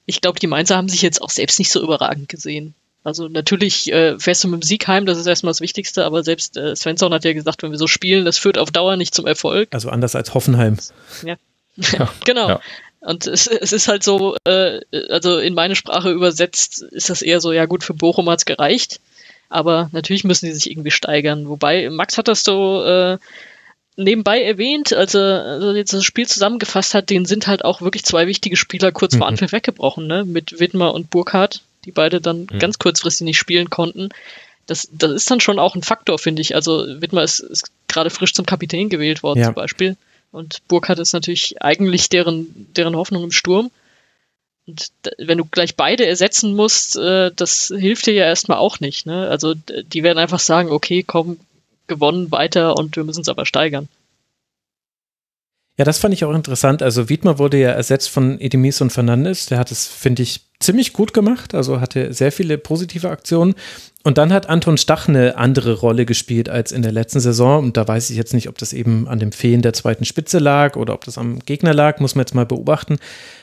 ich glaube, die Mainzer haben sich jetzt auch selbst nicht so überragend gesehen. Also natürlich äh, fährst du mit dem Sieg heim, das ist erstmal das Wichtigste, aber selbst äh, Svensson hat ja gesagt, wenn wir so spielen, das führt auf Dauer nicht zum Erfolg. Also anders als Hoffenheim. Ja, ja genau. Ja. Und es, es ist halt so, äh, also in meine Sprache übersetzt ist das eher so, ja gut, für Bochum hat's gereicht. Aber natürlich müssen die sich irgendwie steigern. Wobei, Max hat das so äh, nebenbei erwähnt, als er also jetzt das Spiel zusammengefasst hat, denen sind halt auch wirklich zwei wichtige Spieler kurz mhm. vor Anpfiff weggebrochen, ne? Mit Widmer und Burkhardt, die beide dann mhm. ganz kurzfristig nicht spielen konnten. Das, das ist dann schon auch ein Faktor, finde ich. Also Widmer ist, ist gerade frisch zum Kapitän gewählt worden, ja. zum Beispiel. Und Burkhardt ist natürlich eigentlich deren, deren Hoffnung im Sturm. Und wenn du gleich beide ersetzen musst, äh, das hilft dir ja erstmal auch nicht. Ne? Also die werden einfach sagen, okay, komm, gewonnen weiter und wir müssen es aber steigern. Ja, das fand ich auch interessant. Also Wiedmer wurde ja ersetzt von Edemis und Fernandes. Der hat es, finde ich, ziemlich gut gemacht. Also hatte sehr viele positive Aktionen. Und dann hat Anton Stach eine andere Rolle gespielt als in der letzten Saison. Und da weiß ich jetzt nicht, ob das eben an dem Fehlen der zweiten Spitze lag oder ob das am Gegner lag, muss man jetzt mal beobachten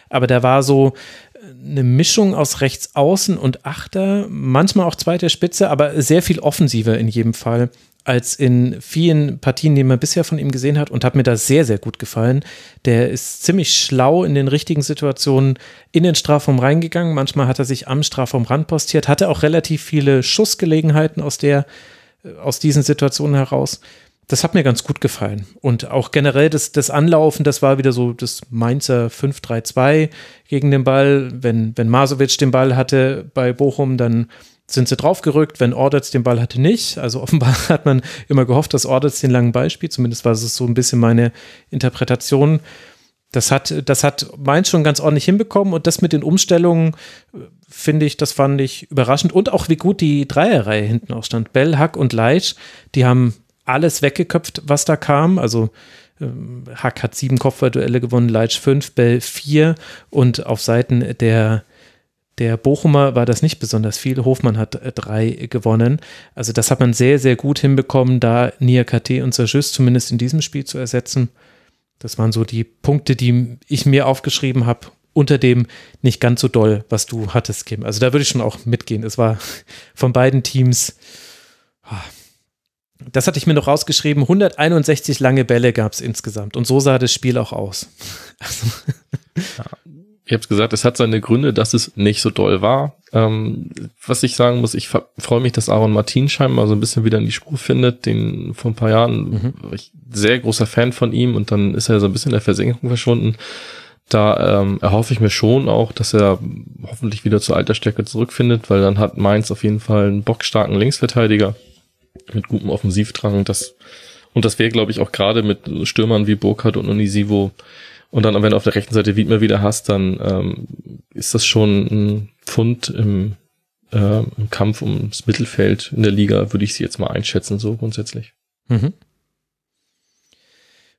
aber der war so äh, eine Mischung aus rechts außen und Achter, manchmal auch zweiter Spitze, aber sehr viel offensiver in jedem Fall als in vielen Partien, die man bisher von ihm gesehen hat und hat mir da sehr, sehr gut gefallen. Der ist ziemlich schlau in den richtigen Situationen in den Strafraum reingegangen. Manchmal hat er sich am Strafraum ran postiert, hatte auch relativ viele Schussgelegenheiten aus der, äh, aus diesen Situationen heraus das hat mir ganz gut gefallen. Und auch generell das, das Anlaufen, das war wieder so das Mainzer 5-3-2 gegen den Ball. Wenn, wenn Masovic den Ball hatte bei Bochum, dann sind sie draufgerückt, wenn Ordetz den Ball hatte nicht. Also offenbar hat man immer gehofft, dass Ordetz den langen Ball spielt. Zumindest war es so ein bisschen meine Interpretation. Das hat, das hat Mainz schon ganz ordentlich hinbekommen und das mit den Umstellungen finde ich, das fand ich überraschend und auch wie gut die Dreierreihe hinten ausstand. Bell, Hack und Leitsch, die haben alles weggeköpft, was da kam. Also ähm, Hack hat sieben Kopfballduelle gewonnen, Leitsch fünf, Bell vier und auf Seiten der der Bochumer war das nicht besonders viel. Hofmann hat äh, drei gewonnen. Also das hat man sehr, sehr gut hinbekommen, da Niakate und Sajus zumindest in diesem Spiel zu ersetzen. Das waren so die Punkte, die ich mir aufgeschrieben habe, unter dem nicht ganz so doll, was du hattest, Kim. Also da würde ich schon auch mitgehen. Es war von beiden Teams, ah, das hatte ich mir noch rausgeschrieben, 161 lange Bälle gab es insgesamt. Und so sah das Spiel auch aus. Also. Ja, ich habe es gesagt, es hat seine Gründe, dass es nicht so doll war. Ähm, was ich sagen muss, ich freue mich, dass Aaron Martin scheinbar so ein bisschen wieder in die Spur findet. Den vor ein paar Jahren mhm. war ich sehr großer Fan von ihm und dann ist er so ein bisschen in der Versenkung verschwunden. Da ähm, erhoffe ich mir schon auch, dass er hoffentlich wieder zur alter Stärke zurückfindet, weil dann hat Mainz auf jeden Fall einen bockstarken Linksverteidiger mit gutem Offensivdrang. Das, und das wäre, glaube ich, auch gerade mit Stürmern wie Burkhardt und Onisivo und dann, wenn du auf der rechten Seite Wiedmer wieder hast, dann ähm, ist das schon ein Pfund im, äh, im Kampf ums Mittelfeld in der Liga, würde ich sie jetzt mal einschätzen, so grundsätzlich. Mhm.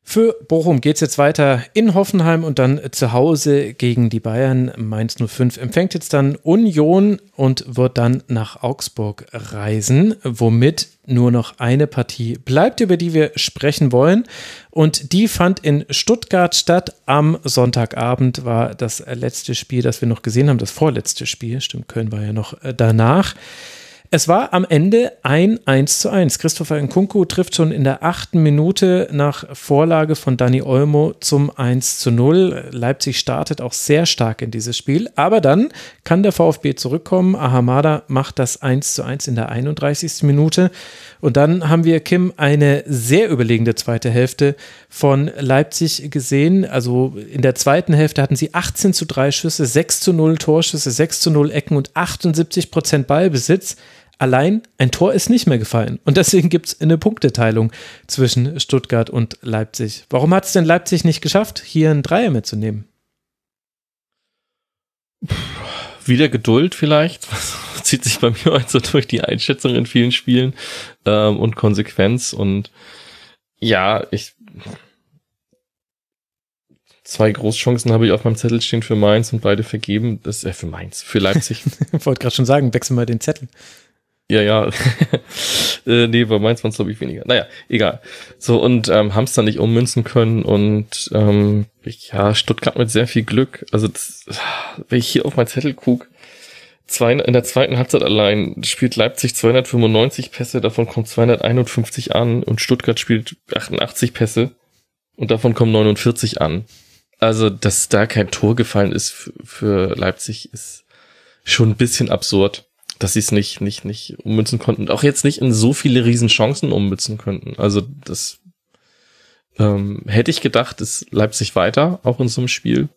Für Bochum geht es jetzt weiter in Hoffenheim und dann zu Hause gegen die Bayern. Mainz 05 empfängt jetzt dann Union und wird dann nach Augsburg reisen, womit nur noch eine Partie bleibt, über die wir sprechen wollen. Und die fand in Stuttgart statt. Am Sonntagabend war das letzte Spiel, das wir noch gesehen haben, das vorletzte Spiel. Stimmt, Köln war ja noch äh, danach. Es war am Ende ein 1 zu 1. Christopher Nkunku trifft schon in der achten Minute nach Vorlage von Dani Olmo zum 1 zu 0. Leipzig startet auch sehr stark in dieses Spiel, aber dann kann der VfB zurückkommen. Ahamada macht das 1 zu 1 in der 31. Minute. Und dann haben wir, Kim, eine sehr überlegende zweite Hälfte von Leipzig gesehen. Also in der zweiten Hälfte hatten sie 18 zu 3 Schüsse, 6 zu 0 Torschüsse, 6 zu 0 Ecken und 78 Prozent Ballbesitz. Allein ein Tor ist nicht mehr gefallen. Und deswegen gibt es eine Punkteteilung zwischen Stuttgart und Leipzig. Warum hat es denn Leipzig nicht geschafft, hier einen Dreier mitzunehmen? Wieder Geduld vielleicht. Das zieht sich bei mir also durch die Einschätzung in vielen Spielen ähm, und Konsequenz. Und ja, ich. Zwei Großchancen habe ich auf meinem Zettel stehen für Mainz und beide vergeben. Das ist äh, für Mainz, für Leipzig. ich wollte gerade schon sagen, wechsel mal den Zettel. Ja, ja. äh, nee, bei Mainz waren es, glaube ich, weniger. Naja, egal. So, und ähm, haben es dann nicht ummünzen können und ähm, ja, Stuttgart mit sehr viel Glück. Also, das, wenn ich hier auf mein Zettel guck, zwei, in der zweiten Halbzeit allein spielt Leipzig 295 Pässe, davon kommt 251 an und Stuttgart spielt 88 Pässe und davon kommen 49 an. Also, dass da kein Tor gefallen ist für Leipzig, ist schon ein bisschen absurd dass sie es nicht, nicht, nicht ummünzen konnten. Und auch jetzt nicht in so viele Riesenchancen ummünzen könnten. Also das ähm, hätte ich gedacht, ist Leipzig weiter, auch in so einem Spiel.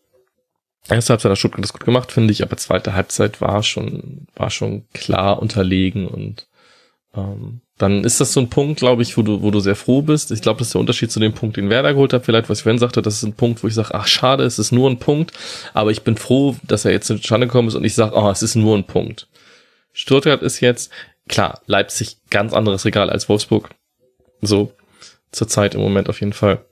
Erste Halbzeit hat Stuttgart das gut gemacht, finde ich, aber zweite Halbzeit war schon, war schon klar unterlegen und ähm, dann ist das so ein Punkt, glaube ich, wo du, wo du sehr froh bist. Ich glaube, das ist der Unterschied zu dem Punkt, den Werder geholt hat. Vielleicht, was Sven sagte, das ist ein Punkt, wo ich sage, ach schade, es ist nur ein Punkt, aber ich bin froh, dass er jetzt zustande gekommen ist und ich sage, oh, es ist nur ein Punkt. Stuttgart ist jetzt, klar, Leipzig ganz anderes Regal als Wolfsburg. So, zur Zeit im Moment auf jeden Fall.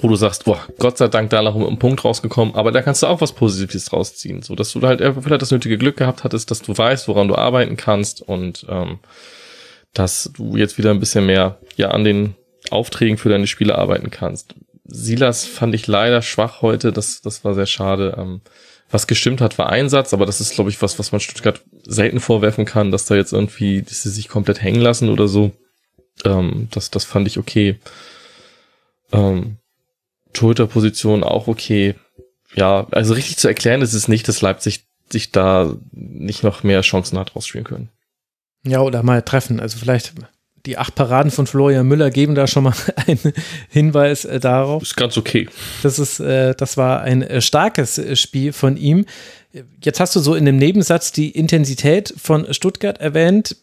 Wo du sagst, boah, Gott sei Dank da noch um einen Punkt rausgekommen, aber da kannst du auch was Positives rausziehen. So, dass du halt vielleicht das nötige Glück gehabt hattest, dass du weißt, woran du arbeiten kannst und ähm, dass du jetzt wieder ein bisschen mehr ja an den Aufträgen für deine Spiele arbeiten kannst. Silas fand ich leider schwach heute, das, das war sehr schade. Ähm, was gestimmt hat, war Einsatz, aber das ist, glaube ich, was, was man Stuttgart selten vorwerfen kann, dass da jetzt irgendwie, dass sie sich komplett hängen lassen oder so. Ähm, das, das fand ich okay. Ähm, Torhüterposition auch okay. Ja, also richtig zu erklären ist es nicht, dass Leipzig sich da nicht noch mehr Chancen hat rausspielen können. Ja, oder mal treffen. Also vielleicht die acht Paraden von Florian Müller geben da schon mal einen Hinweis äh, darauf. Ist ganz okay. Das ist, äh, das war ein äh, starkes äh, Spiel von ihm. Jetzt hast du so in dem Nebensatz die Intensität von Stuttgart erwähnt.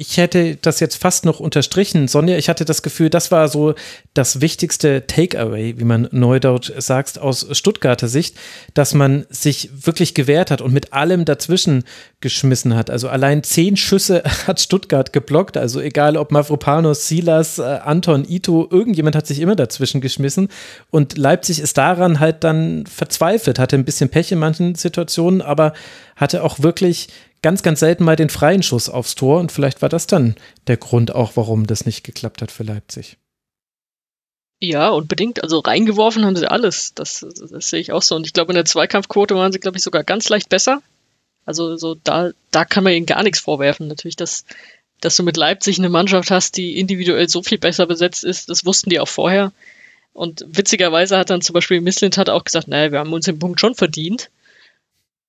Ich hätte das jetzt fast noch unterstrichen. Sonja, ich hatte das Gefühl, das war so das wichtigste Takeaway, wie man neudeutsch sagt, aus Stuttgarter Sicht, dass man sich wirklich gewehrt hat und mit allem dazwischen geschmissen hat. Also allein zehn Schüsse hat Stuttgart geblockt. Also egal ob Mavropanos, Silas, äh, Anton, Ito, irgendjemand hat sich immer dazwischen geschmissen. Und Leipzig ist daran halt dann verzweifelt, hatte ein bisschen Pech in manchen Situationen, aber hatte auch wirklich ganz, ganz selten mal den freien Schuss aufs Tor und vielleicht war das dann der Grund auch, warum das nicht geklappt hat für Leipzig. Ja, unbedingt. Also reingeworfen haben sie alles. Das, das sehe ich auch so. Und ich glaube, in der Zweikampfquote waren sie, glaube ich, sogar ganz leicht besser. Also so da, da kann man ihnen gar nichts vorwerfen. Natürlich, dass, dass du mit Leipzig eine Mannschaft hast, die individuell so viel besser besetzt ist, das wussten die auch vorher. Und witzigerweise hat dann zum Beispiel Misslint hat auch gesagt, naja, wir haben uns den Punkt schon verdient.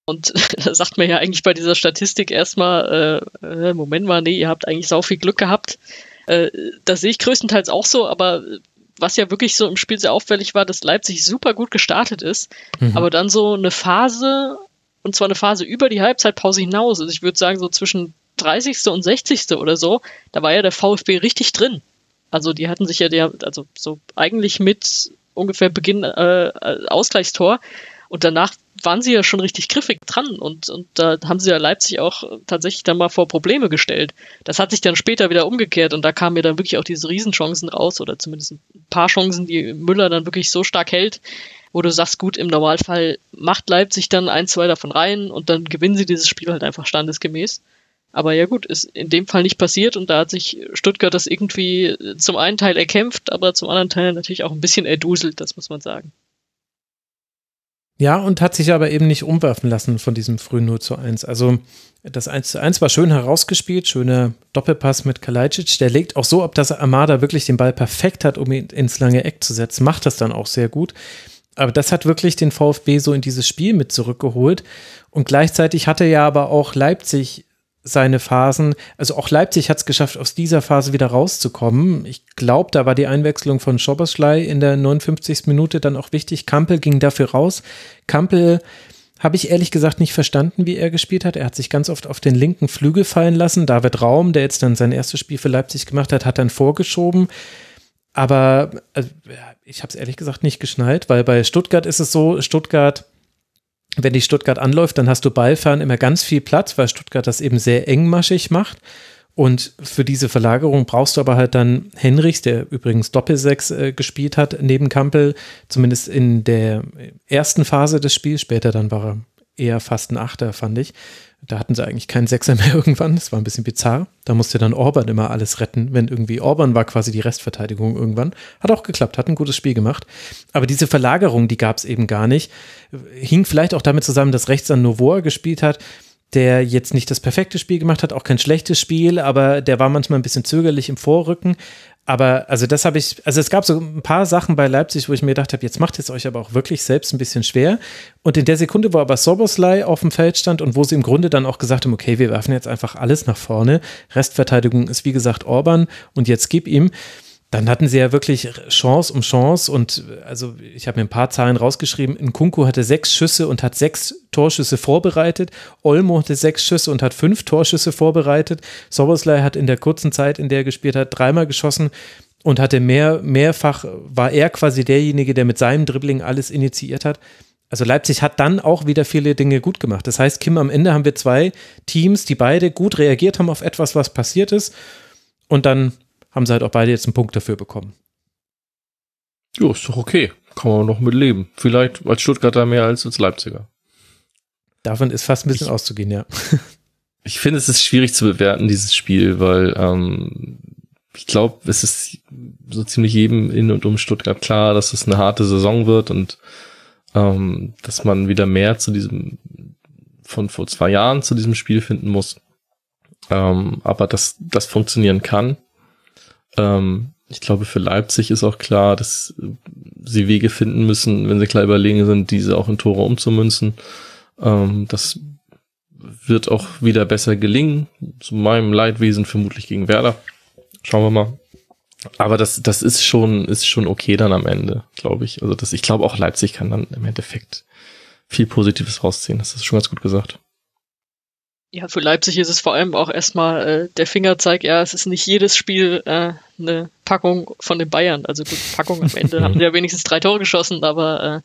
Und da sagt man ja eigentlich bei dieser Statistik erstmal, äh, äh, Moment mal, nee, ihr habt eigentlich sau viel Glück gehabt. Äh, das sehe ich größtenteils auch so, aber was ja wirklich so im Spiel sehr auffällig war, dass Leipzig super gut gestartet ist, mhm. aber dann so eine Phase, und zwar eine Phase über die Halbzeitpause hinaus, also ich würde sagen so zwischen 30. und 60. oder so, da war ja der VfB richtig drin. Also die hatten sich ja, der, also so eigentlich mit ungefähr Beginn äh, Ausgleichstor und danach waren sie ja schon richtig griffig dran und, und da haben sie ja Leipzig auch tatsächlich dann mal vor Probleme gestellt. Das hat sich dann später wieder umgekehrt und da kamen mir dann wirklich auch diese Riesenchancen raus oder zumindest ein paar Chancen, die Müller dann wirklich so stark hält, wo du sagst, gut, im Normalfall macht Leipzig dann ein, zwei davon rein und dann gewinnen sie dieses Spiel halt einfach standesgemäß. Aber ja gut, ist in dem Fall nicht passiert und da hat sich Stuttgart das irgendwie zum einen Teil erkämpft, aber zum anderen Teil natürlich auch ein bisschen erduselt, das muss man sagen. Ja, und hat sich aber eben nicht umwerfen lassen von diesem frühen 0 zu 1. Also das 1 zu 1 war schön herausgespielt, schöner Doppelpass mit Kalajdzic. Der legt auch so ab, dass Armada wirklich den Ball perfekt hat, um ihn ins lange Eck zu setzen. Macht das dann auch sehr gut. Aber das hat wirklich den VfB so in dieses Spiel mit zurückgeholt. Und gleichzeitig hatte ja aber auch Leipzig seine Phasen, also auch Leipzig hat es geschafft, aus dieser Phase wieder rauszukommen. Ich glaube, da war die Einwechslung von Schoberschlei in der 59. Minute dann auch wichtig. Kampel ging dafür raus. Kampel habe ich ehrlich gesagt nicht verstanden, wie er gespielt hat. Er hat sich ganz oft auf den linken Flügel fallen lassen. David Raum, der jetzt dann sein erstes Spiel für Leipzig gemacht hat, hat dann vorgeschoben. Aber also, ich habe es ehrlich gesagt nicht geschnallt, weil bei Stuttgart ist es so, Stuttgart wenn die Stuttgart anläuft, dann hast du Ballfahren immer ganz viel Platz, weil Stuttgart das eben sehr engmaschig macht. Und für diese Verlagerung brauchst du aber halt dann Henrichs, der übrigens Doppelsechs äh, gespielt hat, neben Kampel, zumindest in der ersten Phase des Spiels. Später dann war er eher fast ein Achter, fand ich. Da hatten sie eigentlich keinen Sechser mehr irgendwann. Das war ein bisschen bizarr. Da musste dann Orban immer alles retten, wenn irgendwie Orban war quasi die Restverteidigung irgendwann. Hat auch geklappt, hat ein gutes Spiel gemacht. Aber diese Verlagerung, die gab es eben gar nicht. Hing vielleicht auch damit zusammen, dass rechts dann Novoa gespielt hat der jetzt nicht das perfekte Spiel gemacht hat, auch kein schlechtes Spiel, aber der war manchmal ein bisschen zögerlich im Vorrücken. Aber also das habe ich, also es gab so ein paar Sachen bei Leipzig, wo ich mir gedacht habe, jetzt macht es euch aber auch wirklich selbst ein bisschen schwer. Und in der Sekunde, wo aber Soboslai auf dem Feld stand und wo sie im Grunde dann auch gesagt haben, okay, wir werfen jetzt einfach alles nach vorne. Restverteidigung ist wie gesagt Orban und jetzt gib ihm dann hatten sie ja wirklich Chance um Chance und also ich habe mir ein paar Zahlen rausgeschrieben. Nkunku hatte sechs Schüsse und hat sechs Torschüsse vorbereitet. Olmo hatte sechs Schüsse und hat fünf Torschüsse vorbereitet. Soboslai hat in der kurzen Zeit, in der er gespielt hat, dreimal geschossen und hatte mehr, mehrfach, war er quasi derjenige, der mit seinem Dribbling alles initiiert hat. Also Leipzig hat dann auch wieder viele Dinge gut gemacht. Das heißt, Kim, am Ende haben wir zwei Teams, die beide gut reagiert haben auf etwas, was passiert ist. Und dann haben sie halt auch beide jetzt einen Punkt dafür bekommen. Jo, ist doch okay. Kann man noch mit leben. Vielleicht als Stuttgarter mehr als als Leipziger. Davon ist fast ein bisschen ich, auszugehen, ja. Ich finde, es ist schwierig zu bewerten, dieses Spiel, weil ähm, ich glaube, es ist so ziemlich jedem in und um Stuttgart klar, dass es eine harte Saison wird und ähm, dass man wieder mehr zu diesem von vor zwei Jahren zu diesem Spiel finden muss. Ähm, aber dass das funktionieren kann, ähm, ich glaube, für Leipzig ist auch klar, dass sie Wege finden müssen, wenn sie klar überlegen sind, diese auch in Tore umzumünzen. Ähm, das wird auch wieder besser gelingen. Zu meinem Leidwesen vermutlich gegen Werder. Schauen wir mal. Aber das, das ist schon, ist schon okay dann am Ende, glaube ich. Also das, ich glaube auch Leipzig kann dann im Endeffekt viel Positives rausziehen. Das ist schon ganz gut gesagt. Ja, für Leipzig ist es vor allem auch erstmal äh, der Fingerzeig, ja, es ist nicht jedes Spiel äh, eine Packung von den Bayern. Also gut, Packung am Ende haben sie ja wenigstens drei Tore geschossen, aber äh,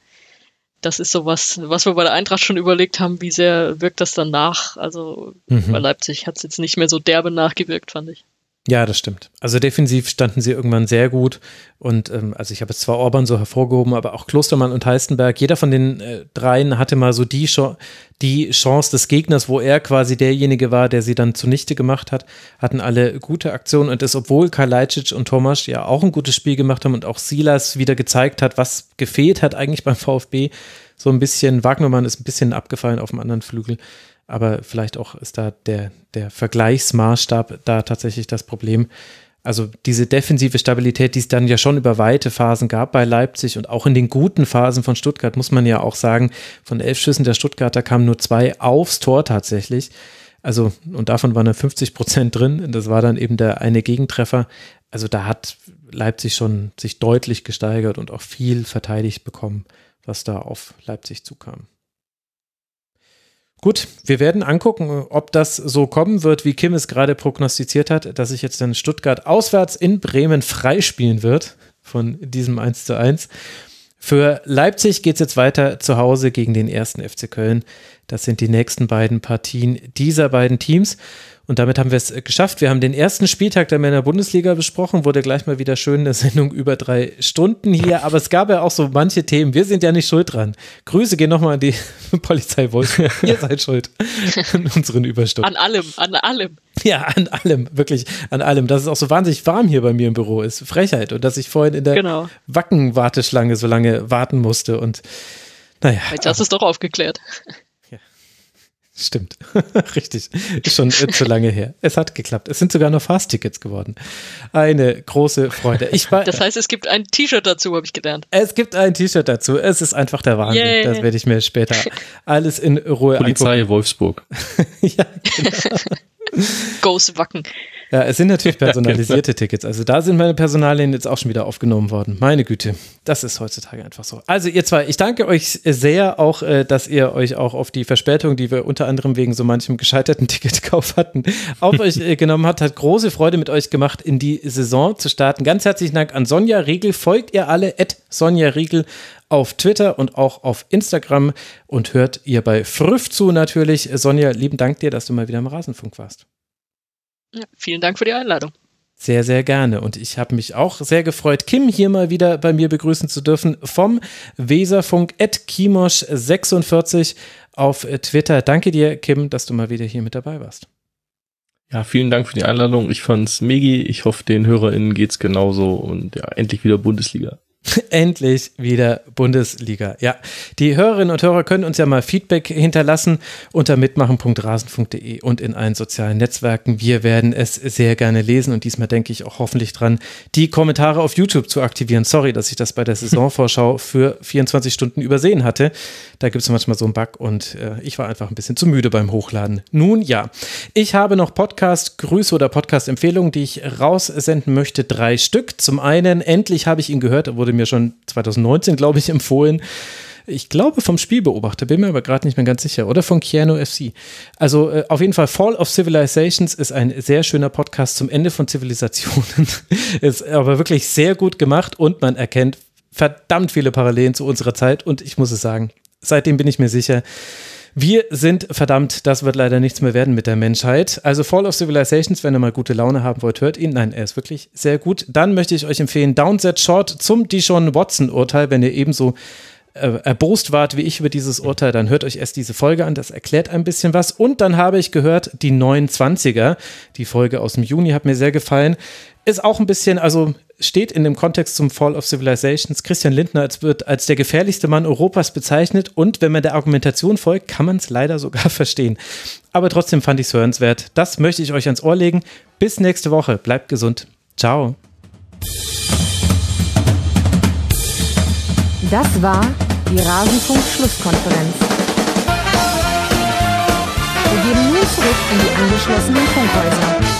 das ist so was, was wir bei der Eintracht schon überlegt haben, wie sehr wirkt das dann nach. Also mhm. bei Leipzig hat es jetzt nicht mehr so derbe nachgewirkt, fand ich. Ja, das stimmt. Also defensiv standen sie irgendwann sehr gut. Und ähm, also ich habe jetzt zwar Orban so hervorgehoben, aber auch Klostermann und Heistenberg, jeder von den äh, dreien hatte mal so die, Ch die Chance des Gegners, wo er quasi derjenige war, der sie dann zunichte gemacht hat, hatten alle gute Aktionen. Und das, obwohl Kalajdzic und Tomasz ja auch ein gutes Spiel gemacht haben und auch Silas wieder gezeigt hat, was gefehlt hat eigentlich beim VfB, so ein bisschen, Wagnermann ist ein bisschen abgefallen auf dem anderen Flügel aber vielleicht auch ist da der, der Vergleichsmaßstab da tatsächlich das Problem. Also diese defensive Stabilität, die es dann ja schon über weite Phasen gab bei Leipzig und auch in den guten Phasen von Stuttgart, muss man ja auch sagen, von elf Schüssen der Stuttgarter kamen nur zwei aufs Tor tatsächlich. Also, und davon waren dann 50 Prozent drin. Das war dann eben der eine Gegentreffer. Also da hat Leipzig schon sich deutlich gesteigert und auch viel verteidigt bekommen, was da auf Leipzig zukam. Gut, wir werden angucken, ob das so kommen wird, wie Kim es gerade prognostiziert hat, dass sich jetzt dann Stuttgart auswärts in Bremen freispielen wird von diesem 1 zu 1. Für Leipzig geht es jetzt weiter zu Hause gegen den ersten FC Köln. Das sind die nächsten beiden Partien dieser beiden Teams. Und damit haben wir es geschafft. Wir haben den ersten Spieltag der Männer-Bundesliga besprochen. Wurde gleich mal wieder schön eine Sendung über drei Stunden hier. Aber es gab ja auch so manche Themen. Wir sind ja nicht schuld dran. Grüße gehen nochmal an die Polizei Wolfsburg. Ihr seid schuld an unseren Überstunden. An allem, an allem. Ja, an allem, wirklich an allem. Dass es auch so wahnsinnig warm hier bei mir im Büro ist. Frechheit. Und dass ich vorhin in der genau. Wacken-Warteschlange so lange warten musste. Und naja. Jetzt hast du es doch aufgeklärt. Stimmt, richtig. Ist schon zu lange her. Es hat geklappt. Es sind sogar noch Fast-Tickets geworden. Eine große Freude. Ich war, das heißt, es gibt ein T-Shirt dazu, habe ich gelernt. Es gibt ein T-Shirt dazu. Es ist einfach der Wahnsinn. Yeah. Das werde ich mir später alles in Ruhe Polizei angucken. Wolfsburg. ja, genau. Goes Wacken. Ja, es sind natürlich personalisierte Tickets. Also da sind meine Personalien jetzt auch schon wieder aufgenommen worden. Meine Güte, das ist heutzutage einfach so. Also ihr zwei, ich danke euch sehr auch, äh, dass ihr euch auch auf die Verspätung, die wir unter anderem wegen so manchem gescheiterten Ticketkauf hatten, auf euch äh, genommen habt. Hat große Freude mit euch gemacht, in die Saison zu starten. Ganz herzlichen Dank an Sonja Riegel. Folgt ihr alle at Sonja Riegel auf Twitter und auch auf Instagram und hört ihr bei Früff zu natürlich. Sonja, lieben Dank dir, dass du mal wieder im Rasenfunk warst. Ja, vielen Dank für die Einladung. Sehr, sehr gerne. Und ich habe mich auch sehr gefreut, Kim hier mal wieder bei mir begrüßen zu dürfen vom Weserfunk Kimosch46 auf Twitter. Danke dir, Kim, dass du mal wieder hier mit dabei warst. Ja, vielen Dank für die Einladung. Ich fand's megi. Ich hoffe, den HörerInnen geht's genauso und ja, endlich wieder Bundesliga. Endlich wieder Bundesliga. Ja, die Hörerinnen und Hörer können uns ja mal Feedback hinterlassen unter mitmachen.rasen.de und in allen sozialen Netzwerken. Wir werden es sehr gerne lesen und diesmal denke ich auch hoffentlich dran, die Kommentare auf YouTube zu aktivieren. Sorry, dass ich das bei der Saisonvorschau für 24 Stunden übersehen hatte. Da gibt es manchmal so einen Bug und äh, ich war einfach ein bisschen zu müde beim Hochladen. Nun ja, ich habe noch Podcast-Grüße oder Podcast-Empfehlungen, die ich raussenden möchte. Drei Stück. Zum einen, endlich habe ich ihn gehört, wurde mir schon 2019, glaube ich, empfohlen. Ich glaube vom Spielbeobachter, bin mir aber gerade nicht mehr ganz sicher. Oder von Keanu FC. Also äh, auf jeden Fall Fall of Civilizations ist ein sehr schöner Podcast zum Ende von Zivilisationen. ist aber wirklich sehr gut gemacht und man erkennt verdammt viele Parallelen zu unserer Zeit. Und ich muss es sagen, seitdem bin ich mir sicher, wir sind verdammt, das wird leider nichts mehr werden mit der Menschheit. Also Fall of Civilizations, wenn ihr mal gute Laune haben wollt, hört ihn. Nein, er ist wirklich sehr gut. Dann möchte ich euch empfehlen, Downset Short zum Dishon Watson-Urteil, wenn ihr ebenso äh, erbost wart wie ich über dieses Urteil, dann hört euch erst diese Folge an, das erklärt ein bisschen was. Und dann habe ich gehört, die 29er, die Folge aus dem Juni hat mir sehr gefallen. Ist auch ein bisschen, also steht in dem Kontext zum Fall of Civilizations. Christian Lindner wird als der gefährlichste Mann Europas bezeichnet und wenn man der Argumentation folgt, kann man es leider sogar verstehen. Aber trotzdem fand ich es hörenswert. Das möchte ich euch ans Ohr legen. Bis nächste Woche. Bleibt gesund. Ciao. Das war die Rasenfunk-Schlusskonferenz. Wir gehen nun zurück in die angeschlossenen Funkhäuser.